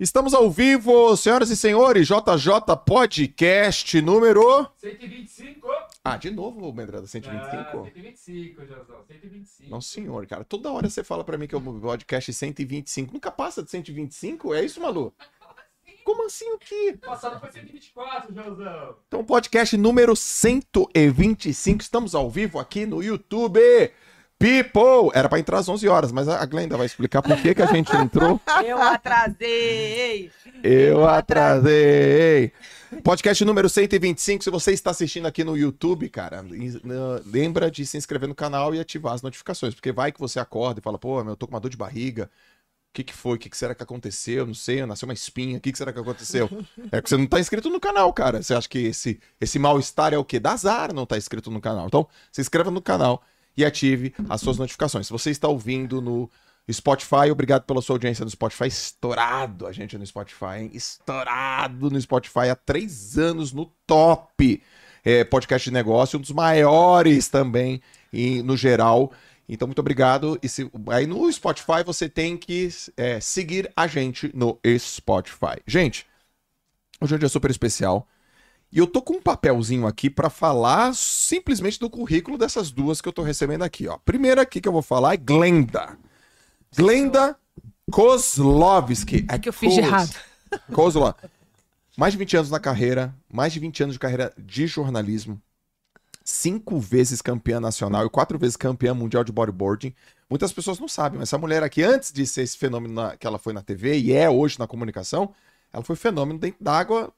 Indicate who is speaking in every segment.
Speaker 1: Estamos ao vivo, senhoras e senhores, JJ Podcast número.
Speaker 2: 125.
Speaker 1: Ah, de novo, Medrada, 125?
Speaker 2: Ah, 125, Josão. 125.
Speaker 1: Não, senhor, cara. Toda hora você fala pra mim que é o podcast 125. Nunca passa de 125? É isso, Malu? Como assim o quê?
Speaker 2: Passado foi 124, Josão.
Speaker 1: Então, podcast número 125. Estamos ao vivo aqui no YouTube. People! Era pra entrar às 11 horas, mas a Glenda vai explicar por que, que a gente entrou.
Speaker 3: Eu atrasei!
Speaker 1: Eu atrasei. Podcast número 125. Se você está assistindo aqui no YouTube, cara, lembra de se inscrever no canal e ativar as notificações. Porque vai que você acorda e fala, pô, meu, eu tô com uma dor de barriga. O que, que foi? O que, que será que aconteceu? Não sei, nasceu uma espinha. O que, que será que aconteceu? É que você não tá inscrito no canal, cara. Você acha que esse, esse mal-estar é o quê? Dá azar não tá inscrito no canal. Então, se inscreva no canal e ative as suas notificações. Se você está ouvindo no Spotify, obrigado pela sua audiência no Spotify. Estourado a gente no Spotify, hein? Estourado no Spotify há três anos no top. É, podcast de negócio, um dos maiores também no geral. Então, muito obrigado. E se, aí no Spotify você tem que é, seguir a gente no Spotify. Gente, hoje é um dia super especial. E eu tô com um papelzinho aqui pra falar simplesmente do currículo dessas duas que eu tô recebendo aqui, ó. Primeira aqui que eu vou falar é Glenda. Glenda Kozlovski.
Speaker 3: O que eu fiz de errado?
Speaker 1: Kozlov. Mais de 20 anos na carreira, mais de 20 anos de carreira de jornalismo, cinco vezes campeã nacional e quatro vezes campeã mundial de bodyboarding. Muitas pessoas não sabem, mas essa mulher aqui, antes de ser esse fenômeno na- que ela foi na TV e é hoje na comunicação, ela foi fenômeno dentro d'água.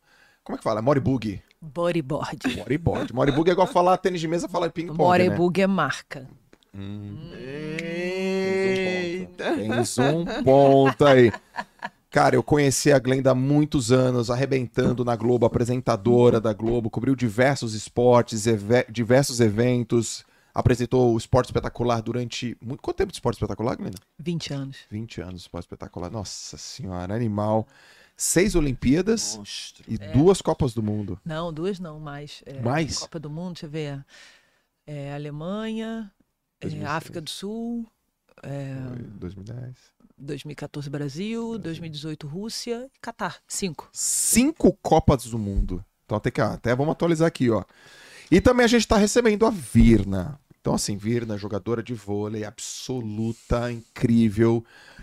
Speaker 1: Como é que fala? Moribug.
Speaker 3: Bodyboard.
Speaker 1: Moribug. Moribug é igual falar tênis de mesa, falar ping-pong. né?
Speaker 3: Morebug é marca.
Speaker 4: Eita.
Speaker 1: Tens um ponto aí. Cara, eu conheci a Glenda há muitos anos, arrebentando na Globo, apresentadora da Globo, cobriu diversos esportes, diversos eventos, apresentou o Esporte Espetacular durante. Muito... Quanto tempo de Esporte Espetacular, Glenda?
Speaker 3: 20 anos.
Speaker 1: 20 anos de Esporte Espetacular. Nossa Senhora, animal. Seis Olimpíadas
Speaker 4: Monstro.
Speaker 1: e duas Copas do Mundo.
Speaker 3: Não, duas não, mais. É,
Speaker 1: Mais?
Speaker 3: Copa do Mundo, deixa eu ver. É, Alemanha, é,
Speaker 1: 2006.
Speaker 3: África do Sul, é,
Speaker 1: Foi 2010.
Speaker 3: 2014 Brasil, 2018 Rússia e Catar. Cinco.
Speaker 1: cinco Copas do Mundo. Então tem que, até vamos atualizar aqui, ó. E também a gente tá recebendo a Virna. Então, assim, Virna, jogadora de vôlei, absoluta, incrível.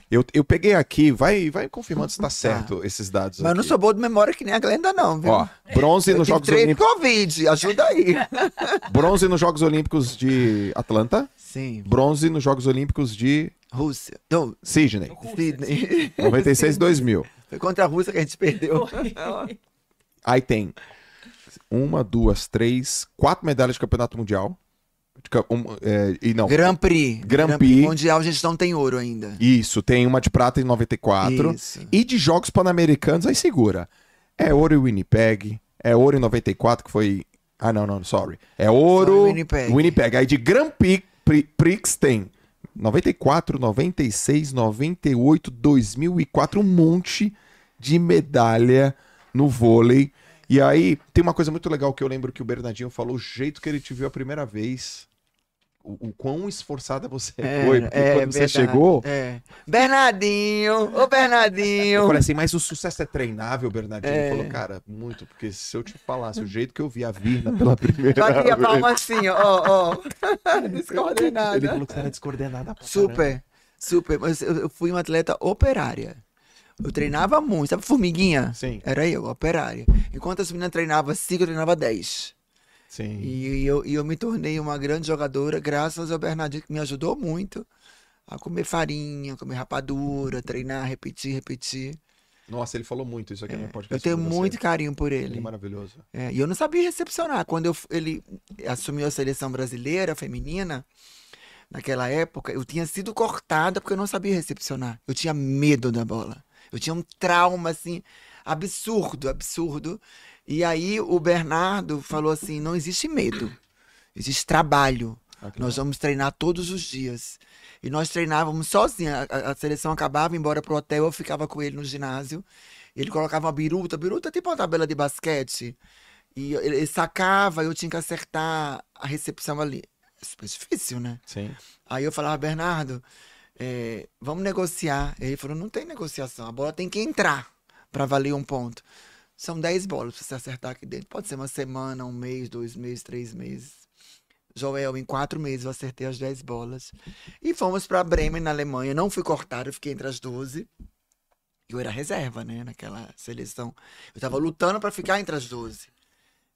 Speaker 1: Eu, eu peguei aqui, vai, vai confirmando se tá certo esses dados.
Speaker 4: Mas eu não
Speaker 1: aqui.
Speaker 4: sou boa de memória que nem a Glenda, não, viu?
Speaker 1: Ó, bronze
Speaker 4: eu
Speaker 1: nos Jogos Olímpicos.
Speaker 4: Covid, ajuda aí.
Speaker 1: Bronze nos Jogos Olímpicos de Atlanta.
Speaker 4: Sim.
Speaker 1: Bronze nos Jogos Olímpicos de
Speaker 4: Rússia. Não,
Speaker 1: Sydney.
Speaker 4: Sydney.
Speaker 1: 96 e 2000.
Speaker 4: Foi contra a Rússia que a gente perdeu.
Speaker 1: Aí tem uma, duas, três, quatro medalhas de campeonato mundial. Um, é, e não,
Speaker 4: Grand Prix.
Speaker 1: Grand Prix.
Speaker 4: Mundial a gente não tem ouro ainda.
Speaker 1: Isso, tem uma de prata em 94.
Speaker 4: Isso.
Speaker 1: E de Jogos Pan-Americanos, aí segura. É ouro em Winnipeg, é ouro em 94, que foi. Ah, não, não, sorry. É ouro.
Speaker 4: Winnipeg.
Speaker 1: Winnipeg. Aí de Grand Prix, Pri- Prix tem 94, 96, 98, 2004, um monte de medalha no vôlei. E aí tem uma coisa muito legal que eu lembro que o Bernardinho falou, o jeito que ele te viu a primeira vez. O, o quão esforçada você foi. Porque quando você chegou,
Speaker 4: É. Bernardinho, ô Bernardinho.
Speaker 1: eu falei assim, mas o sucesso é treinável, Bernardinho. Ele
Speaker 4: É.
Speaker 1: falou, cara, muito, porque se eu te falasse o jeito que eu vi a Virna pela primeira
Speaker 4: Só
Speaker 1: vez.
Speaker 4: palma assim, ó, ó. Descoordenada.
Speaker 1: Ele falou que você era descoordenada. pra caramba.
Speaker 4: Super, super. Mas eu, eu fui uma atleta operária. Eu treinava muito. Sabe formiguinha?
Speaker 1: Sim.
Speaker 4: Era eu, operária. Enquanto as meninas treinavam 5, eu treinava 10.
Speaker 1: Sim.
Speaker 4: E, eu, e eu me tornei uma grande jogadora graças ao Bernardinho, que me ajudou muito a comer farinha, comer rapadura, treinar, repetir, repetir.
Speaker 1: Nossa, ele falou muito isso aqui no meu podcast.
Speaker 4: Eu tenho muito carinho por
Speaker 1: Ele é
Speaker 4: ele.
Speaker 1: maravilhoso.
Speaker 4: É, e eu não sabia recepcionar. Quando eu ele assumiu a seleção brasileira feminina, naquela época, eu tinha sido cortada porque eu não sabia recepcionar. Eu tinha medo da bola. Eu tinha um trauma, assim, absurdo, absurdo. E aí o Bernardo falou assim: não existe medo, existe trabalho.
Speaker 1: Ah,
Speaker 4: Nós
Speaker 1: legal.
Speaker 4: vamos treinar todos os dias. E nós treinávamos sozinhos. A, a- seleção acabava, embora pro hotel, eu ficava com ele no ginásio. Ele colocava uma biruta. Biruta é tipo uma tabela de basquete. E ele, ele sacava, eu tinha que acertar a recepção ali. É super difícil, né?
Speaker 1: Sim.
Speaker 4: Aí eu falava, Bernardo, é, vamos negociar. Ele falou, não tem negociação, a bola tem que entrar para valer um ponto. São 10 bolas pra você acertar aqui dentro. Pode ser uma semana, um mês, dois meses, três meses. Joel, em quatro meses eu acertei as 10 bolas. E fomos para Bremen, na Alemanha. Não fui cortado, eu fiquei entre as 12. Eu era reserva, né, naquela seleção. Eu tava lutando para ficar entre as 12.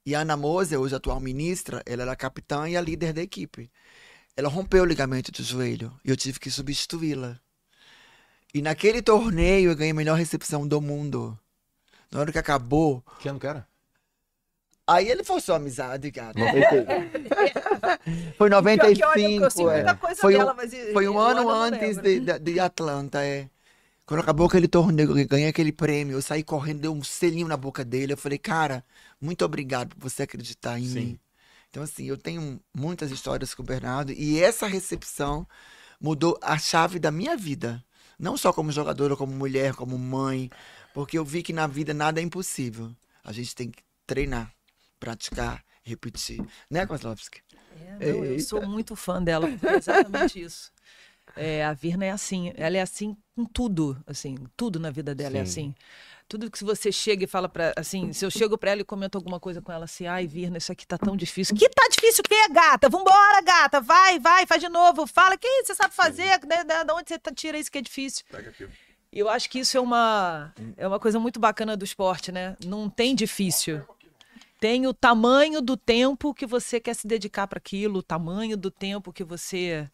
Speaker 4: E a Ana Moser, hoje atual ministra, ela era capitã e a líder da equipe. Ela rompeu o ligamento do joelho e eu tive que substituí-la. E naquele torneio eu ganhei a melhor recepção do mundo. Na hora que acabou,
Speaker 1: Que ano que era?
Speaker 4: aí ele forçou a amizade, cara. Foi 95, é. Foi um, foi um ano antes de, de, de Atlanta, é. Quando acabou aquele torneio, eu ganhei aquele prêmio, eu saí correndo, dei um selinho na boca dele. Eu falei, cara, muito obrigado por você acreditar em
Speaker 1: Sim.
Speaker 4: mim. Então, assim, eu tenho muitas histórias com o Bernardo e essa recepção mudou a chave da minha vida. Não só como jogadora, como mulher, como mãe, porque eu vi que na vida nada é impossível. A gente tem que treinar, praticar, repetir. Né, Kozlovski?
Speaker 3: É, não, eu sou muito fã dela, é exatamente isso. É, a Virna é assim, ela é assim com tudo, assim, tudo na vida dela é
Speaker 1: Sim.
Speaker 3: assim. Tudo que você chega e fala pra, assim, se eu chego pra ela e comento alguma coisa com ela assim, ai, Virna, isso aqui tá tão difícil. Que tá difícil o quê, gata? Vambora, gata, vai, vai, faz de novo, fala, que isso você sabe fazer, né, da da onde você tá- tira isso que é difícil. E eu acho que isso é uma, é uma coisa muito bacana do esporte, né? Não tem difícil. Tem o tamanho do tempo que você quer se dedicar para aquilo, o tamanho do tempo que você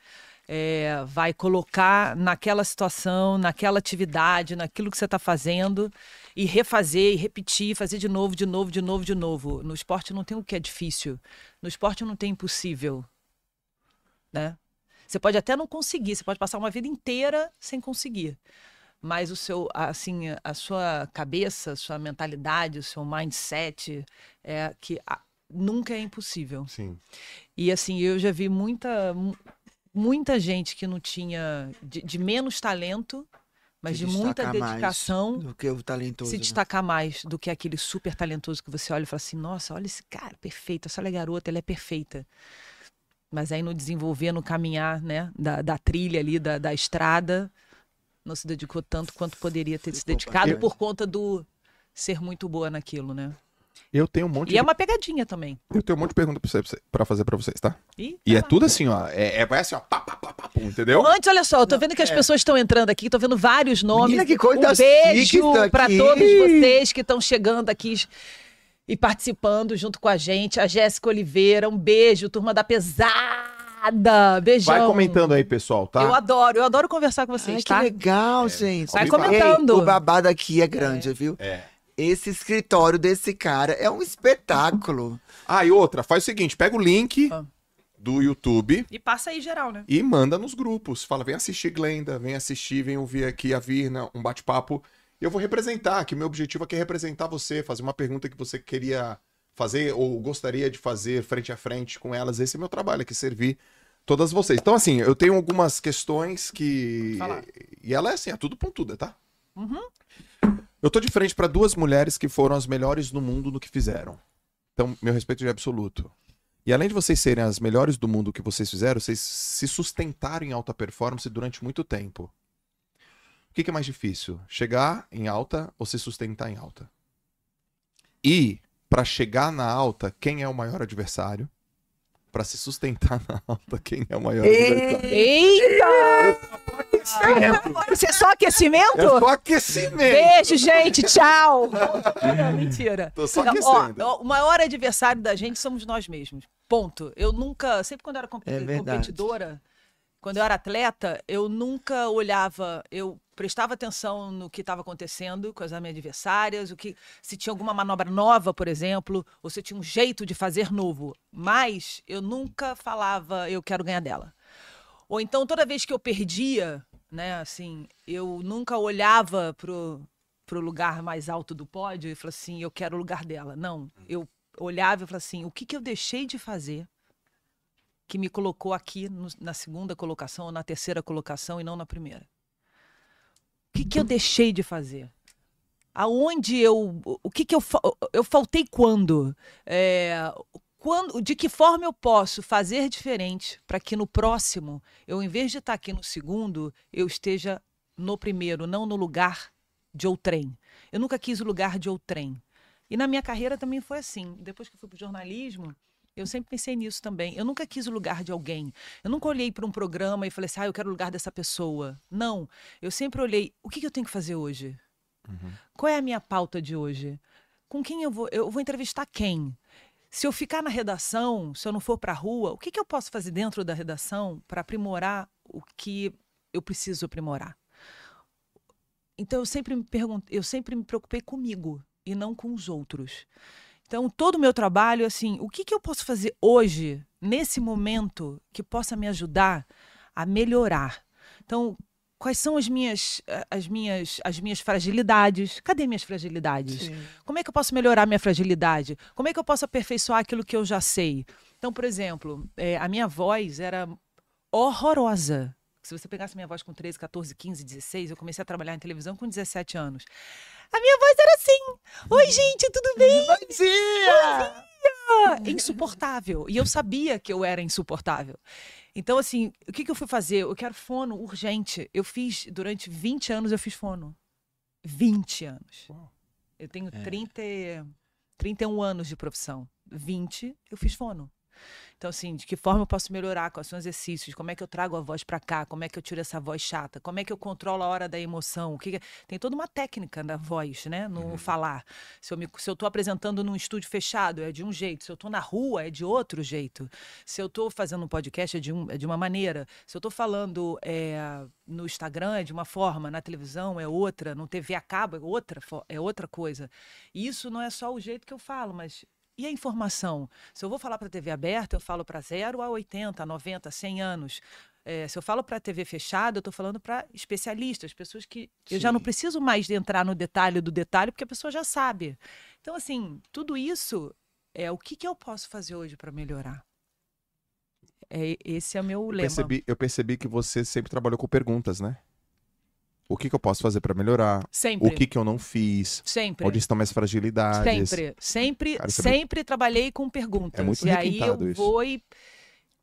Speaker 3: é, vai colocar naquela situação, naquela atividade, naquilo que você está fazendo, e refazer, e repetir, fazer de novo, de novo, de novo, de novo. No esporte não tem o que é difícil. No esporte não tem impossível. Né? Você pode até não conseguir, você pode passar uma vida inteira sem conseguir mas o seu assim a sua cabeça, a sua mentalidade, o seu mindset é que nunca é impossível.
Speaker 1: Sim.
Speaker 3: E assim, eu já vi muita mu- muita gente que não tinha de, de menos talento, mas
Speaker 4: Se
Speaker 3: de muita
Speaker 4: destacar mais
Speaker 3: dedicação
Speaker 4: Do que o talentoso.
Speaker 3: se
Speaker 4: né?
Speaker 3: destacar mais do que aquele super talentoso que você olha e fala assim: nossa, olha esse cara, perfeito, essa garota, ela é perfeita. Mas aí no desenvolver, no caminhar, né, da, da trilha ali, da, da estrada, não se dedicou tanto quanto poderia ter se dedicado por conta do ser muito boa naquilo, né?
Speaker 1: Eu tenho um monte
Speaker 3: E
Speaker 1: de...
Speaker 3: é uma pegadinha também.
Speaker 1: Eu tenho um monte de pergunta pra, você, pra fazer pra vocês, tá?
Speaker 3: E,
Speaker 1: E é tudo assim, ó. É, é vai assim, ó. Pá, pá, pá, pá, entendeu?
Speaker 3: Antes, olha só, eu tô vendo que as pessoas estão entrando aqui, tô vendo vários nomes.
Speaker 4: Menina, que coisa
Speaker 3: um beijo
Speaker 4: isso
Speaker 3: pra todos vocês que estão chegando aqui e participando junto com a gente. A Jéssica Oliveira, um beijo, turma da pesada. Beijão.
Speaker 1: Vai comentando aí, pessoal, tá?
Speaker 3: Eu adoro, eu adoro conversar com vocês,
Speaker 4: Ai, que
Speaker 3: tá?
Speaker 4: legal, gente.
Speaker 3: Vai
Speaker 1: Ei,
Speaker 3: comentando.
Speaker 4: o babado aqui é grande, viu?
Speaker 1: É.
Speaker 4: Esse escritório desse cara é um espetáculo.
Speaker 1: Ah, e outra, faz o seguinte, pega o link
Speaker 3: Ah.
Speaker 1: do YouTube
Speaker 3: E passa aí geral, né?
Speaker 1: e manda nos grupos. Fala, vem assistir Glenda, vem assistir, vem ouvir aqui a Virna, um bate-papo. Eu vou representar, que o meu objetivo aqui é representar você, fazer uma pergunta que você queria fazer ou gostaria de fazer frente a frente com elas. Esse é meu trabalho aqui, servir todas vocês. Então, assim, eu tenho algumas questões que.
Speaker 3: Fala.
Speaker 1: E ela é assim, é tudo pontuda, tá? Eu tô de frente para duas mulheres que foram as melhores do mundo no que fizeram. Então, meu respeito é absoluto. E além de vocês serem as melhores do mundo que vocês fizeram, vocês se sustentaram em alta performance durante muito tempo. O que, que é mais difícil? Chegar em alta ou se sustentar em alta? E, para chegar na alta, quem é o maior adversário? Para se sustentar na alta, quem é o maior adversário?
Speaker 3: Eita! Isso é só aquecimento?
Speaker 1: É só aquecimento!
Speaker 3: Beijo, gente. Tchau. Não, mentira.
Speaker 1: Tô só
Speaker 3: Não,
Speaker 1: aquecendo.
Speaker 3: ó, o maior adversário da gente somos nós mesmos. Ponto. Eu nunca, sempre quando eu era comp-
Speaker 4: É
Speaker 3: competidora, quando eu era atleta, eu nunca olhava, eu prestava atenção no que estava acontecendo com as minhas adversárias, o que se tinha alguma manobra nova, por exemplo, ou se tinha um jeito de fazer novo. Mas eu nunca falava, eu quero ganhar dela. Ou então toda vez que eu perdia, né, assim, eu nunca olhava pro pro lugar mais alto do pódio e falava assim, eu quero o lugar dela. Não, eu olhava e falava assim, o que que eu deixei de fazer que me colocou aqui no- na segunda colocação ou na terceira colocação e não na primeira? O que que eu deixei de fazer? Aonde eu, o que que eu, eu faltei quando? É, quando, de que forma eu posso fazer diferente para que no próximo, eu, em vez de estar aqui no segundo, eu esteja no primeiro, não no lugar de outrem. Eu nunca quis o lugar de outrem. E na minha carreira também foi assim. Depois que eu fui para o jornalismo, eu sempre pensei nisso também. Eu nunca quis o lugar de alguém. Eu nunca olhei para um programa e falei assim, ah, eu quero o lugar dessa pessoa. Não. Eu sempre olhei, o que, que eu tenho que fazer hoje? Qual é a minha pauta de hoje? Com quem eu vou? Eu vou entrevistar quem? Se eu ficar na redação, se eu não for para a rua, o que, que eu posso fazer dentro da redação para aprimorar o que eu preciso aprimorar? Então eu sempre me perguntei, eu sempre me preocupei comigo e não com os outros. Então todo o meu trabalho, assim, o que, que eu posso fazer hoje, nesse momento, que possa me ajudar a melhorar? Então quais são as minhas, as minhas, as minhas fragilidades? Cadê minhas fragilidades?
Speaker 4: Sim.
Speaker 3: Como é que eu posso melhorar minha fragilidade? Como é que eu posso aperfeiçoar aquilo que eu já sei? Então, por exemplo, eh, a minha voz era horrorosa. Se você pegasse minha voz com 13, 14, 15, 16, eu comecei a trabalhar em televisão com 17 anos. A minha voz era assim: Oi, gente, tudo bem?
Speaker 4: Bom dia!
Speaker 3: Insuportável. E eu sabia que eu era insuportável. Então, assim, o que, que eu fui fazer? Eu quero fono urgente. Eu fiz, durante 20 anos, eu fiz fono. 20 anos.
Speaker 1: Uau.
Speaker 3: Eu tenho 30, e- 31 anos de profissão. 20, eu fiz fono. Então, assim, de que forma eu posso melhorar? Quais são os exercícios? Como é que eu trago a voz pra cá? Como é que eu tiro essa voz chata? Como é que eu controlo a hora da emoção? O que Tem toda uma técnica da voz, né? No falar. Se eu, me, se eu tô apresentando num estúdio fechado, é de um jeito. Se eu tô na rua, é de outro jeito. Se eu tô fazendo um podcast, é de, um, é de uma maneira. Se eu tô falando é, no Instagram, é de uma forma. Na televisão, é outra. No TV a cabo, é outra, é outra coisa. E isso não é só o jeito que eu falo, mas e a informação? Se eu vou falar para TV aberta, eu falo para 0 a 80, 90, 100 anos. É, se eu falo para TV fechada, eu estou falando para especialistas, pessoas que eu já não
Speaker 4: Sim.
Speaker 3: preciso mais de entrar no detalhe do detalhe, porque a pessoa já sabe. Então, assim, tudo isso é o que, que eu posso fazer hoje para melhorar. É, esse é o meu
Speaker 1: Eu
Speaker 3: lema.
Speaker 1: percebi, eu percebi que você sempre trabalhou com perguntas, né? O que, que eu posso fazer pra melhorar?
Speaker 3: Sempre.
Speaker 1: O que, que eu não fiz?
Speaker 3: Sempre.
Speaker 1: Onde estão minhas fragilidades?
Speaker 3: Sempre, sempre,
Speaker 1: Cara, é
Speaker 3: sempre trabalhei com perguntas.
Speaker 1: É muito
Speaker 3: e aí eu
Speaker 1: isso.
Speaker 3: vou e,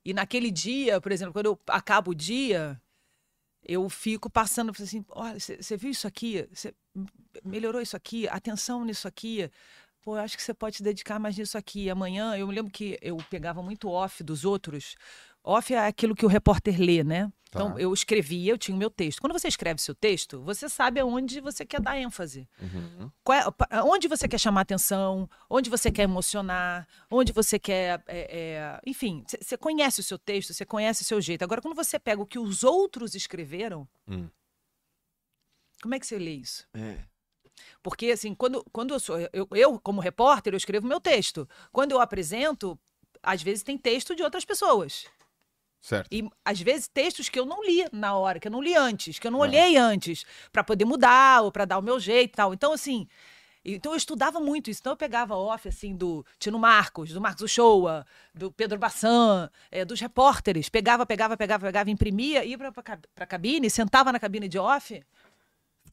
Speaker 3: e naquele dia, por exemplo, quando eu acabo o dia, eu fico passando assim, olha, você viu isso aqui? Você melhorou isso aqui? Atenção nisso aqui? Pô, eu acho que você pode se dedicar mais nisso aqui. Amanhã, eu me lembro que eu pegava muito off dos outros. Off é aquilo que o repórter lê, né?
Speaker 1: Tá.
Speaker 3: Então, eu escrevia, eu tinha o meu texto. Quando você escreve seu texto, você sabe aonde você quer dar ênfase.
Speaker 1: Uhum.
Speaker 3: É- onde você quer chamar atenção, onde você quer emocionar, onde você quer. é, é, enfim, você conhece o seu texto, você conhece o seu jeito. Agora, quando você pega o que os outros escreveram,
Speaker 1: Hum.
Speaker 3: como é que você lê isso?
Speaker 4: É.
Speaker 3: Porque, assim, quando, quando eu sou. Eu, eu, como repórter, eu escrevo meu texto. Quando eu apresento, às vezes tem texto de outras pessoas.
Speaker 1: Certo.
Speaker 3: E às vezes textos que eu não li na hora, que eu não li antes, que eu não
Speaker 1: Ah.
Speaker 3: olhei antes, para poder mudar ou para dar o meu jeito e tal. Então, assim, então eu estudava muito isso. Então eu pegava off, assim, do Tino Marcos, do Marcos Uchoa, do Pedro Bassan, eh, dos repórteres. Pegava, pegava, pegava, pegava, imprimia, ia cab- pra cabine, sentava na cabine de off,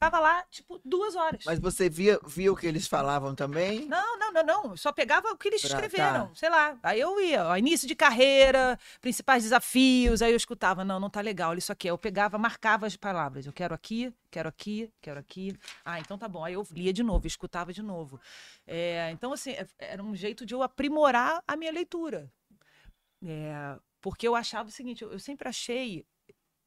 Speaker 3: ficava lá, tipo, duas horas.
Speaker 4: Mas você via, via o que eles falavam também?
Speaker 3: Não, não, não, não. Só pegava o que eles
Speaker 4: Pra-
Speaker 3: escreveram.
Speaker 4: tá.
Speaker 3: Sei lá. Aí eu ia, ó, início de carreira, principais desafios. Aí eu escutava, não, não tá legal, olha isso aqui. Eu pegava, marcava as palavras. Eu quero aqui, quero aqui, quero aqui. Ah, então tá bom. Aí eu lia de novo, escutava de novo. É, então, assim, é- era um jeito de eu aprimorar a minha leitura. É, porque eu achava o seguinte, eu sempre achei,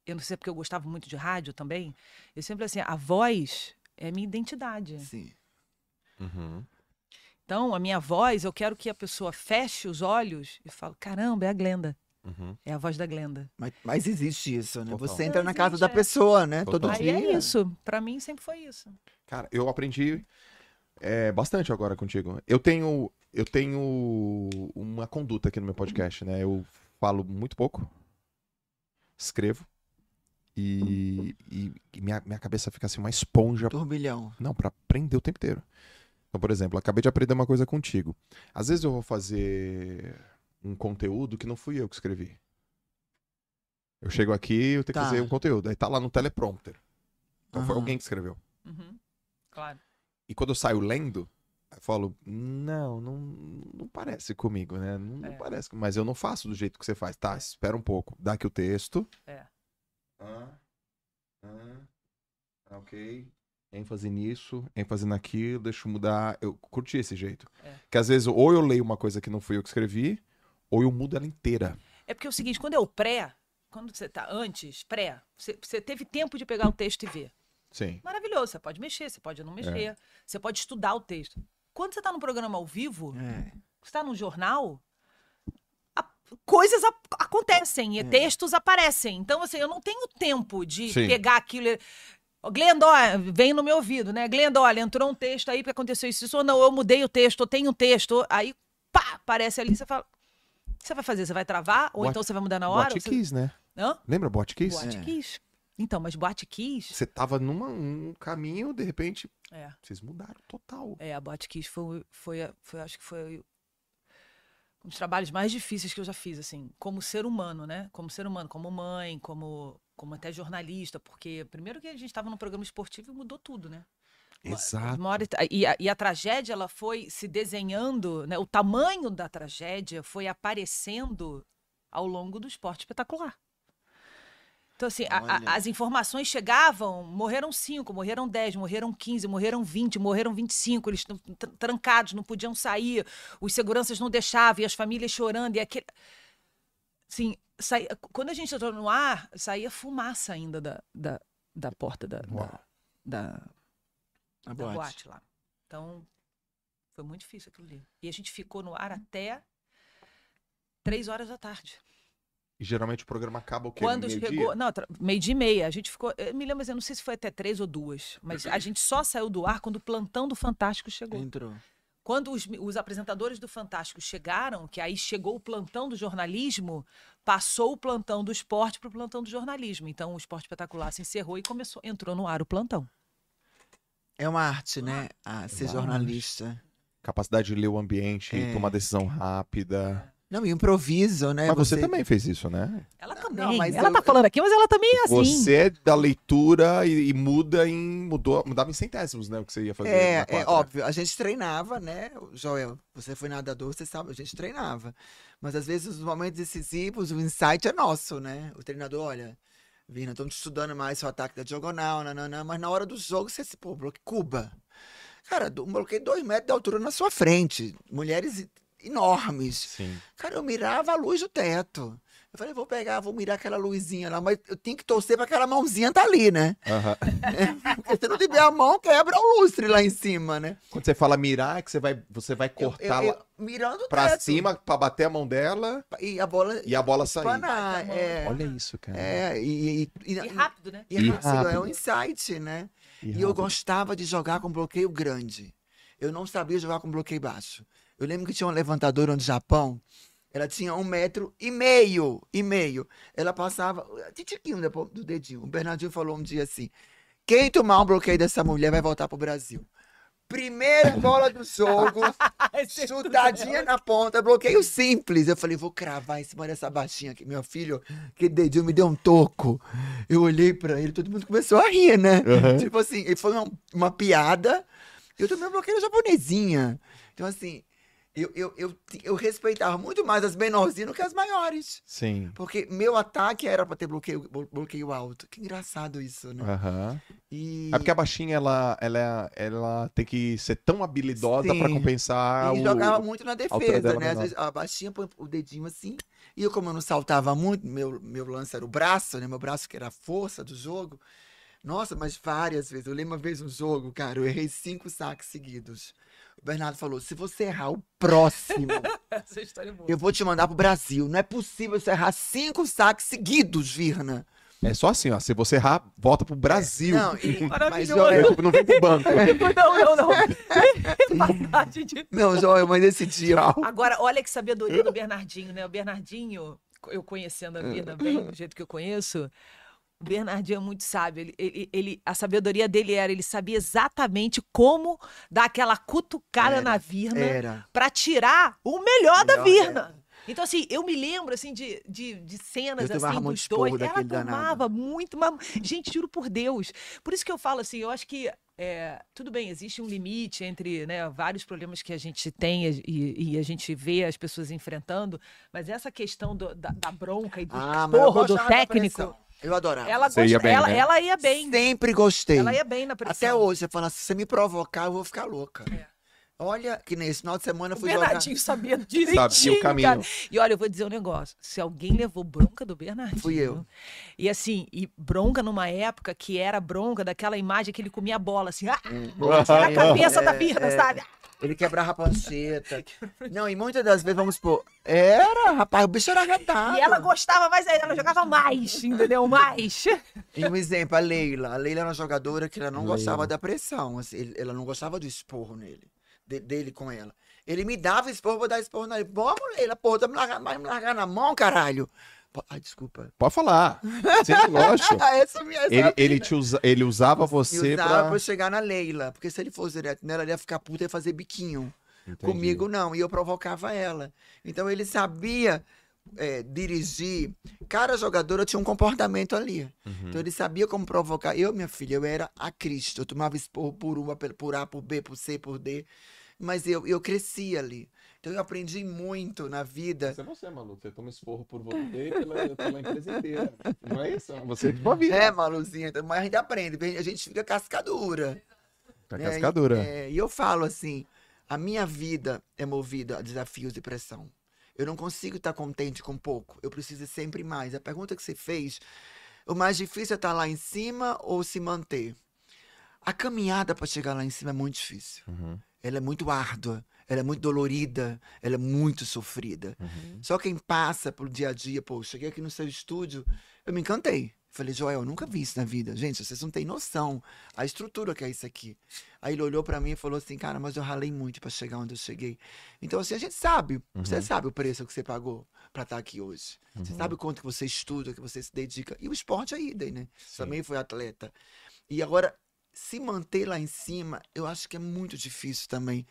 Speaker 3: eu não sei porque eu gostava muito de rádio também, eu sempre assim, a voz é a minha identidade.
Speaker 4: Sim.
Speaker 1: Uhum.
Speaker 3: Então, a minha voz, eu quero que a pessoa feche os olhos e fale: caramba, é a Glenda.
Speaker 1: Uhum.
Speaker 3: É a voz da Glenda.
Speaker 4: Mas, mas existe isso, né?
Speaker 1: Total.
Speaker 4: Você entra na casa da
Speaker 3: é.
Speaker 4: pessoa, né? Todo
Speaker 1: Total.
Speaker 3: Aí
Speaker 4: dia.
Speaker 3: é isso. Pra mim sempre foi isso.
Speaker 1: Cara, eu aprendi é, bastante agora contigo. Eu tenho, eu tenho uma conduta aqui no meu podcast, né? Eu falo muito pouco, escrevo e, e- e minha, minha cabeça fica assim uma esponja
Speaker 4: Turbilhão.
Speaker 1: Não, pra aprender o tempo inteiro. Então, por exemplo, acabei de aprender uma coisa contigo. Às vezes eu vou fazer um conteúdo que não fui eu que escrevi. Eu chego aqui, eu tenho
Speaker 4: Tá.
Speaker 1: que fazer um conteúdo. Aí tá lá no teleprompter. Então foi
Speaker 4: Aham.
Speaker 1: alguém que escreveu.
Speaker 3: Uhum. Claro.
Speaker 1: E quando eu saio lendo, Aí eu falo, não, não, não parece comigo, né? Não, não
Speaker 3: É.
Speaker 1: parece, mas eu não faço do jeito que você faz. Tá, espera um pouco. Dá aqui o texto.
Speaker 3: É.
Speaker 1: Ah, ah, ok. ênfase nisso, ênfase naquilo, deixa eu mudar. Eu curti esse jeito.
Speaker 3: É.
Speaker 1: Que às vezes, ou eu leio uma coisa que não fui eu que escrevi, ou eu mudo ela inteira.
Speaker 3: É porque é o seguinte, quando é o pré, quando você tá antes, pré, você, você teve tempo de pegar o texto e ver.
Speaker 1: Sim.
Speaker 3: Maravilhoso, você pode mexer, você pode não mexer, você pode estudar o texto. Quando você está num programa ao vivo,
Speaker 4: É.
Speaker 3: você está num jornal, coisas ap- acontecem, e textos aparecem. Então, assim, eu não tenho tempo de
Speaker 1: Sim.
Speaker 3: pegar aquilo. Glenda, ó, vem no meu ouvido, né? Glenda, olha, entrou um texto aí que aconteceu isso, isso, ou não, eu mudei o texto, eu tenho um texto, aí, pá, aparece ali, você fala. O que você vai fazer? Você vai travar? Ou então você vai mudar na hora?
Speaker 1: Boate
Speaker 3: Você-
Speaker 1: Kiss, né?
Speaker 3: Hã?
Speaker 1: Lembra Boate Kiss?
Speaker 3: Boate
Speaker 4: É.
Speaker 3: Kiss. Então, mas Boate Kiss.
Speaker 1: Você tava num um caminho, de repente,
Speaker 3: É.
Speaker 1: vocês mudaram total.
Speaker 3: É, a Boate Kiss foi, foi, a- foi, acho que foi um dos trabalhos mais difíceis que eu já fiz, assim, como ser humano, né? Como ser humano, como mãe, como, como até jornalista, porque primeiro que a gente estava num programa esportivo e mudou tudo, né?
Speaker 1: Exato.
Speaker 3: Uma hora- e, a, e a tragédia, ela foi se desenhando, né? O tamanho da tragédia foi aparecendo ao longo do esporte espetacular. Então, assim, a- as informações chegavam, morreram 5, morreram 10, morreram 15, morreram 20, morreram 25, eles trancados, não podiam sair, os seguranças não deixavam, e as famílias chorando, e aquele... Assim, saía- quando a gente entrou no ar, saía fumaça ainda da, da, da porta da, da, da, da
Speaker 4: boate.
Speaker 3: boate lá. Então, foi muito difícil aquilo ali. E a gente ficou no ar até três horas da tarde.
Speaker 1: E geralmente o programa acaba o quê?
Speaker 3: Quando
Speaker 1: Meio-dia?
Speaker 3: chegou. Não, tra- meio-dia e meia. A gente ficou. Eu me lembro, mas eu não sei se foi até três ou duas. Mas a gente só saiu do ar quando o plantão do Fantástico chegou.
Speaker 4: Entrou.
Speaker 3: Quando os, os apresentadores do Fantástico chegaram, que aí chegou o plantão do jornalismo, passou o plantão do esporte para o plantão do jornalismo. Então o esporte espetacular se encerrou e começou, entrou no ar o plantão.
Speaker 4: É uma arte, né? A ser jornalista.
Speaker 1: Capacidade de ler o ambiente,
Speaker 4: É.
Speaker 1: tomar decisão rápida.
Speaker 4: Não, e improviso, né?
Speaker 1: mas você, também fez isso, né?
Speaker 3: Ela também.
Speaker 4: não, mas
Speaker 3: ela
Speaker 4: eu-
Speaker 3: tá falando aqui, mas ela também é assim.
Speaker 1: Você é da leitura e, e muda em. Mudou, mudava em centésimos, né? O que você ia fazer. na
Speaker 4: É, é óbvio, a gente treinava, né? Joel, você foi nadador, você sabe, a gente treinava. Mas às vezes, nos momentos decisivos, o insight é nosso, né? O treinador, olha, Vina, estamos estudando mais o ataque da diagonal, nananã, mas na hora do jogo você se, pô, bloqueio, Cuba. Cara, um bloqueio dois metros de altura na sua frente. Mulheres enormes.
Speaker 1: Sim.
Speaker 4: Cara, eu mirava a luz do teto. Eu falei, vou pegar, vou mirar aquela luzinha lá, mas eu tenho que torcer para aquela mãozinha tá ali, né? Porque se não tiver a mão, quebra o lustre lá em cima, né?
Speaker 1: Quando você fala mirar, é que você vai, você vai cortar
Speaker 4: eu-
Speaker 1: lá
Speaker 4: eu- mirando teto.
Speaker 1: cima pra bater a mão dela
Speaker 4: E a bola
Speaker 1: e a bola sair.
Speaker 4: espanar. É,
Speaker 1: Olha isso, cara.
Speaker 4: é, e, e, e,
Speaker 3: E rápido, né?
Speaker 4: e
Speaker 1: E
Speaker 4: rápido, é
Speaker 1: rápido.
Speaker 4: um insight, né?
Speaker 1: E
Speaker 4: E eu
Speaker 1: rápido.
Speaker 4: gostava de jogar com bloqueio grande. Eu não sabia jogar com bloqueio baixo. Eu lembro que tinha uma levantadora no Japão. Ela tinha um metro e meio, e meio. Ela passava, titiquinho do do dedinho. O Bernardinho falou um dia assim, quem tomar um bloqueio dessa mulher vai voltar pro Brasil. Primeira bola do jogo, chutadinha na ponta, bloqueio simples. Eu falei, vou cravar em cima dessa baixinha aqui. Meu filho, que dedinho me deu um toco. Eu olhei pra ele, todo mundo começou a rir, né?
Speaker 1: Aham.
Speaker 4: Tipo assim, e foi uma, uma piada. Eu também bloqueio japonesinha. Então, assim, eu, eu, eu, eu respeitava muito mais as menorzinhas do que as maiores.
Speaker 1: Sim.
Speaker 4: Porque meu ataque era pra ter bloqueio, blo- bloqueio alto. Que engraçado isso, né?
Speaker 1: Aham.
Speaker 4: E,
Speaker 1: É porque a baixinha, ela, ela, ela tem que ser tão habilidosa pra
Speaker 4: Sim.
Speaker 1: compensar
Speaker 4: e
Speaker 1: o...
Speaker 4: jogava muito na defesa, né? Às vezes a baixinha põe o dedinho assim. E eu, como eu não saltava muito, meu, meu lance era o braço, né? Meu braço que era a força do jogo. Nossa, mas várias vezes. Eu lembro uma vez um jogo, cara, eu errei cinco saques seguidos. O Bernardo falou: se você errar o próximo,
Speaker 3: é
Speaker 4: eu vou te mandar pro Brasil. Não é possível você errar cinco saques seguidos, Virna.
Speaker 1: É só assim, ó. Se você errar, volta pro Brasil.
Speaker 4: Não, e- mas
Speaker 3: Maravilhoso.
Speaker 1: É,
Speaker 4: Joel,
Speaker 1: tipo, não vem pro banco.
Speaker 3: Não, não, não. Maldade de-
Speaker 4: não, Joel, mas esse dia.
Speaker 3: Agora, olha que sabedoria do Bernardinho, né? O Bernardinho, eu conhecendo a Virna bem, do jeito que eu conheço, Bernardinho é muito sábio. Ele, ele, ele- a sabedoria dele era, ele sabia exatamente como dar aquela cutucada
Speaker 4: Era,
Speaker 3: na Virna
Speaker 4: Era.
Speaker 3: pra tirar o melhor da
Speaker 4: Melhor,
Speaker 3: Virna. Então, assim, eu me lembro, assim, de, de, de cenas,
Speaker 4: Eu tomava
Speaker 3: assim, dos dois. Ela
Speaker 4: daquele danado.
Speaker 3: tomava muito, mas, gente, juro por Deus. Por isso que eu falo assim, eu acho que, é, tudo bem, existe um limite entre né, vários problemas que a gente tem e, e a gente vê as pessoas enfrentando, mas essa questão do- da, da bronca e do
Speaker 4: Ah,
Speaker 3: do
Speaker 4: da
Speaker 3: técnico.
Speaker 4: Eu adorava.
Speaker 3: ela, gosta-
Speaker 1: ia bem,
Speaker 3: ela,
Speaker 1: né?
Speaker 3: ela ia bem.
Speaker 4: Sempre gostei.
Speaker 3: Ela ia bem na pressão.
Speaker 4: Até hoje, você fala, se você me provocar, eu vou ficar louca.
Speaker 3: É.
Speaker 4: Olha, que nesse final de semana eu
Speaker 3: O
Speaker 4: fui jogar.
Speaker 3: Bernardinho sabia direitinho,
Speaker 1: Sabia o caminho.
Speaker 3: cara. E olha, eu vou dizer um negócio. Se alguém levou bronca do Bernardinho...
Speaker 4: Fui eu.
Speaker 3: E assim, e bronca numa época que era bronca daquela imagem que ele comia a bola, assim, ah, na cabeça da Birna, sabe?
Speaker 4: Ele quebrava a pancheta. Não, e muitas das vezes, vamos supor, era, rapaz, o bicho era arretado.
Speaker 3: E ela gostava mais ainda, ela jogava mais, entendeu? Mais.
Speaker 4: E um exemplo, a Leila. A Leila era uma jogadora que ela não
Speaker 1: Leila.
Speaker 4: gostava da pressão. assim, ela não gostava do esporro nele. de- dele com ela. Ele me dava esporro, vou dar esporro nele. Vamos, Leila, porra, tá me largar, vai me largar na mão, caralho. Ai, desculpa.
Speaker 1: Pode falar. Sempre lógico.
Speaker 4: Ah, essa é minha essa é
Speaker 1: Ele, ele, te usa, ele usava você
Speaker 4: usava
Speaker 1: pra...
Speaker 4: pra chegar na Leila. Porque se ele fosse direto nela, ele ia ficar puta e ia fazer biquinho.
Speaker 1: Entendi.
Speaker 4: Comigo não, e eu provocava ela. Então ele sabia é, dirigir. Cada jogadora tinha um comportamento ali.
Speaker 1: Uhum.
Speaker 4: Então ele sabia como provocar. Eu, minha filha, eu era a Cristo. Eu tomava esporro por uma, por por A, por B, por C, por D. Mas eu, eu cresci ali. Então eu aprendi muito na vida.
Speaker 1: Você é você, Malu. Você toma esporro por você e pela, pela empresa inteira. Não é isso? Você é sua vida.
Speaker 4: É, Maluzinha, então, mas a gente aprende, a gente fica cascadura.
Speaker 1: Tá
Speaker 4: né?
Speaker 1: cascadura.
Speaker 4: É, e eu falo assim: a minha vida é movida a desafios e pressão. Eu não consigo estar contente com pouco. Eu preciso sempre mais. A pergunta que você fez: o mais difícil é estar lá em cima ou se manter? A caminhada para chegar lá em cima é muito difícil.
Speaker 1: Uhum.
Speaker 4: Ela é muito árdua, ela é muito dolorida, ela é muito sofrida.
Speaker 1: Uhum.
Speaker 4: Só quem passa pelo dia a dia, pô, cheguei aqui no seu estúdio, eu me encantei. Falei, Joel, eu nunca vi isso na vida. Gente, vocês não têm noção a estrutura que é isso aqui. Aí ele olhou pra mim e falou assim, cara, mas eu ralei muito pra chegar onde eu cheguei. Então, assim, a gente sabe, você sabe o preço que você pagou pra estar aqui hoje. Você sabe o quanto que você estuda, que você se dedica. E o esporte é idem, né? Também foi atleta. E agora, se manter lá em cima, eu acho que é muito difícil também.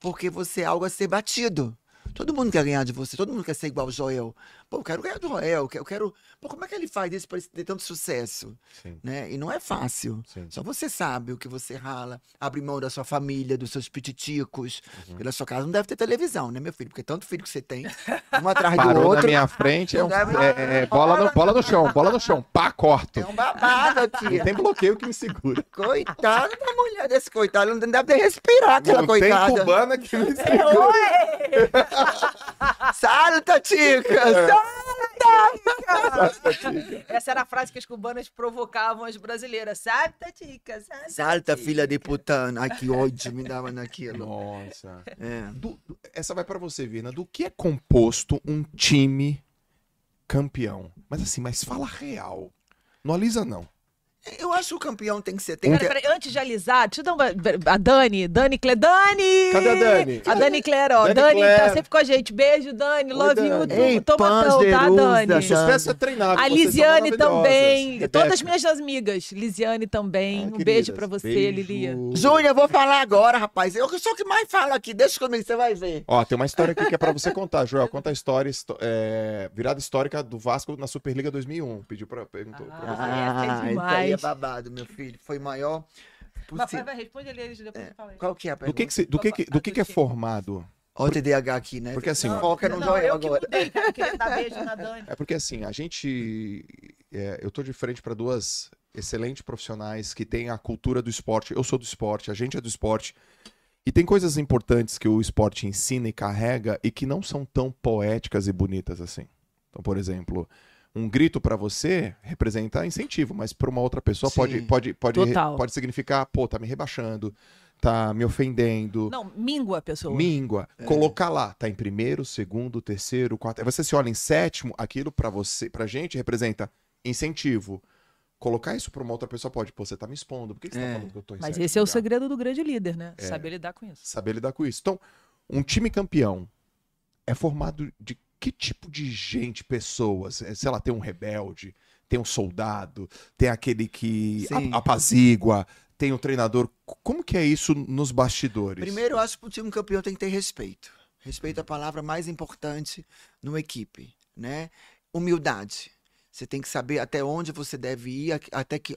Speaker 4: Porque você é algo a ser batido. Todo mundo quer ganhar de você, todo mundo quer ser igual o Joel. Pô, eu quero ganhar do Joel, eu quero-. Pô, como é que ele faz isso para ter tanto sucesso?
Speaker 1: Sim.
Speaker 4: Né? E não é fácil.
Speaker 1: Sim.
Speaker 4: Só você sabe o que você rala, abre mão da sua família, dos seus pititicos.
Speaker 1: Uhum.
Speaker 4: Pela sua casa não deve ter televisão, né, meu filho? Porque tanto filho que você tem, um atrás do
Speaker 1: Parou na
Speaker 4: outro.
Speaker 1: minha frente, é, um-
Speaker 4: Deve-
Speaker 1: é- é bola, no, bola no chão, bola no chão, pá, corto.
Speaker 4: É um babado aqui.
Speaker 1: Não tem bloqueio que me segura.
Speaker 4: Coitada da mulher desse coitado, não deve nem respirar aquela
Speaker 1: Não tem
Speaker 4: coitada.
Speaker 1: cubana que me
Speaker 3: É,
Speaker 1: segura.
Speaker 3: oi!
Speaker 4: Salta, tica!
Speaker 3: Essa era a frase que as cubanas provocavam as brasileiras. Sabe, Tatica? Sabe,
Speaker 4: Salta, filha de putana. Ai, que ódio me dava naquilo.
Speaker 1: Nossa.
Speaker 4: É.
Speaker 1: Do- do- essa vai pra você, Vina. Do que é composto um time campeão? Mas assim, mas fala real. Não alisa, não.
Speaker 4: Eu acho que o campeão tem que ser. Tem que ter...
Speaker 3: peraí, antes de alisar, deixa eu dar uma. A Dani, Dani Cle... Dani!
Speaker 1: Cadê a Dani?
Speaker 3: A Dani Claire, ó.
Speaker 1: Dani
Speaker 3: Dani,
Speaker 1: Claire.
Speaker 3: tá sempre com a gente. Beijo, Dani. Love
Speaker 1: Dani.
Speaker 3: you.
Speaker 4: Ei,
Speaker 3: Tô matão, tá, Dani?
Speaker 1: Sucesso é treinável.
Speaker 3: A Lisiane também.
Speaker 1: Rebeca.
Speaker 3: Todas as minhas amigas. Lisiane também.
Speaker 1: Ah,
Speaker 3: um
Speaker 1: queridas.
Speaker 3: beijo pra você,
Speaker 1: Beijo.
Speaker 3: Lilia.
Speaker 4: Júnior, eu vou falar agora, rapaz. Eu sou o que mais falo aqui. Deixa comigo, você vai ver.
Speaker 1: Ó, tem uma história aqui que é pra você contar, Joel. Conta a história, histó- é, virada histórica do Vasco na Superliga 2001. Pediu pra, perguntou pra você.
Speaker 3: Ah, é
Speaker 4: é
Speaker 3: demais.
Speaker 4: Babado, meu filho. Foi o maior
Speaker 3: Mas vai,
Speaker 4: possível.
Speaker 3: vai, responde ali, depois eu falo.
Speaker 4: Qual que é a
Speaker 1: Do
Speaker 4: pergunta?
Speaker 1: que que, se- do que, que- do que, que é formado?
Speaker 4: Olha o TDAH aqui, né?
Speaker 1: Porque assim,
Speaker 4: Não, Foca no
Speaker 3: Não,
Speaker 4: Joel
Speaker 3: eu que
Speaker 4: agora.
Speaker 3: mudei.
Speaker 1: É porque assim, a gente. é, eu tô de frente para duas excelentes profissionais que têm a cultura do esporte. Eu sou do esporte, a gente é do esporte. E tem coisas importantes que o esporte ensina e carrega e que não são tão poéticas e bonitas assim. Então, por exemplo, um grito para você representa incentivo, mas para uma outra pessoa pode,
Speaker 4: Sim.
Speaker 1: pode, pode,
Speaker 3: Total.
Speaker 1: pode significar, pô, tá me rebaixando, tá me ofendendo.
Speaker 3: Não, mingua a pessoa.
Speaker 1: Míngua, colocar lá, tá em primeiro, segundo, terceiro, quarto. Você se olha em sétimo, aquilo pra você, pra gente representa incentivo. Colocar isso pra uma outra pessoa pode, pô, você tá me expondo, por que que você
Speaker 4: É.
Speaker 1: tá falando que eu tô em
Speaker 3: Mas
Speaker 1: sétimo
Speaker 3: esse é o
Speaker 1: lugar?
Speaker 3: segredo do grande líder, né?
Speaker 1: É.
Speaker 3: Saber lidar com isso.
Speaker 1: Saber lidar com isso. Então, um time campeão é formado de que tipo de gente, pessoas? É, Sei lá, tem um rebelde, tem um soldado, tem aquele que
Speaker 4: Sim.
Speaker 1: apazigua, tem um treinador. Como que é isso nos bastidores?
Speaker 4: Primeiro, eu acho que o time campeão tem que ter respeito. Respeito é a palavra mais importante numa equipe, né? Humildade. Você tem que saber até onde você deve ir, até que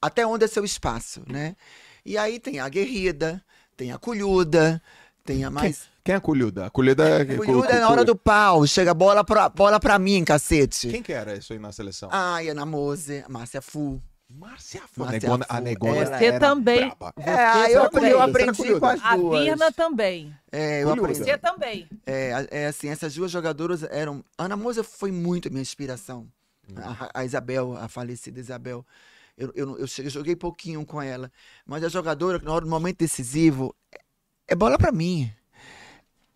Speaker 4: até onde é seu espaço, né? E aí tem a guerrida, tem a colhuda, tem a mais
Speaker 1: Quem é a colhuda? A colhuda é.
Speaker 4: colhuda é na hora do pau, chega bola pra, bola pra mim, cacete.
Speaker 1: Quem que era isso aí na seleção?
Speaker 4: Ai, Ana Mose, a Márcia Fu.
Speaker 1: Márcia Fu.
Speaker 4: Márcia
Speaker 1: Negona, a negona
Speaker 3: Você
Speaker 1: era
Speaker 3: também.
Speaker 1: braba.
Speaker 4: É, aí eu,
Speaker 3: também.
Speaker 4: eu aprendi
Speaker 1: colhuda.
Speaker 4: com as
Speaker 3: A
Speaker 4: duas.
Speaker 3: Virna também.
Speaker 4: É, eu
Speaker 1: Colhuda.
Speaker 4: aprendi.
Speaker 3: Você também.
Speaker 4: É, a- é assim, essas duas jogadoras eram. Ana Moza foi muito a minha inspiração. A, a Isabel, a falecida Isabel. Eu, eu, eu joguei pouquinho com ela. Mas a jogadora, na hora do momento decisivo, é, é bola pra mim.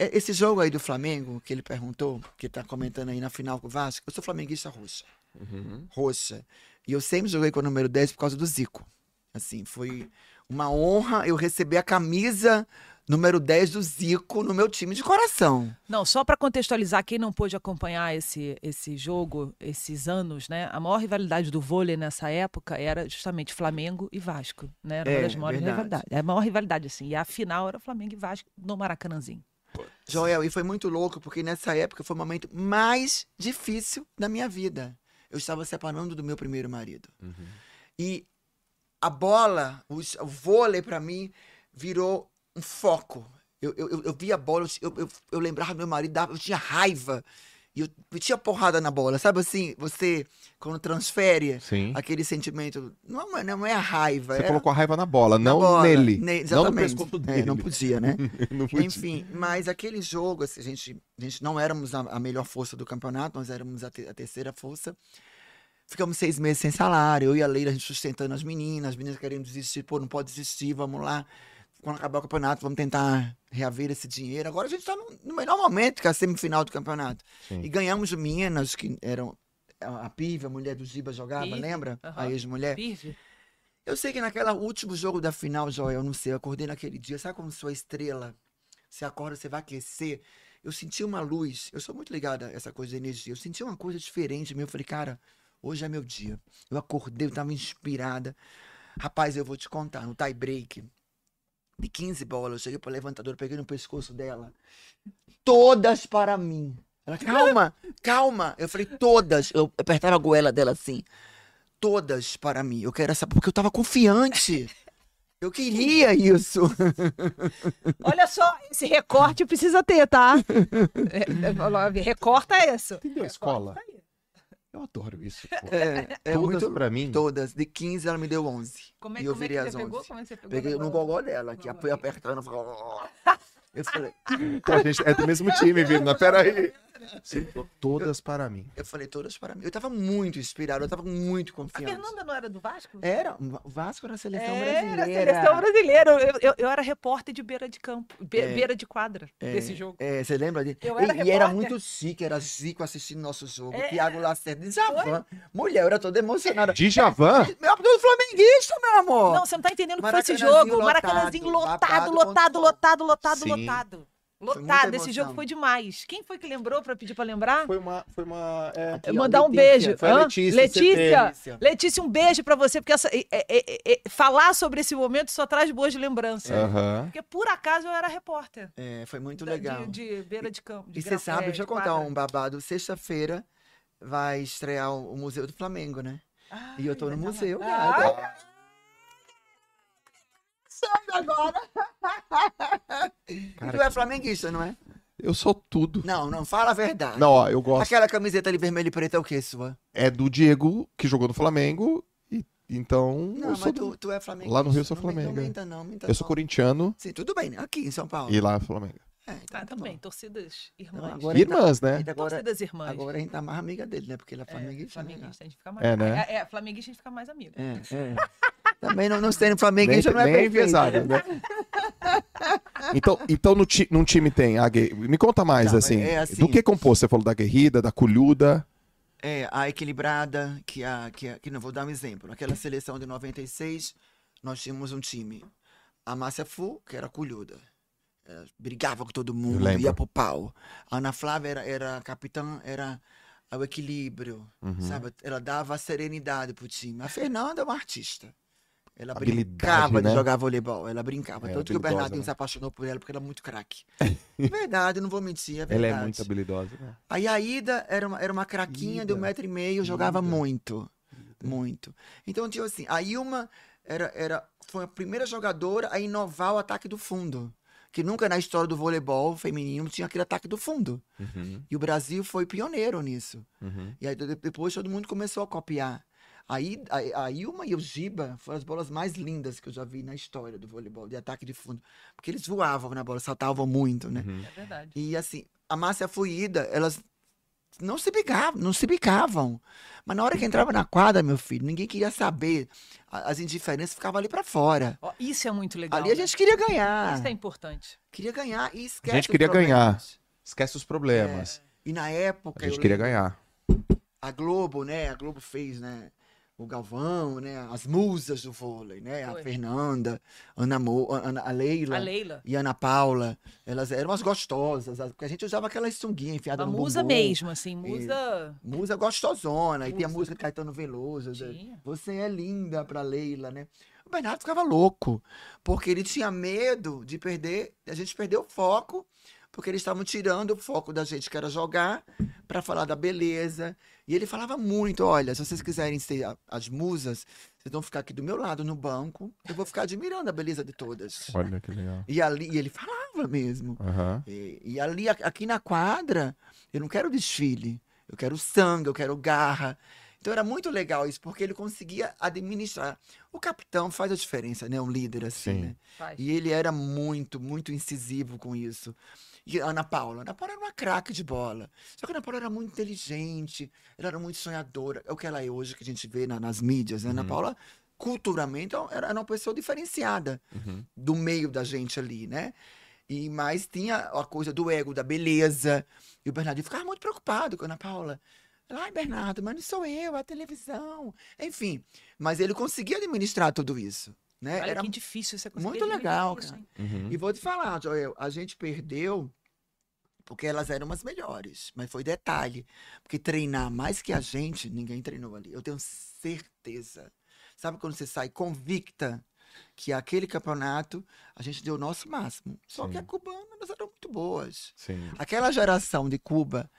Speaker 4: É, Esse jogo aí do Flamengo, que ele perguntou, que tá comentando aí na final com o Vasco, eu sou flamenguista roxa.
Speaker 1: Uhum.
Speaker 4: Roxa. E eu sempre joguei com o número 10 por causa do Zico. Assim, foi uma honra eu receber a camisa número 10 do Zico no meu time de coração.
Speaker 3: Não, só para contextualizar quem não pôde acompanhar esse, esse jogo, esses anos, né? A maior rivalidade do vôlei nessa época era justamente Flamengo e Vasco, né? Era uma
Speaker 4: É,
Speaker 3: das maiores
Speaker 4: verdade.
Speaker 3: rivalidades. É a maior rivalidade, assim. E a final era Flamengo e Vasco no Maracanãzinho.
Speaker 4: Joel, e foi muito louco, porque nessa época foi o momento mais difícil da minha vida. Eu estava separando do meu primeiro marido. E a bola, o, o vôlei pra mim, virou um foco. Eu, eu, eu- via a bola, eu, eu, eu lembrava do meu marido, eu tinha raiva. E eu, tinha porrada na bola. Sabe assim, você, quando transfere
Speaker 1: Sim.
Speaker 4: aquele sentimento, não é, não é a raiva.
Speaker 1: Você
Speaker 4: era
Speaker 1: colocou a raiva na bola,
Speaker 4: na
Speaker 1: não
Speaker 4: bola.
Speaker 1: nele.
Speaker 4: Ne-
Speaker 1: não no
Speaker 4: exatamente.
Speaker 1: pescoço
Speaker 4: É,
Speaker 1: dele.
Speaker 4: não podia, né?
Speaker 1: Não podia.
Speaker 4: Enfim, mas aquele jogo, assim, a, gente, a gente não éramos a, a melhor força do campeonato, nós éramos a, te- a terceira força. Ficamos seis meses sem salário, eu e a Leila, a gente sustentando as meninas, as meninas querendo desistir, pô, não pode desistir, vamos lá. Quando acabar o campeonato, vamos tentar reaver esse dinheiro. Agora a gente está no, no melhor momento, que é a semifinal do campeonato.
Speaker 1: Sim.
Speaker 4: E ganhamos o Minas, que eram a a Piva, a mulher do Giba jogava,
Speaker 3: Pive,
Speaker 4: lembra? A
Speaker 3: aham.
Speaker 4: ex-mulher. Eu sei que naquele último jogo da final, Joel, eu não sei, eu acordei naquele dia, sabe como sua estrela? Você acorda, você vai aquecer. Eu senti uma luz, eu sou muito ligada a essa coisa de energia. Eu senti uma coisa diferente meu. Eu falei, cara, hoje é meu dia. Eu acordei, eu tava inspirada. Rapaz, eu vou te contar, no tie break, de 15 bolas, eu cheguei pro levantador, peguei no pescoço dela. Todas para mim. Ela, calma, calma. Eu falei, todas. Eu apertava a goela dela assim todas para mim. Eu quero essa porque eu tava confiante. Eu queria isso.
Speaker 3: Olha só, esse recorte precisa ter, tá? É, é, recorta isso.
Speaker 1: Entendeu a escola? Eu adoro isso.
Speaker 4: É, é
Speaker 1: Todas
Speaker 4: muito
Speaker 1: pra mim.
Speaker 4: todas. De 15 ela me deu 11.
Speaker 3: Como é,
Speaker 4: e eu
Speaker 3: como é que
Speaker 4: virei
Speaker 3: você
Speaker 4: as
Speaker 3: pegou?
Speaker 4: 11.
Speaker 3: Como é que você pegou?
Speaker 4: Peguei no gogó dela, que fui apertando. falei, Eu falei,
Speaker 1: a gente é do mesmo time, Virna. Peraí. Sim, todas para mim.
Speaker 4: eu falei todas para mim. Eu tava muito inspirado, eu tava muito
Speaker 3: A
Speaker 4: confiante.
Speaker 3: Fernanda não era do Vasco?
Speaker 4: Era, o Vasco era a seleção
Speaker 3: Era a
Speaker 4: brasileira.
Speaker 3: seleção brasileira. Eu, eu, eu era repórter de beira de campo, be-
Speaker 4: É.
Speaker 3: beira de quadra
Speaker 4: É,
Speaker 3: desse jogo.
Speaker 4: É, você lembra disso?
Speaker 3: Eu era
Speaker 4: e, e era muito chique, era Zico assistindo nosso jogo.
Speaker 3: É.
Speaker 4: Tiago Lacerda, Djavan. Mulher, eu era toda emocionada.
Speaker 1: Djavan?
Speaker 4: Meu do flamenguista, meu amor.
Speaker 3: Não, você não tá entendendo o que foi esse jogo. Maracanãzinho
Speaker 4: lotado,
Speaker 3: lotado, lotado, lotado, lotado,
Speaker 1: Sim.
Speaker 3: lotado. Lotado. Esse jogo foi demais. Quem foi que lembrou pra pedir pra lembrar?
Speaker 1: Foi uma. Foi uma é,
Speaker 4: Aqui, ó,
Speaker 3: Mandar um beijo.
Speaker 1: Foi? Letícia,
Speaker 3: Letícia,
Speaker 4: Letícia.
Speaker 3: Um beijo pra você, porque essa- é- é- é- é- falar sobre esse momento só traz boas lembranças.
Speaker 1: Aham.
Speaker 3: Porque por acaso eu era repórter.
Speaker 4: É, foi muito
Speaker 3: da-
Speaker 4: legal.
Speaker 3: De, de beira de campo. de
Speaker 4: E você sabe,
Speaker 3: é,
Speaker 4: deixa eu
Speaker 3: de
Speaker 4: contar
Speaker 3: quadra.
Speaker 4: um babado. Sexta-feira vai estrear o Museu do Flamengo, né? E eu tô no
Speaker 3: Ai,
Speaker 4: museu,
Speaker 3: ah,
Speaker 4: Sabe agora? e
Speaker 1: Cara,
Speaker 4: tu é flamenguista, não é?
Speaker 1: Eu sou tudo.
Speaker 4: Não, não, fala a verdade.
Speaker 1: Não, ó, eu gosto.
Speaker 4: Aquela camiseta ali vermelha e preta é o que, sua?
Speaker 1: É do Diego, que jogou no Flamengo. E, então.
Speaker 4: Não,
Speaker 1: eu,
Speaker 4: mas
Speaker 1: sou
Speaker 4: tu,
Speaker 1: do-
Speaker 4: tu é flamenguista.
Speaker 1: Lá no Rio eu sou
Speaker 4: Não,
Speaker 1: Flamengo,
Speaker 4: Não minta não, minta
Speaker 1: eu sou corintiano
Speaker 4: Sim, tudo bem, aqui em São Paulo.
Speaker 1: e lá é Flamengo.
Speaker 4: É, então
Speaker 3: Tá,
Speaker 4: tá
Speaker 3: também,
Speaker 4: bom.
Speaker 3: torcidas
Speaker 4: Então,
Speaker 3: irmãs.
Speaker 4: gente tá-
Speaker 1: Irmãs, né?
Speaker 4: Agora,
Speaker 3: torcidas irmãs.
Speaker 4: agora a gente tá mais amiga dele, né? Porque ele é
Speaker 3: É,
Speaker 4: flamenguista. né?
Speaker 3: flamenguista, a gente fica mais.
Speaker 1: É, né?
Speaker 3: É, é, flamenguista a gente fica mais amigo.
Speaker 4: É, é. Também não, não sendo
Speaker 1: Nem,
Speaker 4: flamenguista não é
Speaker 1: nem
Speaker 4: perfeito.
Speaker 1: enviesado, né? então, então no, ti- num time tem a Me conta mais,
Speaker 4: Não,
Speaker 1: assim,
Speaker 4: é assim.
Speaker 1: Do que compôs? Você falou da guerrida, da colhuda.
Speaker 4: É, a equilibrada, que, a, que, a, que não vou dar um exemplo. Aquela seleção de 96, nós tínhamos um time. A Márcia Fu, que era colhuda. É, brigava com todo mundo, ia pro pau. A Ana Flávia era, era capitã, era o equilíbrio,
Speaker 1: Uhum.
Speaker 4: sabe? Ela dava a serenidade pro time. A Fernanda é uma artista. Ela brincava
Speaker 1: né?
Speaker 4: de jogar voleibol. Ela brincava.
Speaker 1: É,
Speaker 4: Tanto que o Bernardinho
Speaker 1: né?
Speaker 4: se apaixonou por ela porque ela é muito craque. verdade, não vou mentir, é
Speaker 1: Ela
Speaker 4: verdade.
Speaker 1: é muito habilidosa, né?
Speaker 4: Aí a Ida era uma, era uma craquinha de um
Speaker 1: Ida.
Speaker 4: metro e meio, jogava
Speaker 1: Ida.
Speaker 4: muito. Muito. Então, tipo assim, a Ilma era, era, foi a primeira jogadora a inovar o ataque do fundo. Que nunca na história do voleibol feminino tinha aquele ataque do fundo.
Speaker 1: Uhum,
Speaker 4: E o Brasil foi pioneiro nisso.
Speaker 1: uhum.
Speaker 4: E aí de- depois todo mundo começou a copiar. Aí a, a Ilma e o Giba foram as bolas mais lindas que eu já vi na história do voleibol, de ataque de fundo. Porque eles voavam na bola, saltavam muito, né?
Speaker 1: Uhum.
Speaker 3: É verdade.
Speaker 4: E assim, a Márcia Fuída, elas não se bicavam, não se bicavam. Mas na hora que entrava na quadra, meu filho, ninguém queria saber. As indiferenças ficavam ali pra fora.
Speaker 3: Ó, isso é muito legal.
Speaker 4: ali a
Speaker 3: né?
Speaker 4: gente queria ganhar.
Speaker 3: Isso é importante.
Speaker 4: Queria ganhar e esquece
Speaker 1: A gente
Speaker 4: os
Speaker 1: queria ganhar. Esquece os problemas.
Speaker 4: E na época,
Speaker 1: A gente queria
Speaker 4: lembro,
Speaker 1: ganhar.
Speaker 4: a Globo, né? A Globo fez, né? O Galvão, né? As musas do vôlei, né? A
Speaker 3: Foi.
Speaker 4: Fernanda, Ana, Mo, Ana a Leila.
Speaker 3: A Leila.
Speaker 4: E a Ana Paula, elas eram umas gostosas, porque a gente usava aquelas sunguinhas enfiadas
Speaker 3: Uma
Speaker 4: no
Speaker 3: musa
Speaker 4: bumbum.
Speaker 3: mesmo, assim. Musa.
Speaker 4: Musa gostosona. E tem a
Speaker 3: Musa.
Speaker 4: música de Caetano Veloso.
Speaker 3: Tinha.
Speaker 4: Você é linda pra Leila, né? O Bernardo ficava louco, porque ele tinha medo de perder, a gente perdeu o foco, porque eles estavam tirando o foco da gente, que era jogar, pra falar da beleza. E ele falava muito: olha, se vocês quiserem ser a- as musas, vocês vão ficar aqui do meu lado no banco, eu vou ficar admirando a beleza de todas.
Speaker 1: Olha que legal.
Speaker 4: E ali, e ele falava mesmo.
Speaker 1: Aham.
Speaker 4: E, e ali, aqui na quadra, eu não quero desfile. Eu quero sangue, eu quero garra. Então era muito legal isso, porque ele conseguia administrar. O capitão faz a diferença, né? Um líder assim,
Speaker 1: Sim.
Speaker 4: né?
Speaker 3: Faz.
Speaker 4: E ele era muito, muito incisivo com isso. E Ana Paula. Ana Paula era uma craque de bola. Só que a Ana Paula era muito inteligente, ela era muito sonhadora. É o que ela é hoje, que a gente vê na- nas mídias. Né? Ana
Speaker 1: Uhum.
Speaker 4: Paula, culturalmente, era era uma pessoa diferenciada
Speaker 1: Uhum.
Speaker 4: do meio da gente ali, né? E mais tinha a coisa do ego, da beleza. E o Bernardinho ficava muito preocupado com a Ana Paula. Ai, Bernardo, mas não sou eu, é a televisão. Enfim, mas ele conseguia administrar tudo isso, né?
Speaker 3: Olha
Speaker 4: Era
Speaker 3: que difícil você conseguir
Speaker 4: muito
Speaker 3: administrar
Speaker 4: legal,
Speaker 3: isso,
Speaker 4: cara.
Speaker 1: Uhum.
Speaker 4: e vou te falar, Joel, a gente perdeu porque elas eram as melhores. Mas foi detalhe. Porque treinar mais que a gente, ninguém treinou ali. Eu tenho certeza. Sabe quando você sai convicta que aquele campeonato a gente deu o nosso máximo? Só que
Speaker 1: Sim.
Speaker 4: a cubana, elas eram muito boas.
Speaker 1: Sim.
Speaker 4: Aquela geração de Cuba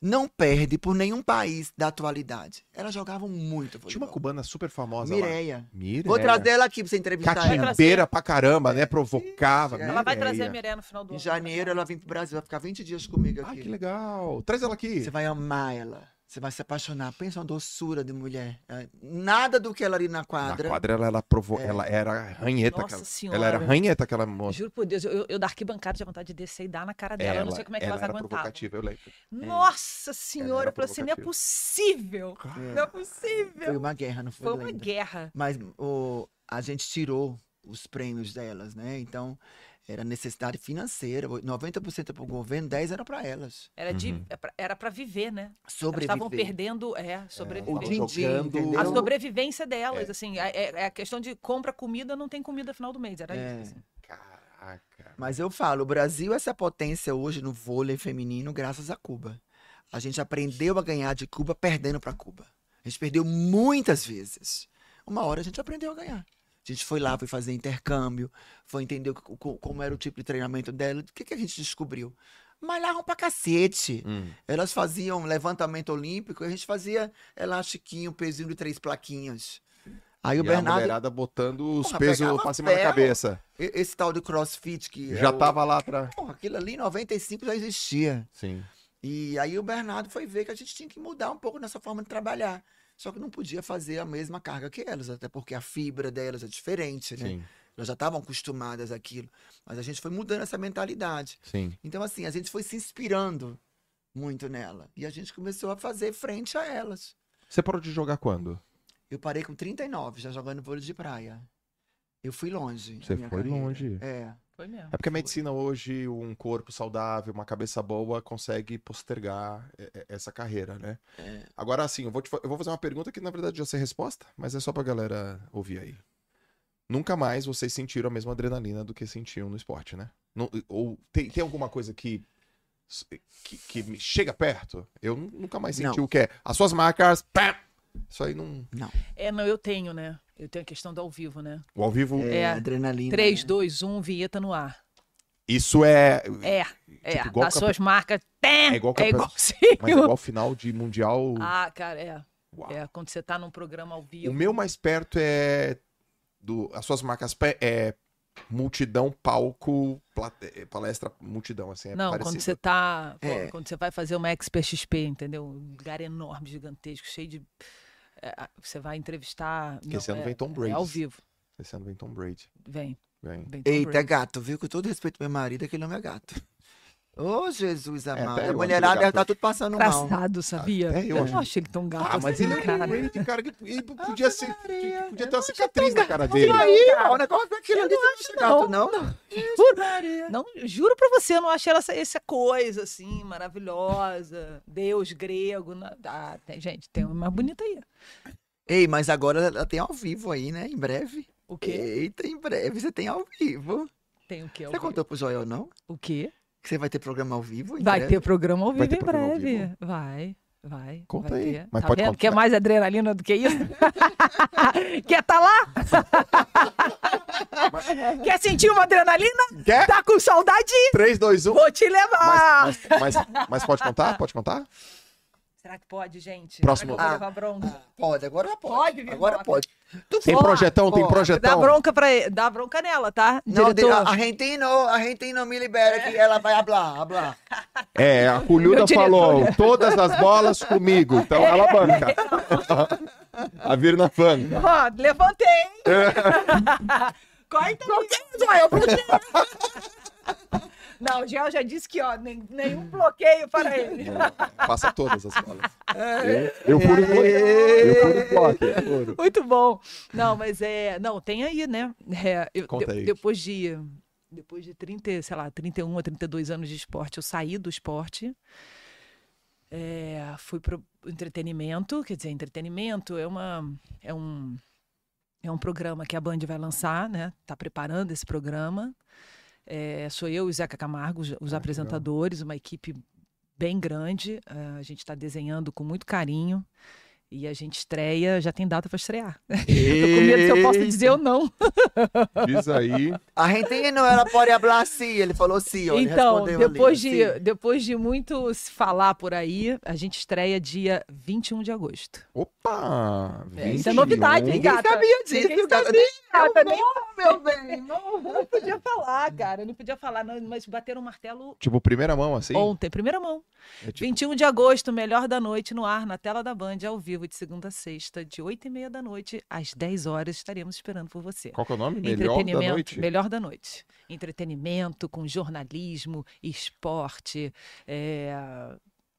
Speaker 4: não perde por nenhum país da atualidade. Elas jogavam muito
Speaker 1: Tinha uma cubana super famosa lá.
Speaker 4: Mireia.
Speaker 1: Mireia.
Speaker 4: Vou trazer ela aqui pra você entrevistar ela.
Speaker 1: Catimbeira pra caramba, né? Provocava.
Speaker 4: Ela
Speaker 3: vai trazer a
Speaker 1: Mireia.
Speaker 3: No final do
Speaker 4: Em
Speaker 3: ano.
Speaker 4: janeiro ela vem pro Brasil, vai ficar 20 dias comigo
Speaker 1: Ah,
Speaker 4: aqui.
Speaker 1: que legal. Traz ela aqui.
Speaker 4: Você vai amar ela. Você vai se apaixonar. Pensa uma doçura de mulher. É, Nada do que ela ali na
Speaker 1: Na
Speaker 4: quadra.
Speaker 1: quadra ela, ela, provo...
Speaker 4: É.
Speaker 1: ela era ranheta.
Speaker 3: Nossa
Speaker 1: aquela...
Speaker 3: senhora.
Speaker 1: Ela era ranheta aquela moça.
Speaker 3: Juro por Deus, eu, eu da arquibancada tinha vontade de descer e dar na cara dela. eu não sei como é que
Speaker 1: ela
Speaker 3: elas
Speaker 1: era
Speaker 3: aguentavam.
Speaker 1: provocativa, eu lembro.
Speaker 3: Nossa senhora, eu falei assim, não é possível.
Speaker 4: É.
Speaker 3: Não é possível.
Speaker 4: Foi uma guerra, não foi,
Speaker 3: Foi uma guerra.
Speaker 4: Mas o, a gente tirou os prêmios delas, né? Então, era necessidade financeira. 90% para o governo, 10% era para elas.
Speaker 3: Era, de,
Speaker 1: Uhum.
Speaker 3: é era pra viver, né? Elas
Speaker 4: Sobreviver.
Speaker 3: estavam perdendo, é, sobreviver.
Speaker 1: jogando-
Speaker 4: entendeu?
Speaker 3: A sobrevivência delas,
Speaker 1: É.
Speaker 3: assim, é, é- é a questão de compra comida, não tem comida no final do mês, era
Speaker 4: É.
Speaker 3: isso. assim.
Speaker 1: Caraca.
Speaker 4: Mas eu falo, o Brasil é essa potência hoje no vôlei feminino graças a Cuba. A gente aprendeu a ganhar de Cuba perdendo para Cuba. A gente perdeu muitas vezes. Uma hora a gente aprendeu a ganhar. A gente foi lá, foi fazer intercâmbio, foi entender o- co- como era o tipo de treinamento dela. O que, que a gente descobriu? Malhavam pra cacete.
Speaker 1: Hum.
Speaker 4: Elas faziam levantamento olímpico, a gente fazia elastiquinho, pezinho de três plaquinhas. Aí o
Speaker 1: e a
Speaker 4: Bernardo,
Speaker 1: mulherada botando os
Speaker 4: Porra,
Speaker 1: pesos pra cima da cabeça.
Speaker 4: e- esse tal de crossfit que é
Speaker 1: Já
Speaker 4: o-
Speaker 1: tava lá atrás.
Speaker 4: Porra, aquilo ali em 95 já existia.
Speaker 1: Sim.
Speaker 4: E aí o Bernardo foi ver que a gente tinha que mudar um pouco nessa forma de trabalhar. Só que não podia fazer a mesma carga que elas, até porque a fibra delas é diferente, né?
Speaker 1: Sim.
Speaker 4: Elas já estavam acostumadas àquilo. Mas a gente foi mudando essa mentalidade.
Speaker 1: Sim.
Speaker 4: Então, assim, a gente foi se inspirando muito nela. E a gente começou a fazer frente a elas.
Speaker 1: Você parou de jogar quando?
Speaker 4: Eu parei com 39, já jogando vôlei de praia. Eu fui longe.
Speaker 1: Você foi
Speaker 4: carreira.
Speaker 1: longe.
Speaker 4: É.
Speaker 3: Foi mesmo.
Speaker 1: É porque a medicina hoje, um corpo saudável, uma cabeça boa, consegue postergar é, é, essa carreira, né?
Speaker 4: É.
Speaker 1: Agora, assim, eu vou, te eu vou fazer uma pergunta que na verdade já sei a resposta, mas é só pra galera ouvir aí. Nunca mais vocês sentiram a mesma adrenalina do que sentiam no esporte, né? Não- ou tem, tem alguma coisa que, que, que me chega perto? Eu nu- nunca mais senti
Speaker 4: Não.
Speaker 1: o que é. As suas marcas, pá! Isso aí não.
Speaker 3: É, não, eu tenho, né? Eu tenho a questão do ao vivo, né?
Speaker 1: O ao vivo,
Speaker 4: É,
Speaker 3: É.
Speaker 4: adrenalina.
Speaker 3: 3,
Speaker 4: né?
Speaker 3: 2, 1, vinheta no ar.
Speaker 1: isso é.
Speaker 3: É, é.
Speaker 1: Tipo, igual
Speaker 3: das
Speaker 1: campe-
Speaker 3: suas marcas. Tem,
Speaker 1: É igual
Speaker 3: é igualzinho.
Speaker 1: Mas é igual final de mundial.
Speaker 3: Ah, cara, é.
Speaker 1: Uau.
Speaker 3: É, quando você tá num programa ao
Speaker 1: O
Speaker 3: vivo.
Speaker 1: meu mais perto é. Do, as suas marcas é multidão, palco, plate- é, palestra, multidão, assim. É
Speaker 3: Não,
Speaker 1: parecido.
Speaker 3: quando você tá.
Speaker 4: É.
Speaker 3: Quando você vai fazer uma Expert XP, entendeu? Um lugar enorme, gigantesco, cheio de. É, você vai entrevistar.
Speaker 1: Porque esse ano
Speaker 3: é,
Speaker 1: vem Tom
Speaker 3: É
Speaker 1: Brady.
Speaker 3: ao vivo.
Speaker 1: Esse ano vem Tom Brady.
Speaker 3: Vem.
Speaker 1: Vem.
Speaker 3: vem Tom
Speaker 4: Eita, é
Speaker 3: Brady.
Speaker 4: gato, viu? Com todo respeito ao meu marido, aquele homem é gato. Ô, Jesus amado.
Speaker 1: até eu
Speaker 4: a
Speaker 1: acho
Speaker 4: mulherada deve estar tudo passando mal.
Speaker 3: Engraçado, sabia?
Speaker 1: Até eu
Speaker 3: eu
Speaker 1: acho.
Speaker 3: não achei ele tão gato
Speaker 1: Ah, mas
Speaker 3: assim,
Speaker 1: ele é
Speaker 3: cara.
Speaker 1: Tom Brady, cara. Que, ele podia ser. que- Podia ter uma cicatriz na cara dele.
Speaker 4: Aí, ó, o negócio daquilo ali, não acha gato, não?
Speaker 3: Juro, não, juro pra você, eu não achei ela essa, essa coisa assim, maravilhosa. Deus grego. Ah, tem, gente, tem uma mais bonita aí.
Speaker 4: Ei, mas agora ela tem ao vivo aí, né? Em breve.
Speaker 3: O quê?
Speaker 4: Eita, em breve você tem ao vivo.
Speaker 3: Tem o quê?
Speaker 4: Você contou pro Joel, não?
Speaker 3: O quê?
Speaker 4: Que você vai ter programa ao vivo? em
Speaker 3: Vai
Speaker 4: breve?
Speaker 3: ter programa ao vivo em breve.
Speaker 1: vivo?
Speaker 3: Vai, vai.
Speaker 1: Conta
Speaker 3: vai
Speaker 1: aí,
Speaker 3: ter.
Speaker 1: mas
Speaker 3: tá
Speaker 1: pode
Speaker 3: vendo?
Speaker 1: contar.
Speaker 3: Quer mais adrenalina do que isso? Quer tá lá? Quer sentir uma adrenalina?
Speaker 1: Quer?
Speaker 3: Tá com saudade?
Speaker 1: 3, 2, 1.
Speaker 3: Vou te levar!
Speaker 1: Mas, mas, mas, mas pode contar? Pode contar?
Speaker 3: Será que pode, gente?
Speaker 1: Próximo-
Speaker 3: Será que eu vou
Speaker 4: Ah.
Speaker 3: levar bronca?
Speaker 4: Pode, agora pode.
Speaker 3: Pode,
Speaker 4: Agora
Speaker 3: pode.
Speaker 4: pode. Tu
Speaker 1: Tem projetão, tem
Speaker 4: ó,
Speaker 3: Dá
Speaker 1: projetão.
Speaker 3: bronca pra ele. Dá bronca nela, tá?
Speaker 4: Não, de- a Argentino, a Argentino me libera que ela vai hablar, hablar.
Speaker 1: É, a Culhuda falou, todas as bolas comigo. Então ela banca. A Virna banca.
Speaker 3: Ó, levantei. Corta aí. eu bloqueio. Não, o Gel já disse que, ó, nem- nenhum bloqueio para ele.
Speaker 1: Passa todas as bolas. Eu, eu furo o bloco. Eu furo o bloco. eu furo.
Speaker 3: Muito bom. Não, mas é. Não, tem aí, né? É, eu-
Speaker 1: Conta
Speaker 3: de-
Speaker 1: aí.
Speaker 3: Depois de. Depois de 30, sei lá, 31 a 32 anos de esporte, eu saí do esporte. É, fui pro entretenimento, quer dizer, entretenimento é uma. É um, é um programa que a Band vai lançar, né? Tá preparando esse programa. É, sou eu e o Zeca Camargo, os,
Speaker 1: legal.
Speaker 3: apresentadores, uma equipe bem grande. Ah, a gente está desenhando com muito carinho. E a gente estreia, já tem data para estrear. Tô com medo se eu posso dizer ou não.
Speaker 1: Diz aí.
Speaker 4: Argentino, ela pode hablar sim. Ele falou sim, ó. ele
Speaker 3: Então, depois
Speaker 4: ali,
Speaker 3: de,
Speaker 4: sim.
Speaker 3: depois de muito se falar por aí, a gente estreia dia 21 de agosto.
Speaker 1: Opa!
Speaker 3: É, isso é
Speaker 1: 21.
Speaker 3: novidade, hein,
Speaker 4: Ninguém
Speaker 3: gata?
Speaker 4: sabia disso,
Speaker 3: Ninguém
Speaker 4: gata.
Speaker 3: sabia, gata, nem
Speaker 4: meu bem. Não.
Speaker 3: eu não podia falar, cara. Eu não podia falar, não, mas bateram o martelo
Speaker 1: Tipo, primeira mão, assim?
Speaker 3: ontem, primeira mão.
Speaker 1: É tipo,
Speaker 3: 21 de agosto, melhor da noite, no ar, na tela da Band, ao vivo, de segunda a sexta, de 8 e meia da noite às 10 horas. Estaremos esperando por você.
Speaker 1: Qual que é o nome? Melhor da
Speaker 3: Entretenimento,
Speaker 1: noite?
Speaker 3: melhor da noite. Entretenimento com jornalismo, esporte, é,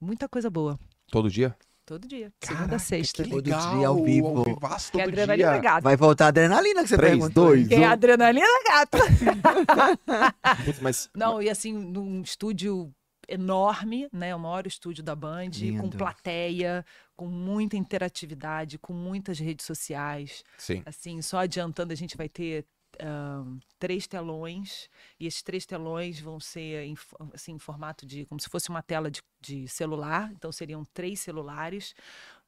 Speaker 3: muita coisa boa.
Speaker 1: Todo dia?
Speaker 3: Todo dia, segunda a sexta.
Speaker 1: que
Speaker 4: Todo
Speaker 1: legal,
Speaker 4: dia ao vivo.
Speaker 1: Ao vivaço,
Speaker 3: Que
Speaker 1: todo
Speaker 3: adrenalina
Speaker 1: dia.
Speaker 3: gata.
Speaker 4: Vai voltar a adrenalina que você
Speaker 1: Três,
Speaker 4: perguntou.
Speaker 1: dois,
Speaker 3: Que é
Speaker 1: um.
Speaker 3: adrenalina gata.
Speaker 1: Mas,
Speaker 3: Não, e assim, num estúdio enorme, né? O maior estúdio da Band, com
Speaker 4: Lindo.
Speaker 3: plateia, com muita interatividade, com muitas redes sociais.
Speaker 1: sim.
Speaker 3: Assim, só adiantando, a gente vai ter ahn, três telões, e esses três telões vão ser em, assim, em formato de. como se fosse uma tela de, de celular, então seriam três celulares.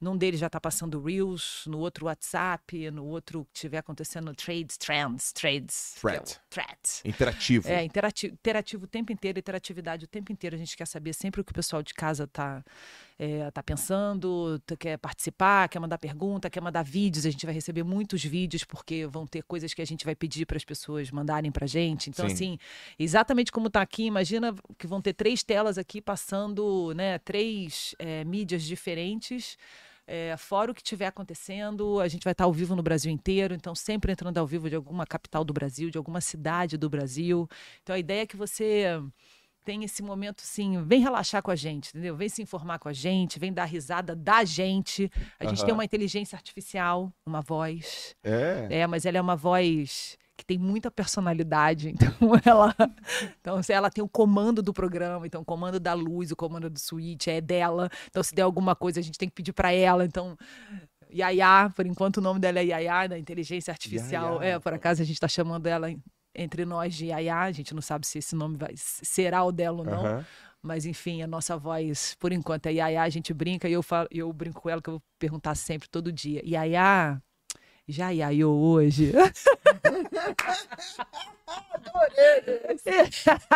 Speaker 3: Num deles já está passando Reels, no outro WhatsApp, no outro que estiver acontecendo Trades, Trends, Trades. que é. Threads.
Speaker 1: Interativo.
Speaker 3: É, interativo, interativo o tempo inteiro, interatividade o tempo inteiro. A gente quer saber sempre o que o pessoal de casa tá, é, tá pensando, quer participar, quer mandar pergunta, quer mandar vídeos. A gente vai receber muitos vídeos, porque vão ter coisas que a gente vai pedir para as pessoas mandarem pra gente. Então,
Speaker 1: Sim.
Speaker 3: assim, exatamente como tá aqui, imagina que vão ter três telas aqui passando, né, três é, mídias diferentes. É, fora o que estiver acontecendo, a gente vai estar ao vivo no Brasil inteiro, então sempre entrando ao vivo de alguma capital do Brasil, de alguma cidade do Brasil. Então a ideia é que você tenha esse momento, sim, vem relaxar com a gente, entendeu? Vem se informar com a gente, vem dar risada da gente. A gente tem
Speaker 1: Aham.
Speaker 3: uma inteligência artificial, uma voz.
Speaker 1: É.
Speaker 3: É, mas ela é uma voz que tem muita personalidade, então ela, então se ela tem o comando do programa, então o comando da luz, o comando do switch é dela. Então se der alguma coisa a gente tem que pedir para ela. Então Yaya, por enquanto o nome dela é Yaya, da inteligência artificial.
Speaker 1: Yaya.
Speaker 3: É, por acaso a gente está chamando ela entre nós de Yaya. A gente não sabe se esse nome vai será o dela ou não.
Speaker 1: Aham.
Speaker 3: Mas enfim, a nossa voz, por enquanto, é Yaya, a gente brinca e eu, falo, eu brinco com ela que eu vou perguntar sempre, todo dia. Yaya, já iaiô hoje?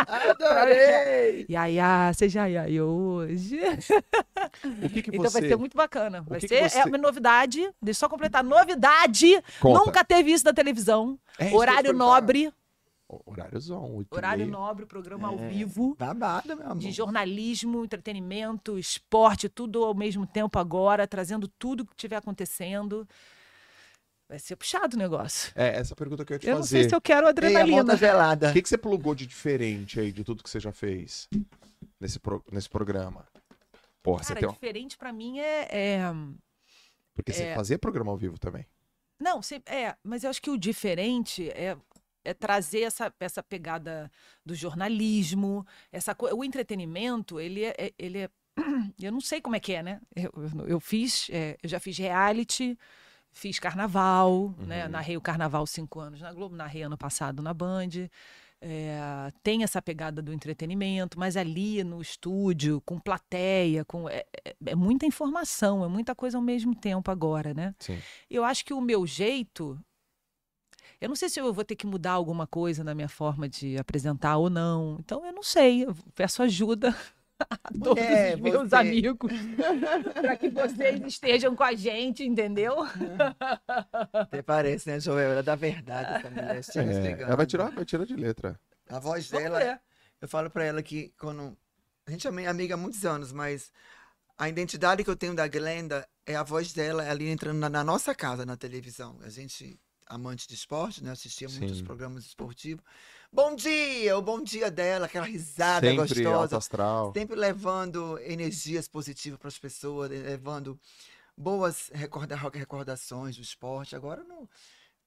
Speaker 4: Adorei!
Speaker 3: Yaya, você já iaiô hoje?
Speaker 1: O que que
Speaker 3: Então vai
Speaker 1: você...
Speaker 3: ser muito bacana. Vai
Speaker 1: que
Speaker 3: ser
Speaker 1: que você-
Speaker 3: é uma novidade. Deixa eu só completar. Novidade!
Speaker 1: Conta.
Speaker 3: Nunca teve isso na televisão.
Speaker 1: É,
Speaker 3: Horário nobre.
Speaker 1: Horáriozão,
Speaker 3: Horário nobre, programa ao
Speaker 4: É.
Speaker 3: vivo.
Speaker 4: Babado, meu amor.
Speaker 3: De jornalismo, entretenimento, esporte, tudo ao mesmo tempo agora, trazendo tudo que estiver acontecendo. Vai ser puxado o negócio.
Speaker 1: É, essa pergunta que eu ia te
Speaker 3: Eu não sei
Speaker 1: fazer.
Speaker 3: se eu quero
Speaker 4: Ei, a
Speaker 3: adrenalina.
Speaker 4: volta gelada.
Speaker 1: O que, que você plugou de diferente aí de tudo que você já fez nesse, pro- nesse programa? Porra, você
Speaker 3: Cara,
Speaker 1: tem um...
Speaker 3: diferente pra mim é- é...
Speaker 1: Porque você
Speaker 3: é-
Speaker 1: fazia programa ao vivo também.
Speaker 3: Não, sim, é, mas eu acho que o diferente é, é trazer essa, essa pegada do jornalismo, essa co- o entretenimento, ele é, é- ele é, eu não sei como é que é, né? Eu, eu- eu fiz, é, eu já fiz reality, fiz carnaval, né?
Speaker 1: Uhum.
Speaker 3: Narrei o carnaval cinco anos na Globo, narrei ano passado na Band. É, tem essa pegada do entretenimento, mas ali no estúdio, com plateia, com é- é- é muita informação, é muita coisa ao mesmo tempo agora, né?
Speaker 1: Sim.
Speaker 3: Eu acho que o meu jeito. Eu não sei se eu vou ter que mudar alguma coisa na minha forma de apresentar ou não. Então, eu não sei. Eu peço ajuda a todos
Speaker 4: Mulher,
Speaker 3: os meus
Speaker 4: você-
Speaker 3: amigos para que vocês estejam com a gente, entendeu?
Speaker 4: Até parece, né, Joel? Ela é da verdade, essa mulher.
Speaker 1: É, ela vai tirar, vai tirar de letra.
Speaker 4: A voz dela,
Speaker 3: ver.
Speaker 4: eu falo pra ela que quando. A gente é ami- amiga há muitos anos, mas a identidade que eu tenho da Glenda é a voz dela ali entrando na, na nossa casa, na televisão. A gente, amante de esporte, né? Assistia muitos
Speaker 1: Sim.
Speaker 4: programas esportivos. Bom dia! O bom dia dela, aquela risada
Speaker 1: Sempre
Speaker 4: gostosa.
Speaker 1: astral.
Speaker 4: Sempre levando energias positivas para as pessoas, eh, levando boas recorda- recordações do esporte. Agora no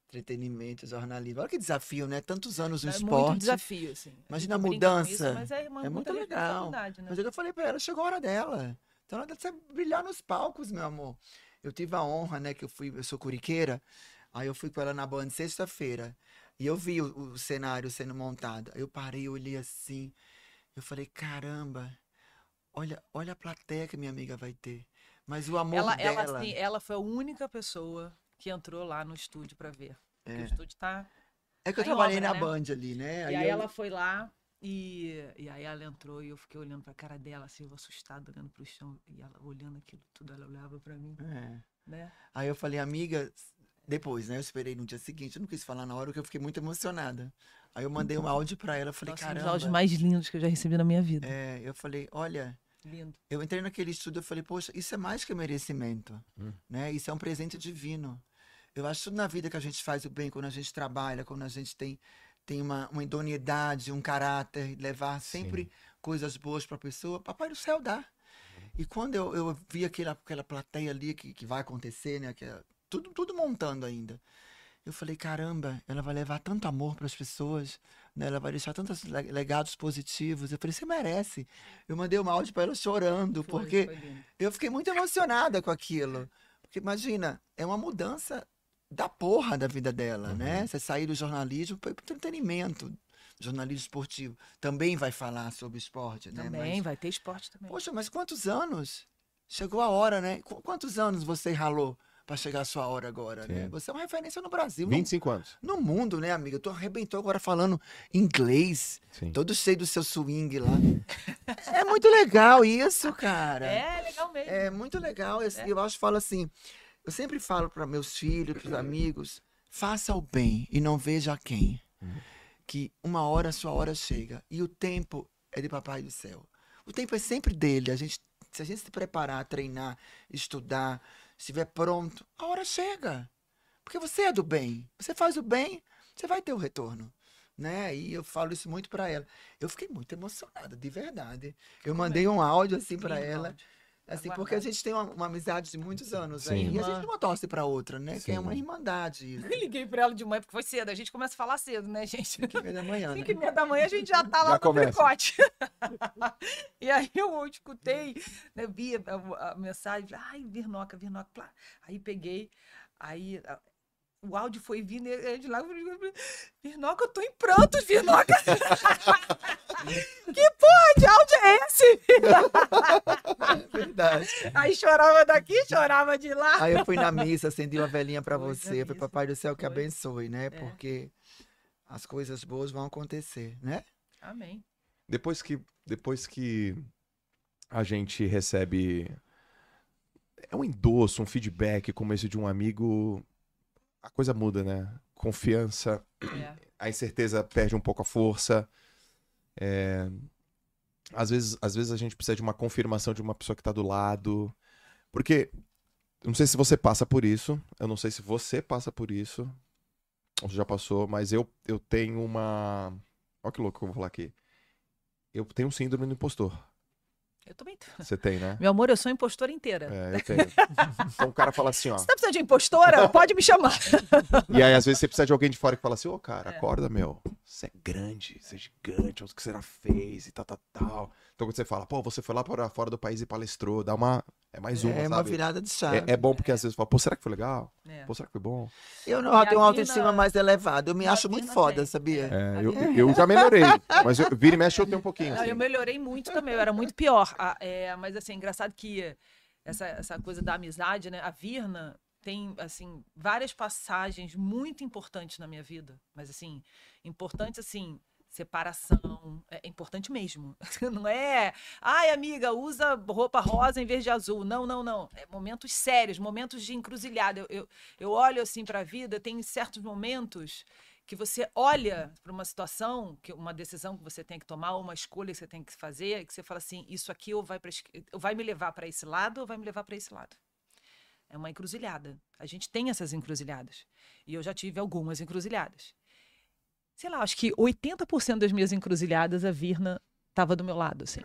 Speaker 4: entretenimento, jornalismo. Olha que desafio, né? Tantos anos no
Speaker 3: É muito
Speaker 4: esporte.
Speaker 3: desafio, assim.
Speaker 4: Imagina a mudança.
Speaker 3: mas é, uma
Speaker 4: É muito legal.
Speaker 3: Né?
Speaker 4: Mas eu falei pra ela, chegou a hora dela. Então ela deve ser brilhar nos palcos, meu amor. Eu tive a honra, né, que eu fui, eu sou curiqueira, aí eu fui com ela na Band sexta-feira. E eu vi o, o cenário sendo montado. Aí eu parei, olhei assim. Eu falei, caramba, olha, olha a plateia que minha amiga vai ter. Mas o amor
Speaker 3: Ela,
Speaker 4: dela.
Speaker 3: ela, assim, ela foi a única pessoa que entrou lá no estúdio para ver.
Speaker 4: É.
Speaker 3: o estúdio tá
Speaker 4: É que eu
Speaker 3: tá
Speaker 4: trabalhei
Speaker 3: obra,
Speaker 4: na
Speaker 3: né?
Speaker 4: Band ali, né?
Speaker 3: E aí
Speaker 4: eu-
Speaker 3: ela foi lá e, e aí ela entrou e eu fiquei olhando pra cara dela, assim, eu assustada, olhando pro chão. E ela olhando aquilo tudo, ela olhava pra mim,
Speaker 4: É.
Speaker 3: né?
Speaker 4: Aí eu falei, amiga, depois, né? Eu esperei no dia seguinte, eu não quis falar na hora porque eu fiquei muito emocionada. Aí eu mandei um áudio pra ela, eu falei,
Speaker 3: Nossa, um dos
Speaker 4: caramba.
Speaker 3: áudios mais lindos que eu já recebi na minha vida.
Speaker 4: É, eu falei, olha,
Speaker 3: Lindo.
Speaker 4: eu entrei naquele estúdio, eu falei, poxa, isso é mais que merecimento,
Speaker 1: Hum.
Speaker 4: né? Isso é um presente divino. Eu acho tudo na vida que a gente faz o bem, quando a gente trabalha, quando a gente tem, tem uma, uma idoneidade, um caráter, levar sempre coisas boas pra pessoa, papai do céu dá. E quando eu, eu vi aquela, aquela plateia ali que, que vai acontecer, né? Que é tudo, tudo montando ainda. Eu falei, caramba, ela vai levar tanto amor para as pessoas, né? Ela vai deixar tantos le- legados positivos. Eu falei, você merece. Eu mandei um áudio para ela chorando,
Speaker 3: Foi,
Speaker 4: porque
Speaker 3: foi
Speaker 4: eu fiquei muito emocionada com aquilo. Porque imagina, é uma mudança da porra da vida dela, né? Você sair do jornalismo para o entretenimento. Jornalismo esportivo também vai falar sobre esporte, né?
Speaker 3: Também,
Speaker 4: Mas-
Speaker 3: vai ter esporte também.
Speaker 4: Poxa, mas quantos anos? Chegou a hora, né? Qu- Quantos anos você ralou para chegar a sua hora agora, né?
Speaker 1: Sim.
Speaker 4: Você é uma referência no Brasil, no,
Speaker 1: 25 anos.
Speaker 4: no mundo, né, amiga? Tu arrebentou agora falando inglês,
Speaker 1: Sim.
Speaker 4: todo cheio do seu swing lá. é muito legal isso, cara.
Speaker 3: É, legal mesmo.
Speaker 4: É muito legal. Eu,
Speaker 3: É.
Speaker 4: eu acho, falo assim, eu sempre falo para meus filhos, para amigos, faça o bem e não veja quem. Que uma hora a sua hora chega e o tempo é de papai do céu. O tempo é sempre dele. A gente, se a gente se preparar, treinar, estudar, estiver pronto, a hora chega. Porque você é do bem. Você faz o bem, você vai ter o retorno. Né? E eu falo isso muito para ela. Eu fiquei muito emocionada, de verdade. Eu mandei um áudio assim para ela.
Speaker 3: áudio.
Speaker 4: Assim, porque a gente tem uma, uma amizade de muitos anos
Speaker 1: Sim.
Speaker 4: aí. E a gente uma torce pra outra, né? Que é uma
Speaker 1: Sim.
Speaker 4: irmandade. isso.
Speaker 3: Eu liguei pra ela de manhã, porque foi cedo. A gente começa a falar cedo, né, gente?
Speaker 4: Que é da manhã, né?
Speaker 3: 5 e meia da manhã a gente já tá lá
Speaker 1: Já
Speaker 3: no tricote. e aí eu escutei, né, vi a, a- a mensagem, ai, Virnoca, Virnoca. plá. Aí peguei, aí a- o áudio foi vindo, e eu de lá, Virnoca, eu tô em prantos, Virnoca. que porra de áudio é esse?
Speaker 4: Verdade.
Speaker 3: Aí chorava daqui, chorava de lá.
Speaker 4: Aí eu fui na missa, acendi uma velhinha pra
Speaker 3: Foi na
Speaker 4: você. Foi. Papai do Céu que
Speaker 3: Foi.
Speaker 4: abençoe, né?
Speaker 3: É.
Speaker 4: Porque as coisas boas vão acontecer, né?
Speaker 3: Amém.
Speaker 1: Depois que, depois que a gente recebe é um endosso, um feedback como esse de um amigo, a coisa muda, né? Confiança,
Speaker 3: É.
Speaker 1: a incerteza perde um pouco a força. É, Às, vezes, às vezes a gente precisa de uma confirmação de uma pessoa que tá do lado. Porque, não sei se você passa por isso, eu não sei se você passa por isso, ou já passou, mas eu, eu tenho uma. Olha que louco que eu vou falar aqui. Eu tenho um síndrome do impostor.
Speaker 3: Eu também. tô.
Speaker 1: Você tem, né?
Speaker 3: Meu amor, eu sou impostora inteira.
Speaker 1: É, eu tenho. Então o cara fala assim, ó.
Speaker 3: Você tá precisando de impostora? Pode me chamar.
Speaker 1: E aí, às vezes, você precisa de alguém de fora que fala assim, ô, cara,
Speaker 3: É.
Speaker 1: acorda, meu. Você é grande, você é gigante, olha o que você já fez e tal, tal, tal. Então, quando você fala, pô, você foi lá para fora do país e palestrou, dá uma. É mais uma,
Speaker 4: é uma
Speaker 1: sabe?
Speaker 4: virada de chave.
Speaker 1: É, é bom porque às vezes fala, pô, será que foi legal?
Speaker 3: É.
Speaker 1: Pô, será que foi bom?
Speaker 4: Eu não eu tenho uma autoestima mais elevada. Eu me acho muito foda,
Speaker 3: tem.
Speaker 4: sabia?
Speaker 1: É, eu, eu já melhorei, mas eu, vira e mexe eu tenho um pouquinho.
Speaker 3: Não,
Speaker 1: assim.
Speaker 3: eu melhorei muito também, eu era muito pior. Ah, é, mas assim, é engraçado que essa, essa coisa da amizade, né? A Virna tem, assim, várias passagens muito importantes na minha vida. Mas assim, importantes assim, separação, é importante mesmo. Não é, ai, amiga, usa roupa rosa em vez de azul. Não, não, não. É momentos sérios, momentos de encruzilhada. Eu, eu, eu olho assim para a vida, tem certos momentos que você olha para uma situação, que uma decisão que você tem que tomar, uma escolha que você tem que fazer, que você fala assim, isso aqui ou vai, pra, vai me levar para esse lado ou vai me levar para esse lado. É uma encruzilhada. A gente tem essas encruzilhadas. E eu já tive algumas encruzilhadas. Sei lá, acho que 80% das minhas encruzilhadas, a Virna estava do meu lado, assim.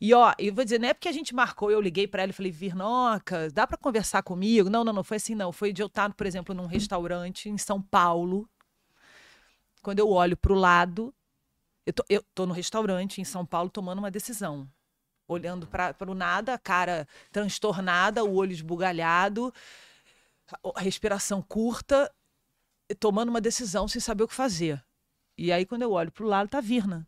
Speaker 3: E ó, eu vou dizer, não é porque a gente marcou, eu liguei para ela e falei, Virnoca, dá para conversar comigo? Não, não, não foi assim, não. Foi de eu estar, por exemplo, num restaurante em São Paulo. Quando eu olho para o lado, eu tô, eu tô no restaurante em São Paulo tomando uma decisão. Olhando para o nada, a cara transtornada, o olho esbugalhado, respiração curta, tomando uma decisão sem saber o que fazer. E aí, quando eu olho para o lado, tá a Virna.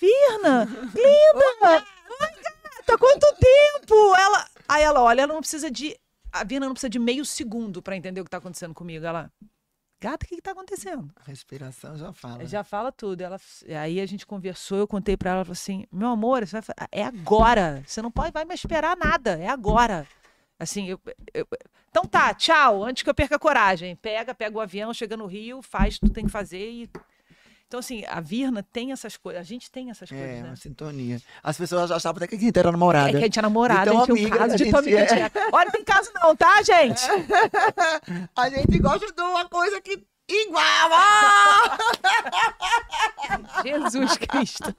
Speaker 3: Virna! Linda! Ai, gata, quanto tempo! Ela... Aí ela olha, ela não precisa de. A Virna não precisa de meio segundo para entender o que tá acontecendo comigo. Ela. Gata, o que, que tá acontecendo?
Speaker 4: A respiração já fala.
Speaker 3: Já fala tudo. Ela, aí a gente conversou, eu contei pra ela, ela falou assim: meu amor, você vai, é agora. Você não pode vai mais esperar nada, é agora. Assim, eu, eu- então tá, tchau, antes que eu perca a coragem. Pega, pega o avião, chega no Rio, faz o que tu tem que fazer e. Então, assim, a Virna tem essas coisas, a gente tem essas coisas,
Speaker 4: É,
Speaker 3: né?
Speaker 4: uma sintonia. As pessoas já achavam até que a gente era namorada.
Speaker 3: É que a gente é namorada,
Speaker 4: Então,
Speaker 3: a gente tinha um
Speaker 4: amiga,
Speaker 3: caso de
Speaker 4: gente
Speaker 3: amiga
Speaker 4: é.
Speaker 3: Olha, não tem caso não, tá, gente?
Speaker 4: A gente gosta de uma coisa que igual. Ah!
Speaker 3: Jesus Cristo.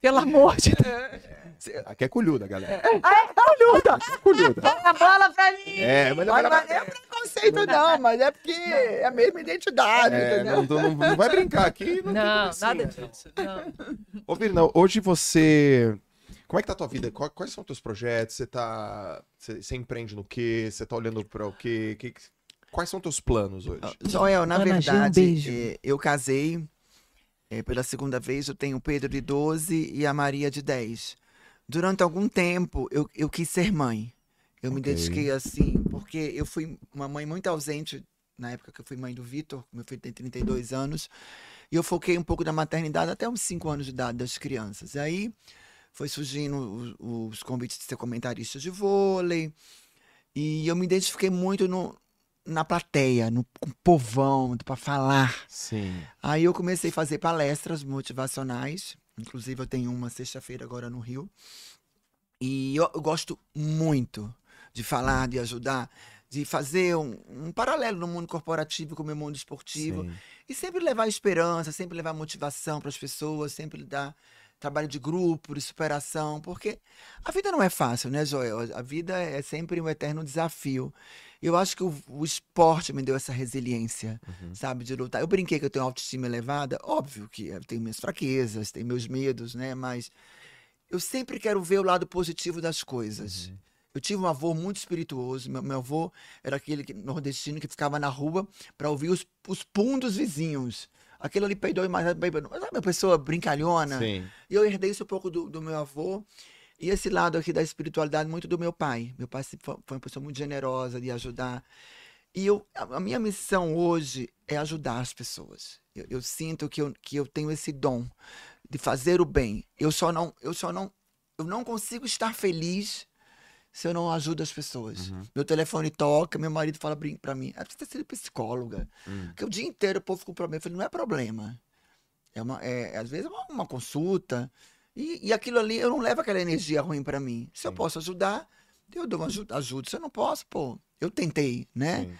Speaker 3: Pelo amor de Deus.
Speaker 1: Aqui é colhuda, galera.
Speaker 3: Olhuda!
Speaker 1: Colhuda.
Speaker 3: A bola pra mim!
Speaker 1: É, mas não,
Speaker 4: Mas não é preconceito, não, mas é porque é a mesma identidade,
Speaker 1: é,
Speaker 4: entendeu?
Speaker 1: não, não- não vai brincar aqui. Não, tem
Speaker 3: Não, nada disso. Não.
Speaker 1: Ô, Virna, hoje você. Como é que tá a tua vida? Qua- Quais são os teus projetos? Você tá. Você, você empreende no quê? Você tá olhando para o quê? Que- Quais são teus planos hoje?
Speaker 4: Joel, na
Speaker 3: Ana um
Speaker 4: verdade,
Speaker 3: beijo.
Speaker 4: eh, eu casei eh, pela segunda vez, eu tenho o Pedro de 12 e a Maria de 10. Durante algum tempo, eu, eu quis ser mãe. Eu me
Speaker 1: Ok.
Speaker 4: dediquei assim, porque eu fui uma mãe muito ausente na época que eu fui mãe do Vitor, meu filho tem 32 anos, e eu foquei um pouco na maternidade até uns 5 anos de idade das crianças. E aí foi surgindo os, os convites de ser comentarista de vôlei, e eu me identifiquei muito no, na plateia, no com o povão, para falar.
Speaker 1: Sim.
Speaker 4: Aí eu comecei a fazer palestras motivacionais. Inclusive, eu tenho uma sexta-feira agora no Rio. E eu, eu gosto muito de falar, de ajudar, de fazer um, um paralelo no mundo corporativo com o meu mundo esportivo.
Speaker 1: sim.
Speaker 4: E sempre levar esperança, sempre levar motivação para as pessoas, sempre dar trabalho de grupo, de superação, porque a vida não é fácil, né, Joel? A vida é sempre um eterno desafio. Eu acho que o, o esporte me deu essa resiliência,
Speaker 1: Uhum.
Speaker 4: sabe, de lutar. Eu brinquei que eu tenho autoestima elevada, óbvio que eu tenho minhas fraquezas, tenho meus medos, né, mas eu sempre quero ver o lado positivo das coisas.
Speaker 1: Uhum.
Speaker 4: Eu tive um avô muito espirituoso. Meu, meu avô era aquele que- nordestino que ficava na rua para ouvir os, os pum dos vizinhos. aquele ali peidou mais, peidou. Sabe uma pessoa brincalhona?
Speaker 1: Sim.
Speaker 4: E eu herdei isso um pouco do, do meu avô. E esse lado aqui da espiritualidade, muito do meu pai. Meu pai foi uma pessoa muito generosa de ajudar. E eu, a minha missão hoje é ajudar as pessoas. Eu, eu sinto que eu, que eu tenho esse dom de fazer o bem. Eu só não, eu só não, eu não consigo estar feliz se eu não ajudo as pessoas. Meu telefone toca, meu marido fala pra mim, ah, você precisa ser psicóloga. Porque o dia inteiro o povo fica com problema. Eu falei, não é problema. É uma, é, às vezes é uma, uma consulta. E, e aquilo ali, eu não levo aquela energia ruim pra mim. Se eu
Speaker 1: Sim.
Speaker 4: posso ajudar, eu dou uma ajuda, ajudo. Se eu não posso, pô, eu tentei, né?
Speaker 1: Sim.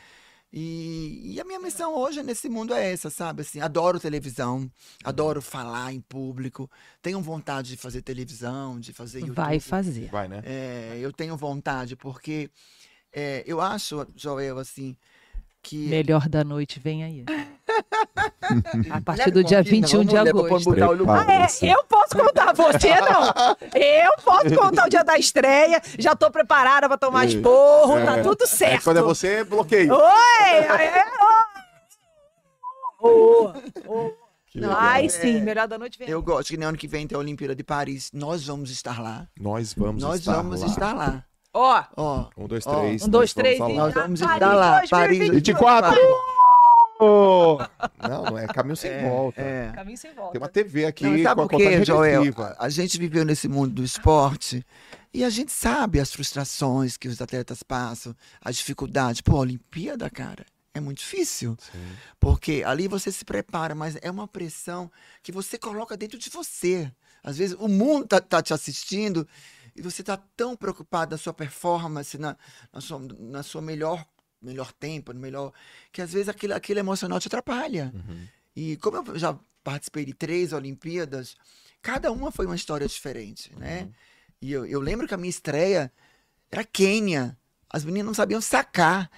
Speaker 4: E, e a minha missão hoje nesse mundo é essa, sabe? Assim, adoro televisão, adoro falar em público, tenho vontade de fazer televisão, de fazer YouTube.
Speaker 3: Vai fazer.
Speaker 1: Vai, né?
Speaker 4: É, eu tenho vontade, porque é, eu acho, Joel, assim, que.
Speaker 3: Melhor da noite, vem aí. A partir do dia
Speaker 4: confina,
Speaker 3: 21 de agosto. Ah, é, eu posso contar, você não. Eu posso contar o dia da estreia, já tô preparada pra tomar esporro, tá
Speaker 1: É.
Speaker 3: tudo
Speaker 1: É,
Speaker 3: certo.
Speaker 1: quando é você, bloqueio.
Speaker 3: Oi! É, é. Ai, sim, melhor da noite vem.
Speaker 4: Eu gosto que no ano que vem tem a Olimpíada de Paris. Nós vamos estar lá.
Speaker 1: Nós vamos
Speaker 4: Nós
Speaker 1: estar
Speaker 4: vamos
Speaker 1: lá.
Speaker 4: estar lá.
Speaker 3: Ó,
Speaker 4: Ó.
Speaker 1: Um, dois, três.
Speaker 3: um, dois, três
Speaker 1: vamos.
Speaker 4: Nós vamos estar lá. Paris
Speaker 3: 2024.
Speaker 1: 24. Não, não é caminho sem volta.
Speaker 4: É.
Speaker 3: Caminho sem volta.
Speaker 1: Tem uma TV aqui
Speaker 4: Não, sabe
Speaker 1: com a
Speaker 4: por quê,
Speaker 1: contagem
Speaker 4: Joel?
Speaker 1: regressiva.
Speaker 4: A gente viveu nesse mundo do esporte e a gente sabe as frustrações que os atletas passam, as dificuldades. Pô, a Olimpíada, cara, é muito difícil.
Speaker 1: Sim.
Speaker 4: Porque ali você se prepara, mas é uma pressão que você coloca dentro de você. Às vezes o mundo tá, tá te assistindo e você tá tão preocupado na sua performance, na, na, sua, na sua melhor, melhor tempo, no melhor. Que às vezes aquele, aquele emocional te atrapalha.
Speaker 1: Uhum.
Speaker 4: E como eu já participei de três Olimpíadas, cada uma foi uma história diferente, né? E eu, eu lembro que a minha estreia era Quênia. As meninas não sabiam sacar.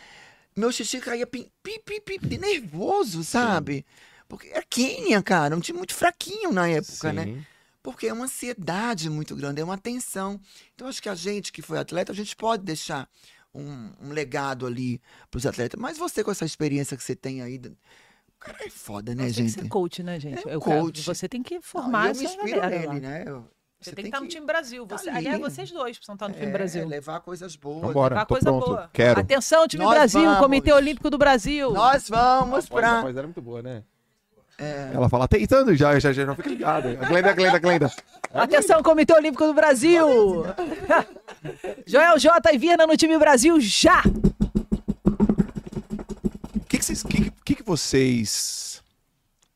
Speaker 4: Meu xixi caía pim, pim, pim, pim, de nervoso, sabe? Porque era Quênia, cara, um time muito fraquinho na época, né? Porque é uma ansiedade muito grande, é uma tensão. Então, acho que a gente que foi atleta, a gente pode deixar um, um legado ali para os atletas. Mas você, com essa experiência que você tem aí, o cara é foda, né,
Speaker 3: Você tem que
Speaker 4: gente?
Speaker 3: ser coach, né, gente?
Speaker 4: É
Speaker 3: Eu
Speaker 4: coach.
Speaker 3: quero- Você tem que
Speaker 4: Não,
Speaker 3: formar
Speaker 4: e eu
Speaker 3: essa
Speaker 4: me inspiro
Speaker 3: galera lá.
Speaker 4: nele, né? Eu-
Speaker 3: Você, tem que estar no time Brasil.
Speaker 4: tá
Speaker 3: Você,
Speaker 4: ali.
Speaker 3: aliás, vocês dois precisam estar no time
Speaker 4: é,
Speaker 3: Brasil.
Speaker 4: levar coisas boas.
Speaker 1: Vambora,
Speaker 3: Levar
Speaker 1: tô
Speaker 3: coisa
Speaker 1: pronto.
Speaker 3: boa.
Speaker 1: Quero.
Speaker 3: Atenção, time
Speaker 4: Nós
Speaker 3: Brasil,
Speaker 4: vamos.
Speaker 3: Comitê Olímpico do Brasil.
Speaker 4: Nós vamos pra.
Speaker 1: Mas era muito boa, né?
Speaker 4: É,
Speaker 1: Ela fala, tentando já, já, já, já fica ligado. A Glenda, Glenda, Glenda.
Speaker 3: Atenção, Comitê Olímpico do Brasil. Joel J e Viana no time Brasil já.
Speaker 1: O que, que, vocês, que, que, que vocês.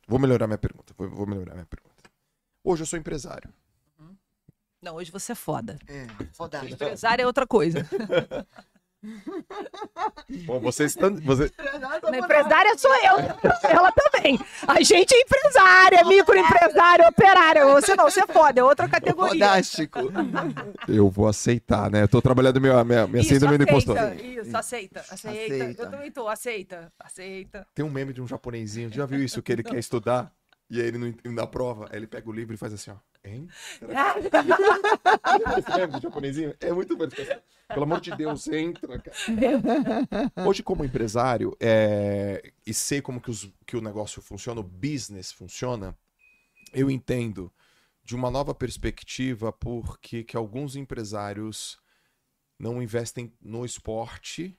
Speaker 1: Vou melhorar minha pergunta. Vou, vou melhorar minha pergunta. Hoje eu sou empresário.
Speaker 3: Não, hoje você é foda.
Speaker 4: é, fodástico.
Speaker 3: Empresário é outra coisa.
Speaker 1: Bom, vocês estão. Você...
Speaker 3: A empresária sou eu. Ela também. A gente é empresária, microempresária, operária. Você não, você é foda, é outra categoria.
Speaker 4: Fodástico.
Speaker 1: Eu vou aceitar, né? Eu tô trabalhando minha, minha, minha
Speaker 3: Isso,
Speaker 1: síndrome do impostor.
Speaker 3: aceita, isso, aceita, aceita,
Speaker 4: Aceita.
Speaker 3: Eu também tô, aceita, aceita.
Speaker 1: Tem um meme de um japonesinho. Já viu isso? Que ele quer estudar e aí ele não na prova, aí ele pega o livro e faz assim, ó. Hein? Esse meme do japonesinho é muito bom. Pelo amor de Deus, entra, cara. Hoje, como empresário, é, e sei como que, os- que o negócio funciona, o business funciona, eu entendo de uma nova perspectiva porque que alguns empresários não investem no esporte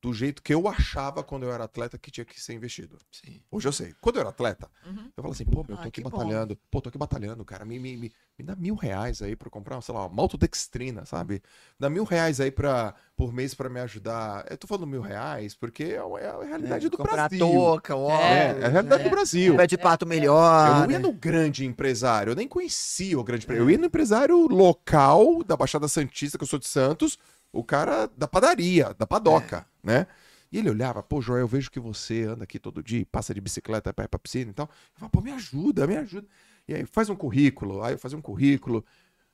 Speaker 1: do jeito que eu achava quando eu era atleta que tinha que ser investido.
Speaker 4: Sim.
Speaker 1: Hoje eu sei. Quando eu era atleta,
Speaker 3: Uhum.
Speaker 1: eu falo assim, pô, meu, eu tô
Speaker 4: Ah,
Speaker 1: aqui
Speaker 4: que bom.
Speaker 1: batalhando. Pô, tô aqui batalhando, cara. Me, me, me, me dá mil reais aí pra comprar, sei lá, uma maltodextrina, sabe? Dá mil reais aí pra, por mês pra me ajudar. Eu tô falando mil reais porque é a, é a realidade do
Speaker 4: Comprar
Speaker 1: Brasil.
Speaker 4: touca, ó.
Speaker 1: É, é a realidade do Brasil.
Speaker 4: Pé de pato melhor.
Speaker 1: Eu não ia
Speaker 4: né?
Speaker 1: no grande empresário, eu nem conhecia o grande empresário. Eu ia no empresário local da Baixada Santista, que eu sou de Santos, o cara da padaria, da padoca, né? E ele olhava, pô, Joel, eu vejo que você anda aqui todo dia, passa de bicicleta pra ir pra piscina e tal. Eu falava, pô, me ajuda, me ajuda. E aí, faz um currículo. Aí eu fazia um currículo.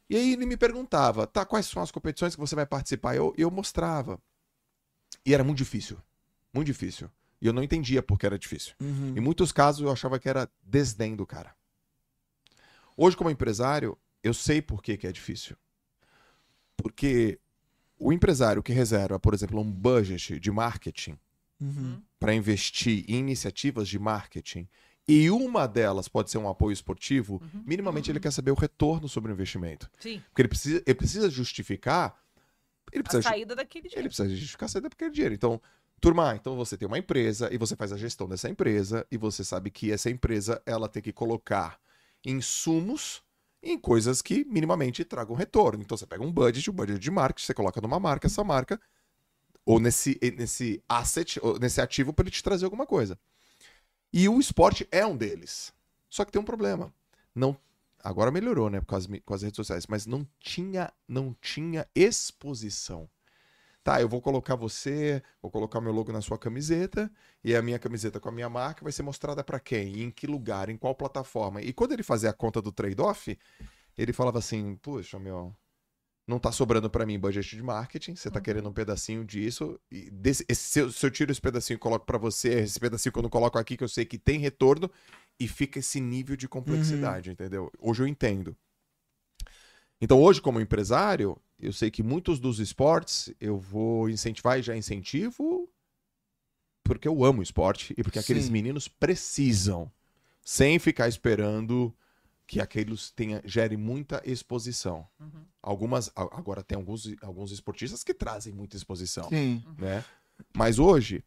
Speaker 1: E aí ele me perguntava, tá, quais são as competições que você vai participar? Eu, eu mostrava. E era muito difícil. Muito difícil. E eu não entendia porque era difícil.
Speaker 4: Uhum.
Speaker 1: Em muitos casos eu achava que era desdém do cara. Hoje, como empresário, eu sei por que, que é difícil. Porque o empresário que reserva, por exemplo, um budget de marketing
Speaker 4: Uhum.
Speaker 1: para investir em iniciativas de marketing e uma delas pode ser um apoio esportivo,
Speaker 3: Uhum.
Speaker 1: minimamente ele quer saber o retorno sobre o investimento.
Speaker 3: Sim.
Speaker 1: Porque ele precisa, ele precisa justificar. Ele
Speaker 3: A
Speaker 1: precisa, ju-
Speaker 3: saída daquele
Speaker 1: ele
Speaker 3: jeito.
Speaker 1: precisa justificar a saída daquele dinheiro. Então, turma, então você tem uma empresa e você faz a gestão dessa empresa e você sabe que essa empresa ela tem que colocar insumos em coisas que minimamente tragam retorno. Então você pega um budget, um budget de marketing, você coloca numa marca, essa marca, ou nesse, nesse asset, ou nesse ativo para ele te trazer alguma coisa. E o esporte é um deles. Só que tem um problema. Não, agora melhorou, né, as, mi- com as redes sociais, mas não tinha, não tinha exposição. Tá, eu vou colocar você, vou colocar meu logo na sua camiseta e a minha camiseta com a minha marca vai ser mostrada para quem, em que lugar, em qual plataforma. E quando ele fazia a conta do trade-off, ele falava assim: "Puxa, meu, não tá sobrando para mim budget de marketing, você tá querendo um pedacinho disso, e desse, esse- se, eu, se eu tiro esse pedacinho e coloco para você, esse pedacinho que eu não coloco aqui que eu sei que tem retorno e fica esse nível de complexidade, entendeu? Hoje eu entendo. Então, hoje, como empresário, eu sei que muitos dos esportes eu vou incentivar e já incentivo porque eu amo esporte e porque aqueles
Speaker 4: Sim.
Speaker 1: meninos precisam, sem ficar esperando que aqueles tenha, gere muita exposição.
Speaker 3: Uhum.
Speaker 1: Algumas, agora tem alguns, alguns esportistas que trazem muita exposição,
Speaker 4: Sim.
Speaker 1: né? Mas hoje,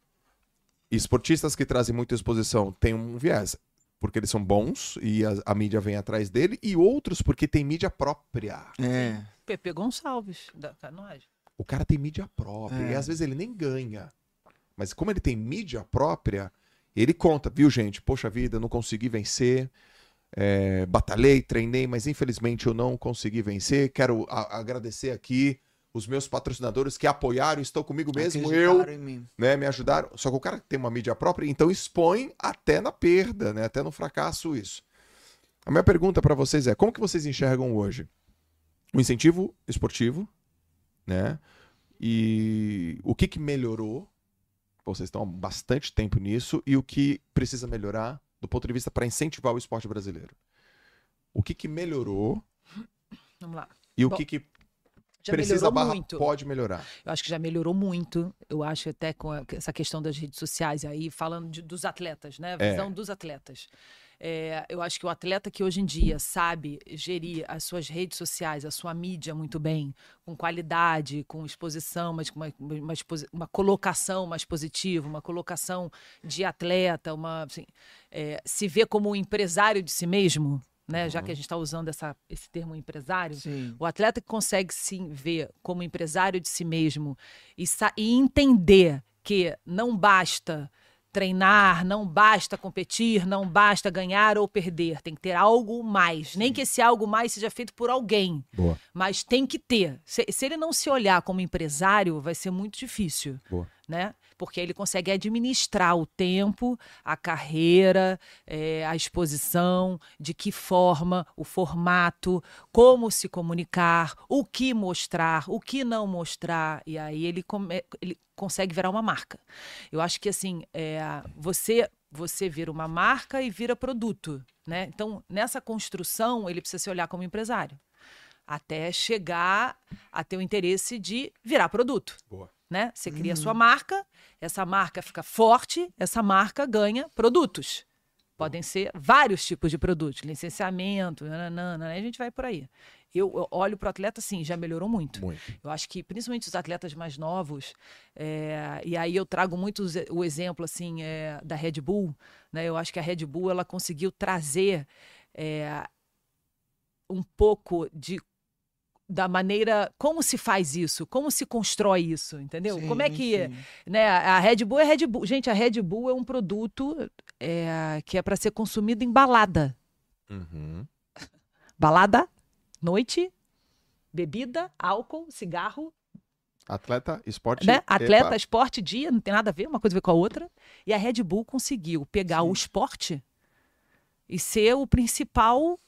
Speaker 1: esportistas que trazem muita exposição têm um viés, porque eles são bons e a, a mídia vem atrás dele, e outros porque tem mídia própria.
Speaker 4: É.
Speaker 3: Pepe Gonçalves, da canoagem.
Speaker 1: O cara tem mídia própria.
Speaker 4: É.
Speaker 1: E às vezes ele nem ganha. Mas como ele tem mídia própria, ele conta, viu, gente? Poxa vida, não consegui vencer. é, batalhei, treinei, mas infelizmente eu não consegui vencer. Quero agradecer aqui os meus patrocinadores que apoiaram, estão comigo mesmo. Eu,
Speaker 4: Acreditaram em mim.
Speaker 1: né, me ajudaram. Só que o cara tem uma mídia própria, então expõe até na perda, né? Até no fracasso isso. A minha pergunta para vocês é: como que vocês enxergam hoje o incentivo esportivo, né? E o que que melhorou? Vocês estão há bastante tempo nisso e o que precisa melhorar do ponto de vista para incentivar o esporte brasileiro? O que que melhorou
Speaker 3: Vamos lá.
Speaker 1: e o
Speaker 3: Bom,
Speaker 1: que que
Speaker 3: Já
Speaker 1: precisa
Speaker 3: melhorou muito.
Speaker 1: pode melhorar?
Speaker 3: Eu acho que já melhorou muito. Eu acho até com essa questão das redes sociais aí, falando de- dos atletas, né? A
Speaker 1: É.
Speaker 3: visão dos atletas. É, eu acho que o atleta que hoje em dia sabe gerir as suas redes sociais, a sua mídia muito bem, com qualidade, com exposição, mas com uma, uma, uma colocação mais positiva, uma colocação de atleta, uma assim, é, se vê como um empresário de si mesmo, né? Já que a gente está usando essa, esse termo empresário,
Speaker 4: Sim.
Speaker 3: o atleta que consegue se ver como empresário de si mesmo e, e entender que não basta treinar, não basta competir, não basta ganhar ou perder, tem que ter algo mais. Nem que esse algo mais seja feito por alguém,
Speaker 1: Boa.
Speaker 3: mas tem que ter. Se, se ele não se olhar como empresário, vai ser muito difícil
Speaker 1: Boa.
Speaker 3: né? Porque ele consegue administrar o tempo, a carreira, eh, a exposição, de que forma, o formato, como se comunicar, o que mostrar, o que não mostrar. E aí ele, come- ele consegue virar uma marca. Eu acho que assim, eh, você você vira uma marca e vira produto, né? Então, nessa construção, ele precisa se olhar como empresário. Até chegar a ter o interesse de virar produto
Speaker 1: Boa.
Speaker 3: Né? Você cria a sua marca, essa marca fica forte, essa marca ganha produtos. Podem ser vários tipos de produtos, licenciamento, nananana, a gente vai por aí. Eu, eu olho para o atleta, sim, já melhorou muito.
Speaker 1: Muito.
Speaker 3: Eu acho que, principalmente os atletas mais novos, é, e aí eu trago muito o exemplo assim é, da Red Bull, né? Eu acho que a Red Bull ela conseguiu trazer é, um pouco de da maneira como se faz isso, como se constrói isso, entendeu? como é
Speaker 4: Sim,
Speaker 3: que
Speaker 4: sim.
Speaker 3: né, a Red Bull é Red Bull. Gente, a Red Bull é um produto é, que é para ser consumido em balada.
Speaker 1: Uhum.
Speaker 3: Balada, noite, bebida, álcool, cigarro,
Speaker 1: Atleta, esporte.
Speaker 3: né? Atleta,
Speaker 1: epa.
Speaker 3: esporte, dia, não tem nada a ver, uma coisa a ver com a outra. E a Red Bull conseguiu pegar o esporte e ser o principal,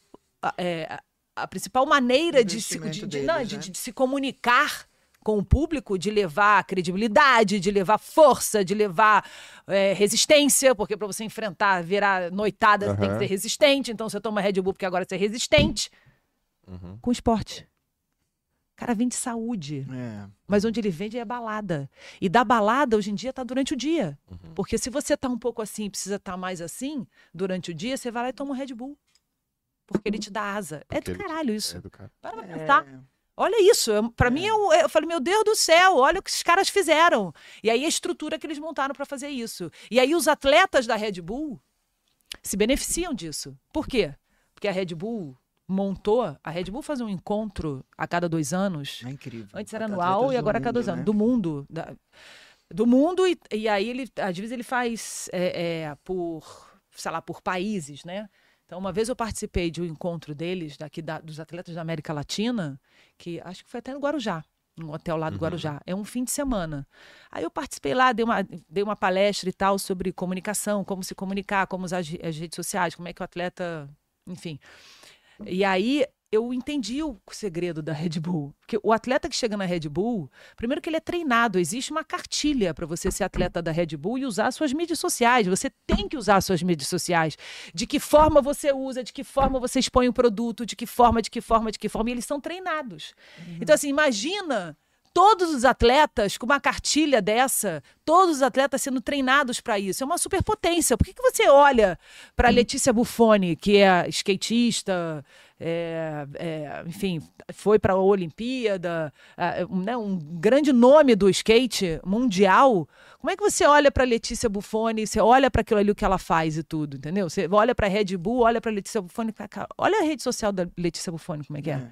Speaker 3: é, a principal maneira de se, de, de-
Speaker 4: deles,
Speaker 3: não, de-
Speaker 4: né?
Speaker 3: de se comunicar com o público, de levar credibilidade, de levar força, de levar é, resistência, porque para você enfrentar, virar noitada, você tem que ser resistente. Então você toma Red Bull porque agora você é resistente
Speaker 1: Uhum.
Speaker 3: com esporte. cara vende saúde.
Speaker 4: É.
Speaker 3: Mas onde ele vende é balada. E da balada, hoje em dia, tá durante o dia.
Speaker 1: Uhum.
Speaker 3: Porque se você tá um pouco assim, precisa estar mais assim, durante o dia, você vai lá e toma um Red Bull. Porque ele te dá asa. É
Speaker 1: Porque
Speaker 3: do caralho isso.
Speaker 1: É do cara.
Speaker 3: Para pra
Speaker 4: É.
Speaker 3: pensar. Olha isso, eu, pra mim, eu, eu falei, meu Deus do céu, olha o que esses caras fizeram. E aí a estrutura que eles montaram para fazer isso. E aí os atletas da Red Bull se beneficiam disso. Por quê? Porque a Red Bull montou, a Red Bull faz um encontro a cada dois anos.
Speaker 4: É incrível.
Speaker 3: Antes era anual e agora a cada dois
Speaker 4: mundo,
Speaker 3: anos.
Speaker 4: né?
Speaker 3: Do mundo. da- do mundo, e, e aí ele, às vezes, ele faz é, é, por, sei lá, por países, né? Então, uma vez eu participei de um encontro deles, daqui da- dos atletas da América Latina, que acho que foi até no Guarujá, no hotel lá do Guarujá. É um fim de semana. Aí eu participei lá, dei uma, dei uma palestra e tal sobre comunicação, como se comunicar, como usar as, as redes sociais, como é que o atleta. Enfim. E aí eu entendi o segredo da Red Bull. Porque o atleta que chega na Red Bull, primeiro que ele é treinado, existe uma cartilha para você ser atleta da Red Bull e usar suas mídias sociais. Você tem que usar suas mídias sociais. De que forma você usa, de que forma você expõe o produto, de que forma, de que forma, de que forma. E eles são treinados. Então, assim, imagina todos os atletas com uma cartilha dessa, todos os atletas sendo treinados para isso. É uma superpotência. Por que, que você olha para Letícia Buffoni, que é skatista, é, é, enfim, foi para a Olimpíada, é, um, né, um grande nome do skate mundial. Como é que você olha para Letícia Buffoni, você olha para aquilo ali o que ela faz e tudo, entendeu? Você olha para Red Bull, olha para Letícia Buffoni, olha a rede social da Letícia Buffoni como é que é.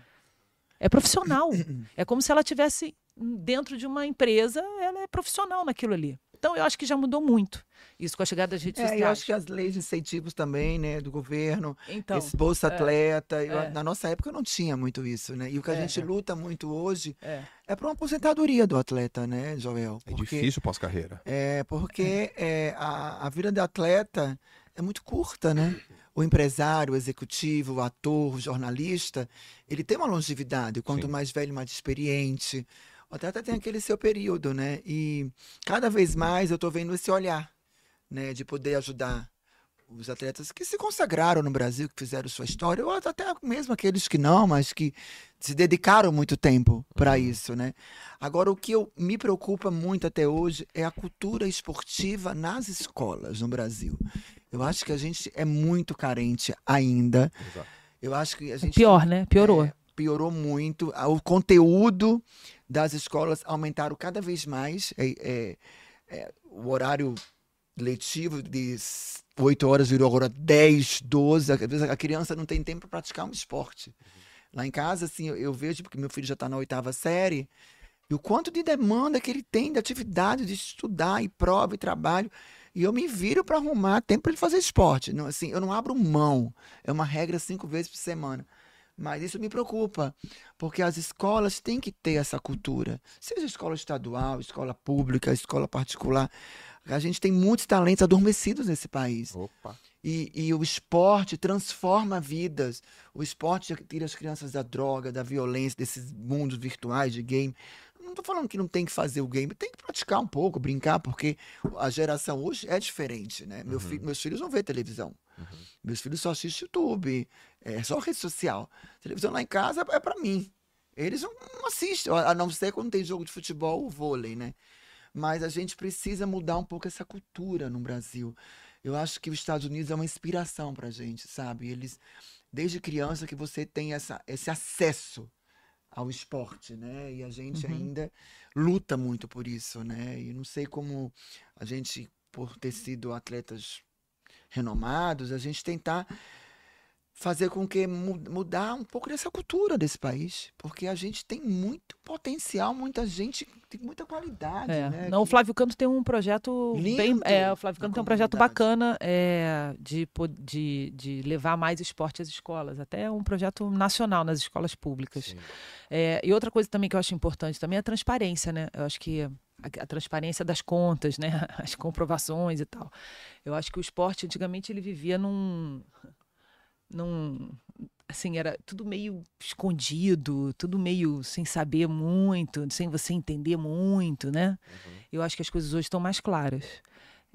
Speaker 3: É profissional. É como se ela tivesse dentro de uma empresa, ela é profissional naquilo ali. Então eu acho que já mudou muito isso com a chegada das redes
Speaker 4: É, eu
Speaker 3: sociais.
Speaker 4: acho que as leis de incentivos também, né, do governo,
Speaker 3: Então,
Speaker 4: esse Bolsa Atleta, eu-
Speaker 3: é.
Speaker 4: na nossa época não tinha muito isso, né? E o que a
Speaker 3: É.
Speaker 4: gente luta muito hoje
Speaker 3: é.
Speaker 4: é para uma aposentadoria do atleta, né, Joel?
Speaker 1: É difícil pós-carreira.
Speaker 4: É, porque é, a, a vida de atleta é muito curta, né? O empresário, o executivo, o ator, o jornalista, ele tem uma longevidade. Quanto
Speaker 1: Sim.
Speaker 4: mais velho, mais experiente. O atleta tem aquele seu período, né? E cada vez mais eu estou vendo esse olhar, né? De poder ajudar os atletas que se consagraram no Brasil, que fizeram sua história, ou até mesmo aqueles que não, mas que se dedicaram muito tempo para isso, né? Agora, o que eu, me preocupa muito até hoje é a cultura esportiva nas escolas no Brasil. Eu acho que a gente é muito carente ainda.
Speaker 1: Exato.
Speaker 4: Eu acho que a gente
Speaker 3: Pior, né? Piorou.
Speaker 4: é, piorou muito. Ah, O conteúdo das escolas aumentaram cada vez mais. É, é, é, o horário letivo de 8 horas virou agora 10, 12. Às vezes a criança não tem tempo para praticar um esporte. Lá em casa, assim, eu, eu vejo, porque meu filho já está na oitava série, e o quanto de demanda que ele tem de atividade, de estudar, e prova, e trabalho. E eu me viro para arrumar tempo para ele fazer esporte. Não, assim, eu não abro mão. É uma regra cinco vezes por semana. Mas isso me preocupa, porque as escolas têm que ter essa cultura. Seja escola estadual, escola pública, escola particular. A gente tem muitos talentos adormecidos nesse país.
Speaker 1: Opa.
Speaker 4: E, e o esporte transforma vidas. O esporte tira as crianças da droga, da violência, desses mundos virtuais de game. Não estou falando que não tem que fazer o game, tem que praticar um pouco, brincar, porque a geração hoje é diferente, né? Meu fi- meus filhos não vê televisão. Meus filhos só assistem YouTube, é só rede social. Televisão lá em casa é para mim. Eles não, não assistem, a não ser quando tem jogo de futebol ou vôlei, né? Mas a gente precisa mudar um pouco essa cultura no Brasil. Eu acho que os Estados Unidos é uma inspiração pra gente, sabe? Eles, desde criança, que você tem essa, esse acesso ao esporte, né? E a gente
Speaker 3: Uhum.
Speaker 4: ainda luta muito por isso, né? E não sei como a gente, por ter sido atletas renomados, a gente tentar fazer com que mu- mudar um pouco dessa cultura desse país, porque a gente tem muito potencial, muita gente tem muita qualidade,
Speaker 3: É.
Speaker 4: né?
Speaker 3: Não, o
Speaker 4: que-
Speaker 3: Flávio Canto tem um projeto bem.
Speaker 4: Lindo
Speaker 3: É, o Flávio Canto tem um projeto bacana é, de, de, de levar mais esporte às escolas, até um projeto nacional nas escolas públicas. É, e outra coisa também que eu acho importante também é a transparência, né? Eu acho que a, a transparência das contas, né? As comprovações e tal. Eu acho que o esporte antigamente ele vivia num num assim era tudo meio escondido, tudo meio sem saber muito, sem você entender muito, né? Eu acho que as coisas hoje estão mais claras.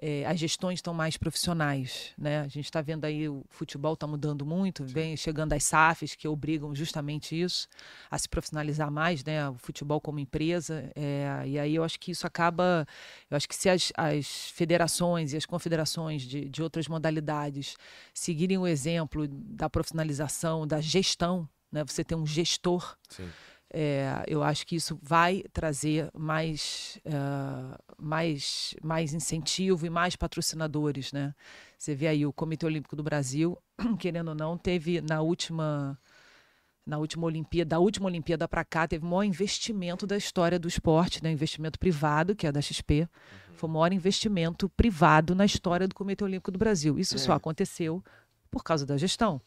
Speaker 3: É, as gestões estão mais profissionais, né? A gente está vendo aí o futebol está mudando muito, vem chegando as SAFs que obrigam justamente isso a se profissionalizar mais, né? O futebol como empresa, é, e aí eu acho que isso acaba, eu acho que se as, as federações e as confederações de, de outras modalidades seguirem o exemplo da profissionalização, da gestão, né? Você ter um gestor
Speaker 1: Sim.
Speaker 3: É, eu acho que isso vai trazer mais, ah, mais, mais incentivo e mais patrocinadores, né? Você vê aí o Comitê Olímpico do Brasil, querendo ou não, teve na última na última Olimpíada, da última Olimpíada para cá, teve o maior investimento da história do esporte, né? Investimento privado, que é da XP, foi o maior investimento privado na história do Comitê Olímpico do Brasil. Isso só aconteceu por causa da gestão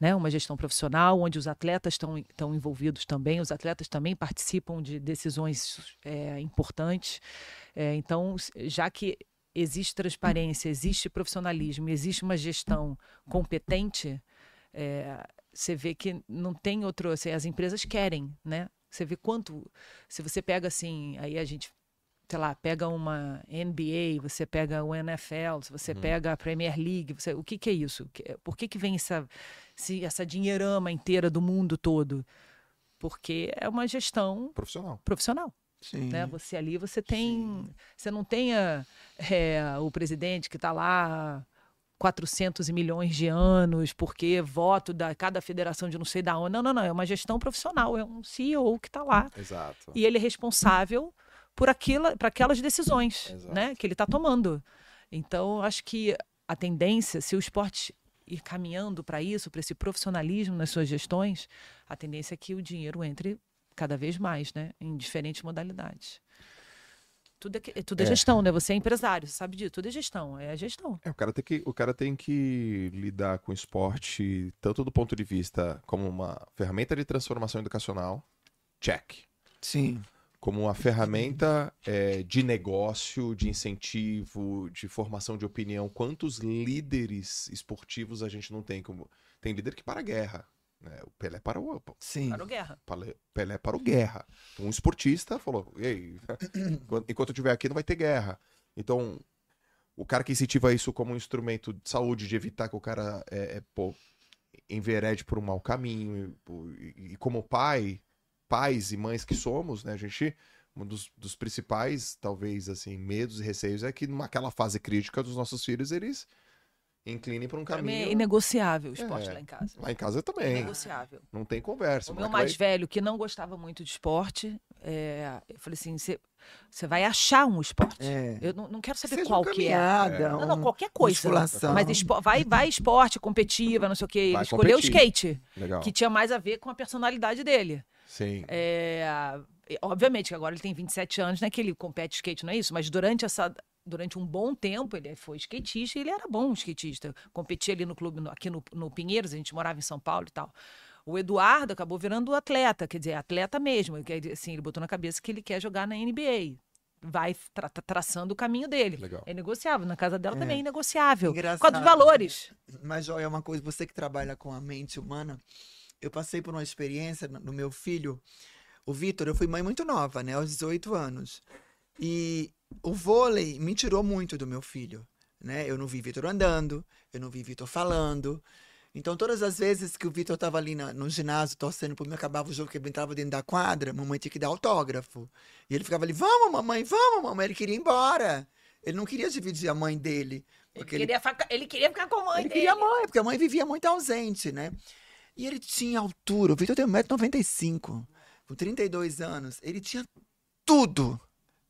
Speaker 3: né, uma gestão profissional, onde os atletas estão, estão envolvidos também, os atletas também participam de decisões é, importantes. É, então, já que existe transparência, existe profissionalismo, existe uma gestão competente, é, você vê que não tem outro. Assim, as empresas querem, né? Você vê quanto. Se você pega assim, aí a gente sei lá, pega uma NBA, você pega o NFL, se você pega a Premier League, você, o que, que é isso? Por que, que vem essa, se- essa dinheirama inteira do mundo todo? Porque é uma gestão
Speaker 1: Profissional.
Speaker 3: profissional.
Speaker 4: Sim.
Speaker 3: Né? Você ali, você tem. Você não tem a- é, o presidente que está lá há 400 milhões de anos, porque voto da cada federação de não sei da onde. Não, não, não. É uma gestão profissional. É um CEO que está lá
Speaker 1: Exato.
Speaker 3: e ele é responsável por aquela, por aquelas decisões
Speaker 1: Exato.
Speaker 3: né, que ele está tomando. Então, acho que a tendência, se o esporte ir caminhando para isso, para esse profissionalismo nas suas gestões, a tendência é que o dinheiro entre cada vez mais, né, em diferentes modalidades. Tudo é, que- tudo é
Speaker 1: É.
Speaker 3: gestão, né? Você é empresário, você sabe disso. Tudo é gestão, é gestão.
Speaker 1: É, o cara tem que, o cara tem que lidar com o esporte tanto do ponto de vista como uma ferramenta de transformação educacional, check.
Speaker 4: Sim.
Speaker 1: Como uma ferramenta é, de negócio, de incentivo, de formação de opinião. Quantos líderes esportivos a gente não tem? Como... Tem líder que para a guerra. Né? O Pelé para o
Speaker 4: Sim.
Speaker 3: Para o guerra.
Speaker 1: Pelé para o guerra. Um esportista falou: Ei, enquanto- enquanto eu estiver aqui, não vai ter guerra. Então, o cara que incentiva isso como um instrumento de saúde, de evitar que o cara é, é, pô, enverede por um mau caminho. E, e- e como pai, pais e mães que somos, né, a gente. Um dos, dos principais, talvez, assim, medos e receios é que naquela fase crítica dos nossos filhos, eles inclinem para um
Speaker 3: mim é
Speaker 1: caminho.
Speaker 3: inegociável o esporte
Speaker 1: É.
Speaker 3: lá em casa.
Speaker 1: Lá em casa também.
Speaker 3: Inegociável.
Speaker 1: Não tem conversa.
Speaker 3: O
Speaker 1: o
Speaker 3: meu mais
Speaker 1: vai-
Speaker 3: velho, que não gostava muito de esporte, é, eu falei assim: você vai achar um esporte.
Speaker 4: É.
Speaker 3: Eu não, não quero saber
Speaker 4: Seja
Speaker 3: qual que é.
Speaker 4: caminhada,
Speaker 3: Não, não, qualquer coisa.
Speaker 4: musculação.
Speaker 3: Mas espo- vai, vai esporte, competiva, não sei o quê. Ele
Speaker 1: Vai
Speaker 3: escolheu o
Speaker 1: competir.
Speaker 3: skate,
Speaker 1: Legal.
Speaker 3: que tinha mais a ver com a personalidade dele.
Speaker 1: Sim.
Speaker 3: É, obviamente que agora ele tem 27 anos, né? Que ele compete skate, não é isso? Mas durante essa. Durante um bom tempo, ele foi skatista e ele era bom skatista. Competia ali no clube, no- aqui no, no Pinheiros, a gente morava em São Paulo e tal. O Eduardo acabou virando atleta, quer dizer, atleta mesmo. Ele quer- Assim, ele botou na cabeça que ele quer jogar na NBA. Vai tra- tra- traçando o caminho dele.
Speaker 1: Legal.
Speaker 3: É negociável. Na casa dela
Speaker 4: É.
Speaker 3: também é negociável. Por
Speaker 4: Engraçado.
Speaker 3: causa dos valores.
Speaker 4: Mas, Joia, uma coisa, você que trabalha com a mente humana, eu passei por uma experiência no meu filho, o Vitor, eu fui mãe muito nova, né, aos 18 anos. E o vôlei me tirou muito do meu filho, né? Eu não vi Vitor andando, eu não vi Vitor falando. Então, todas as vezes que o Vitor estava ali na- no ginásio torcendo por mim, acabava o jogo que ele entrava dentro da quadra, mamãe tinha que dar autógrafo. E ele ficava ali, vamos, mamãe, vamos, mamãe. Ele queria ir embora. Ele não queria dividir a mãe dele.
Speaker 3: Ele
Speaker 4: Porque ele
Speaker 3: queria, faca- ele queria ficar com a mãe
Speaker 4: ele
Speaker 3: dele.
Speaker 4: queria a mãe, porque a mãe vivia muito ausente, né? E ele tinha altura. O Vitor tem 1,95m. Com 32 anos, ele tinha tudo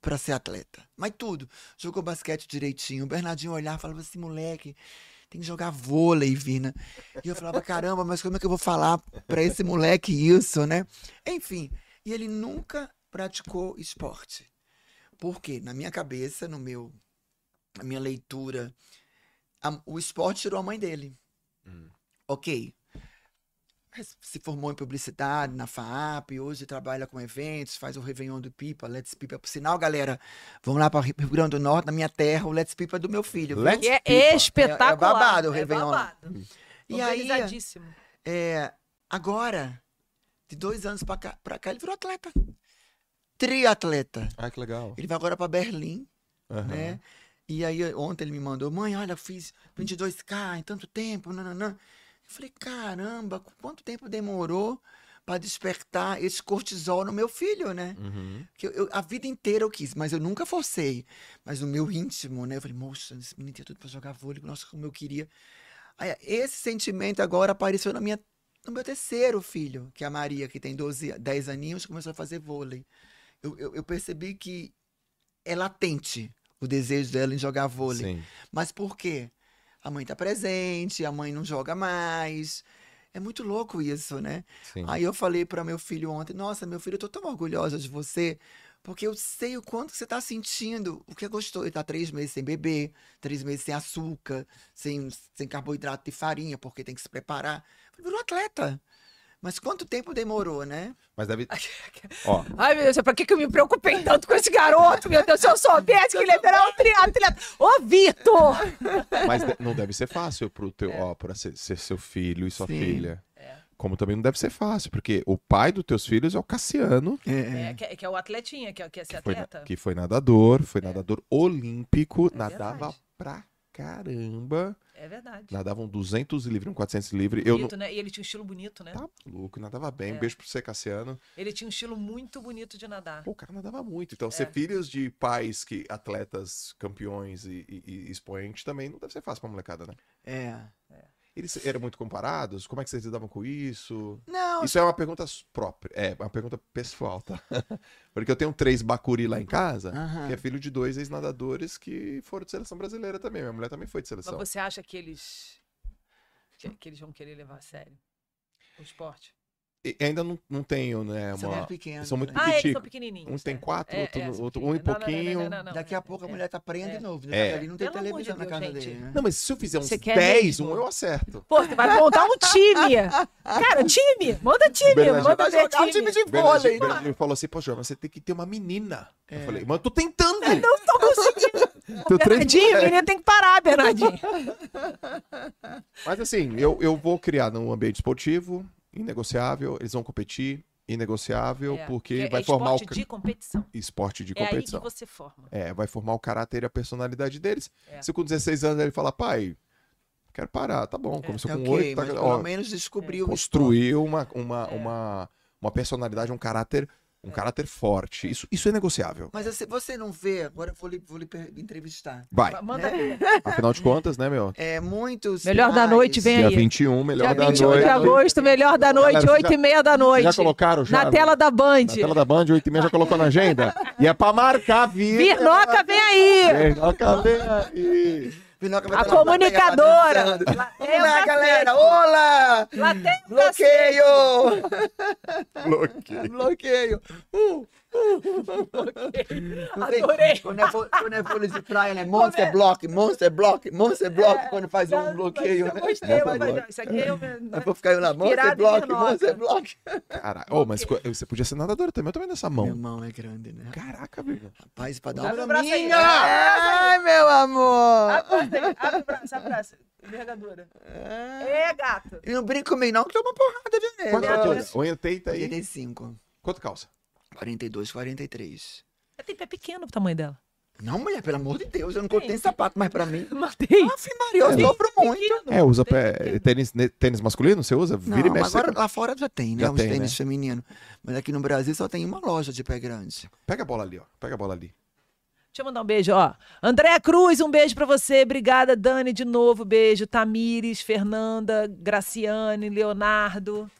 Speaker 4: pra ser atleta. Mas tudo. Jogou basquete direitinho. O Bernardinho olhava e falava assim, moleque, tem que jogar vôlei, Vina. E eu falava, caramba, mas como é que eu vou falar pra esse moleque isso, né? Enfim, e ele nunca praticou esporte. Por quê? Na minha cabeça, no meu, na minha leitura, a- o esporte tirou a mãe dele.
Speaker 1: Hum.
Speaker 4: Ok. Se formou em publicidade na FAAP, hoje trabalha com eventos, faz o Réveillon do Pipa, Let's Pipa. Por sinal, galera, vamos lá para Rio Grande do Norte, na minha terra, o Let's Pipa é do meu filho.
Speaker 1: Let's
Speaker 3: Que é
Speaker 1: Pipa.
Speaker 3: espetacular.
Speaker 4: É- é babado o
Speaker 3: É
Speaker 4: Réveillon lá.
Speaker 3: babado.
Speaker 4: E aí, é, agora, de dois anos pra cá, pra cá, ele virou atleta. Triatleta.
Speaker 1: Ah, que legal.
Speaker 4: Ele vai agora para Berlim,
Speaker 1: Aham.
Speaker 4: né? E aí ontem ele me mandou, mãe, olha, eu fiz 22K em tanto tempo, nananã. Eu falei, caramba, qu- quanto tempo demorou para despertar esse cortisol no meu filho, né?
Speaker 1: Uhum.
Speaker 4: Que eu, eu- a vida inteira eu quis, mas eu nunca forcei. Mas no meu íntimo, né? Eu falei, moça, esse menino tinha tudo pra jogar vôlei, nossa, como eu queria. Aí, esse sentimento agora apareceu na minha, no meu terceiro filho, que é a Maria, que tem 12, 10 aninhos, começou a fazer vôlei. Eu, eu, eu percebi que é latente o desejo dela em jogar vôlei.
Speaker 1: Sim.
Speaker 4: Mas por quê? A mãe tá presente, a mãe não joga mais. É muito louco isso, né?
Speaker 1: Sim.
Speaker 4: Aí eu falei para meu filho ontem, nossa, meu filho, eu tô tão orgulhosa de você, porque eu sei o quanto que você tá sentindo, o que é gostoso. Ele tá três meses sem beber, três meses sem açúcar, sem, sem carboidrato e farinha, porque tem que se preparar. Virou atleta. Mas quanto tempo demorou, né?
Speaker 1: Mas deve. Ó,
Speaker 3: Ai, meu Deus, pra que, que eu me preocupei tanto com esse garoto? Meu Deus, se eu soubesse que ele era um triatleta. Ô, Vitor!
Speaker 1: mas não deve ser fácil pro teu, ó, pra ser, ser seu filho e sua
Speaker 4: Sim.
Speaker 1: filha.
Speaker 3: É.
Speaker 1: Como também não deve ser fácil, porque o pai dos teus filhos é o Cassiano,
Speaker 4: É,
Speaker 3: É, que, é- que é o atletinha, que é, que é ser
Speaker 1: que foi,
Speaker 3: atleta.
Speaker 1: que foi nadador, foi nadador olímpico,
Speaker 3: É
Speaker 1: nadava
Speaker 3: verdade.
Speaker 1: pra caramba.
Speaker 3: É verdade.
Speaker 1: Nadavam 200 livre, um 400 livre. Eu não.
Speaker 3: Bonito, né? E ele tinha um estilo bonito, né?
Speaker 1: Tá louco, nadava bem. Um
Speaker 3: É.
Speaker 1: beijo pro você, Cassiano.
Speaker 3: Ele tinha um estilo muito bonito de nadar.
Speaker 1: Pô, o cara nadava muito. Então,
Speaker 3: É.
Speaker 1: ser filhos de pais que atletas, campeões e, e, e expoentes também não deve ser fácil pra molecada, né?
Speaker 4: é.
Speaker 1: Eles eram muito comparados? Como é que vocês lidavam com isso?
Speaker 4: Não,
Speaker 1: Isso é uma pergunta própria, é uma pergunta pessoal, tá? Porque eu tenho três Bacuri lá em casa,
Speaker 4: Aham.
Speaker 1: que é filho de dois ex-nadadores que foram de seleção brasileira também. Minha mulher também foi de
Speaker 3: Mas
Speaker 1: seleção.
Speaker 3: você acha que eles. Que, que eles vão querer levar a sério o esporte?
Speaker 1: Ainda não, não tenho, né?
Speaker 4: são
Speaker 1: Uma...
Speaker 4: muito pequenos.
Speaker 1: são muito
Speaker 4: né?
Speaker 3: Ah, eles são pequenininhos.
Speaker 1: Um tem
Speaker 3: é.
Speaker 1: quatro,
Speaker 3: É,
Speaker 1: outro-
Speaker 3: é,
Speaker 1: outro- um e
Speaker 3: pequenininhos. Não, não,
Speaker 1: pouquinho.
Speaker 3: não, não, não,
Speaker 4: Daqui a
Speaker 3: é,
Speaker 4: pouco a
Speaker 3: é.
Speaker 4: mulher tá prendendo
Speaker 3: É.
Speaker 4: de novo, né?
Speaker 1: É.
Speaker 4: Ali não tem
Speaker 3: Pelo
Speaker 4: televisão na
Speaker 3: Deus,
Speaker 4: casa
Speaker 3: gente.
Speaker 4: dele, né?
Speaker 1: Não, mas se eu fizer uns
Speaker 3: Você quer
Speaker 1: 10,
Speaker 3: mesmo?
Speaker 1: um eu acerto.
Speaker 3: Pô, você vai montar um time. Cara, time. Manda time. Manda ver
Speaker 4: um time de vôlei.
Speaker 1: Bernardinho falou assim, pô, João, mas você tem que ter uma menina. Eu
Speaker 4: É.
Speaker 1: falei, mas eu tô tentando.
Speaker 3: Não tô conseguindo.
Speaker 1: Tô
Speaker 3: Bernardinho, menino tem que parar, Bernardinho.
Speaker 1: Mas assim, eu, eu vou criar num ambiente esportivo, inegociável, eles vão competir, inegociável,
Speaker 3: É,
Speaker 1: porque
Speaker 3: é
Speaker 1: vai formar o
Speaker 3: esporte de competição.
Speaker 1: esporte de
Speaker 3: É aí que
Speaker 1: competição.
Speaker 3: você forma.
Speaker 1: É, vai formar o caráter e a personalidade deles.
Speaker 3: É.
Speaker 1: Se com 16 anos ele falar, pai, quero parar, tá bom, começou
Speaker 4: É
Speaker 1: com
Speaker 4: ok,
Speaker 1: 8, tá,
Speaker 4: mas
Speaker 1: ó,
Speaker 4: pelo menos descobriu o
Speaker 1: construiu uma, uma,
Speaker 3: É.
Speaker 1: uma, uma personalidade, um caráter, um caráter forte. Isso, isso é negociável.
Speaker 4: Mas você, você não vê, agora eu vou lhe, vou lhe entrevistar.
Speaker 1: Vai.
Speaker 3: Manda ver.
Speaker 1: Afinal de contas, né, meu?
Speaker 4: É, muitos.
Speaker 3: Melhor da
Speaker 4: pais-
Speaker 3: noite, vem
Speaker 1: Dia
Speaker 3: aí.
Speaker 1: 21, melhor
Speaker 3: Dia
Speaker 1: da
Speaker 3: 21
Speaker 1: noite.
Speaker 3: de agosto, melhor da noite,
Speaker 1: Galera,
Speaker 3: 8 e meia da noite.
Speaker 1: Já colocaram já?
Speaker 3: Na tela da Band.
Speaker 1: Na tela da Band, 8 e meia já colocou na agenda? E é pra marcar, vir.
Speaker 3: Virnoca, vem aí.
Speaker 1: Virnoca, vem aí.
Speaker 4: Pinoca vai
Speaker 3: A
Speaker 4: estar na plateia
Speaker 3: comunicadora.
Speaker 4: Olá, galera! Olá! Bloqueio!
Speaker 1: Bloqueio.
Speaker 4: Bloqueio! Uh,
Speaker 3: Adorei.
Speaker 4: Quando é, quando é folha de praia, né? Monster Block, Monster Block, Monster Block, quando faz um bloqueio, né?
Speaker 3: gostei,
Speaker 1: Monster
Speaker 3: mas isso aqui eu...
Speaker 4: Eu vou ficar lá, Monster Block. Monster Block.
Speaker 1: Caralho. Ô, mas você podia ser nadadora também, eu também nessa mão.
Speaker 4: mão é grande, né?
Speaker 1: Caraca, velho.
Speaker 4: Rapaz, pra dar
Speaker 3: Abre
Speaker 4: uma minha!
Speaker 3: É,
Speaker 4: Ai, meu amor!
Speaker 3: Abre abre o braço, abre o braço. Envergadura. É, gato.
Speaker 4: E não brinca comigo não, que toma porrada, viu,
Speaker 1: Quanto
Speaker 4: nego?
Speaker 1: altura? Oi, tenta aí.
Speaker 4: 85,
Speaker 1: Quanto calça?
Speaker 4: 42, 43.
Speaker 3: Tem pé pequeno o tamanho dela.
Speaker 4: Não, mulher, pelo amor de Deus, eu não tenho sapato mais pra mim.
Speaker 3: Matei.
Speaker 4: Aff, Maria, eu sofro muito.
Speaker 1: É, usa pé, tênis, ne- tênis masculino? Você usa? Vira e
Speaker 4: Não,
Speaker 1: mexe.
Speaker 4: mas agora
Speaker 1: você-
Speaker 4: lá fora já tem, né?
Speaker 1: Já
Speaker 4: Os
Speaker 1: tem,
Speaker 4: tênis
Speaker 1: né?
Speaker 4: femininos. Mas aqui no Brasil só tem uma loja de pé grande.
Speaker 1: Pega a bola ali, ó. Pega a bola ali.
Speaker 3: Deixa eu mandar um beijo, ó. Andréa Cruz, um beijo pra você. Obrigada, Dani, de novo. Beijo. Tamires, Fernanda, Graciane, Leonardo.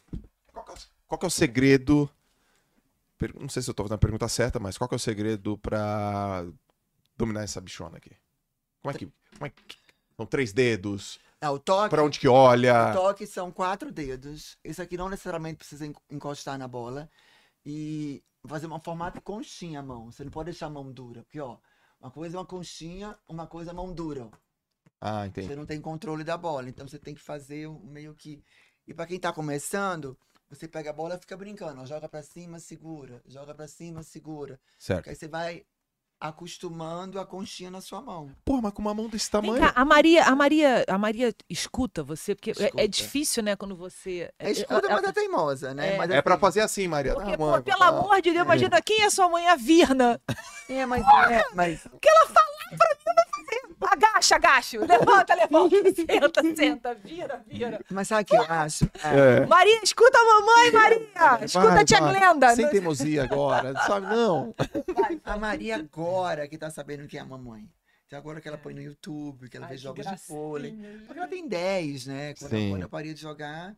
Speaker 1: Qual que é o, qual que é o segredo? Não sei se eu tô fazendo a pergunta certa, mas qual que é o segredo pra dominar essa bichona aqui? Como é que. Como é que são três dedos?
Speaker 4: Ah, o toque,
Speaker 1: Pra onde que olha?
Speaker 4: o toque são quatro dedos. Esse aqui não necessariamente precisa en- encostar na bola. E fazer um formato conchinha a mão. Você não pode deixar a mão dura. Porque, ó, uma coisa é uma conchinha, uma coisa é mão dura.
Speaker 1: Ah, entendi.
Speaker 4: Você não tem controle da bola. Então você tem que fazer um meio que. E pra quem tá começando, você pega a bola e fica brincando. ó, Joga pra cima, segura. Joga pra cima, segura.
Speaker 1: Certo.
Speaker 4: Aí você vai acostumando a conchinha na sua mão.
Speaker 1: Porra, mas com uma mão desse tamanho.
Speaker 3: cá, a Maria, a Maria, a Maria escuta você, porque é- é,
Speaker 4: Escuta.
Speaker 3: difícil, né, quando você.
Speaker 4: É escuta,
Speaker 3: ela-
Speaker 4: mas é teimosa, né?
Speaker 3: É.
Speaker 4: Mas
Speaker 1: É pra
Speaker 4: assim,
Speaker 1: fazer assim, Maria.
Speaker 3: Porque, pô,
Speaker 1: mãe,
Speaker 3: pelo
Speaker 1: tá.
Speaker 3: amor de Deus, imagina quem é sua mãe, a Virna.
Speaker 4: É, mas. É, mas
Speaker 3: O que ela falar pra mim. Agacha, agacha. Levanta, levanta. Senta, senta. Vira, vira.
Speaker 4: Mas sabe o que eu acho? É,
Speaker 1: É.
Speaker 3: Maria, escuta a mamãe, Maria. Escuta
Speaker 1: Vai,
Speaker 3: a tia
Speaker 1: vai.
Speaker 3: Glenda.
Speaker 1: Sem teimosia agora, sabe? Não.
Speaker 4: a Maria agora que tá sabendo quem é a mamãe. Então agora que ela põe no YouTube, que ela
Speaker 3: Ai,
Speaker 4: vê jogos de vôlei. Porque ela tem 10, né? Quando,
Speaker 1: Sim.
Speaker 4: eu parei de jogar,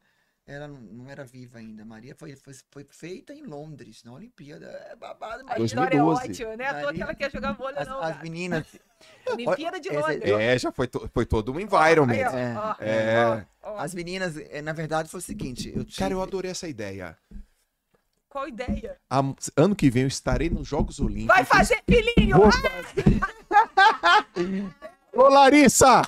Speaker 4: ela não, era viva ainda. Maria foi, foi, foi feita em Londres, na Olimpíada. É babado,
Speaker 3: A
Speaker 4: Maria.
Speaker 1: 2012.
Speaker 3: história é ótima, né?
Speaker 4: Maria-
Speaker 3: que ela quer jogar vôlei,
Speaker 4: As,
Speaker 3: não.
Speaker 4: as
Speaker 3: cara.
Speaker 4: meninas.
Speaker 3: Olimpíada de Londres.
Speaker 1: É, já foi, to- foi todo um environment.
Speaker 3: Aí, ó,
Speaker 4: É.
Speaker 3: ó,
Speaker 1: É.
Speaker 3: ó.
Speaker 4: As meninas, eh, na verdade, foi o seguinte. Eu tive...
Speaker 1: Cara, eu adorei essa ideia.
Speaker 3: Qual ideia?
Speaker 1: A- ano que vem eu estarei nos Jogos Olímpicos.
Speaker 3: Vai fazer filhinho!
Speaker 1: Vou Ô, Larissa!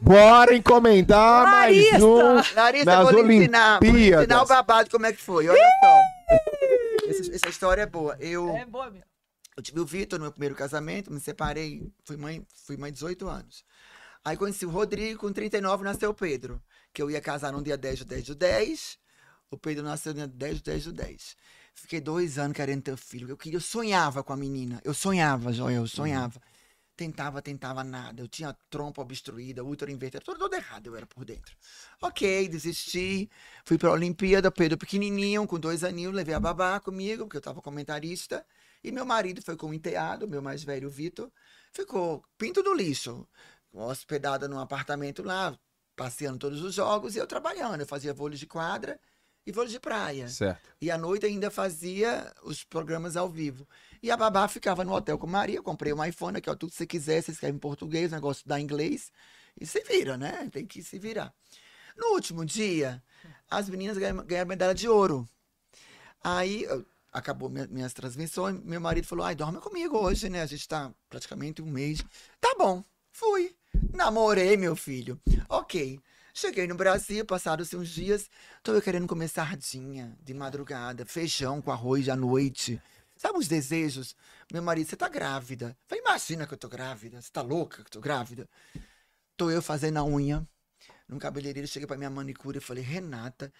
Speaker 1: Bora encomendar
Speaker 3: Larissa!
Speaker 1: mais um.
Speaker 4: Larissa,
Speaker 1: Nas
Speaker 4: eu vou lhe ensinar, vou lhe ensinar o babado como é que foi. Olha só. Essa, essa história é boa. Eu,
Speaker 3: É boa mesmo.
Speaker 4: eu tive o Vitor no meu primeiro casamento, me separei, fui mãe, fui mãe 18 anos. Aí conheci o Rodrigo, com 39 nasceu o Pedro, que eu ia casar no dia 10 do 10 do 10. O Pedro nasceu no dia 10 do 10 do 10. Fiquei dois anos querendo ter filho. Eu queria, eu sonhava com a menina. Eu sonhava, Joel, eu sonhava. Tentava, tentava nada. Eu tinha trompa obstruída, útero invertido, tudo, tudo errado eu era por dentro. Ok, desisti. Fui pra Olimpíada, Pedro pequenininho, com dois aninhos, levei a babá comigo, porque eu tava comentarista. E meu marido foi com o enteado, meu mais velho, Vitor. Ficou pinto do lixo, hospedada num apartamento lá, passeando todos os jogos e eu trabalhando. Eu fazia vôlei de quadra e vôlei de praia.
Speaker 1: Certo.
Speaker 4: E à noite ainda fazia os programas ao vivo. E a babá ficava no hotel com Maria. Comprei um iPhone aqui, ó, tudo que você quiser, você escreve em português, o negócio dá inglês. E se vira, né? Tem que se virar. No último dia, as meninas ganharam, medalha de ouro. Aí acabou minha- minhas transmissões. Meu marido falou: ai, dorme comigo hoje, né? A gente tá praticamente um mês. Tá bom, fui. Namorei, meu filho. Ok. Cheguei no Brasil, passados uns dias, tô eu querendo comer sardinha de madrugada, feijão com arroz à noite. Sabe os desejos? Meu marido, você tá grávida. Falei, imagina que eu tô grávida. Você tá louca que eu tô grávida? Tô eu fazendo a unha. No cabeleireiro, cheguei pra minha manicure e falei, Renata,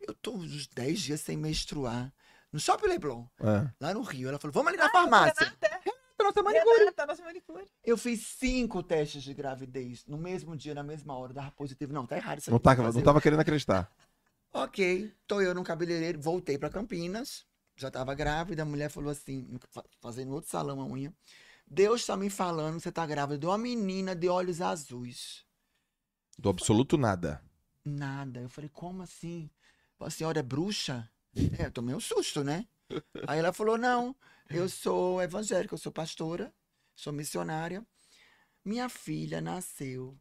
Speaker 4: eu tô uns 10 dias sem menstruar. No Shopping Leblon,
Speaker 1: É.
Speaker 4: lá no Rio. Ela falou, vamos ali na farmácia.
Speaker 3: Renata,
Speaker 4: Nossa manicure.
Speaker 3: Renata, nossa manicure.
Speaker 4: Eu fiz cinco testes de gravidez no mesmo dia, na mesma hora, dava positivo. Não, tá errado isso
Speaker 1: Não, tá, não tava querendo acreditar.
Speaker 4: Ok, tô eu no cabeleireiro, voltei pra Campinas, já tava grávida, a mulher falou assim, fa- fazendo outro salão a unha. Deus tá me falando, você tá grávida de uma menina de olhos azuis.
Speaker 1: Do absoluto nada.
Speaker 4: Nada. Eu falei, como assim? A senhora é bruxa? É, eu tomei um susto, né? Aí ela falou, não, eu sou evangélica, eu sou pastora, sou missionária. Minha filha nasceu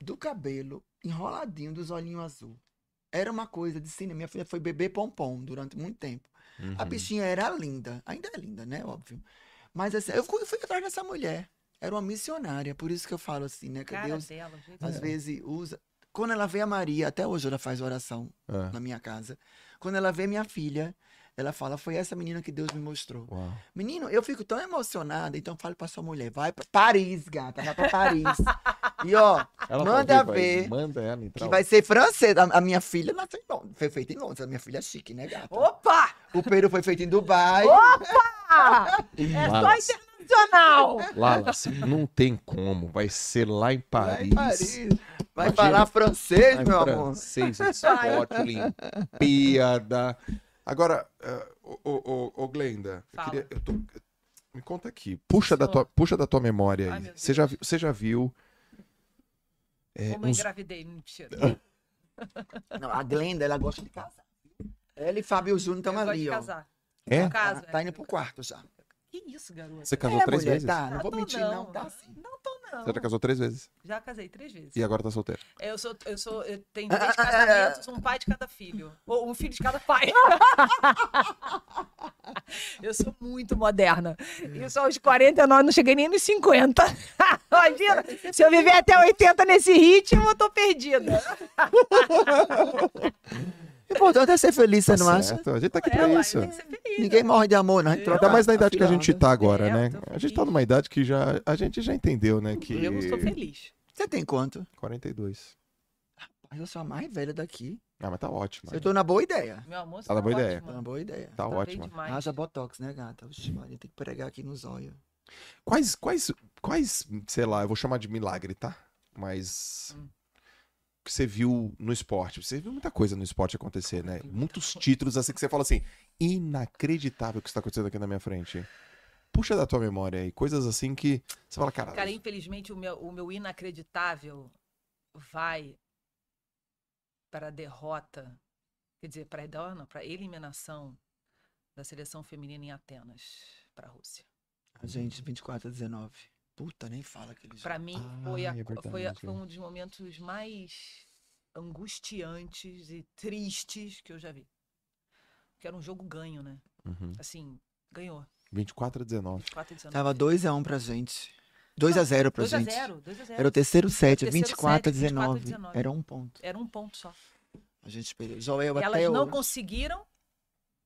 Speaker 4: do cabelo enroladinho dos olhinhos azul. Era uma coisa de cinema. Minha filha foi bebê pompom durante muito tempo. A
Speaker 1: Uhum.
Speaker 4: bichinha era linda. Ainda é linda, né? Óbvio. Mas assim, eu fui, fui atrás dessa mulher. Era uma missionária. Por isso que eu falo assim, né? Que
Speaker 3: Cara
Speaker 4: Deus,
Speaker 3: dela,
Speaker 4: às
Speaker 3: dela.
Speaker 4: vezes, usa. Quando ela vê a Maria, até hoje ela faz oração
Speaker 1: É.
Speaker 4: na minha casa. Quando ela vê minha filha, ela fala: Foi essa menina que Deus me mostrou.
Speaker 1: Uau.
Speaker 4: Menino, eu fico tão emocionada, então fale pra sua mulher: Vai pra Paris, gata, vai pra Paris. e ó,
Speaker 1: Ela
Speaker 4: Manda ver
Speaker 1: Manda ela entrar.
Speaker 4: que vai ser francês. A, a minha filha nasceu em Londres. Foi feita em Londres. A minha filha é chique, né, gata?
Speaker 3: Opa!
Speaker 4: O Pedro foi feito em Dubai.
Speaker 3: Ah, é só internacional.
Speaker 1: Lala, assim, não tem como. Vai ser lá em
Speaker 4: Vai
Speaker 1: Paris.
Speaker 4: em Paris. Vai falar francês,
Speaker 1: Ai,
Speaker 4: meu amor.
Speaker 1: francês, Scott, Olimpíada. Agora, eh, ô, ô, ô, ô, Glenda, eu queria- eu tô- me conta aqui. Puxa da, tua, puxa da tua memória aí. Você já, você já viu. é,
Speaker 3: Como eu
Speaker 1: uns-
Speaker 3: engravidei, mentira.
Speaker 4: Não, a Glenda, ela gosta de casar. Ela e Fábio Júnior estão
Speaker 3: eu
Speaker 4: ali,
Speaker 3: de
Speaker 4: ó.
Speaker 3: casar.
Speaker 1: É?
Speaker 3: Eu caso,
Speaker 4: Tá, tá indo pro quarto já.
Speaker 3: Que isso, garoto?
Speaker 1: Você casou
Speaker 4: é,
Speaker 1: três
Speaker 4: mulher,
Speaker 1: vezes?
Speaker 4: Tá, não
Speaker 3: Ah,
Speaker 4: vou
Speaker 3: tô
Speaker 4: mentir, não. Tá assim.
Speaker 3: Não tô, não.
Speaker 1: Você já casou três vezes.
Speaker 3: Já casei três vezes.
Speaker 1: E agora tá solteiro.
Speaker 3: Eu sou, eu sou, eu tenho três casamentos, um pai de cada filho. Ou um filho de cada pai. eu sou muito moderna. E só aos 49, não cheguei nem nos 50. Imagina, se eu viver até 80 nesse ritmo, eu tô perdida.
Speaker 4: O importante é ser feliz, você
Speaker 1: Tá
Speaker 4: não acha?
Speaker 1: certo, A gente tá aqui
Speaker 3: É,
Speaker 1: pra
Speaker 3: uai,
Speaker 1: isso.
Speaker 3: feliz.
Speaker 4: Ninguém morre de amor, troca
Speaker 1: Ainda mais na idade que a gente tá agora,
Speaker 3: É,
Speaker 1: né? A gente tá numa idade que já a gente já entendeu, né? Que
Speaker 3: Eu sou feliz.
Speaker 4: Você tem quanto?
Speaker 1: 42.
Speaker 4: Ai, Eu sou a mais velha daqui.
Speaker 1: Ah, mas tá ótimo.
Speaker 4: Eu tô na boa ideia.
Speaker 3: Meu amor, você
Speaker 1: Tá na boa
Speaker 3: ótimo.
Speaker 1: ideia.
Speaker 4: Tô na boa ideia.
Speaker 1: Tá
Speaker 3: Tá
Speaker 1: ótimo.
Speaker 4: Haja botox, né, gata? Oxi, Maria, tem que pregar aqui nos olhos.
Speaker 1: Quais, quais, quais, sei lá, eu vou chamar de milagre, tá? Mas.
Speaker 3: Hum.
Speaker 1: Que você viu no esporte. Você viu muita coisa no esporte acontecer, né? Muitos títulos assim que você fala assim, inacreditável o que está acontecendo aqui na minha frente. Puxa da tua memória aí, coisas assim que você fala, cara.
Speaker 3: Cara, infelizmente, o meu, o meu inacreditável vai para a derrota, quer dizer, para a não, para a eliminação da seleção feminina em Atenas para a Rússia.
Speaker 4: A gente, 24 a 19. Puta, nem fala aquele jogo.
Speaker 3: Para mim,
Speaker 1: Ah,
Speaker 3: foi, a-
Speaker 1: é
Speaker 3: foi, a- foi um dos momentos mais angustiantes e tristes que eu já vi. Porque era um jogo ganho, né?
Speaker 1: Uhum.
Speaker 3: Assim, ganhou.
Speaker 1: 24 a 19.
Speaker 3: 4 a 19.
Speaker 4: Tava 2x1 pra gente. 2x0 pra
Speaker 3: 2 a
Speaker 4: gente.
Speaker 3: 0 2 a 0
Speaker 4: Era o terceiro set,
Speaker 3: Terceiro
Speaker 4: 24 a
Speaker 3: set, 24 a
Speaker 4: 19.
Speaker 3: 19.
Speaker 4: Era um ponto.
Speaker 3: Era um ponto só.
Speaker 4: A gente perdeu. Joel
Speaker 3: E
Speaker 4: até
Speaker 3: elas não
Speaker 4: hoje.
Speaker 3: conseguiram,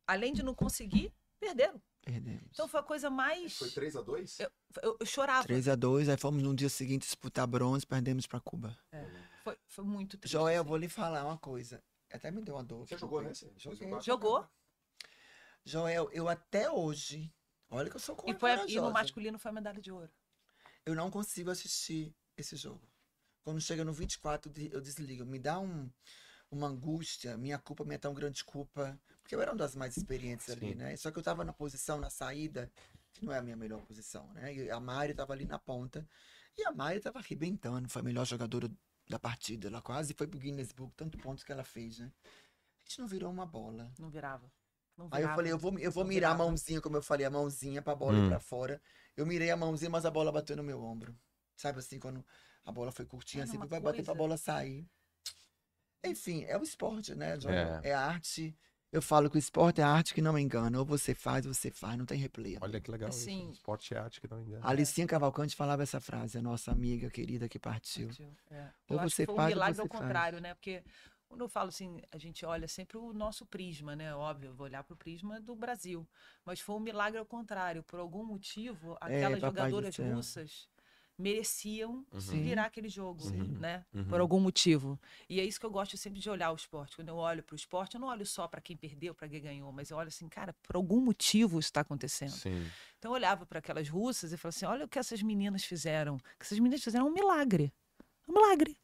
Speaker 3: além de não conseguir, perderam.
Speaker 4: Perdemos.
Speaker 3: Então foi a coisa mais.
Speaker 1: 3 a 2
Speaker 3: Eu, eu, eu chorava.
Speaker 4: 3x2, aí fomos no dia seguinte disputar bronze, perdemos pra Cuba.
Speaker 3: Foi, foi muito triste.
Speaker 4: Joel, eu
Speaker 3: assim.
Speaker 4: vou lhe falar uma coisa. Até me deu uma dor.
Speaker 1: Você jogou.
Speaker 4: Joguei.
Speaker 1: O
Speaker 3: Jogou.
Speaker 4: Joel, eu até hoje. Olha que eu sou
Speaker 3: E, foi, e no masculino foi a medalha de ouro.
Speaker 4: Eu não consigo assistir esse jogo. Quando chega no 24, de- eu desligo. Me dá um, uma angústia. Minha culpa, minha tão grande culpa. Porque eu era uma das mais experientes ali,
Speaker 1: Sim.
Speaker 4: né? Só que eu tava na posição, na saída, que não é a minha melhor posição, né? E a Mari tava ali na ponta. E a Mari tava arrebentando. Foi a melhor jogadora da partida. Ela quase foi pro Guinness Book, tanto pontos que ela fez, né? A gente não virou uma bola.
Speaker 3: Não virava. Não
Speaker 4: Aí eu
Speaker 3: virava.
Speaker 4: falei, eu vou, eu vou mirar a
Speaker 3: virava.
Speaker 4: mãozinha, como eu falei, a mãozinha pra bola
Speaker 1: Hum.
Speaker 4: ir pra fora. Eu mirei a mãozinha, mas a bola bateu no meu ombro. Sabe assim, quando a bola foi curtinha,
Speaker 3: Olha
Speaker 4: assim, vai bater pra
Speaker 3: coisa.
Speaker 4: bola sair. Enfim, é o esporte, né?
Speaker 1: É.
Speaker 4: É. a arte. Eu falo que o esporte é a arte que não engana. Ou você faz, ou você faz, não tem replay.
Speaker 1: Olha que legal
Speaker 3: Assim-
Speaker 1: isso. Esporte é arte que não engana.
Speaker 4: A Alicinha Cavalcante falava essa frase, a nossa amiga querida que partiu.
Speaker 3: É.
Speaker 4: Ou
Speaker 3: Eu acho
Speaker 4: você
Speaker 3: que foi um
Speaker 4: faz ou
Speaker 3: milagre
Speaker 4: você
Speaker 3: ao
Speaker 4: faz.
Speaker 3: contrário, né? Porque quando eu falo assim, a gente olha sempre o nosso prisma, né? Óbvio, eu vou olhar para o prisma do Brasil. Mas foi um milagre ao contrário. Por algum motivo, aquelas
Speaker 4: É, papai do
Speaker 3: jogadoras
Speaker 4: céu.
Speaker 3: russas mereciam
Speaker 1: Uhum.
Speaker 3: Virar aquele jogo,
Speaker 1: Sim.
Speaker 3: né?
Speaker 1: Uhum.
Speaker 3: Por algum motivo. E é isso que eu gosto sempre de olhar o esporte. Quando eu olho para o esporte, eu não olho só para quem perdeu, para quem ganhou, mas eu olho assim, cara, por algum motivo isso está acontecendo.
Speaker 1: Sim.
Speaker 3: Então eu olhava para aquelas russas e falava assim: olha o que essas meninas fizeram. O que essas meninas fizeram é um milagre. Um milagre.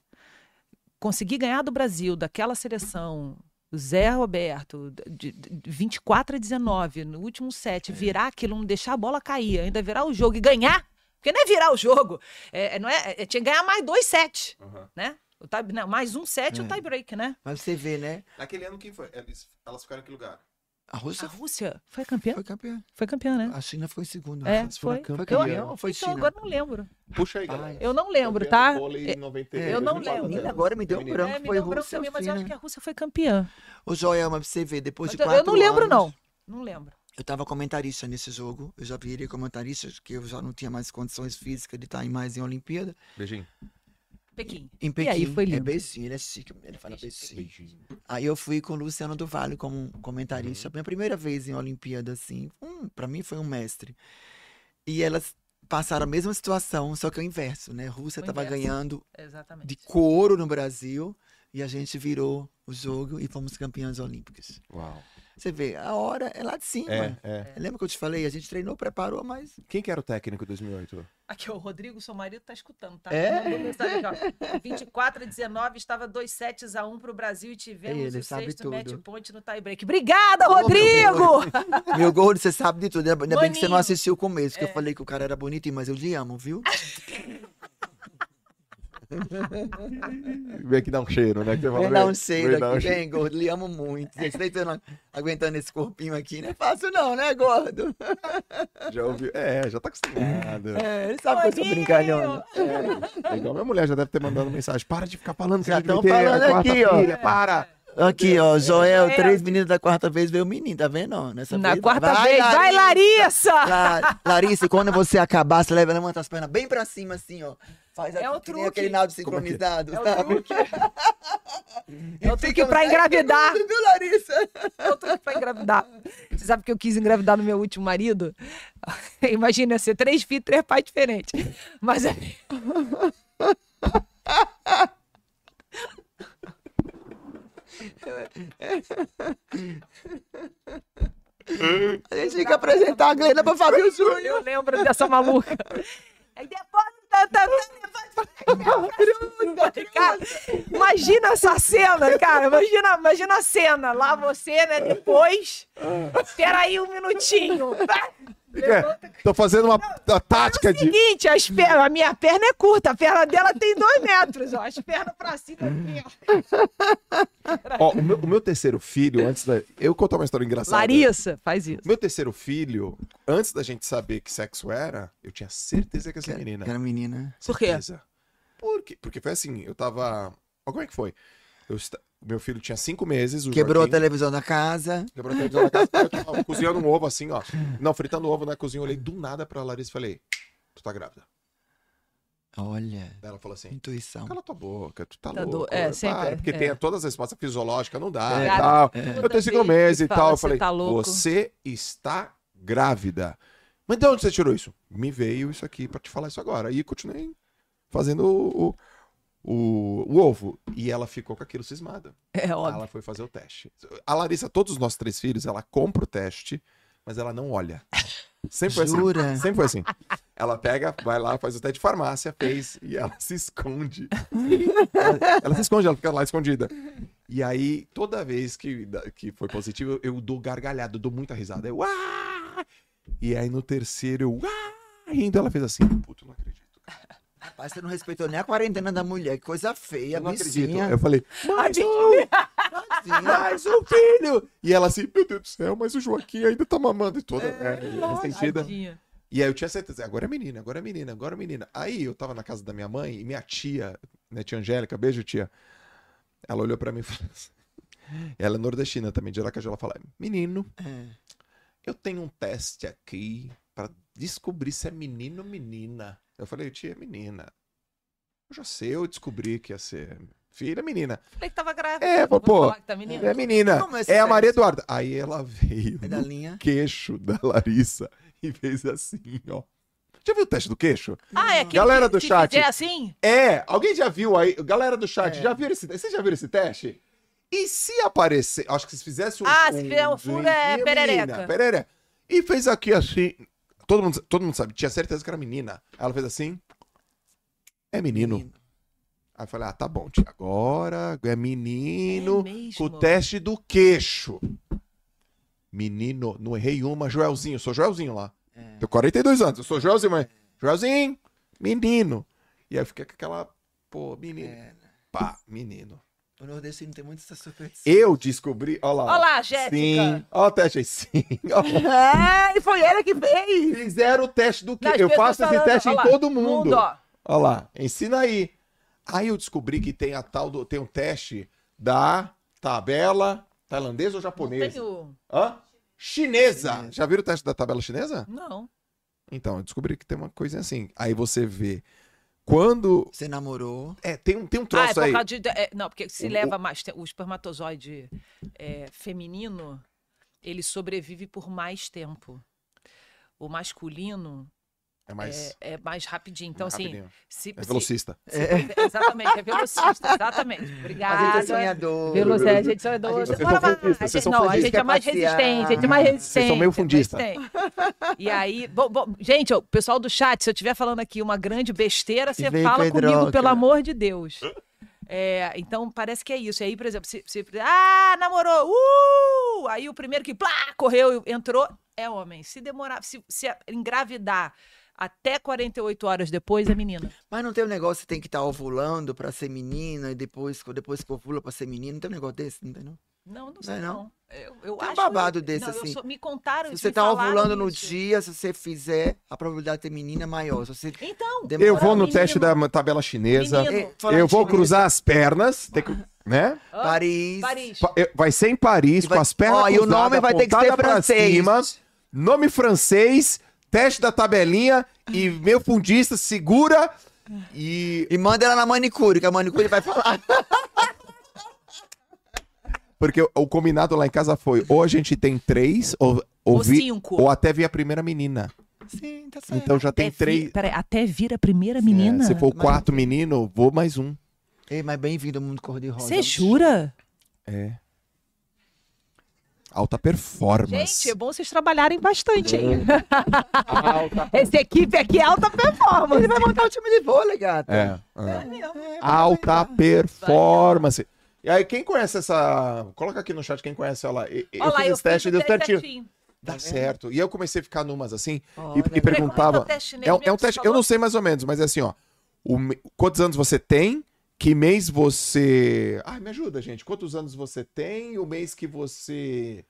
Speaker 3: Conseguir ganhar do Brasil, daquela seleção, Zé Roberto, de 24 a 19, no último set, virar aquilo, não deixar a bola cair, ainda virar o jogo e ganhar. Porque não é virar o jogo, é, é- não é, é- tinha que ganhar mais dois sets,
Speaker 1: Uhum.
Speaker 3: né? O tie, não, mais um set, o
Speaker 4: É.
Speaker 3: tie break, né?
Speaker 4: Mas você vê, né?
Speaker 1: Naquele ano, quem foi? Eles, elas ficaram em que lugar?
Speaker 4: A
Speaker 3: A
Speaker 4: Rússia
Speaker 3: Rússia foi campeã?
Speaker 4: foi campeã.
Speaker 3: Foi campeã, né?
Speaker 4: A China foi em segundo.
Speaker 3: É, foi.
Speaker 4: Foi campeã. ou foi
Speaker 3: Então
Speaker 4: China?
Speaker 3: agora eu não lembro.
Speaker 1: Puxa aí, galera.
Speaker 3: Eu não lembro,
Speaker 1: Campeã
Speaker 3: tá?
Speaker 1: do vôlei
Speaker 3: É,
Speaker 1: em 90
Speaker 3: eu não
Speaker 1: 2004,
Speaker 3: lembro.
Speaker 1: né?
Speaker 4: Agora me deu um branco.
Speaker 3: É, me
Speaker 4: foi
Speaker 3: deu branco
Speaker 4: Rússia ou
Speaker 3: também, mas eu acho que a Rússia foi campeã.
Speaker 4: Ô, Joel, mas pra você ver, depois
Speaker 3: Mas
Speaker 4: de
Speaker 3: eu,
Speaker 4: quatro
Speaker 3: eu não lembro,
Speaker 4: anos,
Speaker 3: não. Não lembro.
Speaker 4: Eu tava comentarista nesse jogo. Eu já virei comentarista, que eu já não tinha mais condições físicas de estar em mais em Olimpíada.
Speaker 1: Beijinho.
Speaker 3: Pequim.
Speaker 4: Em Pequim.
Speaker 3: aí, foi
Speaker 4: É
Speaker 3: lindo.
Speaker 4: beijinho, ele é chique, ele fala beijinho.
Speaker 1: Beijinho.
Speaker 4: Aí eu fui com o Luciano do Vale como comentarista. Minha primeira vez em Olimpíada, assim. Hum, pra mim foi um mestre. E elas passaram a mesma situação, só que é o inverso, né? Rússia
Speaker 3: O
Speaker 4: tava
Speaker 3: inverso.
Speaker 4: ganhando
Speaker 3: Exatamente.
Speaker 4: de couro no Brasil e a gente virou o jogo e fomos campeãs olímpicas.
Speaker 1: Uau.
Speaker 4: Você vê, a hora é lá de cima.
Speaker 1: É, é.
Speaker 4: Lembra que eu te falei? A gente treinou, preparou, mas
Speaker 1: Quem que era o técnico em 2008?
Speaker 3: Aqui, o Rodrigo, seu marido, tá escutando, tá?
Speaker 4: É?
Speaker 3: Mensagem ó. 24 a 19, estava 2 sets a 1 pro Brasil e tivemos
Speaker 4: Ele
Speaker 3: o
Speaker 4: sabe
Speaker 3: sexto match point no tie break. Obrigada,
Speaker 4: Ô, meu
Speaker 3: Rodrigo!
Speaker 4: Meu gordo, você sabe de tudo. Ainda bem que você não assistiu o começo, que
Speaker 3: É.
Speaker 4: eu falei que o cara era bonitinho, mas eu lhe amo, viu?
Speaker 1: Vem aqui dar um cheiro, né? Que você fala,
Speaker 4: Vem dar um cheiro
Speaker 1: vem um
Speaker 4: aqui,
Speaker 1: cheiro.
Speaker 4: vem, gordo. Lhe amo muito. Gente, não- aguentando esse corpinho aqui, não é fácil não, né, gordo?
Speaker 1: Já ouviu? É, já tá acostumado.
Speaker 4: É, ele sabe que eu sou brincalhona.
Speaker 1: É igual minha mulher já deve ter mandado mensagem. Para de ficar falando que
Speaker 4: Já
Speaker 1: você
Speaker 4: tão
Speaker 1: devia ter a
Speaker 4: falando aqui, ó.
Speaker 1: filha, Para!
Speaker 4: Aqui, ó, Joel,
Speaker 3: É.
Speaker 4: três meninas da quarta vez veio o menino, tá vendo? ó? Nessa
Speaker 3: Na
Speaker 4: vez,
Speaker 3: quarta vez. Vai, Larissa!
Speaker 4: La- Larissa, e quando você acabar, você leva, levanta as pernas bem pra cima, assim, ó. Faz
Speaker 3: É
Speaker 4: aqui,
Speaker 3: o truque.
Speaker 4: aquele nado
Speaker 1: é é?
Speaker 4: sincronizado,
Speaker 3: É o
Speaker 4: sabe?
Speaker 3: truque. É o truque pra engravidar.
Speaker 4: Viu, Larissa?
Speaker 3: É o truque pra engravidar. Você sabe que eu quis engravidar no meu último marido? Imagina ser três filhos, três pais diferentes. Mas é.
Speaker 4: A gente tinha que apresentar a Glenda pra Fábio Júnior.
Speaker 3: Eu lembro dessa maluca. Aí depois. Tá, tá, tá. Cara, imagina essa cena, cara. Imagina, imagina a cena. Lá você, né? Depois. Espera aí um minutinho.
Speaker 1: É, tô fazendo uma, uma tática de.
Speaker 3: Seguinte, as pernas, a minha perna é curta, a perna dela tem dois metros, ó. As pernas pra cima aqui, ó.
Speaker 1: O, meu, o meu terceiro filho, antes da. Eu contar uma história engraçada.
Speaker 3: Larissa, faz isso.
Speaker 1: Meu terceiro filho, antes da gente saber que sexo era, eu tinha certeza que ia ser menina.
Speaker 4: Que era menina.
Speaker 3: Por quê?
Speaker 1: Certeza. Por quê? Porque foi assim, eu tava. Ó, como é que foi? Eu Meu filho tinha cinco meses. O
Speaker 4: Quebrou a
Speaker 1: Joaquim,
Speaker 4: televisão da casa.
Speaker 1: Quebrou a televisão na casa. Eu tava cozinhando um ovo assim, ó. Não, fritando ovo na cozinha. Eu olhei do nada pra Larissa e falei: Tu tá grávida?
Speaker 4: Olha,
Speaker 1: ela falou assim:
Speaker 4: intuição.
Speaker 1: Cala tua boca, tu tá,
Speaker 3: Tá do-
Speaker 1: louco.
Speaker 3: é,
Speaker 1: Para,
Speaker 3: sempre,
Speaker 1: porque
Speaker 3: é.
Speaker 1: tem todas as respostas fisiológicas, não dá
Speaker 4: É.
Speaker 1: e tal.
Speaker 3: Toda
Speaker 1: Eu tenho cinco meses e tal. Eu
Speaker 3: "Você
Speaker 1: falei,
Speaker 3: tá louco?"
Speaker 1: você está grávida. Mas de onde você tirou isso? Me veio isso aqui pra te falar isso agora. E continuei fazendo o, o, o ovo. E ela ficou com aquilo cismada.
Speaker 3: É óbvio.
Speaker 1: Ela foi fazer o teste. A Larissa, todos os nossos três filhos, ela compra o teste, mas ela não olha. Sempre foi assim.
Speaker 4: Jura?
Speaker 1: Sempre foi assim. Ela pega, vai lá, faz o teste de farmácia, fez, e ela se esconde. ela, ela se esconde, ela fica lá escondida. E aí, toda vez que, que foi positivo, eu, eu dou gargalhada, eu dou muita risada. Eu, ah! E aí no terceiro, eu, ah! Rindo, ela fez assim, puto, não acredito.
Speaker 4: Rapaz, você não respeitou nem a quarentena da mulher. Que coisa feia,
Speaker 1: Eu não acredito.
Speaker 4: bichinha.
Speaker 1: Eu falei, mais um, mais um filho! E ela assim, meu Deus do céu, mas o Joaquim ainda tá mamando e toda é, ressentida.
Speaker 3: Tadinha.
Speaker 1: E aí eu tinha certeza, agora é menina, agora é menina, agora é menina. Aí eu tava na casa da minha mãe e minha tia, né, tia Angélica, beijo tia. Ela olhou pra mim e falou assim, ela é nordestina também, de Aracaju, ela fala, menino,
Speaker 4: É.
Speaker 1: eu tenho um teste aqui pra descobrir se é menino ou menina. Eu falei, tia, é menina. Eu já sei, eu descobri que ia ser filha, menina.
Speaker 3: Falei que tava grávida.
Speaker 1: É, pô,
Speaker 3: falar que tá menina.
Speaker 1: É menina,
Speaker 4: é
Speaker 1: é a Maria
Speaker 4: teste?
Speaker 1: Eduarda. Aí ela veio
Speaker 4: É da
Speaker 1: no
Speaker 4: linha.
Speaker 1: queixo da Larissa e fez assim, ó. Já viu o teste do queixo?
Speaker 3: Ah, é que
Speaker 1: Galera do chat.
Speaker 3: fizer assim?
Speaker 1: É, alguém já viu aí? Galera do chat,
Speaker 4: É.
Speaker 1: já viram esse Vocês já viram esse teste? E se aparecer, acho que se fizesse um.
Speaker 3: Ah, se fizer um fundo, é
Speaker 1: menina,
Speaker 3: perereca.
Speaker 1: Perereca. E fez aqui assim. Todo mundo, todo mundo sabe, tinha certeza que era menina. Aí ela fez assim. É menino. Aí eu falei, ah, tá bom, tia. Agora é menino
Speaker 3: É
Speaker 1: com o teste do queixo. Menino, não errei uma, Joelzinho, eu sou Joelzinho lá.
Speaker 4: É.
Speaker 1: Tenho 42 anos, eu sou Joelzinho, mas. Joelzinho, menino. E aí eu fiquei com aquela, pô, menino.
Speaker 4: É.
Speaker 1: Pá, menino.
Speaker 4: O nordestino tem muito essa superstição.
Speaker 1: Eu descobri, ó lá.
Speaker 3: Olha lá, Jéssica.
Speaker 1: Sim. Ó o teste aí, sim. Ó.
Speaker 3: É, e foi ele que fez.
Speaker 1: Fizeram o teste do quê?
Speaker 3: Nas
Speaker 1: Eu faço esse
Speaker 3: falando,
Speaker 1: teste em
Speaker 3: lá,
Speaker 1: todo mundo.
Speaker 3: ó.
Speaker 1: Ó lá, ensina aí. Aí eu descobri que tem a tal do. Tem um teste da tabela tailandesa ou
Speaker 3: Não
Speaker 1: japonesa?
Speaker 3: tenho...
Speaker 1: Hã? Chinesa. Já viram o teste da tabela chinesa?
Speaker 3: Não.
Speaker 1: Então, eu descobri que tem uma coisa assim. Aí você vê. Quando.
Speaker 4: Você namorou.
Speaker 1: É, tem um, tem um
Speaker 3: Ah, é
Speaker 1: troço
Speaker 3: por
Speaker 1: aí.
Speaker 3: causa de... é, não, porque se
Speaker 1: O-
Speaker 3: leva mais... O espermatozoide é, feminino, ele sobrevive por mais tempo. O masculino
Speaker 1: É mais.
Speaker 3: é, é mais rapidinho. Então, assim,
Speaker 1: rapidinho.
Speaker 3: se,
Speaker 1: É velocista.
Speaker 3: se- exatamente, é velocista, exatamente.
Speaker 4: A gente
Speaker 3: Obrigada.
Speaker 4: é sonhador.
Speaker 3: Velocidade, a gente é.
Speaker 1: Vocês
Speaker 3: Bora
Speaker 1: são
Speaker 3: lá.
Speaker 1: fundistas,
Speaker 3: A
Speaker 1: vocês
Speaker 3: gente-
Speaker 1: são
Speaker 3: Não, a gente é mais resistente, a gente é mais resistente.
Speaker 1: Vocês são meio fundista.
Speaker 3: E aí, bom, bom, gente, ó, pessoal do chat, se eu estiver falando aqui uma grande besteira, você fala
Speaker 4: Pedroca.
Speaker 3: comigo, pelo amor de Deus. É, então, parece que é isso. E aí, por exemplo, se, se- ah, namorou, uh! Aí o primeiro que plá, correu, entrou, é homem. Se demorar, se, se engravidar até 48 horas depois, é menina.
Speaker 4: Mas não tem um negócio que tem que estar ovulando pra ser menina e depois, depois que ovula pra ser menino. Não tem um negócio desse, não tem não?
Speaker 3: Não, não
Speaker 4: Não
Speaker 3: sei
Speaker 4: é
Speaker 3: não.
Speaker 4: não?
Speaker 3: Eu, eu
Speaker 4: Tem um babado desse,
Speaker 3: não, eu
Speaker 4: assim.
Speaker 3: sou- me contaram
Speaker 4: Se
Speaker 3: isso,
Speaker 4: você tá ovulando no
Speaker 3: isso.
Speaker 4: dia, se você fizer, a probabilidade de ter menina é maior. Se você
Speaker 3: Então,
Speaker 4: demora-
Speaker 1: Eu vou no
Speaker 3: menino.
Speaker 1: teste da tabela chinesa.
Speaker 3: Menino.
Speaker 1: Eu vou cruzar as pernas. Tem que, né?
Speaker 3: Hã?
Speaker 4: Paris.
Speaker 3: Paris.
Speaker 1: Vai ser em Paris,
Speaker 4: vai-
Speaker 1: com as pernas
Speaker 4: Ó, e o
Speaker 1: cruzadas,
Speaker 4: nome vai ter que ser francês.
Speaker 1: cima, nome francês, teste da tabelinha e meu fundista segura e...
Speaker 4: E manda ela na manicure, que a manicure vai falar.
Speaker 1: Porque o, o combinado lá em casa foi ou a gente tem três, ou, ou,
Speaker 3: Ou
Speaker 1: vi-
Speaker 3: cinco.
Speaker 1: ou até vir a primeira menina.
Speaker 4: Sim, tá certo.
Speaker 1: Então já tem
Speaker 3: Até vi-
Speaker 1: três...
Speaker 3: peraí, até vir a primeira menina?
Speaker 1: É, se for o quarto menino, vou mais um.
Speaker 4: Ei, mas bem-vindo ao mundo cor-de-rosa.
Speaker 3: Você jura?
Speaker 1: É. Alta performance.
Speaker 3: Gente, é bom vocês trabalharem bastante, hein?
Speaker 1: Alta.
Speaker 3: Essa equipe aqui é alta performance.
Speaker 4: Ele vai montar o time de vôlei, gata.
Speaker 1: É. é.
Speaker 3: É mesmo.
Speaker 1: Alta performance. E aí, quem conhece essa. Coloca aqui no chat quem conhece ela. E- Eu
Speaker 3: Olha lá,
Speaker 1: fiz
Speaker 3: eu
Speaker 1: esse teste e deu certinho.
Speaker 3: certinho.
Speaker 1: Dá
Speaker 4: Tá
Speaker 1: certo. E eu comecei a ficar numas assim e,
Speaker 4: Olha,
Speaker 1: e
Speaker 3: é
Speaker 1: perguntava.
Speaker 3: é o teste
Speaker 1: É, um- é um teste, eu não sei mais ou menos, mas é assim, ó. O Quantos anos você tem? Que mês você. Ai, me ajuda, gente. Quantos anos você tem? O mês que você.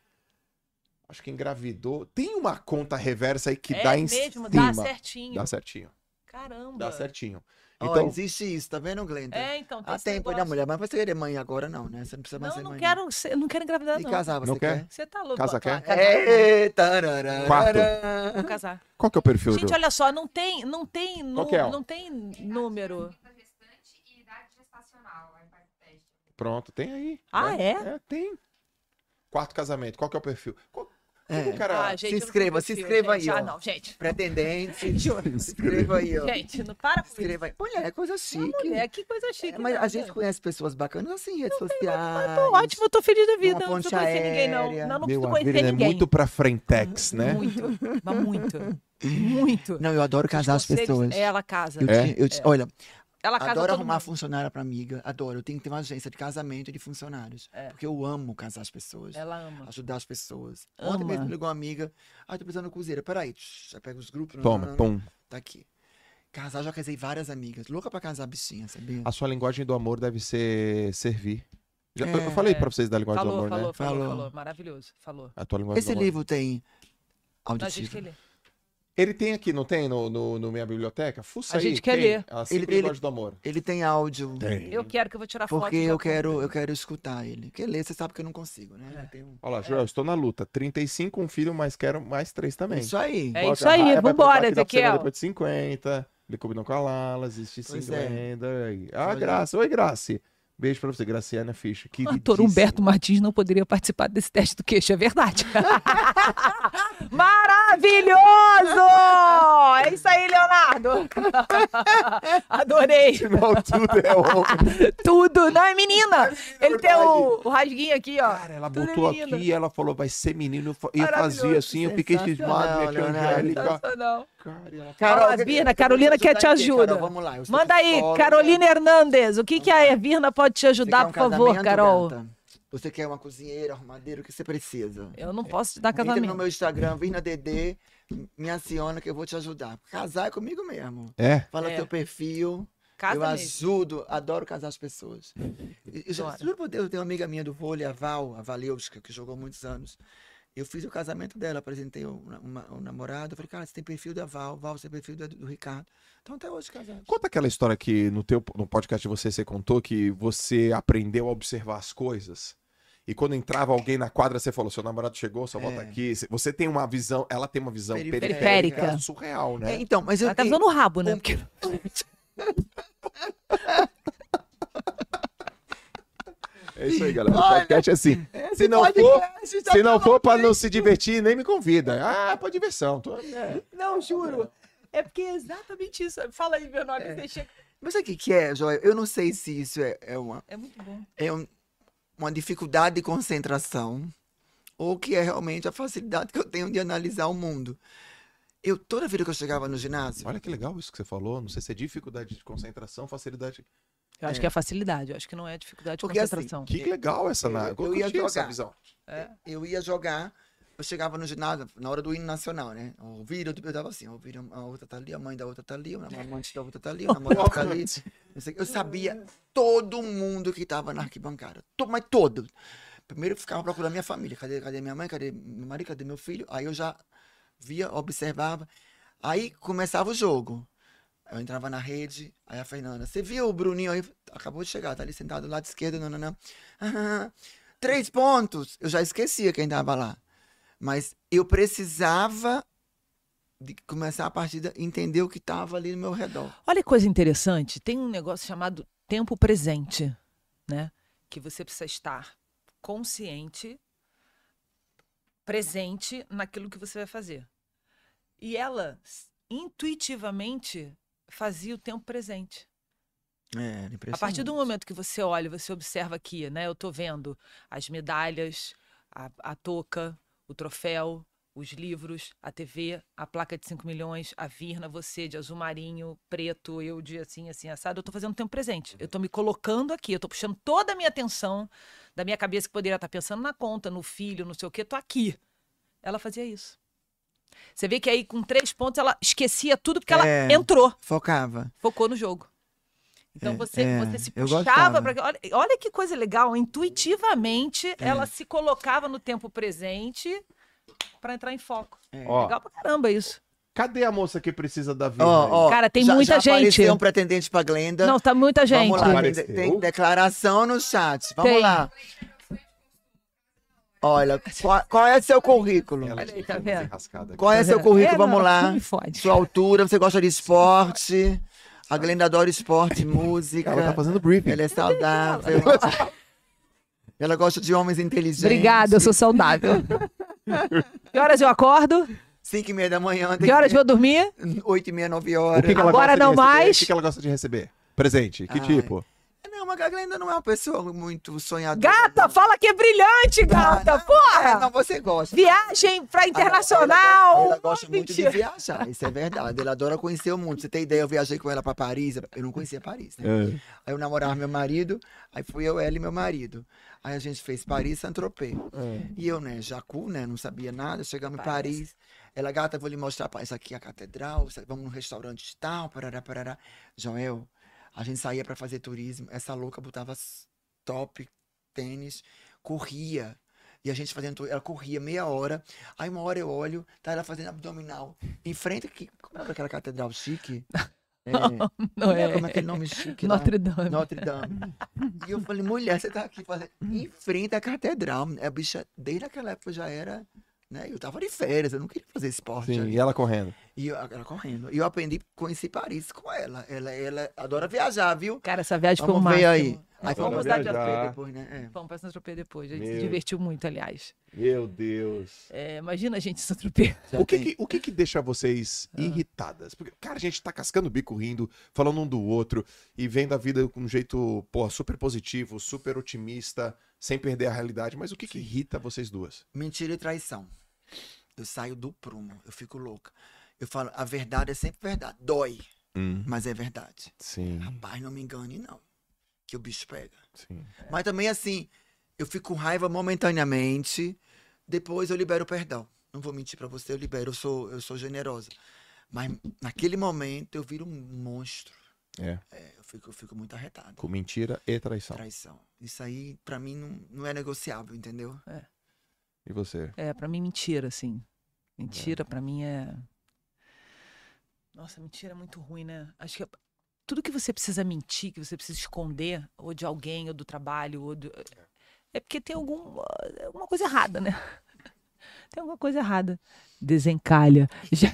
Speaker 1: Acho que engravidou. Tem uma conta reversa aí que
Speaker 3: é
Speaker 1: dá em
Speaker 3: mesmo,
Speaker 1: cima.
Speaker 3: dá certinho.
Speaker 1: Dá certinho.
Speaker 3: Caramba.
Speaker 1: Dá certinho. Então,
Speaker 4: existe isso, tá vendo, Glenda?
Speaker 3: É, então, tem
Speaker 4: Há tempo, né, mulher? Mas você querer mãe agora, não, né? Você não precisa mais
Speaker 3: Não,
Speaker 4: ser
Speaker 3: não
Speaker 4: mãe.
Speaker 3: quero, ser- não quero engravidar,
Speaker 4: E
Speaker 3: não.
Speaker 4: casar, você
Speaker 1: Não quer?
Speaker 4: quer?
Speaker 3: Você tá louco.
Speaker 1: Casa
Speaker 3: Vou-
Speaker 1: quer?
Speaker 4: É, tarará,
Speaker 1: Quarto.
Speaker 4: tarará.
Speaker 3: Vou casar.
Speaker 1: qual que é o perfil
Speaker 3: Gente,
Speaker 1: do.
Speaker 3: olha só, não tem, não tem, nu-
Speaker 1: Qual que é, ó?
Speaker 3: não tem número.
Speaker 5: Pergunta gestante e idade gestacional. Aí faz o teste.
Speaker 1: Pronto, tem aí.
Speaker 3: Ah,
Speaker 1: né?
Speaker 3: é?
Speaker 1: É, tem. Quarto casamento, qual que é o perfil? Qual...
Speaker 4: É.
Speaker 1: cara...
Speaker 3: Ah, gente,
Speaker 4: se
Speaker 3: eu não
Speaker 4: inscreva, se inscreva
Speaker 3: gente.
Speaker 4: aí.
Speaker 3: Ah, não, gente.
Speaker 4: Pretendente. Se inscreva aí, ó.
Speaker 3: Gente, não para com isso.
Speaker 4: Escreva aí. Mulher, é coisa chique.
Speaker 3: Mulher, que coisa chique.
Speaker 4: É, mas a
Speaker 3: nada.
Speaker 4: gente conhece pessoas bacanas assim, em redes sociais.
Speaker 3: Tô ótimo, eu tô feliz da vida. Não preciso conhecer ninguém, não. Não, não
Speaker 1: Meu,
Speaker 3: preciso
Speaker 1: a
Speaker 3: conhecer
Speaker 1: é
Speaker 3: ninguém.
Speaker 1: muito pra frentex, né?
Speaker 3: Muito, mas muito. Muito.
Speaker 4: Não, eu adoro casar as pessoas.
Speaker 3: Ela casa.
Speaker 4: Eu
Speaker 1: É?
Speaker 4: eu ti- Olha,
Speaker 3: Ela casa
Speaker 4: adoro
Speaker 3: todo
Speaker 4: arrumar
Speaker 3: mundo.
Speaker 4: funcionária pra amiga. Adoro. Eu tenho que ter uma agência de casamento e de funcionários.
Speaker 3: É.
Speaker 4: Porque eu amo casar as pessoas.
Speaker 3: Ela ama.
Speaker 4: Ajudar as pessoas.
Speaker 3: Ama.
Speaker 4: Ontem mesmo me ligou uma amiga. Ah, tô precisando de cozinheira. Peraí. Já pega os grupos. não,
Speaker 1: Toma,
Speaker 4: não, não,
Speaker 1: pum.
Speaker 4: Tá aqui. Casar, já casei várias amigas. Louca pra casar bichinha, sabia?
Speaker 1: A sua linguagem do amor deve ser servir. Já- eu-
Speaker 4: É.
Speaker 1: eu falei pra vocês da linguagem do
Speaker 3: Falou,
Speaker 1: amor,
Speaker 3: falou,
Speaker 1: né?
Speaker 3: falou,
Speaker 4: Falou.
Speaker 3: falou. Maravilhoso. Falou.
Speaker 1: A tua linguagem
Speaker 4: Esse
Speaker 1: do amor.
Speaker 4: livro tem
Speaker 3: A gente
Speaker 4: auditivo.
Speaker 3: ler.
Speaker 1: Ele tem aqui, não tem no, no, no minha biblioteca? Fuça
Speaker 3: A
Speaker 1: aí.
Speaker 3: gente quer
Speaker 1: tem.
Speaker 3: ler.
Speaker 1: A
Speaker 4: Ele-
Speaker 1: do amor.
Speaker 4: Ele tem áudio.
Speaker 1: Tem.
Speaker 3: Eu quero que eu vou tirar foto.
Speaker 4: Porque eu quero, eu quero escutar ele. Porque ler, você sabe que eu não consigo, né?
Speaker 3: É.
Speaker 4: Tenho-
Speaker 1: Olha lá, Joel, estou na luta. 35, um filho, mas quero mais três também.
Speaker 4: Isso aí.
Speaker 3: É
Speaker 1: Bota
Speaker 3: isso aí,
Speaker 1: vai
Speaker 3: vambora, Ezequiel.
Speaker 1: Depois de 50. Ele combinou com a Lala, existe
Speaker 4: Pois é.
Speaker 1: 50. aí. Ah,
Speaker 4: Olha.
Speaker 1: Graça. Oi, Grace. Beijo pra você, Graciana Fischer.
Speaker 3: O ator Humberto Martins não poderia participar desse teste do queixo, é verdade. Maravilhoso! É isso aí, Leonardo. Adorei.
Speaker 1: Tudo é homem.
Speaker 3: Tudo. Não, é menina. Ele tem o, o rasguinho aqui, ó.
Speaker 1: Cara, ela
Speaker 3: Tudo é
Speaker 1: botou
Speaker 3: menina.
Speaker 1: aqui e ela falou, vai ser menino. E eu fazia assim, eu fiquei cismado, minha tia. Angélica. Cara,
Speaker 3: Carol, Carolina quer te ajuda.
Speaker 4: Carol? Vamos lá.
Speaker 3: Manda aí. Carolina Hernandes. O que, que a Virna pode te ajudar,
Speaker 4: um
Speaker 3: por favor, Carol?
Speaker 4: gata? Você quer uma cozinheira, arrumadeira, o que você precisa?
Speaker 3: Eu não posso te dar
Speaker 4: Entra no
Speaker 3: casamento.
Speaker 4: meu Instagram, Virna DD, me aciona que eu vou te ajudar. Casar é comigo mesmo.
Speaker 1: É.
Speaker 4: Fala
Speaker 3: É.
Speaker 4: teu perfil.
Speaker 3: Casa
Speaker 4: eu
Speaker 3: mesmo.
Speaker 4: ajudo, adoro casar as pessoas. E- juro por Deus, eu tenho uma amiga minha do vôlei, a Val, a Valeuska, que jogou muitos anos. Eu fiz o casamento dela, apresentei o, uma- o namorado. Eu falei, cara, você tem perfil da Val, Val, você tem perfil do, do Ricardo. Então até hoje casado.
Speaker 1: Conta aquela história que no teu no podcast de você você contou que você aprendeu a observar as coisas. E quando entrava alguém na quadra, você falou: seu namorado chegou, só volta
Speaker 4: É.
Speaker 1: aqui. Você tem uma visão, ela tem uma visão
Speaker 4: Periférica.
Speaker 1: periférica, surreal,
Speaker 4: É,
Speaker 1: né?
Speaker 4: então, mas eu.
Speaker 3: Ela tá usando o rabo, né? Porque-
Speaker 1: É isso aí, galera. O
Speaker 4: Olha,
Speaker 1: podcast é assim. Se não for,
Speaker 4: tá
Speaker 1: se não for pra
Speaker 4: bom,
Speaker 1: não se divertir, nem me convida. Ah, pra diversão. Tô- é.
Speaker 3: Não, juro. É porque é exatamente isso. Fala aí, meu nome. Você chega...
Speaker 4: Mas sabe o que, que é, Joia? Eu não sei se isso é, é uma,
Speaker 3: É muito bom.
Speaker 4: é um- uma dificuldade de concentração ou que é realmente a facilidade que eu tenho de analisar o mundo. Eu, toda vida que eu chegava no ginásio,
Speaker 1: Olha que legal isso que você falou. Não sei se é dificuldade de concentração, facilidade.
Speaker 3: Eu acho que é facilidade. Eu acho que não é dificuldade de
Speaker 4: Porque, assim,
Speaker 3: concentração.
Speaker 1: Que legal essa. na-
Speaker 4: Eu-
Speaker 1: Eu,
Speaker 4: eu ia
Speaker 1: curti essa
Speaker 4: jogar.
Speaker 1: visão.
Speaker 3: É.
Speaker 4: eu ia jogar, eu chegava no ginásio na hora do hino nacional, né? Ouvir, eu eu dava assim, ouvir, a outra tá ali, a mãe da outra tá ali, o amante da outra tá ali, o namorado tá ali. Eu sabia todo mundo que tava na arquibancada, mas todo. Primeiro eu ficava procurando minha família, cadê, cadê minha mãe, cadê meu marido, cadê meu filho? Aí eu já via, observava. Aí começava o jogo. Eu entrava na rede, aí a Fernanda, você viu o Bruninho aí? Acabou de chegar, tá ali sentado do lado esquerdo, não, não, não. Ah, três pontos! Eu já esquecia quem tava lá. Mas eu precisava de começar a partida, entender o que tava ali no meu redor.
Speaker 3: Olha que coisa interessante. Tem um negócio chamado tempo presente, né? Que você precisa estar consciente, presente naquilo que você vai fazer. E ela intuitivamente fazia o tempo presente.
Speaker 4: É, era
Speaker 3: A partir do momento que você olha, você observa aqui, né? Eu tô vendo as medalhas, A, a touca, o troféu, os livros, a TV, a placa de 5 milhões, a Virna, você de azul marinho, preto, eu de assim, assim, assado. Eu tô fazendo tempo presente. Eu tô me colocando aqui, eu tô puxando toda a minha atenção da minha cabeça que poderia estar pensando na conta, no filho, não sei o quê. Tô aqui. Ela fazia isso. Você vê que aí com três pontos ela esquecia tudo porque ela
Speaker 4: É.
Speaker 3: entrou,
Speaker 4: Focava.
Speaker 3: focou no jogo. Então
Speaker 4: É,
Speaker 3: você,
Speaker 4: é,
Speaker 3: você se puxava para olha, olha que coisa legal, intuitivamente
Speaker 4: É.
Speaker 3: ela se colocava no tempo presente para entrar em foco.
Speaker 4: É.
Speaker 1: Ó,
Speaker 3: Legal pra caramba isso.
Speaker 1: cadê a moça que precisa da vida? Aí?
Speaker 4: ó,
Speaker 3: Cara, tem
Speaker 4: já-
Speaker 3: muita
Speaker 4: já
Speaker 3: gente.
Speaker 4: apareceu um pretendente pra Glenda.
Speaker 3: Não, tá muita gente.
Speaker 4: Vamos lá, tem,
Speaker 1: Apareceu.
Speaker 4: tem declaração no chat. Vamos
Speaker 3: Tem.
Speaker 4: lá. Olha, qual, qual é seu currículo?
Speaker 1: Ela
Speaker 3: Olha aí, tá
Speaker 1: tá
Speaker 3: vendo?
Speaker 4: Qual é seu currículo? Vamos lá. Sua altura, você gosta de esporte? A Glenda adora esporte, música.
Speaker 1: Ela tá fazendo briefing.
Speaker 4: Ela é saudável. Ela gosta de homens inteligentes.
Speaker 3: Obrigada, eu sou saudável. que horas eu acordo?
Speaker 4: 5 e meia da manhã.
Speaker 3: Que horas eu vou dormir?
Speaker 4: 8 e meia, 9
Speaker 1: O
Speaker 4: horas.
Speaker 1: que que ela
Speaker 3: Agora
Speaker 1: gosta de
Speaker 3: não
Speaker 1: receber?
Speaker 3: mais.
Speaker 1: O que que ela gosta de receber? Presente. Que
Speaker 4: Ai.
Speaker 1: tipo?
Speaker 4: Não, mas a Glenda não é uma pessoa muito sonhadora.
Speaker 3: Gata,
Speaker 4: não.
Speaker 3: fala que é brilhante, gata.
Speaker 4: não,
Speaker 3: Porra!
Speaker 4: Não, você gosta.
Speaker 3: Viagem pra
Speaker 4: Ela-
Speaker 3: internacional.
Speaker 4: Ela, ela gosta muito de
Speaker 3: Mentira.
Speaker 4: viajar, isso é verdade. Ela adora conhecer o mundo. Você tem ideia, eu viajei com ela pra Paris. Eu não conhecia Paris, né?
Speaker 1: É.
Speaker 4: Aí eu namorava meu marido, aí fui eu, ela e meu marido. Aí a gente fez Paris, Saint-Tropez. E eu, né, Jacu, né, não sabia nada. Chegamos em Paris. Ela, gata, vou lhe mostrar, isso aqui é a catedral, vamos num restaurante de tal, parará, parará. Joel, a gente saía pra fazer turismo, essa louca botava top, tênis, corria. E a gente fazendo, ela corria meia hora. Aí uma hora eu olho, tá ela fazendo abdominal. Em frente, aqui, como é aquela catedral chique? É,
Speaker 3: Não
Speaker 4: é, como é aquele nome chique lá?
Speaker 3: Notre Dame.
Speaker 4: Notre Dame. E eu falei, mulher, você tá aqui fazendo. Em frente à catedral. A bicha, desde aquela época já era. Né? Eu tava de férias, eu não queria fazer esporte.
Speaker 1: Sim,
Speaker 4: ali.
Speaker 1: e ela correndo.
Speaker 4: E eu, ela correndo. E eu aprendi, conheci Paris com ela. Ela, ela adora viajar, viu?
Speaker 3: Cara, essa viagem foi um
Speaker 4: Vamos ver
Speaker 3: máximo.
Speaker 4: aí. Aí vamos
Speaker 3: dar de
Speaker 4: depois, né? É.
Speaker 3: Vamos pra Saint-Tropez depois. A gente
Speaker 1: Meu.
Speaker 3: se divertiu muito, aliás.
Speaker 1: Meu Deus.
Speaker 3: É, imagina a gente em Saint-Tropez.
Speaker 1: O que que, o que que deixa vocês
Speaker 3: Ah.
Speaker 1: irritadas? Porque, cara, a gente tá cascando o bico rindo, falando um do outro e vendo a vida com um jeito, pô, super positivo, super otimista, sem perder a realidade. Mas o que que irrita vocês duas?
Speaker 4: Mentira e traição. Eu saio do prumo, eu fico louca. Eu falo, a verdade é sempre verdade. Dói, mas é verdade.
Speaker 1: Sim,
Speaker 4: Rapaz, não me engane, não. Que o bicho pega.
Speaker 1: sim.
Speaker 4: Mas também assim, eu fico com raiva momentaneamente, depois eu libero o perdão. Não vou mentir pra você, eu libero, eu sou, eu sou generosa. Mas naquele momento eu viro um monstro.
Speaker 1: É,
Speaker 4: É, eu, fico, eu fico muito arretado.
Speaker 1: com mentira e traição.
Speaker 4: Traição. Isso aí, pra mim, não, não é negociável, entendeu?
Speaker 1: E você?
Speaker 3: É, pra mim, mentira, assim. Mentira, pra mim, é. Nossa, mentira é muito ruim, né? Acho que tudo que você precisa mentir, que você precisa esconder, ou de alguém, ou do trabalho, ou do... É porque tem algum, alguma coisa errada, né? Tem alguma coisa errada. Desencalha. Já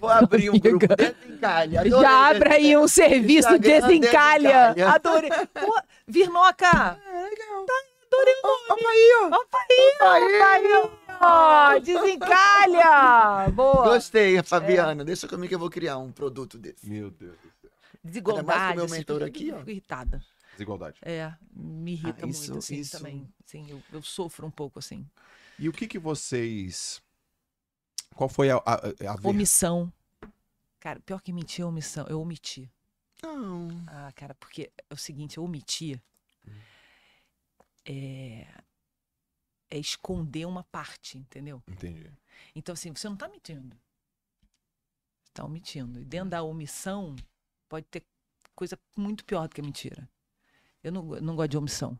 Speaker 4: Vou abrir um grupo Desencalhe. adorei
Speaker 3: Já abre aí um serviço desencalha.
Speaker 4: Desencalha.
Speaker 3: Adorei. Pô, Virnoca,
Speaker 4: É legal.
Speaker 3: adorei o nome.
Speaker 4: Opa aí, ó.
Speaker 3: Opa aí, opa aí. Desencalha. Boa.
Speaker 4: Gostei, Fabiana. Deixa comigo que eu vou criar um produto desse.
Speaker 1: Meu Deus do céu.
Speaker 3: Desigualdade.
Speaker 4: meu
Speaker 3: assim,
Speaker 4: mentor
Speaker 3: fico-
Speaker 4: aqui, ó.
Speaker 3: Fico irritada.
Speaker 1: Desigualdade.
Speaker 3: É, me irrita
Speaker 4: Ah, isso-
Speaker 3: muito, assim,
Speaker 4: isso-
Speaker 3: também. Sim, eu, eu sofro um pouco, assim.
Speaker 1: E o que que vocês... Qual foi a, a, a ver-
Speaker 3: Omissão. Cara, pior que mentir é omissão. Eu omiti.
Speaker 4: Não.
Speaker 3: Ah, cara, porque é o seguinte, eu omitir é, é esconder uma parte, entendeu?
Speaker 1: Entendi.
Speaker 3: Então, assim, você não tá mentindo. Você tá omitindo. E dentro da omissão, pode ter coisa muito pior do que a mentira. Eu não, eu não gosto de omissão.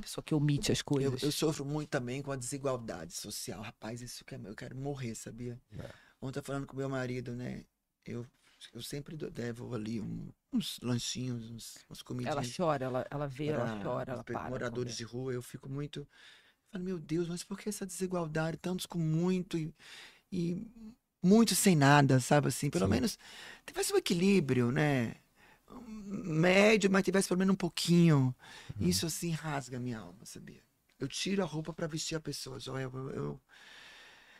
Speaker 3: Pessoa que omite as
Speaker 4: Eu,
Speaker 3: coisas.
Speaker 4: eu sofro muito também com a desigualdade social. Rapaz, isso que é, eu quero morrer, sabia?
Speaker 1: É.
Speaker 4: Ontem eu falando com meu marido, né? Eu, eu sempre devo ali um- uns lanchinhos, uns, umas comidinhas.
Speaker 3: Ela chora, ela, ela vê, ela chora, ela para.
Speaker 4: moradores
Speaker 3: comer.
Speaker 4: de rua, eu fico muito. Falo, meu Deus, mas por que essa desigualdade? Tantos com muito e, e muitos sem nada, sabe assim? Pelo
Speaker 1: Sim.
Speaker 4: menos tivesse um equilíbrio, né? Médio, mas tivesse pelo menos um pouquinho.
Speaker 1: Uhum.
Speaker 4: Isso assim rasga a minha alma, sabia? Eu tiro a roupa pra vestir a pessoa, Joel. Eu, eu,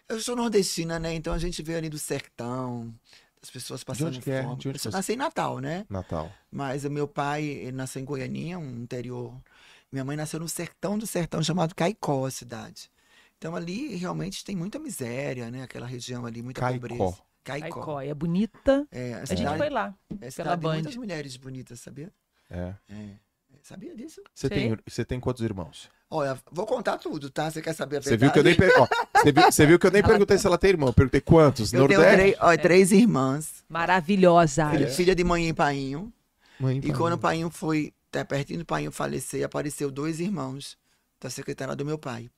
Speaker 4: eu sou nordestina, né? Então a gente vê ali do sertão, das pessoas passando
Speaker 1: onde é?
Speaker 4: fome.
Speaker 1: De onde
Speaker 4: eu só
Speaker 1: você-
Speaker 4: nasci em Natal, né?
Speaker 1: Natal.
Speaker 4: Mas o meu pai nasceu em Goianinha, um interior. Minha mãe nasceu no sertão do sertão, chamado Caicó, a cidade. Então ali realmente tem muita miséria, né? Aquela região ali, muita
Speaker 1: Caicó.
Speaker 4: pobreza. Caicó.
Speaker 3: Caicó, é bonita.
Speaker 4: É, a
Speaker 3: A gente
Speaker 4: cidade,
Speaker 3: foi lá.
Speaker 4: é cidade de muitas
Speaker 3: Band.
Speaker 4: mulheres bonitas, sabia?
Speaker 1: É.
Speaker 4: É. Sabia disso?
Speaker 1: Você tem, você tem quantos irmãos?
Speaker 4: Olha, vou contar tudo, tá? Você quer saber a
Speaker 1: Você
Speaker 4: verdade?
Speaker 1: viu que eu nem, per... ó, você viu, você viu que eu nem
Speaker 3: Ela-
Speaker 1: perguntei se ela tem irmão. Eu perguntei quantos?
Speaker 4: Eu tenho
Speaker 1: Nordeste?
Speaker 4: três, ó, três irmãs,
Speaker 3: Maravilhosa.
Speaker 4: filha, filha de mãe e painho.
Speaker 1: Mãe,
Speaker 4: E
Speaker 1: pai.
Speaker 4: quando o painho foi, tá pertinho do painho falecer, apareceu dois irmãos da secretária do meu pai.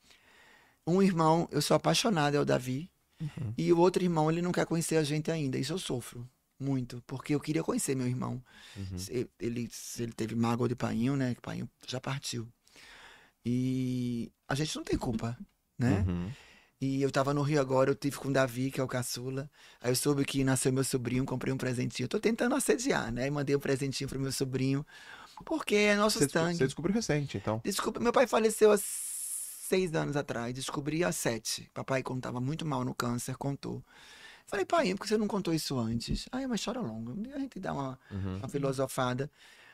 Speaker 4: Um irmão, eu sou apaixonada, é o Davi.
Speaker 1: Uhum.
Speaker 4: E o outro irmão, ele não quer conhecer a gente ainda. Isso eu sofro muito, porque eu queria conhecer meu irmão.
Speaker 1: Uhum.
Speaker 4: Ele, ele teve mágoa de painho, né? Que painho já partiu. E a gente não tem culpa, né?
Speaker 1: Uhum.
Speaker 4: E eu tava no Rio agora, eu tive com o Davi, que é o caçula. Aí eu soube que nasceu meu sobrinho, comprei um presentinho. Eu tô tentando assediar, né? E mandei um presentinho pro meu sobrinho, porque é nosso
Speaker 1: Você,
Speaker 4: sangue.
Speaker 1: você descobriu recente, então.
Speaker 4: Desculpa, meu pai faleceu há seis anos atrás, descobri há sete. Papai contava muito mal no câncer, contou. Falei, pai, por que você não contou isso antes? Ai, é uma história longa. A gente dá uma,
Speaker 1: Uhum.
Speaker 4: uma filosofada.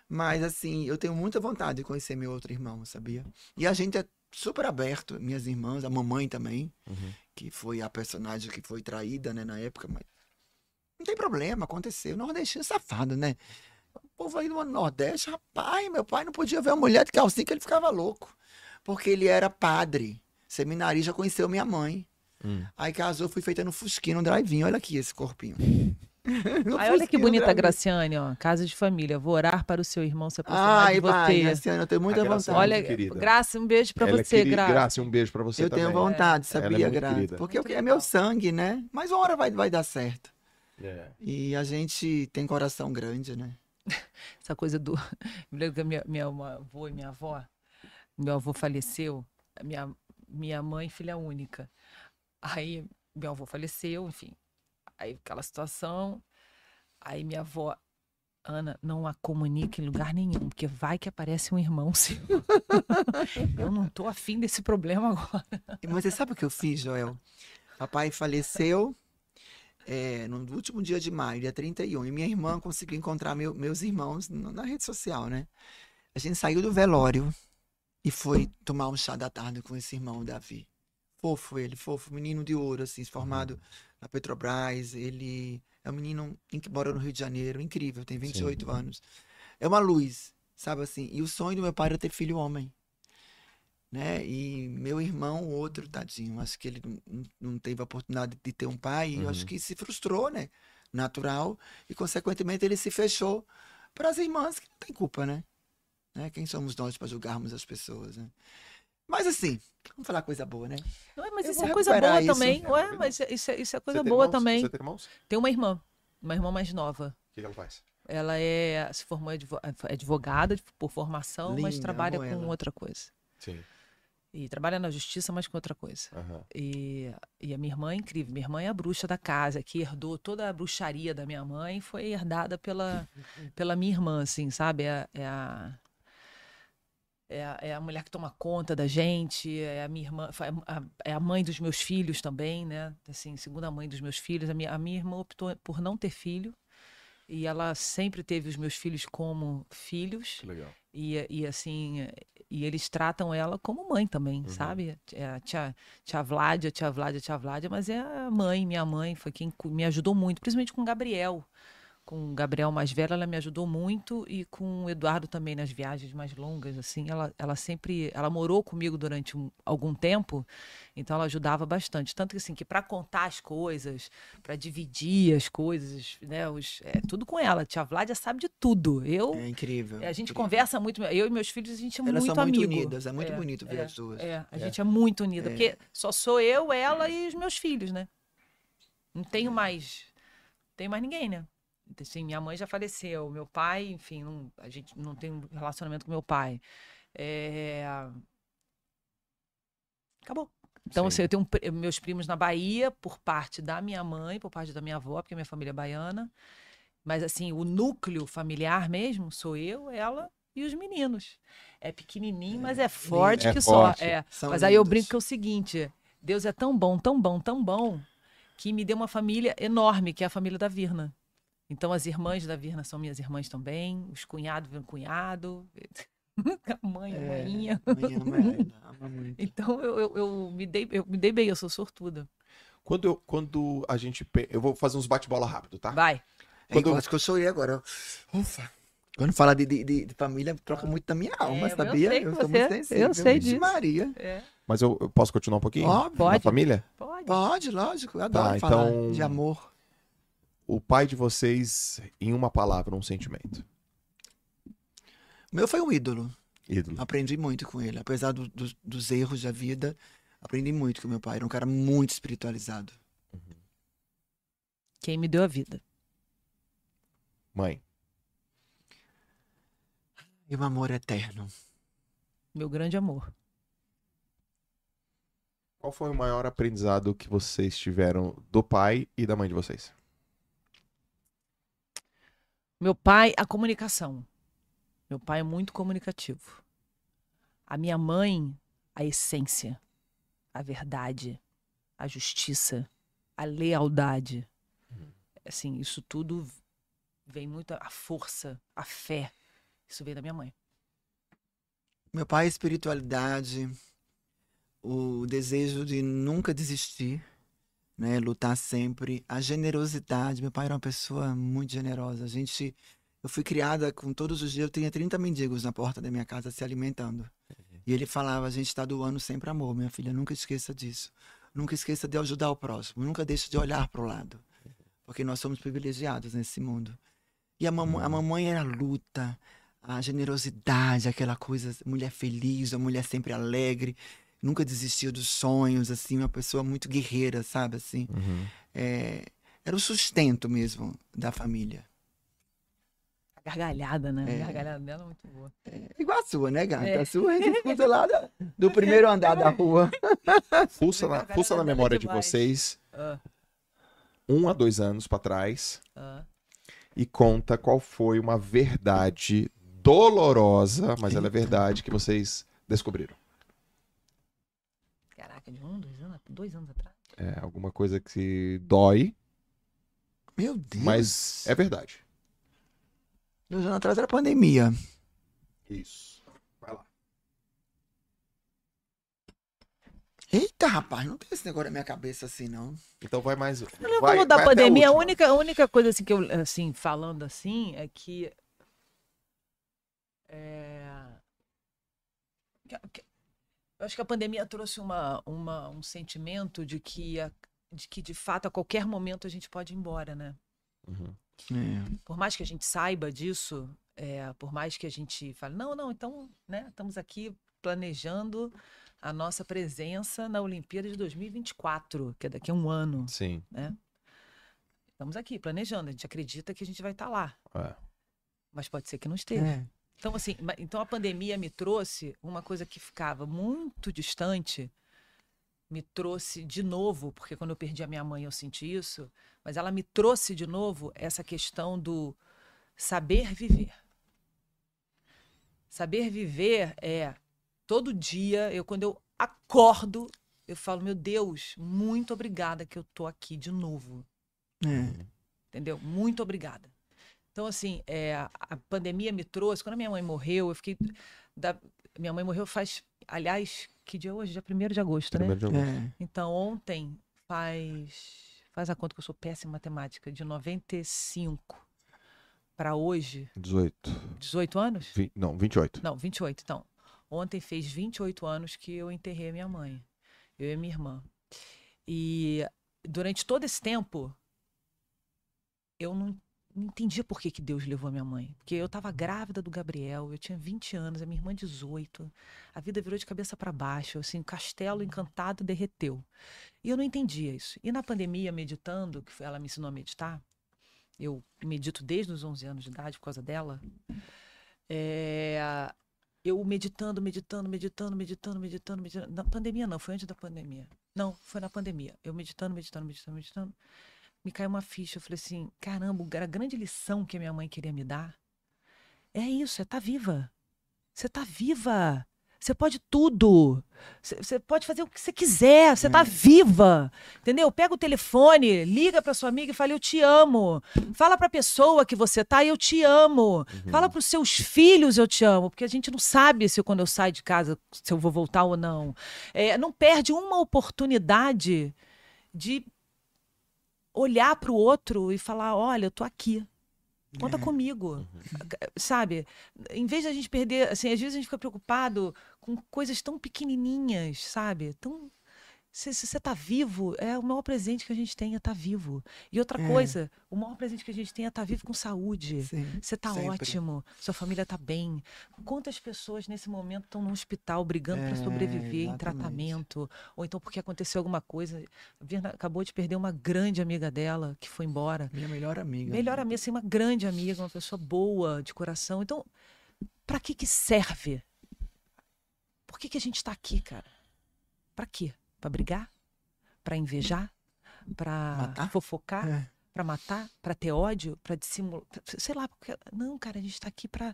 Speaker 4: Mas, assim, eu tenho muita vontade de conhecer meu outro irmão, sabia? E a gente é super aberto, minhas irmãs, a mamãe também,
Speaker 1: Uhum.
Speaker 4: que foi a personagem que foi traída, né, na época, mas não tem problema, aconteceu. Nordestino é safado, né? O povo aí do Nordeste, rapaz, meu pai não podia ver uma mulher de calcinha que ele ficava louco. Porque ele era padre, seminarista, conheceu minha mãe.
Speaker 1: Hum.
Speaker 4: Aí casou, fui feita no Fusquinha, no drive Olha aqui esse corpinho.
Speaker 3: Aí olha que bonita a
Speaker 4: drive-in.
Speaker 3: Graciane, ó. Casa de família. Vou orar para o seu irmão se aproximar
Speaker 4: Ai,
Speaker 3: de você.
Speaker 4: Graciana, eu tenho muita
Speaker 1: Graciane
Speaker 4: vontade.
Speaker 1: é
Speaker 3: Olha,
Speaker 1: querida.
Speaker 3: Graça, um beijo pra
Speaker 1: Ela é
Speaker 3: você,
Speaker 1: querida-
Speaker 3: Graça.
Speaker 1: Graça, um beijo pra você
Speaker 4: eu
Speaker 1: também.
Speaker 4: tenho vontade,
Speaker 1: é
Speaker 4: sabia,
Speaker 1: muito
Speaker 4: Graça?
Speaker 1: querida.
Speaker 4: Porque
Speaker 3: Muito
Speaker 4: é meu
Speaker 3: legal.
Speaker 4: sangue, né? Mas uma hora vai, vai dar certo.
Speaker 1: É.
Speaker 4: E a gente tem coração grande, né?
Speaker 3: Essa coisa do. Me lembro que minha, minha avó e minha avó. Meu avô faleceu. Minha, minha mãe, filha única. Aí, meu avô faleceu, enfim. Aí, aquela situação. Aí, minha avó. Ana, não a comunique em lugar nenhum, porque vai que aparece um irmão seu. Eu não tô afim desse problema agora.
Speaker 4: Mas você sabe o que eu fiz, Joel? Papai faleceu é, no último dia de maio, dia 31. E minha irmã conseguiu encontrar meu- meus irmãos na rede social, né? A gente saiu do velório e foi tomar um chá da tarde com esse irmão, o Davi. Fofo ele, fofo, menino de ouro, assim, formado na Petrobras. Ele é um menino que mora no Rio de Janeiro, incrível, tem 28 anos. É uma luz, sabe assim? E o sonho do meu pai era ter filho homem né? E meu irmão, o outro, tadinho, acho que ele não- teve a oportunidade de ter um pai, e eu acho
Speaker 1: Uhum.
Speaker 4: que se frustrou, né? Natural, e consequentemente ele se fechou para as irmãs, que não tem culpa, né? né? Quem somos nós para julgarmos as pessoas, né? Mas assim, vamos falar coisa boa, né?
Speaker 3: Ué, mas isso é coisa boa
Speaker 4: isso.
Speaker 3: também.
Speaker 1: É,
Speaker 3: Ué, mas isso é, isso é coisa boa
Speaker 1: irmãos?
Speaker 3: também.
Speaker 1: Você tem irmãos? O
Speaker 3: Tem uma irmã, uma irmã mais nova.
Speaker 1: que que ela faz?
Speaker 3: Ela é, se formou é advogada por formação, mas
Speaker 4: Linda,
Speaker 3: trabalha
Speaker 4: amo
Speaker 3: com
Speaker 4: ela.
Speaker 3: outra coisa.
Speaker 1: Sim.
Speaker 3: E trabalha na justiça, mas com outra coisa.
Speaker 1: Aham.
Speaker 3: E, e a minha irmã é incrível. Minha irmã é a bruxa da casa, que herdou toda a bruxaria da minha mãe, foi herdada pela, pela minha irmã, assim, sabe? É, é a. É a, é a mulher que toma conta da gente, é a minha irmã, é a mãe dos meus filhos também, né? Assim, segunda mãe dos meus filhos. A minha, a minha irmã optou por não ter filho e ela sempre teve os meus filhos como filhos
Speaker 1: Que legal.
Speaker 3: E, e assim, e eles tratam ela como mãe também,
Speaker 1: Uhum.
Speaker 3: sabe? É a tia, tia Vládia, tia Vládia, tia Vládia, mas é a mãe, minha mãe, foi quem me ajudou muito, principalmente com o Gabriel. Com o Gabriel mais velho, ela me ajudou muito e com o Eduardo também nas viagens mais longas, assim, ela, ela sempre, ela morou comigo durante um- algum tempo, então ela ajudava bastante, tanto que assim, que para contar as coisas, para dividir as coisas, né, os, é tudo com ela. Tia Vládia sabe de tudo. Eu
Speaker 4: É incrível.
Speaker 3: é, a gente
Speaker 4: incrível.
Speaker 3: conversa muito, eu e meus filhos, a gente é
Speaker 4: Elas
Speaker 3: muito
Speaker 4: são muito
Speaker 3: amigo.
Speaker 4: unidas, é muito bonito ver
Speaker 3: é,
Speaker 4: as duas.
Speaker 3: É, a
Speaker 1: É.
Speaker 3: gente é muito unida,
Speaker 4: É.
Speaker 3: porque só sou eu, ela e os meus filhos, né? Não tenho mais, não tenho mais ninguém, né? Assim, minha mãe já faleceu, meu pai, enfim, não- a gente não tem um relacionamento com meu pai. É, Acabou. Então,
Speaker 1: Sim.
Speaker 3: assim, eu tenho um meus primos na Bahia, por parte da minha mãe, por parte da minha avó, porque minha família é baiana. Mas, assim, o núcleo familiar mesmo sou eu, ela e os meninos. É pequenininho, mas é forte
Speaker 1: É
Speaker 3: que
Speaker 1: forte.
Speaker 3: só. É.
Speaker 4: São
Speaker 3: Mas aí eu brinco que é o seguinte: Deus é tão bom, tão bom, tão bom, que me deu uma família enorme, que é a família da Virna. Então, as irmãs da Virna são minhas irmãs também, os cunhados viram cunhado. A mãe,
Speaker 4: É, mãe ama muito.
Speaker 3: Então eu, eu, eu me dei, eu me dei bem, eu sou sortuda.
Speaker 1: Quando, eu- quando a gente. Eu vou fazer uns bate-bola rápido, tá?
Speaker 3: Vai.
Speaker 4: É,
Speaker 1: Quando-
Speaker 4: eu acho que eu chorei agora. Ufa. Quando fala de, de, de- família, troca muito da minha alma,
Speaker 3: É, eu
Speaker 4: sabia?
Speaker 3: sei que
Speaker 4: sou
Speaker 3: você-
Speaker 4: muito sensível.
Speaker 3: eu sei disso.
Speaker 4: Maria.
Speaker 3: É,
Speaker 1: Mas eu, eu posso continuar um pouquinho?
Speaker 4: Óbvio.
Speaker 1: Na
Speaker 3: Pode.
Speaker 1: família?
Speaker 3: pode.
Speaker 4: Pode, lógico. Eu adoro
Speaker 1: Tá,
Speaker 4: falar
Speaker 1: então-
Speaker 4: de amor.
Speaker 1: O pai de vocês, em uma palavra, um sentimento.
Speaker 4: O meu foi um ídolo.
Speaker 1: Ídolo.
Speaker 4: Aprendi muito com ele. Apesar do- dos- dos erros da vida, aprendi muito com meu pai. Era um cara muito espiritualizado.
Speaker 3: Quem me deu a vida.
Speaker 1: Mãe.
Speaker 4: E um amor eterno.
Speaker 3: Meu grande amor.
Speaker 1: Qual foi o maior aprendizado que vocês tiveram do pai e da mãe de vocês?
Speaker 3: Meu pai, a comunicação. Meu pai é muito comunicativo. A minha mãe, a essência, a verdade, a justiça, a lealdade. Assim, isso tudo vem muito a força, a fé. Isso veio da minha mãe.
Speaker 4: Meu pai, a espiritualidade, o desejo de nunca desistir, né? Lutar sempre, a generosidade. Meu pai era uma pessoa muito generosa. A gente, eu fui criada com todos os dias, eu tinha 30 mendigos na porta da minha casa se alimentando. E ele falava, a gente está doando sempre amor, minha filha, nunca esqueça disso. Nunca esqueça de ajudar o próximo, nunca deixe de olhar para o lado. Porque nós somos privilegiados nesse mundo. E a, mamãe, a mamãe era a luta, a generosidade, aquela coisa, mulher feliz, a mulher sempre alegre, nunca desistiu dos sonhos, assim, uma pessoa muito guerreira, sabe, assim. É, era o sustento mesmo da família.
Speaker 3: A gargalhada, né?
Speaker 4: É.
Speaker 3: A gargalhada dela é muito boa.
Speaker 4: Igual a sua, né, gata?
Speaker 3: É.
Speaker 4: A sua a gente escuta lá da- do primeiro andar da rua.
Speaker 1: Fuça na, fuça na memória de vocês,
Speaker 3: Ah,
Speaker 1: um a dois anos pra trás,
Speaker 3: ah.
Speaker 1: e conta qual foi uma verdade dolorosa, mas ela é verdade, que vocês descobriram.
Speaker 3: De um, dois anos, dois anos atrás.
Speaker 1: É alguma coisa que dói,
Speaker 4: Meu Deus.
Speaker 1: mas é verdade.
Speaker 4: Dois anos atrás era pandemia.
Speaker 1: Isso. Vai lá.
Speaker 4: Eita, rapaz, não tem esse negócio na minha cabeça assim, não.
Speaker 1: Então vai mais.
Speaker 3: Não
Speaker 1: vai,
Speaker 3: vamos da
Speaker 1: vai a
Speaker 3: pandemia, a
Speaker 1: última.
Speaker 3: única, a única coisa assim que eu, assim, falando assim, é que. É, que- que- eu acho que a pandemia trouxe uma, uma, um sentimento de que, a- de que, de fato, a qualquer momento a gente pode ir embora, né?
Speaker 1: Uhum.
Speaker 4: É.
Speaker 3: Por mais que a gente saiba disso, é, por mais que a gente fale, não, não, então, né, estamos aqui planejando a nossa presença na Olimpíada de 2024, que é daqui a um ano.
Speaker 1: Sim.
Speaker 3: Estamos aqui planejando, a gente acredita que a gente vai estar lá,
Speaker 1: É.
Speaker 3: mas pode ser que não esteja. Então, assim, então a pandemia me trouxe uma coisa que ficava muito distante, me trouxe de novo, porque quando eu perdi a minha mãe eu senti isso, mas ela me trouxe de novo essa questão do saber viver. Saber viver é todo dia, eu quando eu acordo, eu falo, meu Deus, muito obrigada que eu tô aqui de novo
Speaker 4: É.
Speaker 3: entendeu? Muito obrigada. Então, assim, é, a pandemia me trouxe. Quando a minha mãe morreu, eu fiquei. da- minha mãe morreu faz. Aliás, que dia é hoje? Dia 1 de agosto, né?
Speaker 1: Primeiro de agosto.
Speaker 4: É.
Speaker 3: Então, ontem faz. Faz a conta que eu sou péssima em matemática. De 95 para hoje,
Speaker 1: 18.
Speaker 3: 18 anos?
Speaker 1: Não, 28.
Speaker 3: Não, 28. Então, ontem fez 28 anos que eu enterrei a minha mãe. Eu e minha irmã. E durante todo esse tempo, eu não entendia por que, que Deus levou minha mãe. Porque eu estava grávida do Gabriel, eu tinha 20 anos, a minha irmã 18. A vida virou de cabeça para baixo, assim, o castelo encantado derreteu. E eu não entendia isso. E na pandemia, meditando, que ela me ensinou a meditar, eu medito desde os 11 anos de idade por causa dela. É, eu meditando, meditando, meditando, meditando, meditando, meditando. Na pandemia não, foi antes da pandemia. Não, foi na pandemia. Eu meditando, meditando, meditando, meditando. Me caiu uma ficha. Eu falei assim: caramba, a grande lição que a minha mãe queria me dar é isso, é estar viva. Você tá viva. Você pode tudo. Você- pode fazer o que você quiser. Você tá viva. Entendeu? Pega o telefone, liga pra sua amiga e fala: Eu te amo. Fala pra pessoa que você tá, eu te amo. Fala pros seus filhos, eu te amo. Porque a gente não sabe se quando eu saio de casa, se eu vou voltar ou não. É, não perde uma oportunidade de olhar pro outro e falar: Olha, eu tô aqui. Conta
Speaker 4: É.
Speaker 3: comigo. Sabe? Em vez de a gente perder, assim, às vezes a gente fica preocupado com coisas tão pequenininhas, sabe? Tão se você tá vivo, é o maior presente que a gente tem é estar vivo. E outra
Speaker 4: É.
Speaker 3: coisa, o maior presente que a gente tem é estar vivo com saúde. Você tá
Speaker 4: sempre.
Speaker 3: ótimo, sua família tá bem. Quantas pessoas nesse momento estão no hospital brigando para
Speaker 4: É,
Speaker 3: sobreviver em
Speaker 4: exatamente.
Speaker 3: tratamento, ou então porque aconteceu alguma coisa. A Virna acabou de perder uma grande amiga dela que foi embora.
Speaker 4: Minha melhor amiga.
Speaker 3: Melhor amiga, assim, uma grande amiga, uma pessoa boa, de coração. Então, para que que serve? Por que que a gente tá aqui, cara? Pra quê? Pra brigar? Pra invejar? Pra
Speaker 4: Matar?
Speaker 3: fofocar?
Speaker 4: É.
Speaker 3: Pra matar? Pra ter ódio? Pra dissimular? Sei lá, porque... Não, cara, a gente tá aqui pra...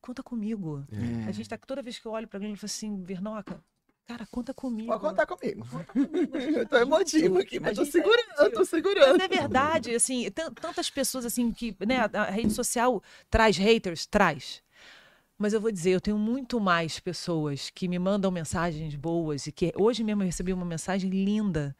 Speaker 3: Conta comigo.
Speaker 4: É.
Speaker 3: A gente tá... Toda vez que eu olho pra ele, eu falo assim, Vernoca, cara, conta comigo.
Speaker 4: Pode contar comigo.
Speaker 3: Conta comigo, a gente
Speaker 4: Eu
Speaker 3: tá
Speaker 4: tô emotivo aqui, mas tô
Speaker 3: tá
Speaker 4: segurando, eu tô segurando.
Speaker 3: Mas é verdade, assim, tan- tantas pessoas assim que, né, a, a rede social traz haters, traz. Mas eu vou dizer, eu tenho muito mais pessoas que me mandam mensagens boas e que hoje mesmo eu recebi uma mensagem linda,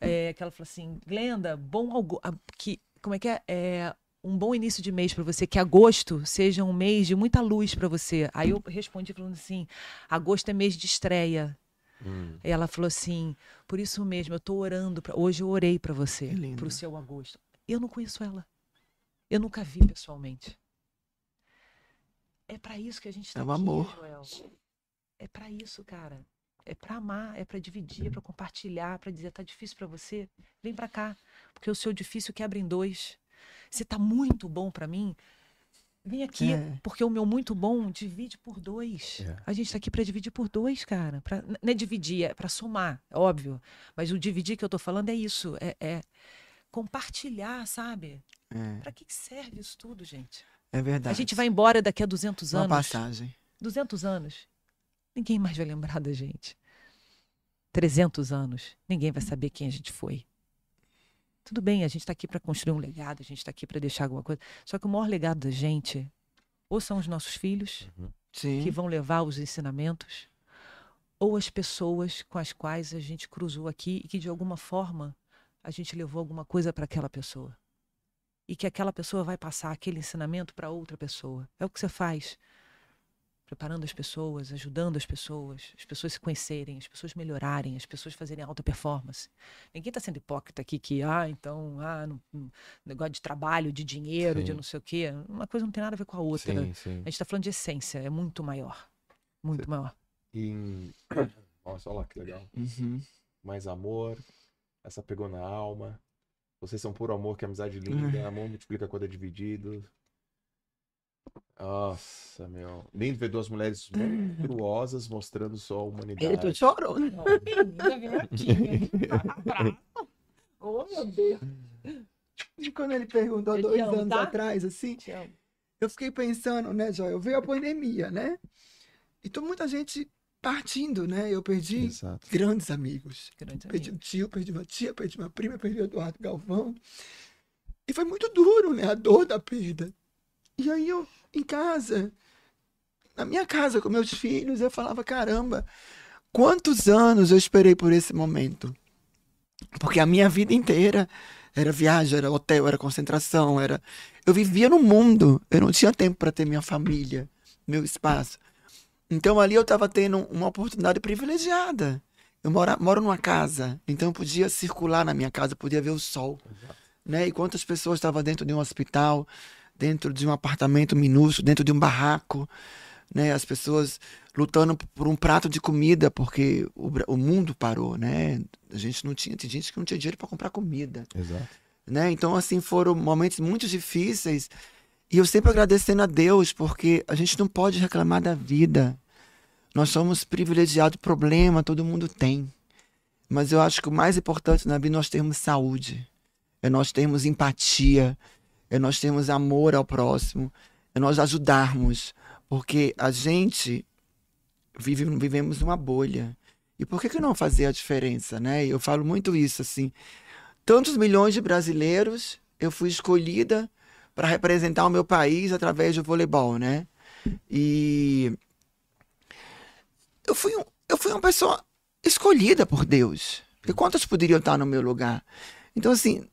Speaker 3: é, que ela falou assim, Glenda, bom algo, que como é que é, É, um bom início de mês para você, que agosto seja um mês de muita luz para você. Aí eu respondi falando assim, agosto é mês de estreia.
Speaker 1: Hum.
Speaker 3: E ela falou assim: por isso mesmo, eu tô orando. Pra... Hoje eu orei pra você,
Speaker 4: lindo.
Speaker 3: pro seu agosto. Eu não conheço ela. Eu nunca vi pessoalmente. É pra isso que a gente tá
Speaker 4: É o
Speaker 3: aqui,
Speaker 4: amor.
Speaker 3: Joel. É pra isso, cara. É pra amar, é pra dividir, é pra compartilhar, pra dizer tá difícil pra você, vem pra cá, porque o seu difícil quebra em dois. Se tá muito bom pra mim, vem aqui,
Speaker 4: É.
Speaker 3: porque o meu muito bom divide por dois.
Speaker 1: É.
Speaker 3: A gente tá aqui pra dividir por dois, cara. Pra, não é dividir, é pra somar, é óbvio. Mas o dividir que eu tô falando é isso, é, é compartilhar, sabe?
Speaker 4: É,
Speaker 3: que que serve isso tudo, gente?
Speaker 4: É verdade.
Speaker 3: A gente vai embora daqui a 200
Speaker 4: Uma
Speaker 3: anos.
Speaker 4: passagem.
Speaker 3: 200 anos, ninguém mais vai lembrar da gente. 300 anos, ninguém vai saber quem a gente foi. Tudo bem, a gente está aqui para construir um legado, a gente está aqui para deixar alguma coisa. Só que o maior legado da gente, ou são os nossos filhos,
Speaker 4: Sim.
Speaker 3: que vão levar os ensinamentos, ou as pessoas com as quais a gente cruzou aqui e que de alguma forma a gente levou alguma coisa para aquela pessoa. E que aquela pessoa vai passar aquele ensinamento para outra pessoa. É o que você faz. Preparando as pessoas, ajudando as pessoas, as pessoas se conhecerem, as pessoas melhorarem, as pessoas fazerem alta performance. Ninguém está sendo hipócrita aqui que, ah, então, ah, não- não- negócio de trabalho, de dinheiro, de
Speaker 1: Sim.
Speaker 3: não sei o quê. Uma coisa não tem nada a ver com a outra.
Speaker 1: Sim, sim.
Speaker 3: A gente está falando de essência, é muito maior. Muito maior.
Speaker 1: E Nossa, olha lá que legal.
Speaker 4: Uhum.
Speaker 1: Mais amor, essa pegou na alma. Vocês são puro amor, que amizade linda. Amor multiplica quando é dividido. Nossa, meu. Lindo ver duas mulheres monstruosas mostrando só a
Speaker 4: Eu tô
Speaker 1: humanidade.
Speaker 4: chorando.
Speaker 3: oh, meu Deus.
Speaker 4: E quando ele perguntou há dois
Speaker 3: amo,
Speaker 4: anos
Speaker 3: tá?
Speaker 4: atrás, assim, eu fiquei pensando, né, Joel? Veio a pandemia, né? Então muita gente partindo, né? Eu perdi
Speaker 1: Exato.
Speaker 4: grandes amigos.
Speaker 3: Grande
Speaker 4: Perdi
Speaker 3: amigo.
Speaker 4: um tio, perdi uma tia, perdi uma prima, perdi o Eduardo Galvão. E foi muito duro, né? A dor da perda. E aí eu, em casa, na minha casa com meus filhos, eu falava, caramba, quantos anos eu esperei por esse momento? Porque a minha vida inteira era viagem, era hotel, era concentração, era... Eu vivia no mundo, eu não tinha tempo para ter minha família, meu espaço. Então ali eu estava tendo uma oportunidade privilegiada. Eu mora, moro numa casa, então eu podia circular na minha casa, podia ver o sol. Né? E quantas pessoas estavam dentro de um hospital, dentro de um apartamento minúsculo, dentro de um barraco, né? As pessoas lutando por um prato de comida porque o, o mundo parou, né? A gente não tinha, tem gente que não tinha dinheiro para comprar comida,
Speaker 1: Exato.
Speaker 4: né? Então assim foram momentos muito difíceis e eu sempre agradecendo a Deus porque a gente não pode reclamar da vida. Nós somos privilegiados, problema todo mundo tem. Mas eu acho que o mais importante na vida é nós termos saúde, é nós termos empatia, é nós termos amor ao próximo, é nós ajudarmos, porque a gente vive, vivemos numa bolha. E por que, que não fazer a diferença, né? Eu falo muito isso, assim. Tantos milhões de brasileiros, eu fui escolhida para representar o meu país através do voleibol, né? E eu fui, um- eu fui uma pessoa escolhida por Deus. E quantos poderiam estar no meu lugar? Então, assim,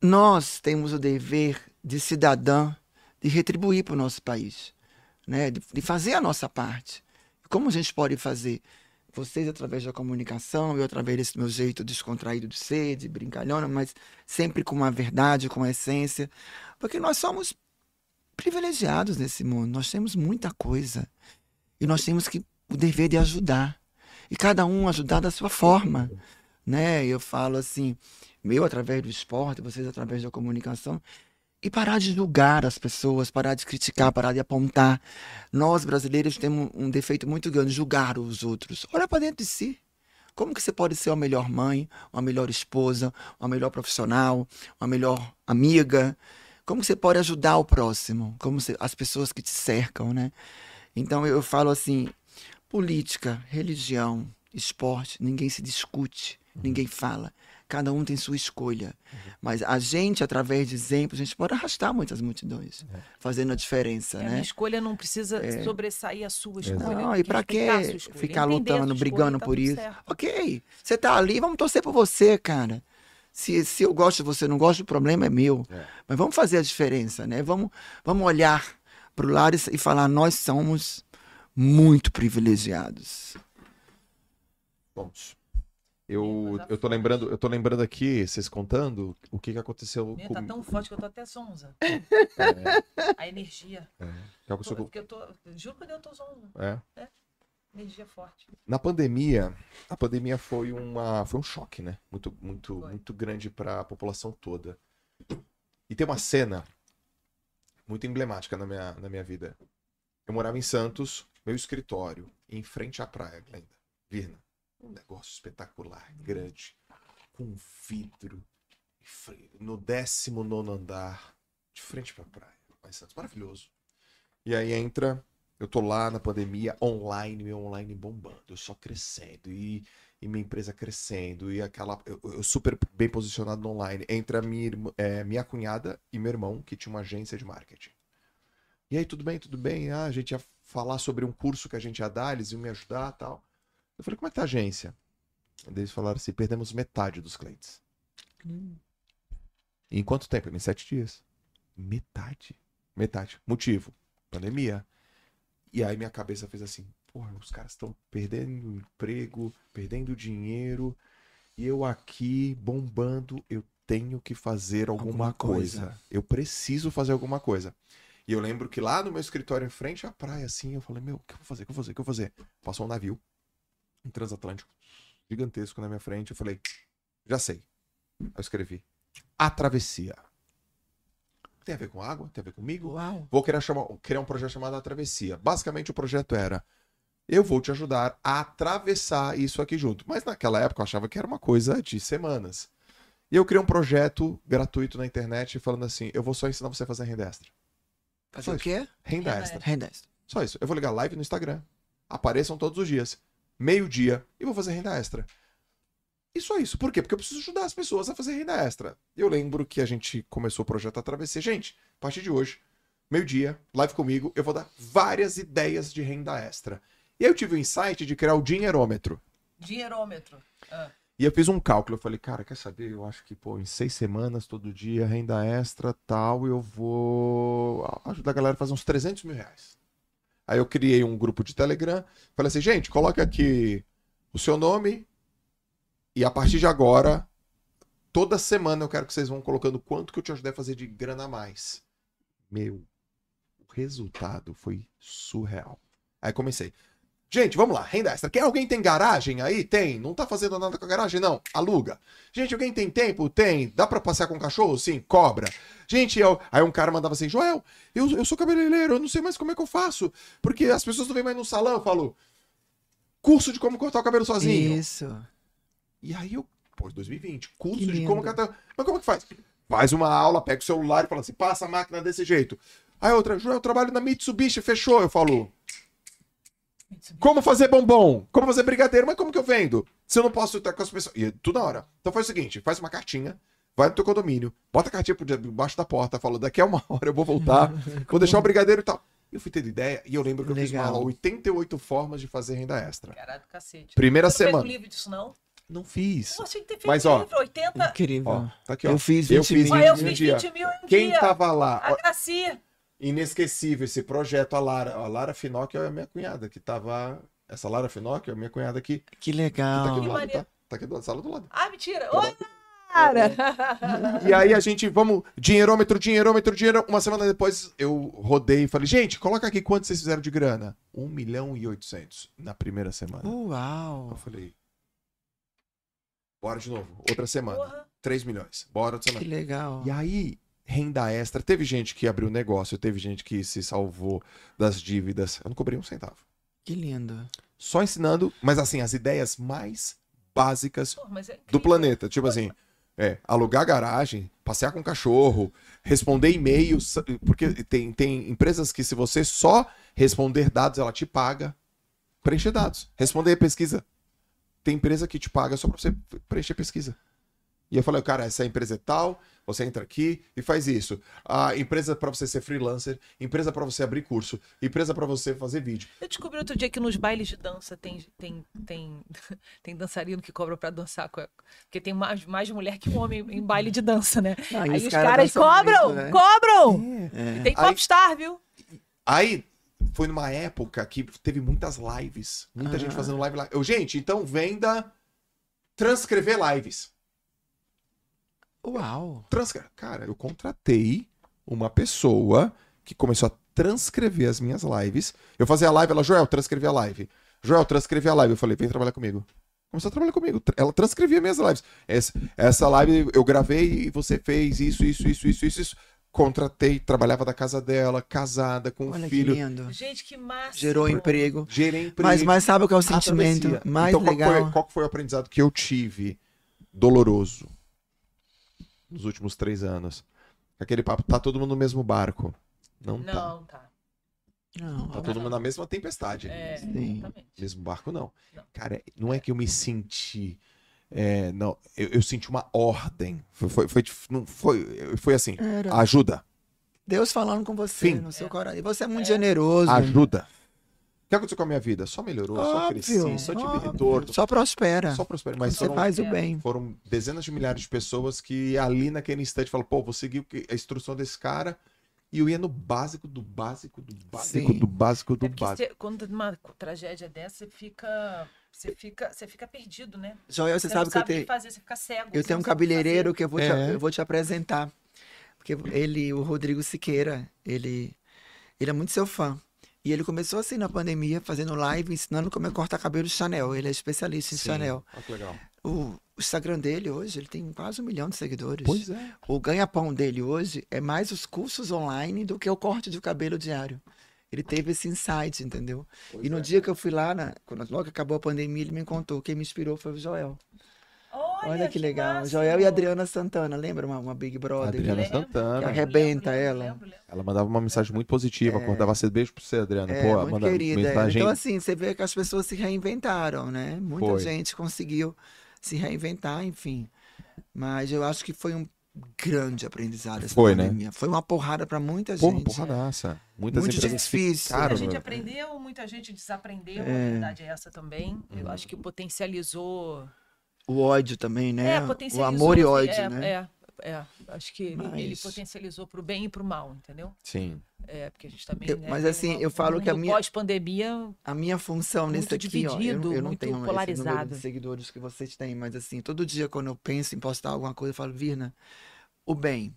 Speaker 4: nós temos o dever de cidadã de retribuir para o nosso país, né? de, de fazer a nossa parte. Como a gente pode fazer? Vocês através da comunicação, eu através desse meu jeito descontraído de ser, de brincalhona, mas sempre com uma verdade, com uma essência. Porque nós somos privilegiados nesse mundo, nós temos muita coisa. E nós temos que o dever de ajudar. E cada um ajudar da sua forma. Né? Eu falo assim, eu através do esporte, vocês através da comunicação, e parar de julgar as pessoas, parar de criticar, parar de apontar. Nós brasileiros temos um defeito muito grande, julgar os outros. Olha para dentro de si. Como que você pode ser uma melhor mãe, uma melhor esposa, uma melhor profissional, uma melhor amiga? Como você pode ajudar o próximo? Como as pessoas que te cercam, né? Então eu falo assim, política, religião, esporte, ninguém se discute, ninguém fala. Cada um tem sua escolha. Mas a gente, através de exemplos, a gente pode arrastar muitas multidões, fazendo a diferença,
Speaker 3: É, A
Speaker 4: né?
Speaker 3: minha escolha não precisa sobressair a sua escolha.
Speaker 4: Não, e pra que
Speaker 3: a
Speaker 4: ficar
Speaker 3: a
Speaker 4: lutando,
Speaker 3: escolha,
Speaker 4: brigando
Speaker 3: tá
Speaker 4: por isso?
Speaker 3: certo.
Speaker 4: Ok, você tá ali, vamos torcer por você, cara. Se, se eu gosto, você não gosta, o problema é meu. Mas vamos fazer a diferença, né? Vamos, vamos olhar pro lado e, e falar, nós somos muito privilegiados.
Speaker 1: Vamos. Eu, eu tô lembrando, eu tô lembrando aqui, vocês contando, o que que aconteceu
Speaker 3: Minha
Speaker 1: com
Speaker 3: tá tão forte que eu tô até zonza.
Speaker 1: É,
Speaker 3: A energia.
Speaker 1: é, que aconteceu
Speaker 3: Tô- eu tô. Juro que eu tô zonza.
Speaker 1: é.
Speaker 3: Energia forte.
Speaker 1: Na pandemia, a pandemia foi uma foi um choque, né? Muito muito
Speaker 3: Foi.
Speaker 1: muito grande para a população toda. E tem uma cena muito emblemática na minha na minha vida. Eu morava em Santos, meu escritório, em frente à praia, Glenda. Virna. Um negócio espetacular, grande, com vidro, no 19 andar, de frente pra praia. Lá em Santos, maravilhoso. E aí entra eu tô lá na pandemia, online, meu online bombando, eu só crescendo, e, e minha empresa crescendo, e aquela. Eu, eu super bem posicionado no online. Entre a minha, é, minha cunhada e meu irmão, que tinha uma agência de marketing. E aí, tudo bem, tudo bem? Ah, a gente ia falar sobre um curso que a gente ia dar, eles iam me ajudar tal. Eu falei, como é que tá a agência? Eles falaram assim: perdemos metade dos clientes. Em quanto tempo? Em sete dias. Metade. Metade. Motivo: pandemia. E aí minha cabeça fez assim: porra, os caras estão perdendo emprego, perdendo dinheiro, e eu aqui bombando, eu tenho que fazer alguma,
Speaker 4: Alguma
Speaker 1: coisa.
Speaker 4: coisa.
Speaker 1: Eu preciso fazer alguma coisa. E eu lembro que lá no meu escritório, em frente à praia, assim, eu falei: meu, o que eu vou fazer? O que eu vou fazer? O que eu vou fazer? Passou um navio, um transatlântico, gigantesco na minha frente. Eu falei: já sei. Eu escrevi: A Travessia. Tem a ver com água? Tem a ver comigo?
Speaker 4: Uau!
Speaker 1: Vou criar, chamar, criar um projeto chamado A Travessia. Basicamente, o projeto era: eu vou te ajudar a atravessar isso aqui junto. Mas naquela época eu achava que era uma coisa de semanas. E eu criei um projeto gratuito na internet falando assim: eu vou só ensinar você a fazer renda extra.
Speaker 4: Fazer o quê?
Speaker 1: Renda
Speaker 3: Renda
Speaker 1: extra.
Speaker 4: Renda extra.
Speaker 1: Só isso. Eu vou ligar live no Instagram. Apareçam todos os dias. Meio-dia. E vou fazer renda extra. E só isso. Por quê? Porque eu preciso ajudar as pessoas a fazer renda extra. Eu lembro que a gente começou o projeto Atravessia. Gente, a partir de hoje, meio-dia, live comigo, eu vou dar várias ideias de renda extra. E aí eu tive o insight de criar o dinheirômetro.
Speaker 3: Dinheirômetro. Ah,
Speaker 1: E eu fiz um cálculo. Eu falei, cara, quer saber? Eu acho que, pô, em seis semanas, todo dia, renda extra, tal, eu vou ajudar a galera a fazer uns 300 mil reais. Aí eu criei um grupo de Telegram. Falei assim, gente, coloca aqui o seu nome. E a partir de agora, toda semana eu quero que vocês vão colocando quanto que eu te ajudei a fazer de grana a mais. Meu, o resultado foi surreal. Aí comecei. Gente, vamos lá, renda extra. Quem alguém tem garagem aí? Tem. Não tá fazendo nada com a garagem? Não. Aluga. Gente, alguém tem tempo? Tem. Dá pra passear com cachorro? Sim. Cobra. Gente, eu... aí um cara mandava assim: Joel, eu, eu sou cabeleireiro, eu não sei mais como é que eu faço. Porque as pessoas não vêm mais no salão. Eu falo: curso de como cortar o cabelo sozinho.
Speaker 4: Isso.
Speaker 1: E aí eu, pô, 2020, curso
Speaker 4: Que
Speaker 1: de
Speaker 4: lindo.
Speaker 1: como cortar. Mas como que faz? Faz uma aula, pega o celular e fala assim: passa a máquina desse jeito. Aí outra, Joel, eu trabalho na Mitsubishi, fechou. Eu falo. Como fazer bombom? Como fazer brigadeiro? Mas como que eu vendo? Se eu não posso estar com as pessoas. E tudo na hora. Então faz o seguinte: faz uma cartinha, vai no teu condomínio, bota a cartinha por debaixo da porta, fala: daqui a uma hora eu vou voltar, vou deixar o brigadeiro e tal. Eu fui tendo ideia e eu lembro que eu fiz uma aula 88 formas de fazer renda extra.
Speaker 3: Caralho, do cacete.
Speaker 1: Primeira
Speaker 3: Você não fez um
Speaker 1: semana.
Speaker 3: livro disso, não?
Speaker 1: Não fiz.
Speaker 3: Ter feito
Speaker 1: Mas, ó,
Speaker 3: livro, 80...
Speaker 4: Incrível.
Speaker 1: Ó, tá aqui, ó.
Speaker 4: Eu fiz
Speaker 1: Eu
Speaker 4: 20
Speaker 1: fiz
Speaker 4: mil.
Speaker 3: Ó, eu fiz
Speaker 1: dia.
Speaker 3: 20 mil em um
Speaker 1: Quem
Speaker 3: dia.
Speaker 1: tava lá?
Speaker 3: A
Speaker 1: Ó,
Speaker 3: Graci.
Speaker 1: Inesquecível esse projeto, a Lara. A Lara Finocchio é a minha cunhada, que tava. Essa Lara Finocchio é a minha cunhada aqui.
Speaker 4: Que
Speaker 1: que tá aqui
Speaker 4: legal.
Speaker 1: do
Speaker 3: Que
Speaker 1: lado, tá? Tá aqui do lado, sala do lado.
Speaker 3: Ah, mentira. Oi, cara.
Speaker 1: E aí a gente, vamos, dinheirômetro, dinheirômetro, dinheiro. Uma semana depois eu rodei e falei, gente, coloca aqui quanto vocês fizeram de grana. 1 milhão e 800 na primeira semana. Eu
Speaker 4: Uau.
Speaker 1: falei, bora de novo. Outra semana,
Speaker 3: Porra.
Speaker 1: 3 milhões. Bora outra
Speaker 4: Que
Speaker 1: semana.
Speaker 4: legal.
Speaker 1: E aí, renda extra. Teve gente que abriu negócio, teve gente que se salvou das dívidas. Eu não cobrei um centavo.
Speaker 4: Que lindo.
Speaker 1: Só ensinando, mas assim, as ideias mais básicas
Speaker 3: Pô, é
Speaker 1: do planeta. Tipo assim, é, alugar garagem, passear com cachorro, responder e-mails, porque tem, tem empresas que se você só responder dados, ela te paga. Preencher dados, responder pesquisa. Tem empresa que te paga só pra você preencher pesquisa. E eu falei, cara, essa empresa é tal, você entra aqui e faz isso. A empresa para você ser freelancer, empresa para você abrir curso, empresa para você fazer vídeo.
Speaker 3: Eu descobri outro dia que nos bailes de dança tem, tem, tem, tem dançarino que cobra pra dançar. Porque tem mais, mais mulher que homem em baile de dança, né?
Speaker 4: Ah, e
Speaker 3: Aí
Speaker 4: os
Speaker 3: os
Speaker 4: caras
Speaker 3: cobram,
Speaker 4: muito, né?
Speaker 3: cobram!
Speaker 4: É.
Speaker 3: Tem
Speaker 1: Aí-
Speaker 3: popstar, viu?
Speaker 1: Aí foi numa época que teve muitas lives. Muita
Speaker 4: Ah.
Speaker 1: gente fazendo live lá. Eu, gente, então venda transcrever lives.
Speaker 4: Uau.
Speaker 1: Transcre... Cara, eu contratei uma pessoa que começou a transcrever as minhas lives. Eu fazia a live, ela, Joel, transcrever a live. Joel, transcrever a live. Eu falei, vem trabalhar comigo. Começou a trabalhar comigo. Ela transcrevia minhas lives. Essa, essa live eu gravei e você fez isso, isso, isso, isso, isso, isso. Contratei, trabalhava da casa dela, casada, com um
Speaker 4: Olha que
Speaker 1: filho.
Speaker 4: lindo.
Speaker 3: Gente, que massa.
Speaker 4: Gerou emprego.
Speaker 1: Gerei emprego.
Speaker 4: Mas, mas sabe o que é o sentimento mais
Speaker 1: então, qual
Speaker 4: legal?
Speaker 1: Foi, qual que foi o aprendizado que eu tive doloroso nos últimos três anos? Aquele papo, tá todo mundo no mesmo barco. Não, tá.
Speaker 3: Não, tá.
Speaker 4: Não,
Speaker 1: Tá todo mundo na mesma tempestade.
Speaker 3: É,
Speaker 4: Sim.
Speaker 3: exatamente.
Speaker 1: Mesmo barco, não.
Speaker 3: Não.
Speaker 1: Cara, não é que eu me senti. é, não, eu, eu senti uma ordem. Foi, foi, foi, não foi, foi assim:
Speaker 4: Era.
Speaker 1: ajuda,
Speaker 4: Deus falando com você
Speaker 1: Fim.
Speaker 4: no seu
Speaker 3: É.
Speaker 4: coração. E você é muito generoso.
Speaker 1: ajuda. O que aconteceu com a minha vida? Só melhorou, só
Speaker 4: Óbvio,
Speaker 1: cresci, só tive
Speaker 4: óbvio.
Speaker 1: retorno,
Speaker 4: Só prospera.
Speaker 1: só prosperei. Mas
Speaker 4: você
Speaker 1: foram,
Speaker 4: faz o
Speaker 3: É.
Speaker 4: bem.
Speaker 1: foram dezenas de milhares de pessoas que ali naquele instante falam, pô, vou seguir a instrução desse cara. E eu ia no básico do básico do básico
Speaker 4: Sim.
Speaker 1: do básico do
Speaker 3: É
Speaker 1: básico.
Speaker 3: você- quando uma tragédia dessa, você fica, você fica, você fica perdido, né?
Speaker 4: Joel, você,
Speaker 3: Você,
Speaker 4: sabe
Speaker 3: não
Speaker 4: que eu
Speaker 3: sabe o que
Speaker 4: tenho.
Speaker 3: fazer, você fica cego.
Speaker 4: Eu tenho um cabeleireiro que eu vou, te,
Speaker 1: É.
Speaker 4: eu vou te apresentar. Porque ele, o Rodrigo Siqueira, ele, ele é muito seu fã. E ele começou assim na pandemia, fazendo live, ensinando como é cortar cabelo Chanel. Ele é especialista em
Speaker 1: Sim.
Speaker 4: Chanel.
Speaker 1: Olha que legal.
Speaker 4: O, Instagram dele hoje, ele tem quase um milhão de seguidores.
Speaker 1: Pois é.
Speaker 4: O ganha-pão dele hoje é mais os cursos online do que o corte de cabelo diário. Ele teve esse insight, entendeu? e no
Speaker 1: é.
Speaker 4: dia que eu fui lá, na, quando logo acabou a pandemia, ele me contou. Quem me inspirou foi o Joel.
Speaker 3: Olha,
Speaker 4: Olha, que legal.
Speaker 3: máximo.
Speaker 4: Joel e Adriana Santana, lembra uma, uma Big Brother?
Speaker 1: Adriana
Speaker 4: que-.
Speaker 1: Santana.
Speaker 4: Que arrebenta ela.
Speaker 3: lembro, lembro.
Speaker 1: Ela mandava uma mensagem muito positiva, acordava cedo. Beijo pra você, Adriana.
Speaker 4: É,
Speaker 1: Pô,
Speaker 4: muito
Speaker 1: manda
Speaker 4: querida.
Speaker 1: mensagem.
Speaker 4: Então, assim, você vê que as pessoas se reinventaram, né? Muita
Speaker 1: Foi.
Speaker 4: gente conseguiu se reinventar, enfim. Mas eu acho que foi um grande aprendizado essa
Speaker 1: Foi, né?
Speaker 4: pandemia. Foi uma porrada pra muita
Speaker 1: Porra,
Speaker 4: gente.
Speaker 1: porradaça. Muitas
Speaker 4: Muito difícil.
Speaker 3: Muita gente
Speaker 1: né?
Speaker 3: aprendeu, muita gente desaprendeu, a
Speaker 4: É.
Speaker 3: verdade é essa também. Eu acho que potencializou.
Speaker 4: O ódio também, né?
Speaker 3: É,
Speaker 4: o amor e ódio,
Speaker 3: é,
Speaker 4: né?
Speaker 3: É, é. Acho que ele- ele
Speaker 4: Mas-
Speaker 3: potencializou pro bem e pro mal, entendeu?
Speaker 1: Sim.
Speaker 3: É, porque a gente também.
Speaker 4: Eu-
Speaker 3: né,
Speaker 4: mas assim,
Speaker 3: uma-
Speaker 4: eu falo
Speaker 3: um
Speaker 4: que a minha-
Speaker 3: Pós-pandemia,
Speaker 4: A minha função nesse aqui, ó, eu, eu não
Speaker 3: muito
Speaker 4: tenho esse número
Speaker 3: polarizado.
Speaker 4: de seguidores que vocês têm, mas assim, todo dia quando eu penso em postar alguma coisa, eu falo, Virna, o bem,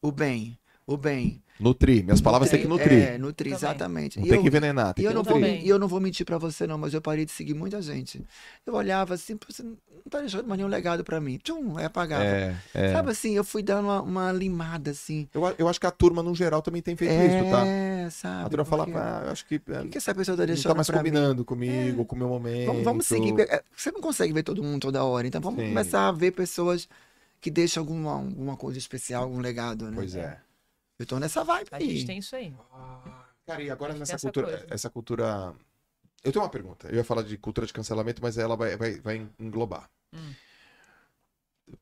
Speaker 4: o bem, o bem.
Speaker 1: Nutrir. Minhas palavras têm que nutrir.
Speaker 4: É, nutrir,
Speaker 3: Também.
Speaker 4: exatamente.
Speaker 1: Não
Speaker 4: E
Speaker 1: tem
Speaker 4: eu-
Speaker 1: que envenenar, tem
Speaker 4: E eu,
Speaker 1: que
Speaker 4: não vou,
Speaker 1: nutrir.
Speaker 4: e eu não vou mentir pra você, não, mas eu parei de seguir muita gente. Eu olhava assim, "Pô, você não tá deixando mais nenhum legado pra mim. Tchum, aí apagava.
Speaker 1: É, é.
Speaker 4: Sabe assim, eu fui dando uma, uma limada, assim.
Speaker 1: Eu, eu acho que a turma, no geral, também tem feito isso, tá?
Speaker 4: É, sabe?
Speaker 1: A turma fala, ah, eu acho que. é,
Speaker 4: O que, que essa pessoa tá
Speaker 1: não
Speaker 4: deixando
Speaker 1: tá mais
Speaker 4: pra mim?
Speaker 1: combinando comigo, com o meu momento.
Speaker 4: Vamos, vamos seguir. é, Você não consegue ver todo mundo toda hora, então vamos
Speaker 1: Sim.
Speaker 4: começar a ver pessoas que deixam alguma, alguma coisa especial, algum legado, né?
Speaker 1: Pois é.
Speaker 4: Eu tô nessa vibe
Speaker 3: a
Speaker 4: aí.
Speaker 3: gente tem isso aí.
Speaker 1: Cara, e agora nessa
Speaker 3: essa
Speaker 1: cultura,
Speaker 3: coisa.
Speaker 1: essa cultura Eu tenho uma pergunta. Eu ia falar de cultura de cancelamento, mas ela vai, vai, vai englobar.
Speaker 3: Hum.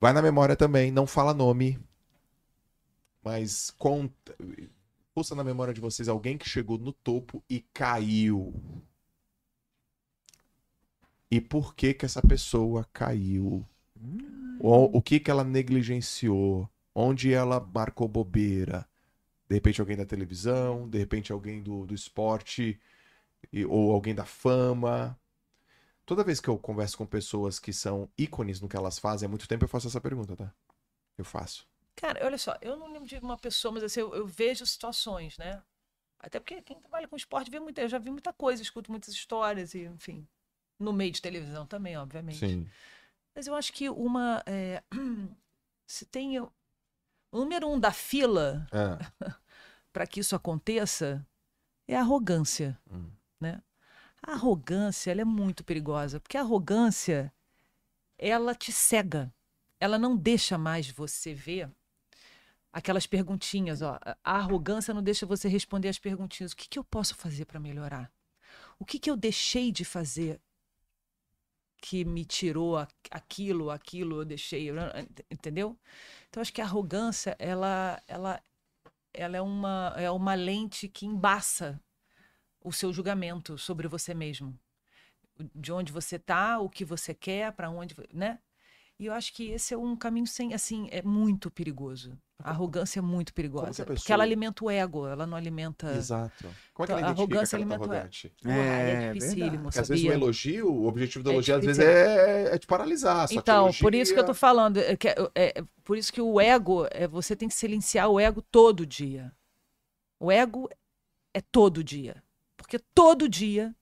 Speaker 1: Vai na memória também, não fala nome, mas conta. Pulsa na memória de vocês alguém que chegou no topo e caiu. E por que que essa pessoa caiu? O, o que que ela negligenciou? Onde ela marcou bobeira? De repente alguém da televisão, de repente alguém do, do esporte, e- ou alguém da fama. Toda vez que eu converso com pessoas que são ícones no que elas fazem há muito tempo, eu faço essa pergunta, tá? Eu faço.
Speaker 3: Cara, olha só, eu não lembro de uma pessoa, mas assim, eu, eu vejo situações, né? Até porque quem trabalha com esporte vê muita, eu já vi muita coisa, escuto muitas histórias, e, enfim. No meio de televisão também, obviamente.
Speaker 1: Sim.
Speaker 3: Mas eu acho que uma. é, se tem. O número um da fila
Speaker 1: Ah,
Speaker 3: para que isso aconteça é a arrogância.
Speaker 1: Hum.
Speaker 3: Né? A arrogância ela é muito perigosa, porque a arrogância ela te cega. Ela não deixa mais você ver aquelas perguntinhas. Ó. A arrogância não deixa você responder as perguntinhas. O que, que eu posso fazer para melhorar? O que, que eu deixei de fazer que me tirou aquilo, aquilo eu deixei, entendeu? Então acho que a arrogância ela, ela, ela é uma é uma lente que embaça o seu julgamento sobre você mesmo, de onde você tá, o que você quer, para onde, né? E eu acho que esse é um caminho sem, assim, é muito perigoso. A arrogância é muito perigosa,
Speaker 1: a
Speaker 3: porque
Speaker 1: pessoa-
Speaker 3: ela alimenta o ego, ela não alimenta.
Speaker 1: Exato. Como é que
Speaker 3: Então,
Speaker 1: ela
Speaker 3: a
Speaker 1: identifica
Speaker 3: arrogância
Speaker 1: que ela tá
Speaker 3: alimenta o ego.
Speaker 1: arrogante?
Speaker 3: Porra, é,
Speaker 4: É,
Speaker 3: dificílimo,
Speaker 1: Porque às vezes
Speaker 3: sabia?
Speaker 1: elogio, o objetivo do
Speaker 3: É
Speaker 1: elogio às vezes é, é te paralisar.
Speaker 3: Então, por isso que eu tô
Speaker 1: elogia-
Speaker 3: falando, é, é- é- é por isso que o ego, é, você tem que silenciar o ego todo dia. O ego é todo dia. Porque todo dia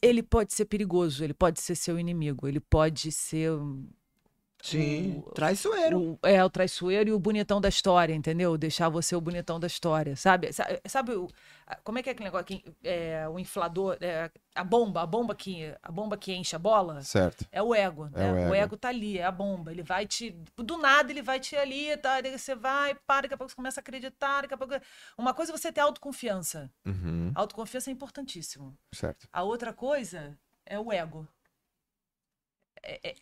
Speaker 3: ele pode ser perigoso, ele pode ser seu inimigo, ele pode ser
Speaker 4: Sim,
Speaker 3: O-
Speaker 4: traiçoeiro.
Speaker 3: o, é o traiçoeiro e o bonitão da história, entendeu? Deixar você o bonitão da história, sabe? Sa- Sabe, o- como é que é aquele negócio que é, o inflador, é, a bomba, a bomba que a bomba que enche a bola?
Speaker 1: Certo.
Speaker 3: É o ego,
Speaker 1: É
Speaker 3: né?
Speaker 1: o
Speaker 3: o,
Speaker 1: ego.
Speaker 3: ego. tá ali, é a bomba. Ele vai te. Do nada, ele vai te ali, tá? Você vai, para, daqui a pouco você começa a acreditar, daqui a pouco. Uma coisa é você ter autoconfiança.
Speaker 1: Uhum,
Speaker 3: Autoconfiança é importantíssimo.
Speaker 1: Certo.
Speaker 3: A outra coisa é o ego. É, é,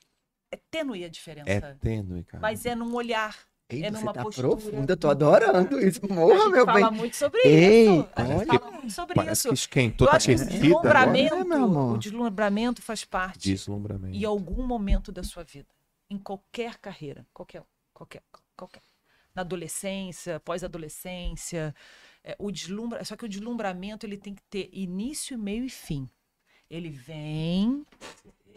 Speaker 3: é tênue a diferença.
Speaker 1: É tênue, cara.
Speaker 3: Mas é num olhar.
Speaker 4: Ei,
Speaker 3: é numa
Speaker 4: tá
Speaker 3: postura.
Speaker 4: profunda, tô adorando isso.
Speaker 3: a
Speaker 4: Morra,
Speaker 3: gente
Speaker 4: meu
Speaker 3: fala
Speaker 4: bem.
Speaker 3: muito sobre
Speaker 4: Ei,
Speaker 3: isso. A gente
Speaker 4: olha.
Speaker 3: fala muito sobre
Speaker 1: Parece
Speaker 3: isso.
Speaker 1: que esquentou,
Speaker 3: Eu
Speaker 1: tá
Speaker 3: acho que o deslumbramento,
Speaker 4: É, meu amor.
Speaker 3: o deslumbramento faz parte
Speaker 1: Deslumbramento.
Speaker 3: em algum momento da sua vida, em qualquer carreira, qualquer, qualquer, qualquer. Na adolescência, pós-adolescência, é, o deslumbra, só que o deslumbramento ele tem que ter início, meio e fim. Ele vem,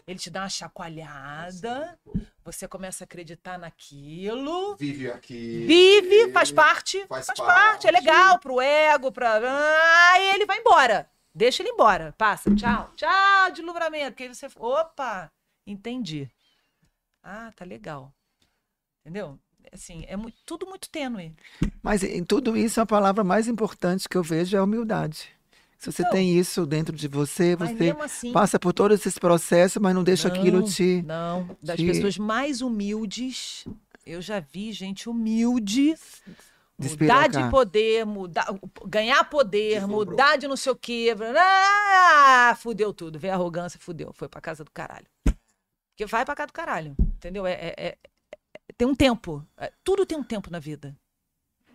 Speaker 3: ele te dá uma chacoalhada, você começa a acreditar naquilo,
Speaker 1: Vive aqui.
Speaker 3: vive, faz parte,
Speaker 1: Faz
Speaker 3: faz,
Speaker 1: parte.
Speaker 3: parte. é legal pro ego, pra. Aí ele vai embora. Deixa ele embora. Passa, tchau, tchau, deslumbramento. Porque aí você. Opa, entendi. Ah, tá legal. Entendeu? Assim, é muito, tudo muito tênue.
Speaker 4: Mas em tudo isso, a palavra mais importante que eu vejo é a humildade. Se você
Speaker 3: Então,
Speaker 4: tem isso dentro de você,
Speaker 3: Mas
Speaker 4: você
Speaker 3: assim.
Speaker 4: passa por todos esses processos, mas não deixa aquilo
Speaker 3: Não,
Speaker 4: te.
Speaker 3: Não, das
Speaker 4: te-
Speaker 3: pessoas mais humildes, eu já vi gente humilde mudar de poder, mudar, ganhar poder,
Speaker 1: Deslumbrou.
Speaker 3: mudar de não sei o quê. Ah, fudeu tudo. Veio a arrogância, fudeu. Foi pra casa do caralho. Porque vai pra casa do caralho. Entendeu? É, é- é- é- tem um tempo. É, Tudo tem um tempo na vida.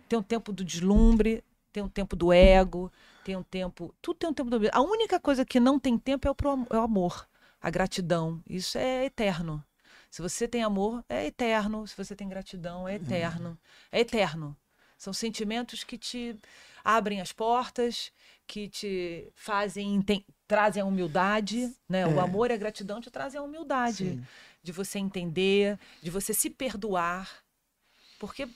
Speaker 3: Tem um tempo do deslumbre, tem um tempo do ego, tem um tempo. Tudo tem um tempo da vida. A única coisa que não tem tempo é o, pro- é o amor, a gratidão. Isso é eterno. Se você tem amor, é eterno. Se você tem gratidão, é eterno. É eterno. São sentimentos que te abrem as portas, que te fazem trazem a humildade, né? O
Speaker 4: É.
Speaker 3: amor e a gratidão te trazem a humildade
Speaker 4: Sim.
Speaker 3: de você entender, de você se perdoar, porque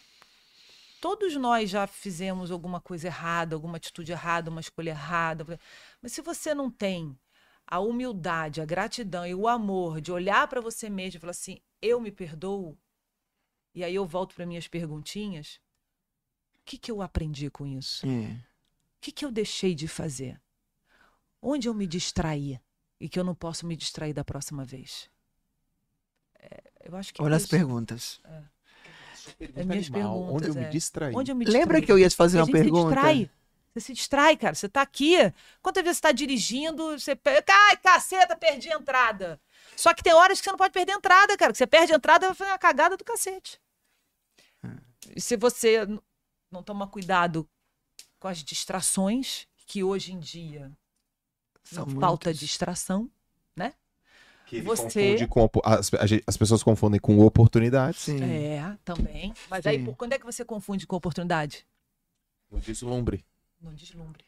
Speaker 3: todos nós já fizemos alguma coisa errada, alguma atitude errada, uma escolha errada. Mas se você não tem a humildade, a gratidão e o amor de olhar para você mesmo e falar assim: eu me perdoo, e aí eu volto para minhas perguntinhas, o que, que eu aprendi com isso?
Speaker 4: É.
Speaker 3: O que, que eu deixei de fazer? Onde eu me distraí e que eu não posso me distrair da próxima vez? É, eu acho que
Speaker 4: Olha as
Speaker 3: isso-
Speaker 4: perguntas.
Speaker 3: É minhas
Speaker 1: Animal, Onde eu
Speaker 3: perguntas,
Speaker 1: me
Speaker 3: é.
Speaker 1: distraí?
Speaker 3: Onde eu me
Speaker 4: Lembra
Speaker 3: distraí?
Speaker 4: que eu ia te fazer
Speaker 3: Porque
Speaker 4: uma pergunta?
Speaker 3: Se distrai. Você se distrai, cara. Você tá aqui. Quantas vezes você tá dirigindo, você. Ai, caceta, perdi a entrada. Só que tem horas que você não pode perder a entrada, cara. Que você perde a entrada, vai fazer uma cagada do cacete. E se você não tomar cuidado com as distrações, que hoje em dia
Speaker 4: São
Speaker 3: falta
Speaker 4: muitas.
Speaker 3: distração,
Speaker 1: Que ele
Speaker 3: Você-
Speaker 1: confunde com as, as pessoas confundem com oportunidades.
Speaker 4: Sim.
Speaker 3: É, também. Mas aí,
Speaker 4: Sim.
Speaker 3: pô, quando é que você confunde com oportunidade?
Speaker 1: No deslumbre.
Speaker 3: No deslumbre.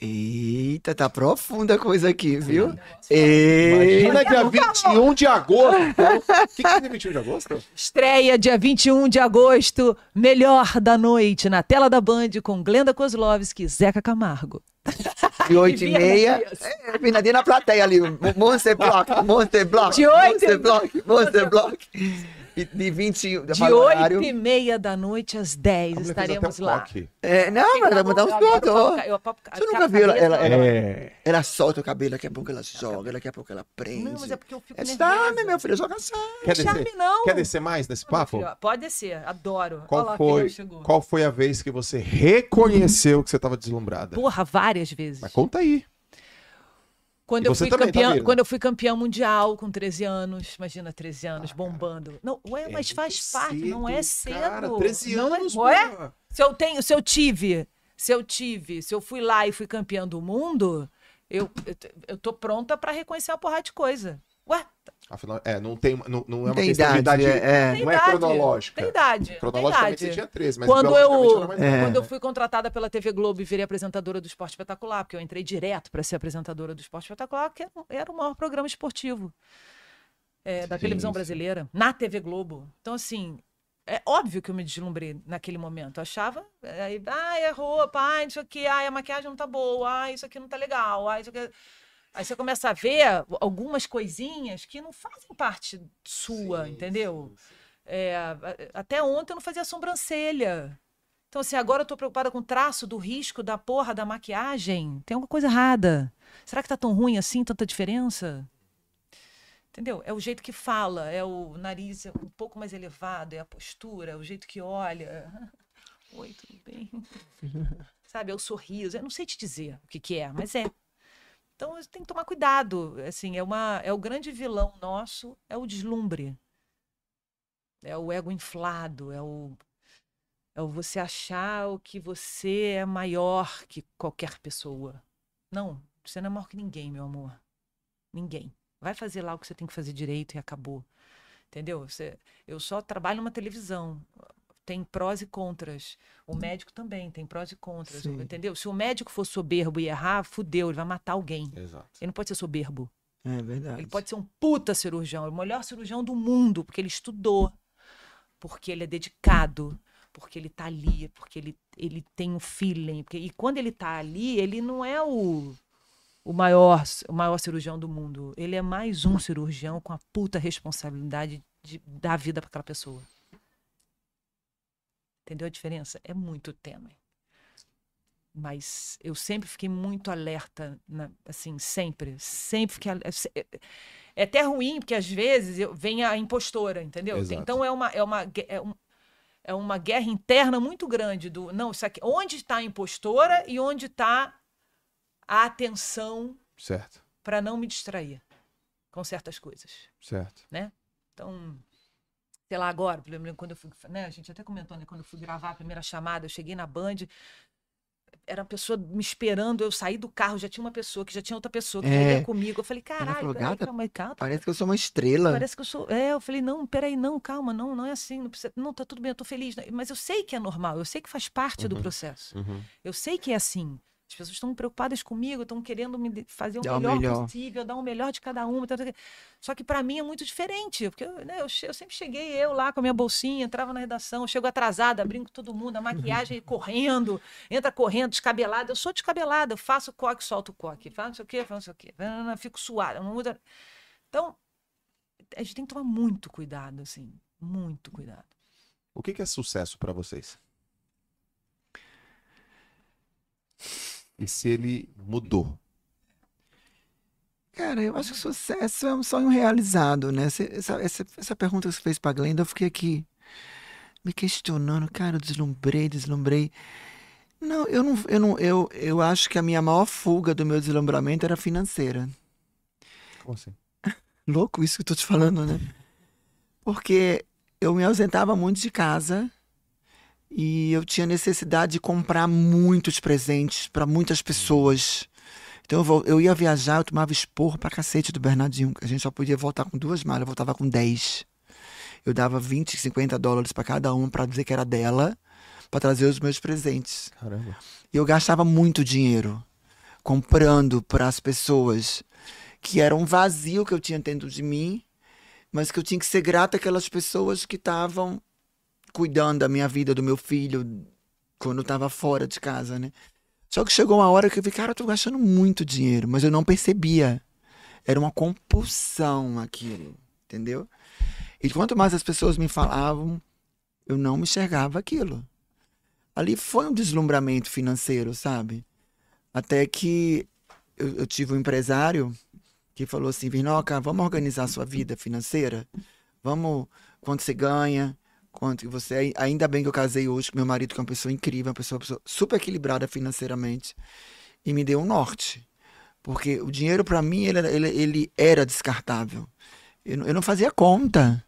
Speaker 4: Eita, tá profunda a coisa aqui, viu? Ei,
Speaker 1: Imagina dia 21 de agosto. O que, que tem dia 21 de agosto?
Speaker 3: Estreia dia 21 de agosto, melhor da noite, na tela da Band, com Glenda Kozlovski e Zeca Camargo.
Speaker 4: De 8 e meia. É, Vinadinha na plateia ali. Monster Block, Monster Block.
Speaker 3: De oito-
Speaker 4: Monster Block, Monster Block. E de 20
Speaker 3: De
Speaker 4: fala o horário.
Speaker 3: 8 e meia da noite às 10
Speaker 1: A mulher fez
Speaker 3: estaremos lá.
Speaker 1: toque.
Speaker 4: É, não, mas vai mandar uns fotos. Você nunca viu ela- ela- ela-
Speaker 1: É.
Speaker 4: Ela solta o cabelo, daqui a pouco ela joga, daqui a pouco ela prende.
Speaker 3: Não, mas é porque eu fico
Speaker 4: É
Speaker 3: nervosa.
Speaker 4: charme, meu filho, joga charme.
Speaker 1: Quer
Speaker 3: Charme
Speaker 1: descer,
Speaker 3: não.
Speaker 1: quer descer mais nesse papo?
Speaker 3: Pode descer, adoro.
Speaker 1: Qual
Speaker 3: Olha lá,
Speaker 1: foi, qual foi a vez que você reconheceu que você estava deslumbrada?
Speaker 3: Porra, várias vezes.
Speaker 1: Mas conta aí.
Speaker 3: Quando
Speaker 1: E
Speaker 3: eu, fui
Speaker 1: também, tá
Speaker 3: campeã,
Speaker 1: vendo?
Speaker 3: quando eu fui campeã mundial com 13 anos, imagina 13 anos,
Speaker 1: Ah,
Speaker 3: bombando. Não, ué,
Speaker 1: É
Speaker 3: mas faz parte, não é cedo.
Speaker 1: Cara, 13
Speaker 3: não
Speaker 1: anos,
Speaker 3: é, ué? Se eu tenho, se eu tive, se eu tive, se eu fui lá e fui campeã do mundo, eu, eu, eu tô pronta pra reconhecer uma porrada de coisa. Ué,
Speaker 1: Afinal, é, não tem, não, não é uma
Speaker 4: Tem
Speaker 1: questão de
Speaker 4: idade,
Speaker 1: idade.
Speaker 4: é.
Speaker 3: tem
Speaker 1: Não é
Speaker 3: idade.
Speaker 1: cronológica.
Speaker 3: Tem idade.
Speaker 1: Cronologicamente
Speaker 3: tem
Speaker 1: você
Speaker 3: idade.
Speaker 1: tinha 13, mas
Speaker 3: Quando eu,
Speaker 1: era mais
Speaker 4: É.
Speaker 3: quando eu fui contratada pela TV Globo e virei apresentadora do Esporte Espetacular, porque eu entrei direto para ser apresentadora do Esporte Espetacular, que era- o maior programa esportivo é, da
Speaker 1: Sim,
Speaker 3: televisão brasileira, na TV Globo. Então, assim, é óbvio que eu me deslumbrei naquele momento. Eu achava, é, aí, ai, é roupa, ai, isso aqui, ai, a maquiagem não tá boa, ai, isso aqui não tá legal, ai, isso aqui... Aí você começa a ver algumas coisinhas que não fazem parte sua,
Speaker 1: Sim,
Speaker 3: entendeu?
Speaker 1: sim, sim.
Speaker 3: É, até ontem eu não fazia sobrancelha. Então, assim, agora eu tô preocupada com o traço do risco da porra da maquiagem. Tem alguma coisa errada. Será que tá tão ruim assim, tanta diferença? Entendeu? É o jeito que fala, é o nariz um pouco mais elevado, é a postura, é o jeito que olha. Oi, tudo bem? Sabe, é o sorriso. Eu não sei te dizer o que, que é, mas é. Então, tem que tomar cuidado. Assim, é, uma, é o grande vilão nosso, é o deslumbre. É o ego inflado, é o, é o você achar o que você é maior que qualquer pessoa. Não, você não é maior que ninguém, meu amor. Ninguém. Vai fazer lá o que você tem que fazer direito e acabou. Entendeu? Você, eu só trabalho numa televisão. Tem prós e contras. O médico também tem prós e contras.
Speaker 4: Sim.
Speaker 3: Entendeu? Se o médico for soberbo e errar, fudeu, ele vai matar alguém.
Speaker 1: Exato.
Speaker 3: Ele não pode ser soberbo.
Speaker 4: É verdade.
Speaker 3: Ele pode ser um puta cirurgião, o melhor cirurgião do mundo, porque ele estudou, porque ele é dedicado, porque ele tá ali, porque ele, ele tem um feeling. Porque, e quando ele tá ali, ele não é o, o, maior, o maior cirurgião do mundo. Ele é mais um cirurgião com a puta responsabilidade de dar vida para aquela pessoa. Entendeu a diferença? É muito tênue. Mas eu sempre fiquei muito alerta, na- assim, sempre. Sempre fiquei. é- É até ruim, porque às vezes eu, vem a impostora, entendeu?
Speaker 1: Exato.
Speaker 3: Então é uma, é, uma, é, um- é uma guerra interna muito grande do. Não, isso aqui, onde está a impostora e onde está a atenção
Speaker 1: Certo,
Speaker 3: para não me distrair com certas coisas.
Speaker 1: certo.
Speaker 3: Então, sei lá, agora, por exemplo, quando eu fui, né, a gente até comentou, né, quando eu fui gravar a primeira chamada, eu cheguei na Band, era a pessoa me esperando, eu saí do carro, já tinha uma pessoa, que já tinha outra pessoa que
Speaker 4: É.
Speaker 3: comigo. Eu falei, caralho,
Speaker 4: falou,
Speaker 3: peraí,
Speaker 4: "Gata,
Speaker 3: calma calma.
Speaker 4: Parece que eu sou uma estrela.
Speaker 3: Parece que eu sou. É, eu falei, não, peraí, não, calma, não, não é assim. Não, precisa... não tá tudo bem, eu tô feliz. Mas eu sei que é normal, eu sei que faz parte do
Speaker 1: Uhum.
Speaker 3: processo.
Speaker 1: Uhum.
Speaker 3: Eu sei que é assim. As pessoas estão preocupadas comigo, estão querendo me fazer o
Speaker 4: Dar o
Speaker 3: melhor,
Speaker 4: melhor.
Speaker 3: possível, dar o melhor de cada uma. Só que para mim é muito diferente, porque eu, né, eu, eu sempre cheguei eu lá com a minha bolsinha, entrava na redação, chego atrasada, brinco com todo mundo, a maquiagem correndo, entra correndo, descabelada. Eu sou descabelada, eu faço coque, solto o coque, faço não sei o quê, faço não sei o quê, fico suada. Não muda. Então, a gente tem que tomar muito cuidado, assim, muito cuidado.
Speaker 1: O que que é sucesso pra vocês? E se ele mudou?
Speaker 4: Cara, eu acho que sucesso é um sonho realizado, né? Essa, essa, essa pergunta que você fez pra Glenda, eu fiquei aqui me questionando. Cara, eu deslumbrei, deslumbrei. Não, eu não, eu não, eu, eu acho que a minha maior fuga do meu deslumbramento era financeira.
Speaker 1: Como assim?
Speaker 4: Louco isso que eu tô te falando, né? Porque eu me ausentava muito de casa e eu tinha necessidade de comprar muitos presentes para muitas pessoas. Então eu, eu ia viajar, eu tomava esporro pra cacete do Bernardinho. A gente só podia voltar com duas malas, eu voltava com 10. Eu dava 20, 50 dólares para cada uma para dizer que era dela, para trazer os meus presentes.
Speaker 1: Caramba.
Speaker 4: E eu gastava muito dinheiro comprando para as pessoas que era um vazio que eu tinha dentro de mim, mas que eu tinha que ser grata àquelas pessoas que estavam cuidando da minha vida, do meu filho, quando eu estava fora de casa, né? Só que chegou uma hora que eu vi, cara, eu tô gastando muito dinheiro, mas eu não percebia. Era uma compulsão aquilo, entendeu? E quanto mais as pessoas me falavam, eu não me enxergava aquilo. Ali foi um deslumbramento financeiro, sabe? Até que eu, eu tive um empresário que falou assim: Vinoca, vamos organizar sua vida financeira? Vamos, quanto você ganha, quanto você. Ainda bem que eu casei hoje com meu marido, que é uma pessoa incrível, uma pessoa, uma pessoa super equilibrada financeiramente, e me deu um norte. Porque o dinheiro, para mim, ele, ele, ele era descartável. Eu, não- eu não fazia conta.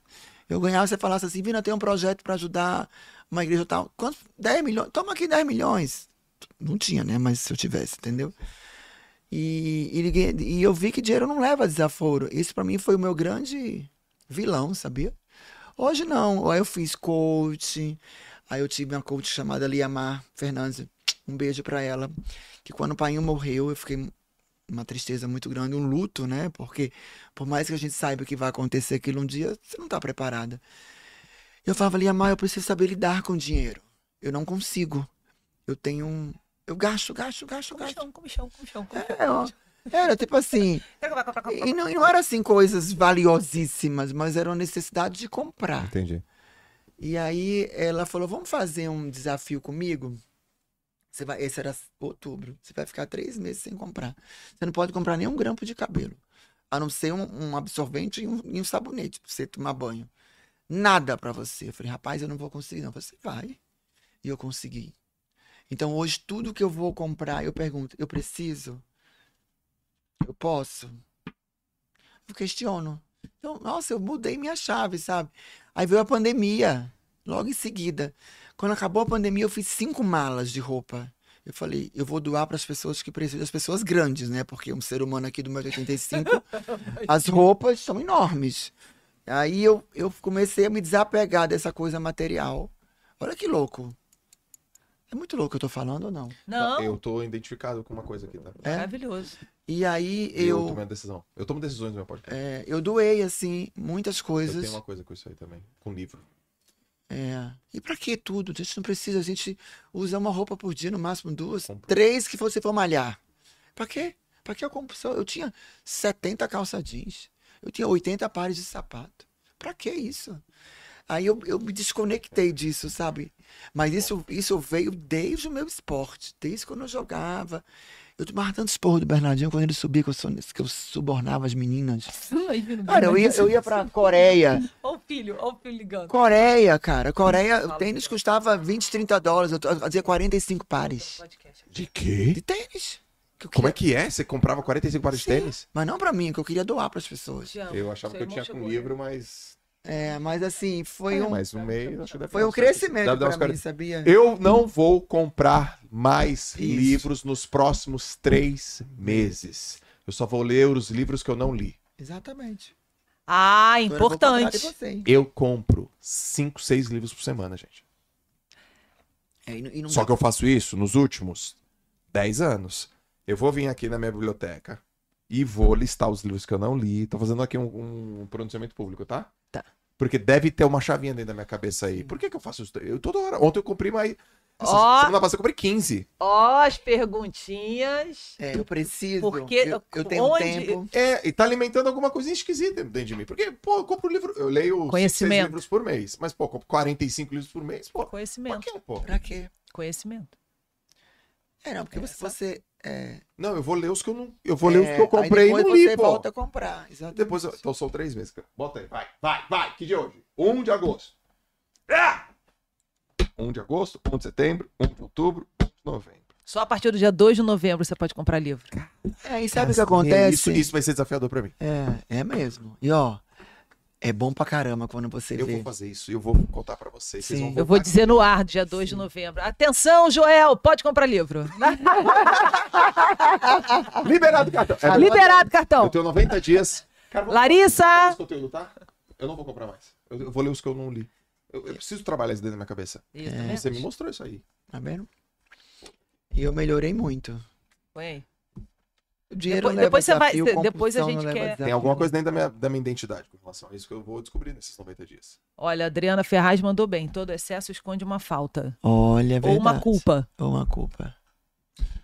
Speaker 4: Eu ganhava, você falasse assim, Vina, tem um projeto para ajudar uma igreja tal. Quantos? 10 milhões? Toma aqui 10 milhões. Não tinha, né? Mas se eu tivesse, entendeu? E, e, e eu vi que dinheiro não leva a desaforo. Esse para mim foi o meu grande vilão, sabia? Hoje não. Aí eu fiz coach. Aí eu tive uma coach chamada Liamar Fernandes. Um beijo para ela. Que quando o pai morreu, eu fiquei uma tristeza muito grande, um luto, né? Porque por mais que a gente saiba que vai acontecer aquilo um dia, você não tá preparada. Eu falava, Liamar, eu preciso saber lidar com dinheiro. Eu não consigo. Eu tenho um. Eu gasto, gasto, gasto, gasto.
Speaker 3: Comichão, comichão, comichão, comichão.
Speaker 4: É, ó. Era tipo assim. E não, e não era assim coisas valiosíssimas, mas era uma necessidade de comprar.
Speaker 1: Entendi.
Speaker 4: E aí ela falou: vamos fazer um desafio comigo? Você vai, esse era outubro. Você vai ficar três meses sem comprar. Você não pode comprar nem um grampo de cabelo. A não ser um, um absorvente e um, e um sabonete pra você tomar banho. Nada pra você. Eu falei, rapaz, eu não vou conseguir, não. Você vai. E eu consegui. Então hoje tudo que eu vou comprar, eu pergunto, eu preciso? Eu posso? Eu questiono. Então, nossa, eu mudei minha chave, sabe? Aí veio a pandemia, logo em seguida. Quando acabou a pandemia, eu fiz cinco malas de roupa. Eu falei, eu vou doar para as pessoas que precisam, as pessoas grandes, né? Porque um ser humano aqui do meu 85, as roupas são enormes. Aí eu, eu comecei a me desapegar dessa coisa material. Olha que louco. É muito louco que eu tô falando ou não?
Speaker 3: Não,
Speaker 1: Eu tô identificado com uma coisa aqui, tá?
Speaker 4: É?
Speaker 3: maravilhoso.
Speaker 4: E aí
Speaker 1: Eu,
Speaker 4: eu,
Speaker 1: tomei a decisão. Eu tomo decisões no meu podcast.
Speaker 4: é, eu doei, assim, muitas
Speaker 1: Eu
Speaker 4: coisas.
Speaker 1: tenho uma coisa com isso aí também. Com livro.
Speaker 4: É. E pra que tudo? A gente não precisa, a gente usa uma roupa por dia, no máximo duas,
Speaker 1: Compra.
Speaker 4: três que você for malhar. Pra quê? Pra que eu compro só? Eu tinha 70 calça jeans, eu tinha 80 pares de sapato. Pra que isso? Aí eu, eu me desconectei disso, sabe? Mas isso, isso veio desde o meu esporte, desde quando eu jogava. Eu tomava tanto esporro do Bernardinho quando ele subia, que eu, que eu subornava as meninas. Cara, eu ia, eu ia pra Coreia.
Speaker 3: O filho, olha o filho ligando.
Speaker 4: Coreia, cara. Coreia, o tênis custava 20, 30 dólares. Eu fazia 45 pares.
Speaker 1: De quê?
Speaker 4: de tênis. Que eu
Speaker 1: Como é que é? Você comprava 45 pares de
Speaker 4: Sim.
Speaker 1: tênis?
Speaker 4: Mas não pra mim, que eu queria doar pras pessoas.
Speaker 1: Eu achava
Speaker 3: Seu
Speaker 1: que eu tinha com livro, mas.
Speaker 4: É, mas assim, foi
Speaker 1: É,
Speaker 4: um,
Speaker 1: mas no meio,
Speaker 4: foi um
Speaker 1: uns 45.
Speaker 4: crescimento pra mim,
Speaker 1: 40.
Speaker 4: sabia?
Speaker 1: Eu não vou comprar mais
Speaker 4: Isso.
Speaker 1: livros nos próximos três meses. Eu só vou ler os livros que eu não li.
Speaker 4: Exatamente.
Speaker 3: Ah,
Speaker 4: Agora eu
Speaker 3: importante.
Speaker 4: você?
Speaker 1: Eu compro cinco, seis livros por semana, gente.
Speaker 4: É, e e
Speaker 1: Só
Speaker 4: dá-
Speaker 1: que eu faço isso nos últimos 10 anos. Eu vou vir aqui na minha biblioteca e vou listar os livros que eu não li. Tô fazendo aqui um, um pronunciamento público, tá? Porque deve ter uma chavinha dentro da minha cabeça aí. Por que, que eu faço isso? Eu toda hora. Ontem eu comprei mais. Essa
Speaker 3: Ó.
Speaker 1: semana passada eu comprei 15.
Speaker 3: Ó, as perguntinhas.
Speaker 4: É, eu preciso.
Speaker 3: Porque
Speaker 4: eu, eu tenho
Speaker 3: onde-
Speaker 4: tempo.
Speaker 1: É, e tá alimentando alguma coisinha esquisita dentro de mim. Porque, pô, eu compro livro. Eu leio
Speaker 3: Conhecimento.
Speaker 1: livros por mês. Mas, pô, eu compro 45 livros por mês. Pô,
Speaker 3: Conhecimento.
Speaker 1: quê, pô?
Speaker 4: Pra quê?
Speaker 3: Conhecimento.
Speaker 4: É, não, porque você. você é,
Speaker 1: Não, eu vou ler os que eu não. Eu vou ler os
Speaker 4: é,
Speaker 1: que eu comprei
Speaker 4: aí
Speaker 1: e
Speaker 4: depois
Speaker 1: não li,
Speaker 4: você
Speaker 1: pô.
Speaker 4: volta a comprar. Exatamente.
Speaker 1: Depois, eu, então são três meses. cara. Bota aí, vai, vai, vai. Que dia é hoje? 1 de agosto. Ah! 1 de agosto, 1 de setembro, 1 de outubro, 1 de Novembro.
Speaker 3: Só a partir do dia 2 de novembro você pode comprar livro.
Speaker 4: É, e sabe o que
Speaker 1: Isso,
Speaker 4: acontece?
Speaker 1: isso vai ser desafiador pra mim.
Speaker 4: É, é mesmo. E ó, é bom pra caramba quando você
Speaker 1: Eu
Speaker 4: vê.
Speaker 1: vou fazer isso e eu vou contar pra vocês. Vocês
Speaker 4: Sim.
Speaker 1: vão
Speaker 3: Eu vou dizer no ar, dia 2 de novembro. Atenção, Joel, pode comprar livro.
Speaker 1: aqui. Liberado o cartão. É,
Speaker 3: Liberado
Speaker 1: Eu
Speaker 3: cartão.
Speaker 1: tenho 90 dias. Cara,
Speaker 3: Larissa!
Speaker 1: conteúdo, tá? Eu não vou comprar mais. Eu, eu vou ler os que eu não li. Eu, eu preciso trabalhar isso dentro da minha cabeça.
Speaker 3: Isso, né?
Speaker 1: Você me mostrou isso aí.
Speaker 4: Tá vendo? E eu melhorei muito. O dinheiro
Speaker 3: Depois-
Speaker 4: leva
Speaker 3: depois você vai-
Speaker 4: desafio,
Speaker 3: depois a gente
Speaker 4: não leva
Speaker 3: quer-
Speaker 4: desafio.
Speaker 1: Tem alguma coisa dentro da minha, da minha identidade com relação a isso que eu vou descobrir nesses 90 dias.
Speaker 3: Olha, a Adriana Ferraz mandou bem. Todo excesso esconde uma falta.
Speaker 4: Olha, é
Speaker 3: Ou
Speaker 4: verdade.
Speaker 3: uma culpa.
Speaker 4: Ou uma culpa.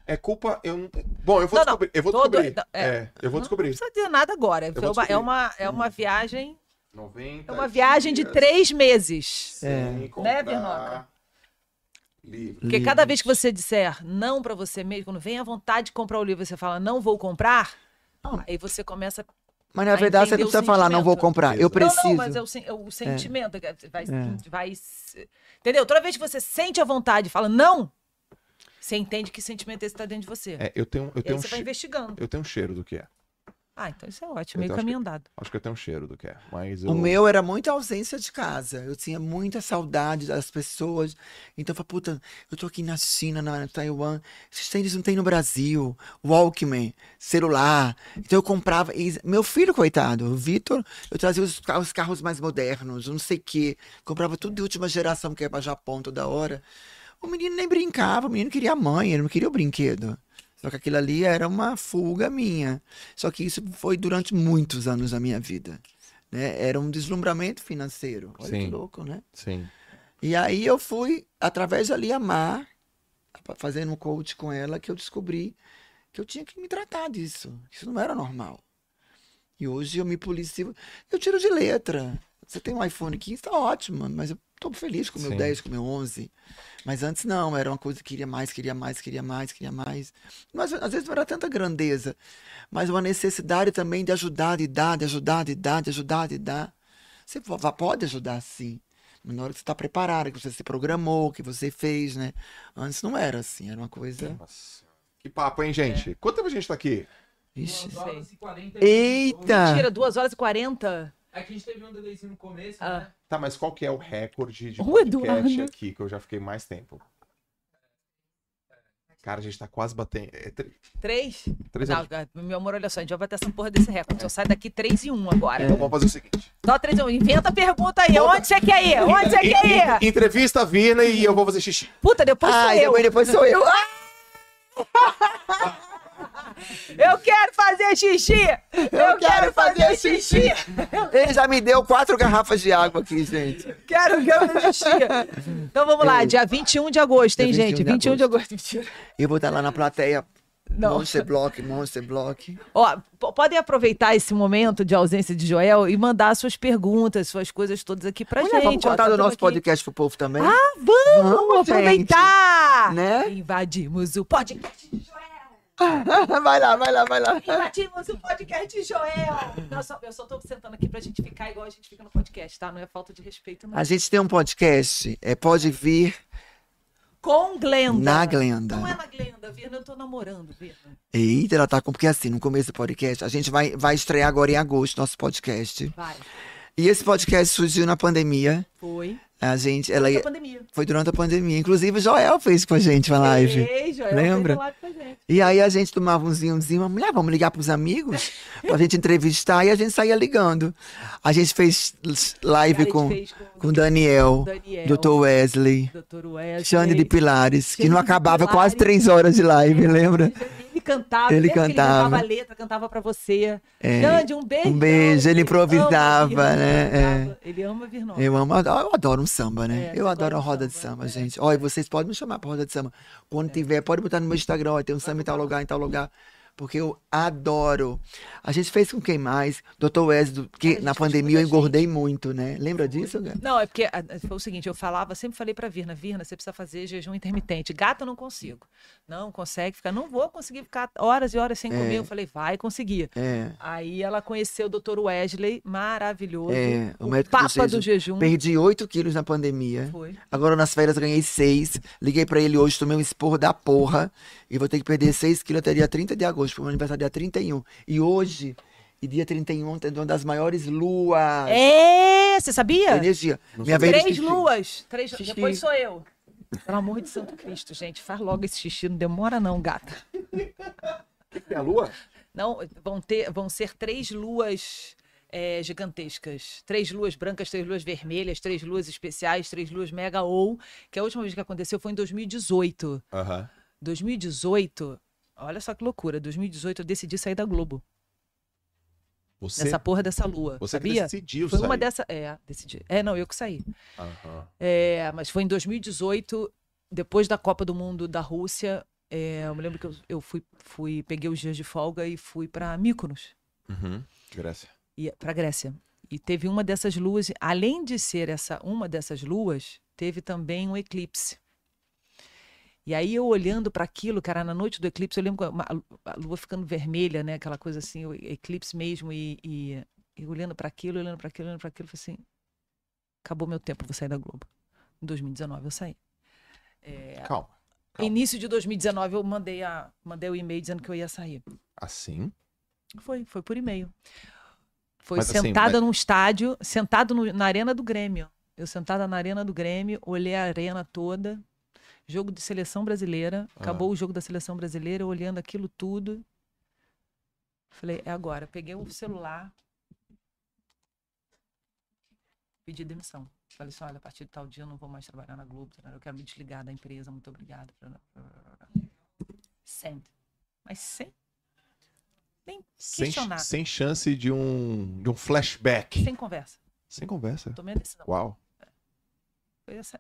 Speaker 1: É culpa. Eu não... Bom, eu vou
Speaker 3: Não, não.
Speaker 1: descobrir. Eu vou
Speaker 3: Todo-
Speaker 1: descobrir.
Speaker 3: é.
Speaker 1: É, eu vou
Speaker 3: Não
Speaker 1: descobrir.
Speaker 3: precisa dizer nada agora. É uma, é uma, é viagem.
Speaker 1: 90
Speaker 3: É uma viagem de
Speaker 1: dias
Speaker 3: três meses.
Speaker 1: sem
Speaker 4: É.
Speaker 3: Né, Virnoca?
Speaker 1: Livro.
Speaker 3: Porque cada vez que você disser não pra você mesmo, quando vem a vontade de comprar o livro, você fala não vou comprar,
Speaker 4: Não.
Speaker 3: aí você começa.
Speaker 4: Mas na
Speaker 3: a
Speaker 4: verdade você não precisa falar, não vou comprar. Eu preciso.
Speaker 3: Não, não, mas é o, sen- é o sentimento. que Vai, vai, se- entendeu? Toda vez que você sente a vontade e fala não, você entende que sentimento esse está dentro de você.
Speaker 1: É, eu tenho, eu
Speaker 3: e
Speaker 1: tenho um
Speaker 3: você vai investigando.
Speaker 1: eu tenho um cheiro do que é.
Speaker 3: Ah, então isso é ótimo, meio caminho andado.
Speaker 1: Acho que eu tenho um cheiro do que é. Mas eu...
Speaker 4: O meu era muita ausência de casa. Eu tinha muita saudade das pessoas. Então eu falei, puta, eu tô aqui na China, na Taiwan. Esses tênis não tem no Brasil. Walkman, celular. Então eu comprava. e meu filho, coitado, o Vitor, eu trazia os, os carros mais modernos, não sei o quê. Comprava tudo de última geração, que é pra Japão toda hora. O menino nem brincava, o menino queria a mãe, ele não queria o brinquedo. Só que aquilo ali era uma fuga minha. Só que isso foi durante muitos anos da minha vida. Né? Era um deslumbramento financeiro. Olha
Speaker 1: Sim.
Speaker 4: que louco, né?
Speaker 1: Sim.
Speaker 4: E aí eu fui, através da Lia Mar, fazendo um coach com ela, que eu descobri que eu tinha que me tratar disso. Isso não era normal. E hoje eu me policio. Eu tiro de letra. Você tem um iPhone 15, tá ótimo, mas eu tô feliz com o meu
Speaker 1: Sim.
Speaker 4: 10, com o meu 11. Mas antes não, era uma coisa que queria mais, queria mais, queria mais, queria mais. Mas às vezes não era tanta grandeza, mas uma necessidade também de ajudar, de dar, de ajudar, de dar, de ajudar, de dar. Você po- pode ajudar sim. Na hora que você está preparado, que você se programou, que você fez, né? Antes não era assim, era uma coisa.
Speaker 1: Nossa. Que papo, hein, gente? Quanto tempo a gente tá aqui?
Speaker 4: Ixi.
Speaker 2: Duas horas e 40
Speaker 4: Eita!
Speaker 3: Tira 2 horas e 40.
Speaker 2: É que a gente teve um delayzinho no começo,
Speaker 3: Ah.
Speaker 2: né?
Speaker 1: Tá, mas qual que é o recorde de
Speaker 3: O
Speaker 1: podcast
Speaker 3: Eduardo.
Speaker 1: aqui que eu já fiquei mais tempo? Cara, a gente tá quase batendo. É, tre-
Speaker 3: Três?
Speaker 1: três
Speaker 3: Não,
Speaker 1: anos.
Speaker 3: cara, meu amor, olha só, a gente vai bater essa porra desse recorde. Eu saio daqui 3 e 1 agora.
Speaker 1: Então vamos fazer o seguinte.
Speaker 3: Só 3 e 1. Inventa a pergunta aí. Onde você quer ir? Onde você quer ir?
Speaker 1: Entrevista a Virna e eu vou fazer xixi.
Speaker 3: Puta, depois sou
Speaker 4: Ai,
Speaker 3: eu.
Speaker 4: depois, depois sou eu. Ah!
Speaker 3: Eu quero fazer xixi! Eu, quero fazer xixi!
Speaker 4: Ele já me deu quatro garrafas de água aqui, gente.
Speaker 3: Quero, quero fazer xixi! Então vamos lá, dia 21 de agosto, hein,
Speaker 4: Dia 21
Speaker 3: gente?
Speaker 4: de
Speaker 3: 21 de agosto.
Speaker 4: Eu vou estar lá na plateia.
Speaker 3: Não.
Speaker 4: Monster Block, Monster Block.
Speaker 3: Ó, podem aproveitar esse momento de ausência de Joel e mandar suas perguntas, suas coisas todas aqui pra
Speaker 4: Olha,
Speaker 3: gente.
Speaker 4: vamos contar
Speaker 3: tá
Speaker 4: do nosso
Speaker 3: aqui.
Speaker 4: podcast pro povo também.
Speaker 3: Ah, vamos,
Speaker 4: Vamos,
Speaker 3: aproveitar!
Speaker 4: Né?
Speaker 3: Invadimos o podcast de Joel!
Speaker 4: vai lá, vai lá, vai lá.
Speaker 3: Invadimos o podcast Joel! Eu só, eu só tô sentando aqui pra gente ficar igual a gente fica no podcast, tá? Não é falta de respeito, não.
Speaker 4: A gente tem um podcast, é Pode Vir
Speaker 3: Com Glenda.
Speaker 4: na Glenda.
Speaker 3: Não é na Glenda, Virna, eu tô namorando, Virna.
Speaker 4: Eita, ela tá com. Porque assim, no começo do podcast, a gente vai, vai estrear agora em agosto nosso podcast.
Speaker 3: Vai.
Speaker 4: E esse podcast surgiu na pandemia.
Speaker 3: Foi.
Speaker 4: A gente, ela
Speaker 3: Durante a pandemia.
Speaker 4: foi durante a pandemia. Inclusive, o Joel fez com a gente uma live.
Speaker 3: Ei, Joel,
Speaker 4: Lembra?
Speaker 3: fez a live com a gente.
Speaker 4: E aí a gente tomava um vinhozinho, uma mulher, vamos ligar pros amigos pra gente entrevistar e a gente saía ligando. A gente fez live
Speaker 3: A gente
Speaker 4: com,
Speaker 3: fez
Speaker 4: com Daniel,
Speaker 3: Daniel,
Speaker 4: Dr. Wesley,
Speaker 3: Dr. Wesley.
Speaker 4: Xande de Pilares, que
Speaker 3: Xande
Speaker 4: não
Speaker 3: de
Speaker 4: acabava
Speaker 3: Pilares.
Speaker 4: quase três horas de live, lembra?
Speaker 3: Ele cantava,
Speaker 4: Ele cantava.
Speaker 3: Ele cantava a letra, cantava pra você.
Speaker 4: É.
Speaker 3: Xande, um beijo.
Speaker 4: Um beijo, ele improvisava, né?
Speaker 3: É. Ele ama vir nós.
Speaker 4: Eu amo, eu adoro um samba, né?
Speaker 3: É,
Speaker 4: eu adoro a
Speaker 3: de
Speaker 4: roda de
Speaker 3: samba,
Speaker 4: samba,
Speaker 3: é.
Speaker 4: gente. Olha, vocês podem me chamar pra roda de samba. Quando tiver, pode botar no meu Instagram, ó, tem um samba em tal lugar, em tal lugar. Porque eu adoro. A gente fez com quem mais? Dr. Wesley, que
Speaker 3: gente
Speaker 4: na pandemia eu engordei muito, né? Lembra disso, Gá?
Speaker 3: Não, é porque ah, foi o seguinte, eu falava, sempre falei pra Virna, Virna, você precisa fazer jejum intermitente. Gata eu não consigo. Não consegue ficar, não vou conseguir ficar horas e horas sem
Speaker 4: É.
Speaker 3: comer. Eu falei, vai conseguir.
Speaker 4: É.
Speaker 3: Aí ela conheceu o Dr. Wesley, maravilhoso.
Speaker 4: É, o
Speaker 3: o
Speaker 4: método do
Speaker 3: Papa do
Speaker 4: jejum.
Speaker 3: jejum.
Speaker 4: Perdi 8 quilos na pandemia.
Speaker 3: Foi.
Speaker 4: Agora nas férias ganhei 6. Liguei pra ele hoje, tomei um esporro da porra. E vou ter que perder 6 quilos até dia 30 de agosto, porque meu aniversário é dia 31. E hoje, e dia 31, tem uma das maiores luas.
Speaker 3: É, você sabia?
Speaker 4: Energia. Minha vez
Speaker 3: Três luas. Três...
Speaker 4: Xixi.
Speaker 3: Depois sou eu. Pelo amor de Santo Cristo, gente. Faz logo esse xixi, não demora não, gata.
Speaker 1: Tem a lua?
Speaker 3: Não, vão, ter, vão ser três luas é, gigantescas. Três luas brancas, três luas vermelhas, três luas especiais, três luas mega ou, que a última vez que aconteceu foi em 2018.
Speaker 1: Aham.
Speaker 3: 2018, olha só que loucura. 2018 eu decidi sair da Globo.
Speaker 1: Você,
Speaker 3: Nessa porra dessa lua.
Speaker 1: você que
Speaker 3: sabia?
Speaker 1: decidiu
Speaker 3: Foi
Speaker 1: sair.
Speaker 3: uma dessa. É, decidi. É, não, eu que saí.
Speaker 1: Aham.
Speaker 3: É, mas foi em 2018, depois da Copa do Mundo da Rússia. é, eu me lembro que eu, eu fui, fui, peguei os dias de folga e fui para Mykonos,
Speaker 1: Uhum. Grécia.
Speaker 3: e para Grécia. E teve uma dessas luas, além de ser essa uma dessas luas, teve também um eclipse. E aí eu olhando para aquilo, cara, na noite do eclipse, eu lembro a lua ficando vermelha, né, aquela coisa assim, eclipse mesmo e, e, e olhando para aquilo, olhando para aquilo, olhando para aquilo, eu falei assim, acabou meu tempo, vou sair da Globo. Em 2019 eu saí. É,
Speaker 1: Calma. Calma.
Speaker 3: Início de 2019 eu mandei, a, mandei o e-mail dizendo que eu ia sair.
Speaker 1: Assim?
Speaker 3: Foi, foi por e-mail. Foi
Speaker 1: Mas assim,
Speaker 3: sentada
Speaker 1: mas-
Speaker 3: num estádio, sentado no- na arena do Grêmio. Eu sentada na arena do Grêmio, olhei a arena toda, jogo de seleção brasileira,
Speaker 1: Ah.
Speaker 3: acabou o jogo da seleção brasileira, olhando aquilo tudo. Falei, é agora. Peguei o celular, pedi demissão. Falei assim, olha, a partir de tal dia eu não vou mais trabalhar na Globo, eu quero me desligar da empresa, muito obrigada. Send. Mas sem nem
Speaker 1: Sem,
Speaker 3: questionar,
Speaker 1: sem chance de um, de um flashback.
Speaker 3: sem conversa.
Speaker 1: Sem conversa.
Speaker 3: Tomei a decisão.
Speaker 1: Uau.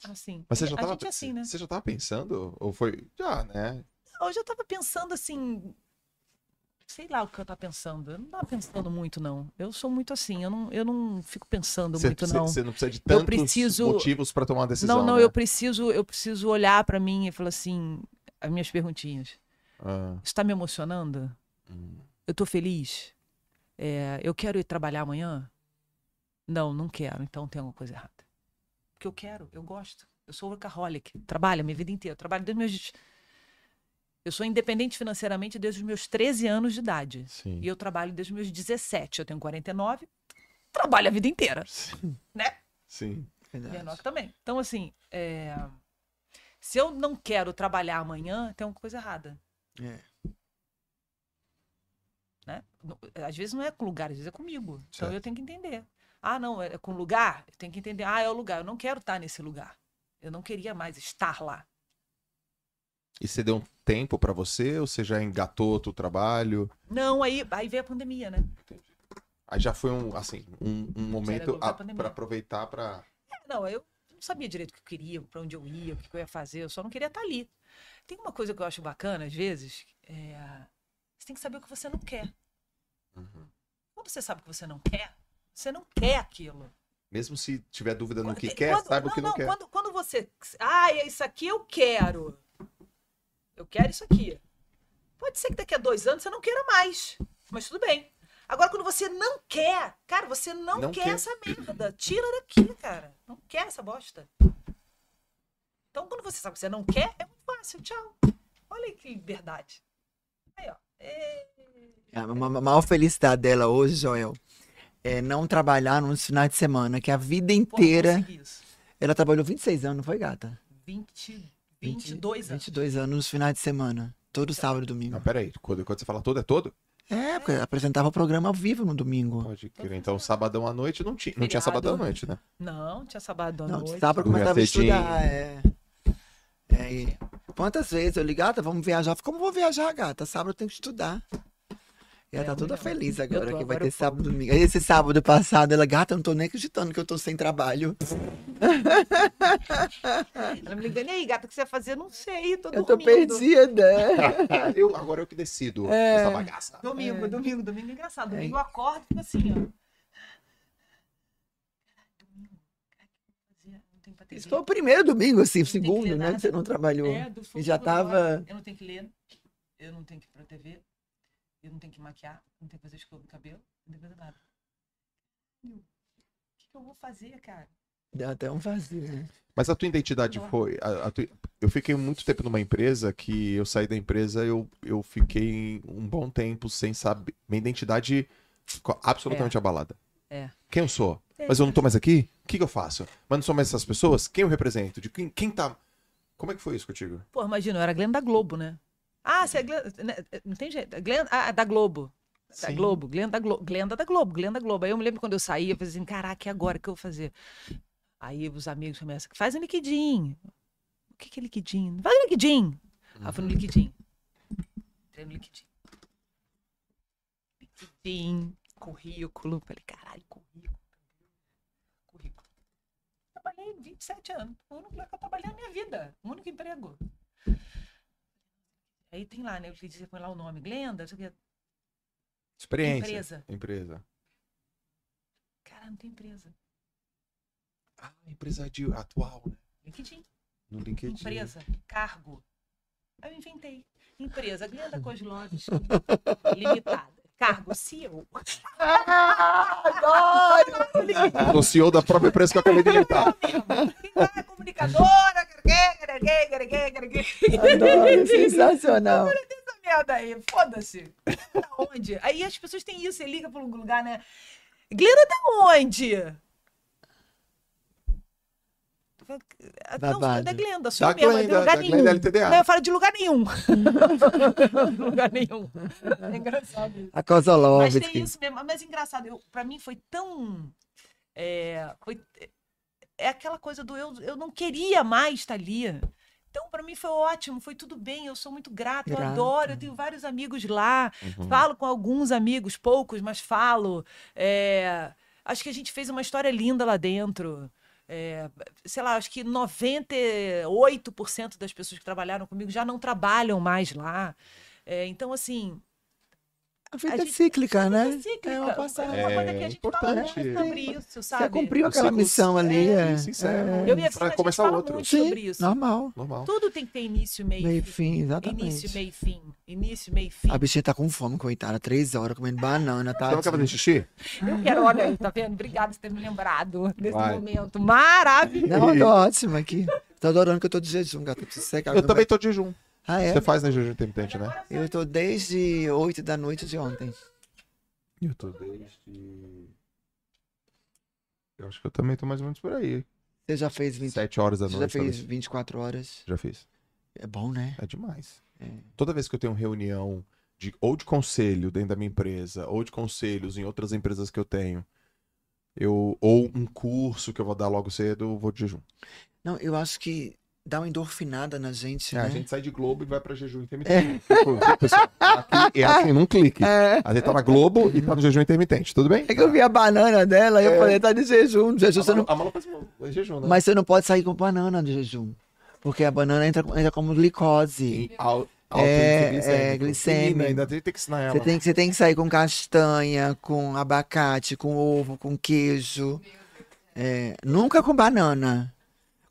Speaker 3: Assim.
Speaker 1: Mas você
Speaker 3: E
Speaker 1: já
Speaker 3: a
Speaker 1: tava,
Speaker 3: gente é assim, né?
Speaker 1: você já tava pensando? Ou foi. Já, né?
Speaker 3: Eu já tava pensando assim. Sei lá o que eu tava pensando. Eu não tava pensando muito, não. Eu sou muito assim. Eu não, eu não fico pensando
Speaker 1: Você,
Speaker 3: muito,
Speaker 1: você-
Speaker 3: não.
Speaker 1: você não precisa de tantos
Speaker 3: preciso-
Speaker 1: motivos pra tomar uma decisão.
Speaker 3: Não, não,
Speaker 1: né?
Speaker 3: eu preciso, eu preciso olhar pra mim e falar assim, as minhas perguntinhas.
Speaker 1: Ah,
Speaker 3: Isso tá me emocionando?
Speaker 1: hum.
Speaker 3: Eu tô feliz? É, eu quero ir trabalhar amanhã? Não, não quero. Então tem alguma coisa errada. Porque eu quero, eu gosto. Eu sou workaholic. Trabalho a minha vida inteira. Trabalho desde meus... Eu sou independente financeiramente desde os meus 13 anos de idade.
Speaker 1: Sim.
Speaker 3: E eu trabalho desde os meus 17. Eu tenho 49. Trabalho a vida inteira.
Speaker 1: Sim.
Speaker 3: Né?
Speaker 1: Sim.
Speaker 4: Verdade.
Speaker 3: Menor também. Então, assim, é, se eu não quero trabalhar amanhã, tem alguma coisa errada.
Speaker 4: É.
Speaker 3: Né? Às vezes não é com lugar, às vezes é comigo. Então
Speaker 1: Certo.
Speaker 3: eu tenho que entender. Ah, não, é com lugar? Tenho que entender. Ah, é o lugar. Eu não quero estar nesse lugar. Eu não queria mais estar lá.
Speaker 1: E você deu um tempo pra você ou você já engatou outro trabalho?
Speaker 3: Não, aí, aí veio a pandemia, né?
Speaker 1: Aí já foi um, assim, um, um momento
Speaker 3: Globo da
Speaker 1: a-
Speaker 3: pandemia.
Speaker 1: pra aproveitar pra.
Speaker 3: Não, eu não sabia direito o que eu queria, pra onde eu ia, o que eu ia fazer. Eu só não queria estar ali. Tem uma coisa que eu acho bacana, às vezes, é... você tem que saber o que você não quer.
Speaker 1: Uhum.
Speaker 3: Quando você sabe o que você não quer, você não quer aquilo.
Speaker 1: Mesmo se tiver dúvida no que
Speaker 3: Quando-
Speaker 1: quer,
Speaker 3: quando-
Speaker 1: saiba o que não, quer.
Speaker 3: Quando, quando você. Ah, é isso aqui eu quero. Eu quero isso aqui. Pode ser que daqui a dois anos você não queira mais. Mas tudo bem. Agora, quando você não quer, cara, você não,
Speaker 1: Não
Speaker 3: quer,
Speaker 1: quer.
Speaker 3: essa merda. Tira daqui, cara. Não quer essa bosta. Então, quando você sabe que você não quer, é muito fácil. Tchau. Olha aí que liberdade. Aí, ó. É...
Speaker 4: A ma- ma- maior felicidade dela hoje, Joel, é não trabalhar nos finais de semana, que a vida inteira. Ela trabalhou 26 anos, não foi, gata?
Speaker 3: 20, 22 anos.
Speaker 4: 22 anos nos finais de semana. Todo sábado e domingo.
Speaker 1: Não, peraí. Quando, quando você fala todo, é todo?
Speaker 4: É, porque apresentava o programa ao vivo no domingo.
Speaker 1: Pode crer. Então, sabadão à noite não tinha. Não tinha sabadão à noite, né?
Speaker 3: Não, tinha sábado à
Speaker 4: Não,
Speaker 3: noite.
Speaker 4: sábado começava a estudar. É. É, e quantas vezes eu ligo, gata, vamos viajar? Como vou viajar, gata? Sábado eu tenho que estudar. Ela
Speaker 3: É,
Speaker 4: tá toda feliz
Speaker 3: Eu
Speaker 4: agora
Speaker 3: tô,
Speaker 4: que vai ter
Speaker 3: eu tô.
Speaker 4: sábado e domingo. Aí Esse sábado passado, ela, gata, eu não tô nem acreditando que eu tô sem trabalho.
Speaker 3: Ela me ligou, e aí, gata, o que você vai fazer? Não sei, tô
Speaker 4: Eu tô
Speaker 3: dormindo.
Speaker 4: perdida.
Speaker 1: eu, agora eu que decido
Speaker 4: É.
Speaker 1: essa bagaça.
Speaker 3: Domingo, domingo, domingo é engraçado.
Speaker 4: É.
Speaker 3: Domingo eu acordo e fico assim, ó. Domingo, cara, o que eu vou fazer? Não tem pra
Speaker 4: Esse foi o primeiro domingo, assim, o segundo, né? Que você não trabalhou.
Speaker 3: É, do fundo
Speaker 4: E já tava-
Speaker 3: Eu não tenho que ler, eu não tenho que ir pra TV, eu não tenho que maquiar, não tenho que fazer escova no cabelo, não tenho que fazer nada. O que, que eu vou fazer, cara?
Speaker 4: Deu até um vazio, né?
Speaker 1: Mas a tua identidade
Speaker 3: Não.
Speaker 1: foi. a- a tua- eu fiquei muito tempo numa empresa que eu saí da empresa, eu, eu fiquei um bom tempo sem saber. Minha identidade ficou absolutamente abalada.
Speaker 3: É.
Speaker 1: Quem eu sou?
Speaker 3: É.
Speaker 1: Mas eu não tô mais aqui? O que, que eu faço? Mas não sou mais essas pessoas? Quem eu represento? De quem, quem tá. Como é que foi isso contigo?
Speaker 3: Pô, imagina, eu era Glenn da Globo, né? Ah, você é Glenn. né, Não tem jeito. Glenn, ah, da Globo. Da
Speaker 1: Sim.
Speaker 3: Globo, Glenda da Globo, Glenda da Globo, Glenda da Globo. Aí eu me lembro quando eu saí, eu falei assim, caraca, e agora o que eu vou fazer? Aí os amigos começam, faz um liquidinho. O que, que é liquidinho? Faz um liquidinho. Aí eu fui no liquidinho. Entrei no liquidinho. Liquidinho, currículo. Falei, caralho, currículo. Currículo. Trabalhei 27 anos. O único lugar que eu trabalhei na minha vida. O único emprego. Aí tem lá, né? Que você põe lá o nome, Glenda, não sei o quê.
Speaker 1: Experiência.
Speaker 3: Empresa.
Speaker 1: Empresa.
Speaker 3: Cara, não tem empresa.
Speaker 1: Ah, empresa de, atual, né?
Speaker 3: LinkedIn.
Speaker 1: No LinkedIn.
Speaker 3: Empresa. Cargo. Aí eu inventei. Empresa. Glenda Kozlovski. Limitada. Cargo. CEO.
Speaker 1: Sou CEO da própria empresa que eu acabei de inventar.
Speaker 3: Quem é comunicadora?
Speaker 4: Adoro, sensacional.
Speaker 3: Essa merda aí. Foda-se. Da onde? Aí as pessoas têm isso. Você liga pra um lugar, né? Glenda da onde? Não,
Speaker 4: Babado.
Speaker 3: da Glenda, sou
Speaker 1: Da
Speaker 3: mesmo, é de
Speaker 1: Glenda,
Speaker 3: lugar
Speaker 1: da
Speaker 3: nenhum.
Speaker 1: Glenda LTDA.
Speaker 3: Não, eu falo de lugar nenhum. de lugar nenhum. É engraçado isso.
Speaker 4: A
Speaker 3: Mas
Speaker 4: Kozlovski.
Speaker 3: tem isso mesmo. Mas engraçado, eu, pra mim foi tão. É, foi, é aquela coisa do eu, eu não queria mais estar ali. Então, pra mim foi ótimo, foi tudo bem, eu sou muito grata, eu
Speaker 4: Grata.
Speaker 3: adoro, eu tenho vários amigos lá,
Speaker 1: Uhum.
Speaker 3: falo com alguns amigos, poucos, mas falo. É, acho que a gente fez uma história linda lá dentro. É, sei lá, acho que 98% das pessoas que trabalharam comigo já não trabalham mais lá. É, então, assim,
Speaker 4: A vida
Speaker 3: a
Speaker 4: é
Speaker 3: gente-
Speaker 4: cíclica, né?
Speaker 3: é cíclica.
Speaker 4: É uma passagem.
Speaker 3: uma coisa que a gente fala muito
Speaker 1: importante.
Speaker 3: sobre isso, sabe?
Speaker 4: Você cumpriu
Speaker 1: O
Speaker 4: aquela
Speaker 1: ciclo-
Speaker 4: missão ali.
Speaker 1: é,
Speaker 4: É,
Speaker 1: sincero.
Speaker 4: é.
Speaker 3: Eu e a a gente
Speaker 1: começar
Speaker 3: fala
Speaker 1: outro.
Speaker 3: muito
Speaker 4: Sim,
Speaker 3: sobre isso.
Speaker 4: normal.
Speaker 1: Normal.
Speaker 3: Tudo tem que ter início, meio,
Speaker 4: Meio
Speaker 3: e
Speaker 4: fim,
Speaker 3: fim.
Speaker 4: exatamente.
Speaker 3: Início, meio e fim. Início, meio fim.
Speaker 4: A bichinha tá com fome, coitada. Três horas comendo banana, tá?
Speaker 1: Você não quer fazer xixi?
Speaker 3: Eu quero, olha aí, tá vendo? Obrigada por ter me lembrado desse
Speaker 1: Vai.
Speaker 3: momento maravilhoso.
Speaker 4: Não, eu tô ótima aqui. Tô adorando que eu tô de jejum, gata. Eu secar.
Speaker 1: Eu também tô de jejum.
Speaker 4: Ah, é?
Speaker 1: Você faz na jejum intermitente, né?
Speaker 4: Eu tô desde 8 da noite de ontem.
Speaker 1: Eu tô desde. Eu acho que eu também tô mais ou menos por aí.
Speaker 4: Você já fez 20,
Speaker 1: 7 horas da
Speaker 4: você já
Speaker 1: noite.
Speaker 4: fez
Speaker 1: talvez.
Speaker 4: 24 horas.
Speaker 1: Já fiz.
Speaker 4: É bom, né?
Speaker 1: É demais.
Speaker 4: É.
Speaker 1: Toda vez que eu tenho reunião de ou de conselho dentro da minha empresa, ou de conselhos em outras empresas que eu tenho, eu ou um curso que eu vou dar logo cedo, eu vou de jejum.
Speaker 4: Não, eu acho que dá uma endorfinada na gente,
Speaker 1: É,
Speaker 4: né?
Speaker 1: a gente sai de Globo e vai pra jejum intermitente. Tipo, pessoal, aqui, é assim, num clique.
Speaker 4: É.
Speaker 1: A gente tá na Globo e tá no jejum intermitente, tudo bem?
Speaker 4: É que eu vi a banana dela e eu
Speaker 1: É.
Speaker 4: falei, tá de jejum. Jejum
Speaker 1: A
Speaker 4: você não...
Speaker 1: A faz um jejum, né?
Speaker 4: Mas você não pode sair com banana de jejum. Porque a banana entra, entra como glicose.
Speaker 1: Al-
Speaker 4: É, é.
Speaker 1: Menina, ainda tem, tem que ensinar ela.
Speaker 4: Você tem, que- você tem que sair com castanha, com abacate, com ovo, com queijo. É, nunca com banana.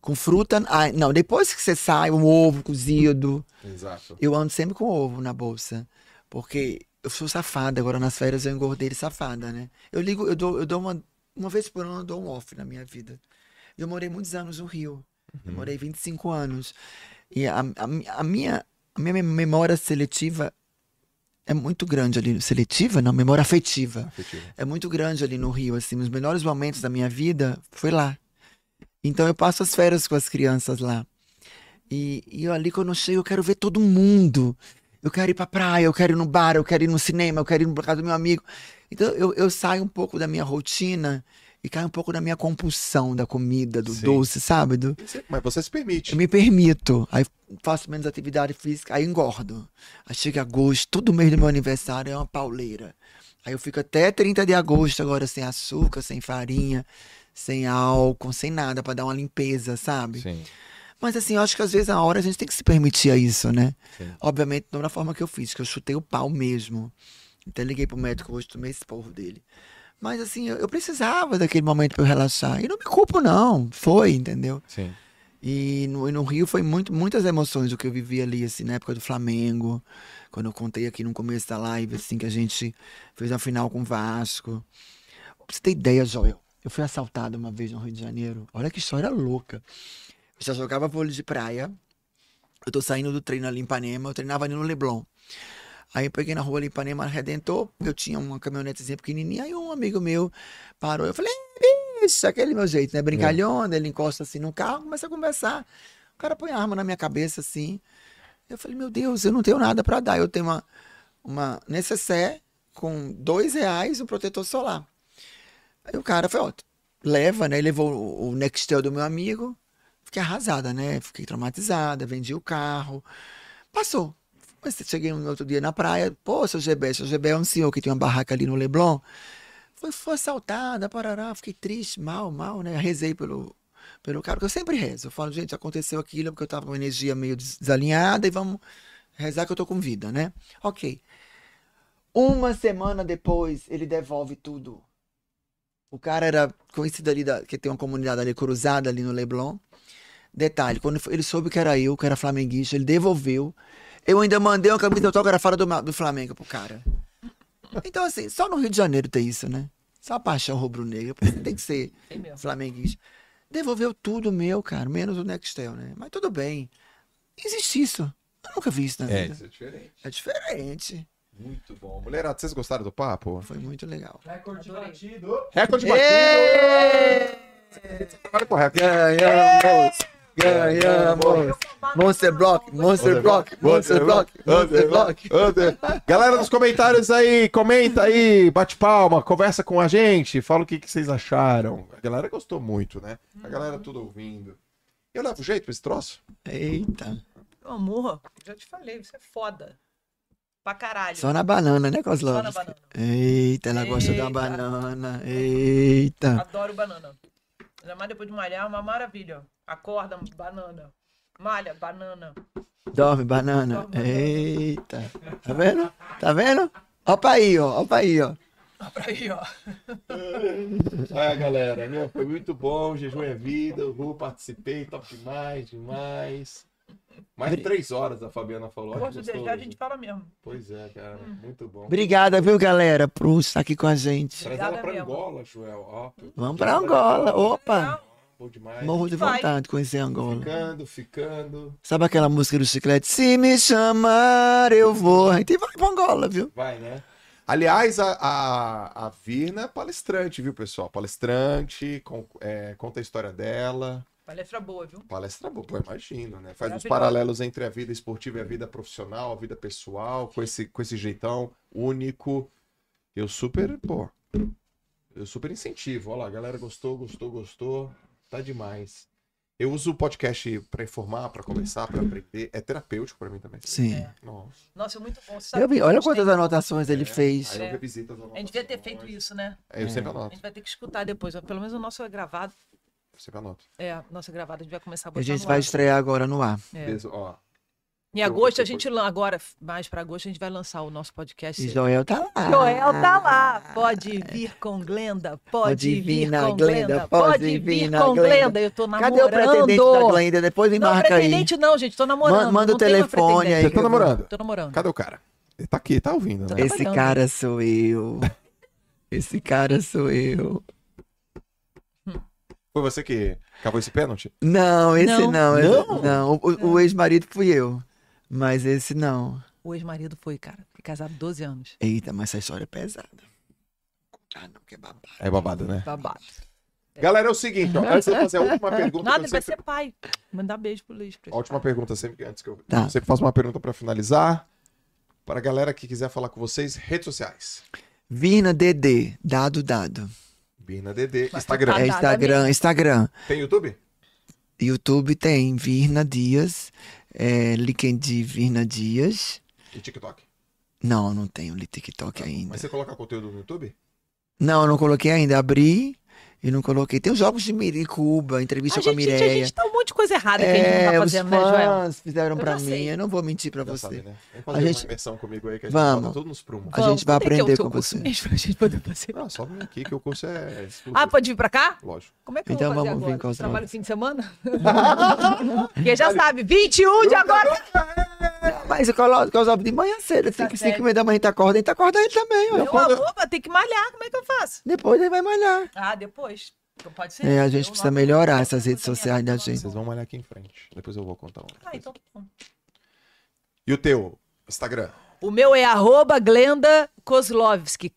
Speaker 4: Com fruta. ai, não, depois que você sai, um ovo cozido.
Speaker 1: Exato.
Speaker 4: Eu ando sempre com ovo na bolsa. Porque eu sou safada. Agora nas férias eu engordei de safada, né? Eu ligo, eu dou, eu dou uma. Uma vez por ano eu dou um off na minha vida. Eu morei muitos anos no Rio. Eu
Speaker 1: Uhum.
Speaker 4: morei 25 anos. E a, a, a minha, a minha memória seletiva é muito grande ali. Seletiva? Não, memória afetiva.
Speaker 1: Afetivo.
Speaker 4: É muito grande ali no Rio, assim. Os melhores momentos da minha vida foi lá. Então eu passo as férias com as crianças lá. E, e eu ali, quando eu chego, eu quero ver todo mundo. Eu quero ir pra praia, eu quero ir no bar, eu quero ir no cinema, eu quero ir pra casa do meu amigo. Então eu, eu saio um pouco da minha rotina E cai um pouco na minha compulsão da comida, do
Speaker 1: Sim.
Speaker 4: doce, sabe? Do,
Speaker 1: Mas você se permite.
Speaker 4: eu me permito. Aí faço menos atividade física, aí engordo. Aí chega agosto, todo mês do meu aniversário é uma pauleira. Aí eu fico até 30 de agosto agora sem açúcar, sem farinha, sem álcool, sem nada, pra dar uma limpeza, sabe?
Speaker 1: Sim.
Speaker 4: Mas assim, eu acho que às vezes na hora a gente tem que se permitir a isso, né?
Speaker 1: Sim.
Speaker 4: Obviamente não da forma que eu fiz, que eu chutei o pau mesmo. Até liguei pro médico hoje, tomei esse porro dele. Mas assim, eu, eu precisava daquele momento pra eu relaxar. E não me culpo, não. Foi, entendeu?
Speaker 1: Sim.
Speaker 4: E no, e no Rio foi muito, muitas emoções o que eu vivi ali, assim, na época do Flamengo. Quando eu contei aqui no começo da live, assim, que a gente fez a final com o Vasco. Pra você ter ideia, Joel, eu fui assaltado uma vez no Rio de Janeiro. Olha que história louca. Eu já jogava vôlei de praia. Eu tô saindo do treino ali em Ipanema, eu treinava ali no Leblon. Aí eu peguei na rua ali em Ipanema, Redentor, eu tinha uma caminhonetezinha pequenininha, aí um amigo meu parou, eu falei, "Ei, bicho, aquele meu jeito, né, brincalhona, ele encosta assim no carro, começa a conversar. O cara põe a arma na minha cabeça assim. Eu falei, meu Deus, eu não tenho nada pra dar, eu tenho uma, uma necessaire com dois reais um protetor solar. Aí o cara foi, ó, leva, né? Levou o, Nextel do meu amigo. Fiquei arrasada, né? Fiquei traumatizada, vendi o carro. Passou. Mas cheguei um outro dia na praia. Pô, seu GB, seu GB é um senhor que tem uma barraca ali no Leblon. Foi, foi assaltada, parará. Fiquei triste, mal, mal, né? Rezei pelo, pelo cara, porque eu sempre rezo. Eu falo, gente, aconteceu aquilo porque eu tava com uma energia meio des- desalinhada e vamos rezar que eu tô com vida, né? Ok. Uma semana depois, ele devolve tudo. O cara era conhecido ali, da, que tem uma comunidade ali cruzada ali no Leblon. Detalhe, quando ele soube que era eu, que era flamenguista, ele devolveu. Eu ainda mandei uma camisa autografada do, do Flamengo pro cara. Então, assim, só no Rio de Janeiro tem isso, né? Só a paixão rubro-negra, tem que ser
Speaker 3: Tem
Speaker 4: flamenguista. Devolveu tudo meu, cara, menos o Nextel, né? Mas tudo bem. Existe isso. Eu nunca vi isso na
Speaker 1: É,
Speaker 4: vida.
Speaker 1: isso é diferente.
Speaker 4: É diferente.
Speaker 1: Muito bom. Mulherada, vocês gostaram do papo?
Speaker 4: Foi muito legal.
Speaker 2: Recorde
Speaker 3: Adorei.
Speaker 2: batido.
Speaker 1: Recorde batido! Trabalho com recorde.
Speaker 4: Ganhamos! Ganhamos! Monster Block, Monster Block, Monster Block, Monster Block.
Speaker 1: Galera nos comentários aí, comenta aí, bate palma, conversa com a gente, fala o que, que vocês acharam. A galera gostou muito, né? A galera tudo ouvindo. Eu levo jeito pra esse troço?
Speaker 4: Eita.
Speaker 3: Amor, já te falei, você é foda. Pra caralho.
Speaker 4: Só na banana, né,
Speaker 3: Só na banana.
Speaker 4: Eita, ela gosta da
Speaker 3: Eita.
Speaker 4: banana. Eita.
Speaker 3: Adoro banana. Ainda mais depois de malhar, é uma maravilha. Acorda, banana. Malha, banana.
Speaker 4: Dorme banana.
Speaker 3: Dorme banana.
Speaker 4: Eita. Tá vendo? Tá vendo? Opa aí, ó. Opa aí, ó.
Speaker 3: Dá pra ir, ó.
Speaker 1: É, galera, meu, foi muito bom. Jejum é vida, Ru, participei, top demais, demais. Mais de três horas, a Fabiana falou.
Speaker 3: Deixar, a gente fala mesmo.
Speaker 1: Pois é, cara, muito bom.
Speaker 4: Obrigada, viu, galera, por estar aqui com a gente.
Speaker 1: Traz ela pra
Speaker 3: mesmo.
Speaker 1: Angola, Joel. Ó,
Speaker 4: Vamos pra Angola. Opa.
Speaker 1: Bom demais.
Speaker 4: Morro de
Speaker 3: Vai.
Speaker 4: vontade de conhecer Angola.
Speaker 1: Ficando, ficando.
Speaker 4: Sabe aquela música do chiclete? Se me chamar, eu vou. A gente vai pra Angola, viu?
Speaker 1: Vai, né? Aliás, a, a, a Virna é palestrante, viu, pessoal? Palestrante, com- é, conta a história dela.
Speaker 3: Palestra boa, viu?
Speaker 1: Palestra boa, pô, imagino, né? Faz os
Speaker 3: Maravilhosa.
Speaker 1: paralelos entre a vida esportiva e a vida profissional, a vida pessoal, com esse, com esse jeitão único. Eu super, pô, eu super incentivo. Olha lá, a galera gostou, gostou, gostou. Tá demais. Eu uso o podcast pra informar, pra conversar, pra aprender. É terapêutico pra mim também.
Speaker 4: Sim.
Speaker 3: É.
Speaker 1: Nossa.
Speaker 3: Nossa, é muito bom. Você sabe
Speaker 4: Eu vi, olha quantas anotações ele
Speaker 1: É,
Speaker 4: fez.
Speaker 1: Aí eu
Speaker 3: É.
Speaker 1: revisito as
Speaker 3: A gente devia ter feito isso, né?
Speaker 1: É, eu sempre
Speaker 3: A
Speaker 1: anoto.
Speaker 3: gente vai ter que escutar depois. Pelo menos o nosso é gravado.
Speaker 1: Eu sempre anoto.
Speaker 3: É, é gravado, a gente vai começar a
Speaker 4: A
Speaker 3: botar
Speaker 4: gente
Speaker 3: no
Speaker 4: vai
Speaker 3: ar.
Speaker 4: estrear agora no ar.
Speaker 3: É.
Speaker 1: Beleza, ó.
Speaker 3: Em
Speaker 1: Eu-
Speaker 3: agosto, a gente agora, mais pra agosto, a gente vai lançar o nosso podcast.
Speaker 4: E Joel tá lá.
Speaker 3: Joel tá lá. Pode vir com Glenda, pode,
Speaker 4: Pode
Speaker 3: vir
Speaker 4: na
Speaker 3: com
Speaker 4: Glenda,
Speaker 3: Glenda,
Speaker 4: pode
Speaker 3: pode
Speaker 4: vir
Speaker 3: com
Speaker 4: Glenda.
Speaker 3: Glenda. Eu tô namorando.
Speaker 4: Cadê o pretendente da Glenda? Depois me
Speaker 3: Não,
Speaker 4: marca aí.
Speaker 3: pretendente não, gente, tô namorando.
Speaker 4: Man- manda
Speaker 3: não
Speaker 4: o telefone
Speaker 3: pretendente.
Speaker 4: aí.
Speaker 1: Você tá namorando?
Speaker 3: Tô namorando.
Speaker 1: Cadê o cara? Ele tá aqui, tá ouvindo, né?
Speaker 3: Tá
Speaker 4: Esse cara sou eu. Esse cara sou eu.
Speaker 1: Foi você que cavou esse pênalti?
Speaker 4: Não, esse
Speaker 3: Não.
Speaker 4: não. esse-
Speaker 1: Não?
Speaker 4: não. O, o- o ex-marido fui eu. Mas esse não.
Speaker 3: O ex-marido foi, cara. Fiquei casado 12 anos.
Speaker 4: Eita, mas essa história é pesada. Ah, não, que é babado.
Speaker 1: É babado, né?
Speaker 3: Babado.
Speaker 1: Galera, é o seguinte, ó, antes de eu fazer a última pergunta,
Speaker 3: Nada, ele vai ser pai. Mandar beijo pro Luiz. pra
Speaker 1: a última pergunta sempre antes que eu,
Speaker 4: Tá.
Speaker 1: eu sempre faço uma pergunta pra finalizar. Para a galera que quiser falar com vocês, redes sociais.
Speaker 4: Vina DD, dado, dado.
Speaker 1: Virna DD.
Speaker 3: Mas
Speaker 1: Instagram.
Speaker 3: tá-
Speaker 4: É Instagram, Instagram.
Speaker 1: Tem YouTube?
Speaker 4: YouTube tem Virna Dias, é, LinkedIn Virna Dias.
Speaker 1: E TikTok?
Speaker 4: Não, não tenho TikTok ainda.
Speaker 1: Tá. Mas você coloca conteúdo no YouTube?
Speaker 4: Não, não coloquei ainda. Abri e não coloquei. Tem os jogos de Miricuba, entrevista
Speaker 3: A
Speaker 4: com a
Speaker 3: gente, gente, a
Speaker 4: Mireia.
Speaker 3: gente tá um monte de coisa errada que a gente não
Speaker 4: É,
Speaker 3: tá
Speaker 4: os
Speaker 3: fazendo, né, Joel?
Speaker 4: fizeram
Speaker 3: Eu
Speaker 4: pra mim.
Speaker 3: sei.
Speaker 4: Eu não vou mentir pra
Speaker 1: Já
Speaker 4: você.
Speaker 1: sabe, né?
Speaker 4: A
Speaker 1: fazer
Speaker 4: gente-
Speaker 1: uma imersão comigo aí que a gente
Speaker 4: Vamos.
Speaker 1: tudo nos prumos.
Speaker 4: A gente vai
Speaker 3: é é
Speaker 4: aprender
Speaker 3: teu
Speaker 4: com você.
Speaker 3: mesmo pra gente poder fazer?
Speaker 1: Não, só vem aqui que o curso é exclusivo.
Speaker 3: Ah, pode vir pra cá?
Speaker 1: Lógico.
Speaker 3: Como é que eu
Speaker 4: Então
Speaker 3: vou fazer
Speaker 4: vamos vir
Speaker 3: agora?
Speaker 4: com os
Speaker 3: Trabalho fim de semana? Porque já sabe, 21 de agora.
Speaker 4: Mas eu coloco, coloco de manhã cedo,
Speaker 3: Tá
Speaker 4: 5
Speaker 3: certo.
Speaker 4: e meia da manhã a gente acorda, a gente acorda ele também.
Speaker 3: Meu amor, vai ter que malhar, como é que eu faço?
Speaker 4: Depois ele vai malhar.
Speaker 3: Ah, depois. Pode ser.
Speaker 4: É, a gente
Speaker 3: Eu
Speaker 4: precisa melhorar essas redes sociais da
Speaker 3: minha-
Speaker 4: gente.
Speaker 1: Vocês vão olhar aqui em frente. Depois eu vou contar um.
Speaker 3: Ah, então tá.
Speaker 1: E o teu? Instagram?
Speaker 3: O meu é arroba Glenda Kozlovski,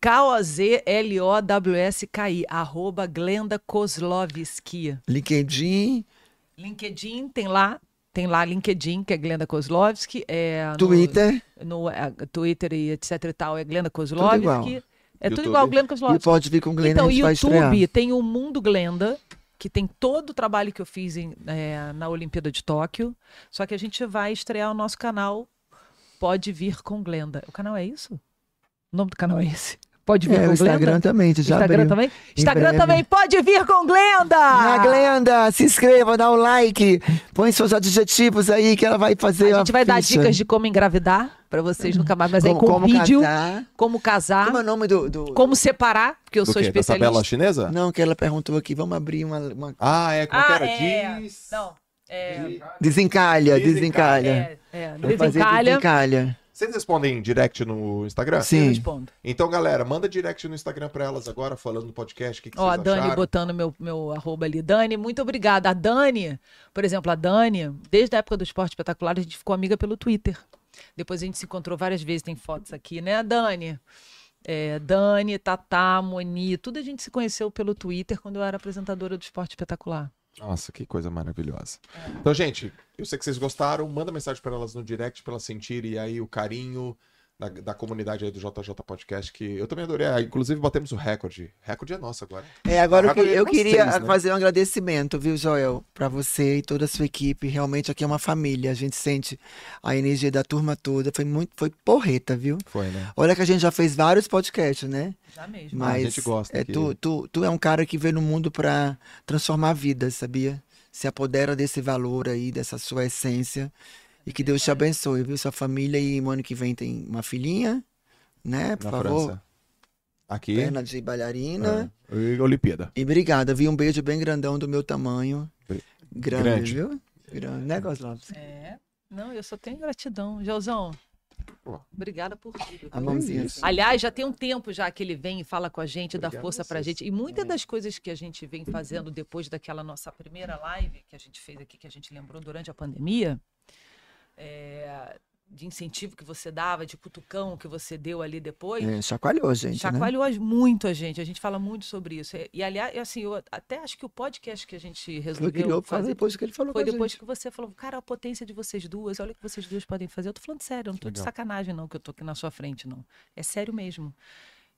Speaker 3: K-O-Z-L-O-W-S-K-I, arroba Glenda Kozlovski.
Speaker 4: LinkedIn,
Speaker 3: LinkedIn, tem lá, tem lá LinkedIn, que é Glenda Kozlovski. É, no-
Speaker 4: Twitter
Speaker 3: No, é, Twitter e etc e tal, é Glenda
Speaker 4: igual.
Speaker 3: Kozlovski. É tudo
Speaker 1: YouTube.
Speaker 3: igual, Glenda
Speaker 4: e
Speaker 3: Kozlovski.
Speaker 4: pode vir com Glenn,
Speaker 3: Então,
Speaker 4: a gente.
Speaker 3: YouTube tem o Mundo Glenda, que tem todo o trabalho que eu fiz em, é, na Olimpíada de Tóquio. Só que a gente vai estrear o nosso canal Pode Vir com Glenda. O canal é isso? O nome do canal é esse? Pode Vir
Speaker 4: É,
Speaker 3: com
Speaker 4: o Instagram
Speaker 3: Glenda?
Speaker 4: também, já
Speaker 3: Instagram
Speaker 4: abriu.
Speaker 3: também? Instagram também, Pode Vir com Glenda!
Speaker 4: Na Glenda, se inscreva, dá um like, põe seus adjetivos aí que ela vai fazer
Speaker 3: A gente vai dar
Speaker 4: ficha.
Speaker 3: dicas de como engravidar pra vocês nunca mais, mas aí
Speaker 4: como,
Speaker 3: com
Speaker 4: como
Speaker 3: vídeo,
Speaker 4: casar.
Speaker 3: como casar,
Speaker 4: Como é o nome do... do-
Speaker 3: como separar, porque eu
Speaker 1: Do
Speaker 3: sou
Speaker 1: quê? Da tabela
Speaker 3: especialista.
Speaker 1: chinesa?
Speaker 4: Não, que ela perguntou aqui, vamos abrir uma... uma-
Speaker 1: Ah, é. Como que
Speaker 3: Ah,
Speaker 1: era?
Speaker 3: é.
Speaker 1: Diz-
Speaker 3: Não, é...
Speaker 4: Desencalha,
Speaker 1: Desencalha.
Speaker 4: desencalha.
Speaker 3: É, é, desencalha.
Speaker 1: Vocês respondem direct no Instagram?
Speaker 3: Eu
Speaker 4: Sim.
Speaker 3: respondo.
Speaker 1: Então, galera, manda direct no Instagram pra elas agora, falando no podcast, o que, que
Speaker 3: Ó, a
Speaker 1: vocês
Speaker 3: Dani
Speaker 1: acharam.
Speaker 3: botando meu, meu arroba ali. Dani, muito obrigada. A Dani, por exemplo, a Dani, desde a época do Esporte Espetacular, a gente ficou amiga pelo Twitter. Depois a gente se encontrou várias vezes, tem fotos aqui, né, Dani? É, Dani, Tatá, Moni, tudo a gente se conheceu pelo Twitter quando eu era apresentadora do Esporte Espetacular.
Speaker 1: Nossa, que coisa maravilhosa. Então, gente, eu sei que vocês gostaram. Manda mensagem pra elas no direct pra elas sentirem aí o carinho da, da comunidade aí do JJ Podcast, que eu também adorei. Ah, Inclusive, batemos o recorde. Recorde é nosso agora.
Speaker 4: É, agora eu, que- eu
Speaker 1: nós
Speaker 4: queria
Speaker 1: três, né?
Speaker 4: fazer um agradecimento, viu, Joel, pra você e toda a sua equipe. Realmente aqui é uma família. A gente sente a energia da turma toda. Foi muito, foi porreta, viu?
Speaker 1: Foi, né?
Speaker 4: Olha que a gente já fez vários podcasts, né?
Speaker 3: Já mesmo.
Speaker 4: Mas
Speaker 1: a gente gosta
Speaker 4: é,
Speaker 1: que-
Speaker 4: tu, tu, tu é um cara que veio no mundo pra transformar vidas, sabia? Se apodera desse valor aí, dessa sua essência. E que Deus te abençoe, viu? Sua família e no ano que vem tem uma filhinha, né? Por
Speaker 1: Na
Speaker 4: favor.
Speaker 1: França. Aqui.
Speaker 4: Perna de bailarina.
Speaker 1: É. E Olimpíada.
Speaker 4: E obrigada, viu? Um beijo bem grandão do meu tamanho. Grande,
Speaker 1: Grande.
Speaker 4: viu? Grande, né, Goslavs?
Speaker 3: É. Não, eu só tenho gratidão. Gelzão,
Speaker 1: Pô.
Speaker 3: obrigada por tudo.
Speaker 4: A assim.
Speaker 3: Aliás, já tem um tempo já que ele vem e fala com a gente, dá
Speaker 1: Obrigado
Speaker 3: força
Speaker 1: a
Speaker 3: pra
Speaker 1: vocês.
Speaker 3: gente. E muitas das coisas que a gente vem fazendo depois daquela nossa primeira live que a gente fez aqui, que a gente lembrou durante a pandemia, é, de incentivo que você dava, de cutucão que você deu ali depois.
Speaker 4: É, chacoalhou, gente. Né?
Speaker 3: Chacoalhou as- muito a gente, a gente fala muito sobre isso. E, aliás, assim, eu até acho que o podcast que a gente resolveu
Speaker 4: criou
Speaker 3: fazer
Speaker 4: depois que ele falou
Speaker 3: foi
Speaker 4: a
Speaker 3: depois
Speaker 4: gente.
Speaker 3: que você falou, cara, a potência de vocês duas, olha o que vocês duas podem fazer. Eu tô falando sério, eu não tô de
Speaker 1: Legal.
Speaker 3: sacanagem, não, que eu tô aqui na sua frente, não. É sério mesmo.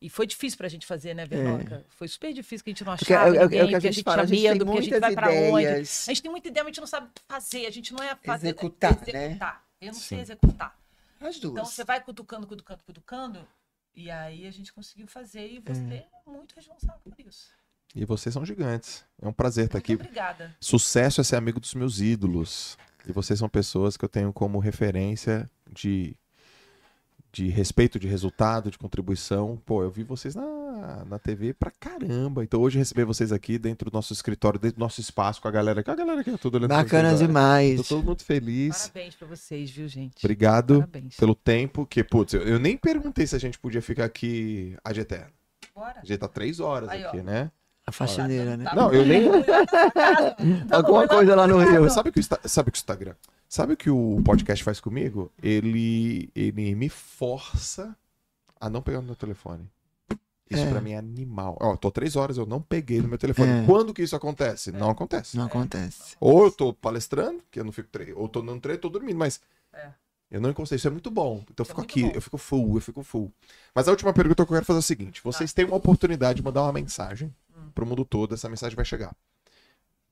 Speaker 3: E foi difícil pra gente fazer, né, Vernoca? Foi super difícil que a gente não
Speaker 4: É. Porque
Speaker 3: achava
Speaker 4: é, é- é o
Speaker 3: ninguém,
Speaker 4: que a gente
Speaker 3: gente
Speaker 4: fala, a
Speaker 3: tinha medo, que a gente vai pra onde.
Speaker 4: ideias.
Speaker 3: A gente tem muita ideia, mas a gente não sabe fazer, a gente não é fazer.
Speaker 4: Executar, né?
Speaker 3: executar. Eu não sei
Speaker 1: Sim.
Speaker 3: executar.
Speaker 4: As duas.
Speaker 3: Então você vai cutucando, cutucando, cutucando, e aí a gente conseguiu fazer, e você é muito responsável por isso.
Speaker 1: E vocês são gigantes. É um prazer estar
Speaker 3: Muito
Speaker 1: aqui.
Speaker 3: obrigada.
Speaker 1: Sucesso é ser amigo dos meus ídolos. E vocês são pessoas que eu tenho como referência de, de respeito, de resultado, de contribuição. Pô, eu vi vocês na, na TV pra caramba. Então hoje receber vocês aqui dentro do nosso escritório, dentro do nosso espaço com a galera aqui. A galera aqui é tudo olhando pra
Speaker 4: Bacana
Speaker 1: vocês, olha.
Speaker 4: demais.
Speaker 1: Tô todo muito feliz.
Speaker 3: Parabéns pra vocês, viu, gente?
Speaker 1: Obrigado
Speaker 3: Parabéns.
Speaker 1: pelo tempo. Que, putz, eu, eu nem perguntei se a gente podia ficar aqui a de eterno.
Speaker 3: Bora.
Speaker 1: A gente tá três horas
Speaker 3: Aí, ó.
Speaker 1: aqui, né?
Speaker 4: A faxineira, né?
Speaker 3: Tá
Speaker 1: Não, eu nem.
Speaker 4: Alguma coisa lá no Rio.
Speaker 1: Sabe que sabe o que o Instagram? Sabe o que o podcast faz comigo? Ele, ele me força a não pegar no meu telefone. Isso
Speaker 4: É.
Speaker 1: pra mim é animal. Ó, tô três horas, eu não peguei no meu telefone.
Speaker 4: É.
Speaker 1: Quando que isso acontece? Não acontece.
Speaker 4: Não acontece.
Speaker 1: Ou eu tô palestrando, que eu não fico treino, ou tô dando treino, tô dormindo, mas
Speaker 3: É.
Speaker 1: eu não encostei. Isso é muito bom. Então eu
Speaker 3: é
Speaker 1: fico aqui,
Speaker 3: bom.
Speaker 1: eu fico full, eu fico full. Mas a última pergunta que eu quero fazer é o seguinte: vocês têm uma oportunidade de mandar uma mensagem
Speaker 3: Hum.
Speaker 1: pro mundo todo, essa mensagem vai chegar.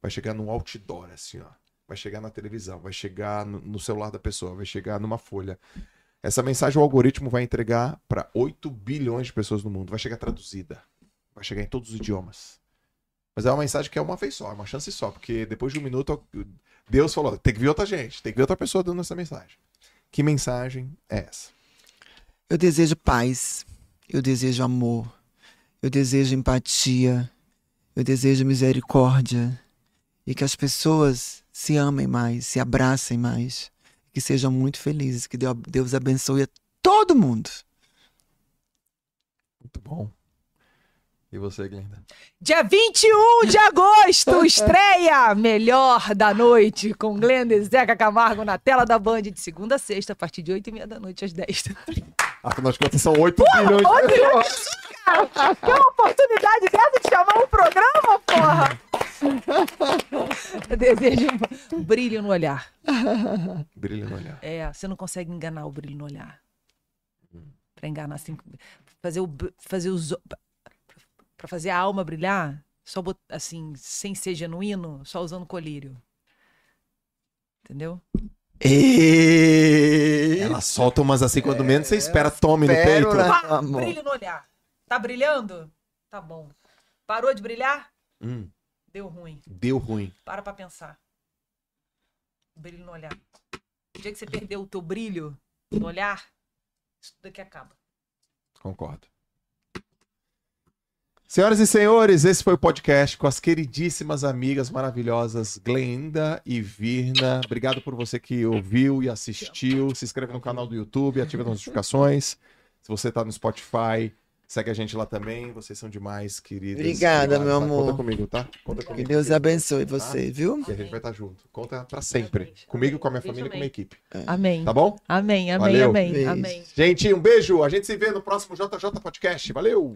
Speaker 1: Vai chegar num outdoor, assim, ó. Vai chegar na televisão, vai chegar no, celular da pessoa, vai chegar numa folha. Essa mensagem o algoritmo vai entregar para 8 bilhões de pessoas no mundo. Vai chegar traduzida. Vai chegar em todos os idiomas. Mas é uma mensagem que é uma vez só, é uma chance só, porque depois de um minuto Deus falou: tem que vir outra gente, tem que vir outra pessoa dando essa mensagem. Que mensagem é essa?
Speaker 4: Eu desejo paz, eu desejo amor, eu desejo empatia, eu desejo misericórdia e que as pessoas se amem mais, se abracem mais, que sejam muito felizes, que Deu- Deus abençoe a todo mundo.
Speaker 1: Muito bom. E você, Glenda?
Speaker 3: Dia 21 de agosto, estreia Melhor da Noite com Glenda e Zeca Camargo na tela da Band de segunda a sexta, a partir de 8 e meia da noite às 10.
Speaker 1: Afinal de contas, são 8 bilhões de pessoas.
Speaker 3: Que oportunidade dessa de chamar um programa, porra! Eu desejo um brilho no olhar.
Speaker 1: Brilho no olhar.
Speaker 3: É, você não consegue enganar o brilho no olhar. Pra enganar assim, fazer o fazer os para fazer a alma brilhar, só bot- assim, sem ser genuíno, só usando colírio. Entendeu?
Speaker 4: E...
Speaker 1: Ela solta umas assim quando menos você espera, tome no peito.
Speaker 4: Pérola,
Speaker 3: Pá,
Speaker 4: amor.
Speaker 3: brilho no olhar. Tá brilhando? Tá bom. Parou de brilhar?
Speaker 1: Hum,
Speaker 3: Deu ruim.
Speaker 1: deu ruim.
Speaker 3: Para pra pensar. Brilho no olhar. O dia que você perdeu o teu brilho no olhar, isso tudo aqui acaba.
Speaker 1: Concordo. Senhoras e senhores, esse foi o podcast com as queridíssimas amigas maravilhosas Glenda e Virna. Obrigado por você que ouviu e assistiu. Se inscreve no canal do YouTube, ativa as notificações. Se você tá no Spotify, segue a gente lá também. Vocês são demais, queridos.
Speaker 4: Obrigada, meu
Speaker 1: tá?
Speaker 4: amor.
Speaker 1: Conta comigo, tá? Conta
Speaker 4: Que
Speaker 1: comigo.
Speaker 4: Deus abençoe você, viu?
Speaker 1: E a gente vai estar junto. Conta pra sempre. Comigo, com a minha família e com a minha equipe.
Speaker 3: Amém.
Speaker 1: Tá bom?
Speaker 3: Amém, amém,
Speaker 1: Valeu.
Speaker 3: amém,
Speaker 4: Beijo.
Speaker 3: amém.
Speaker 1: Gente, um beijo. A gente se vê no próximo JJ Podcast. Valeu!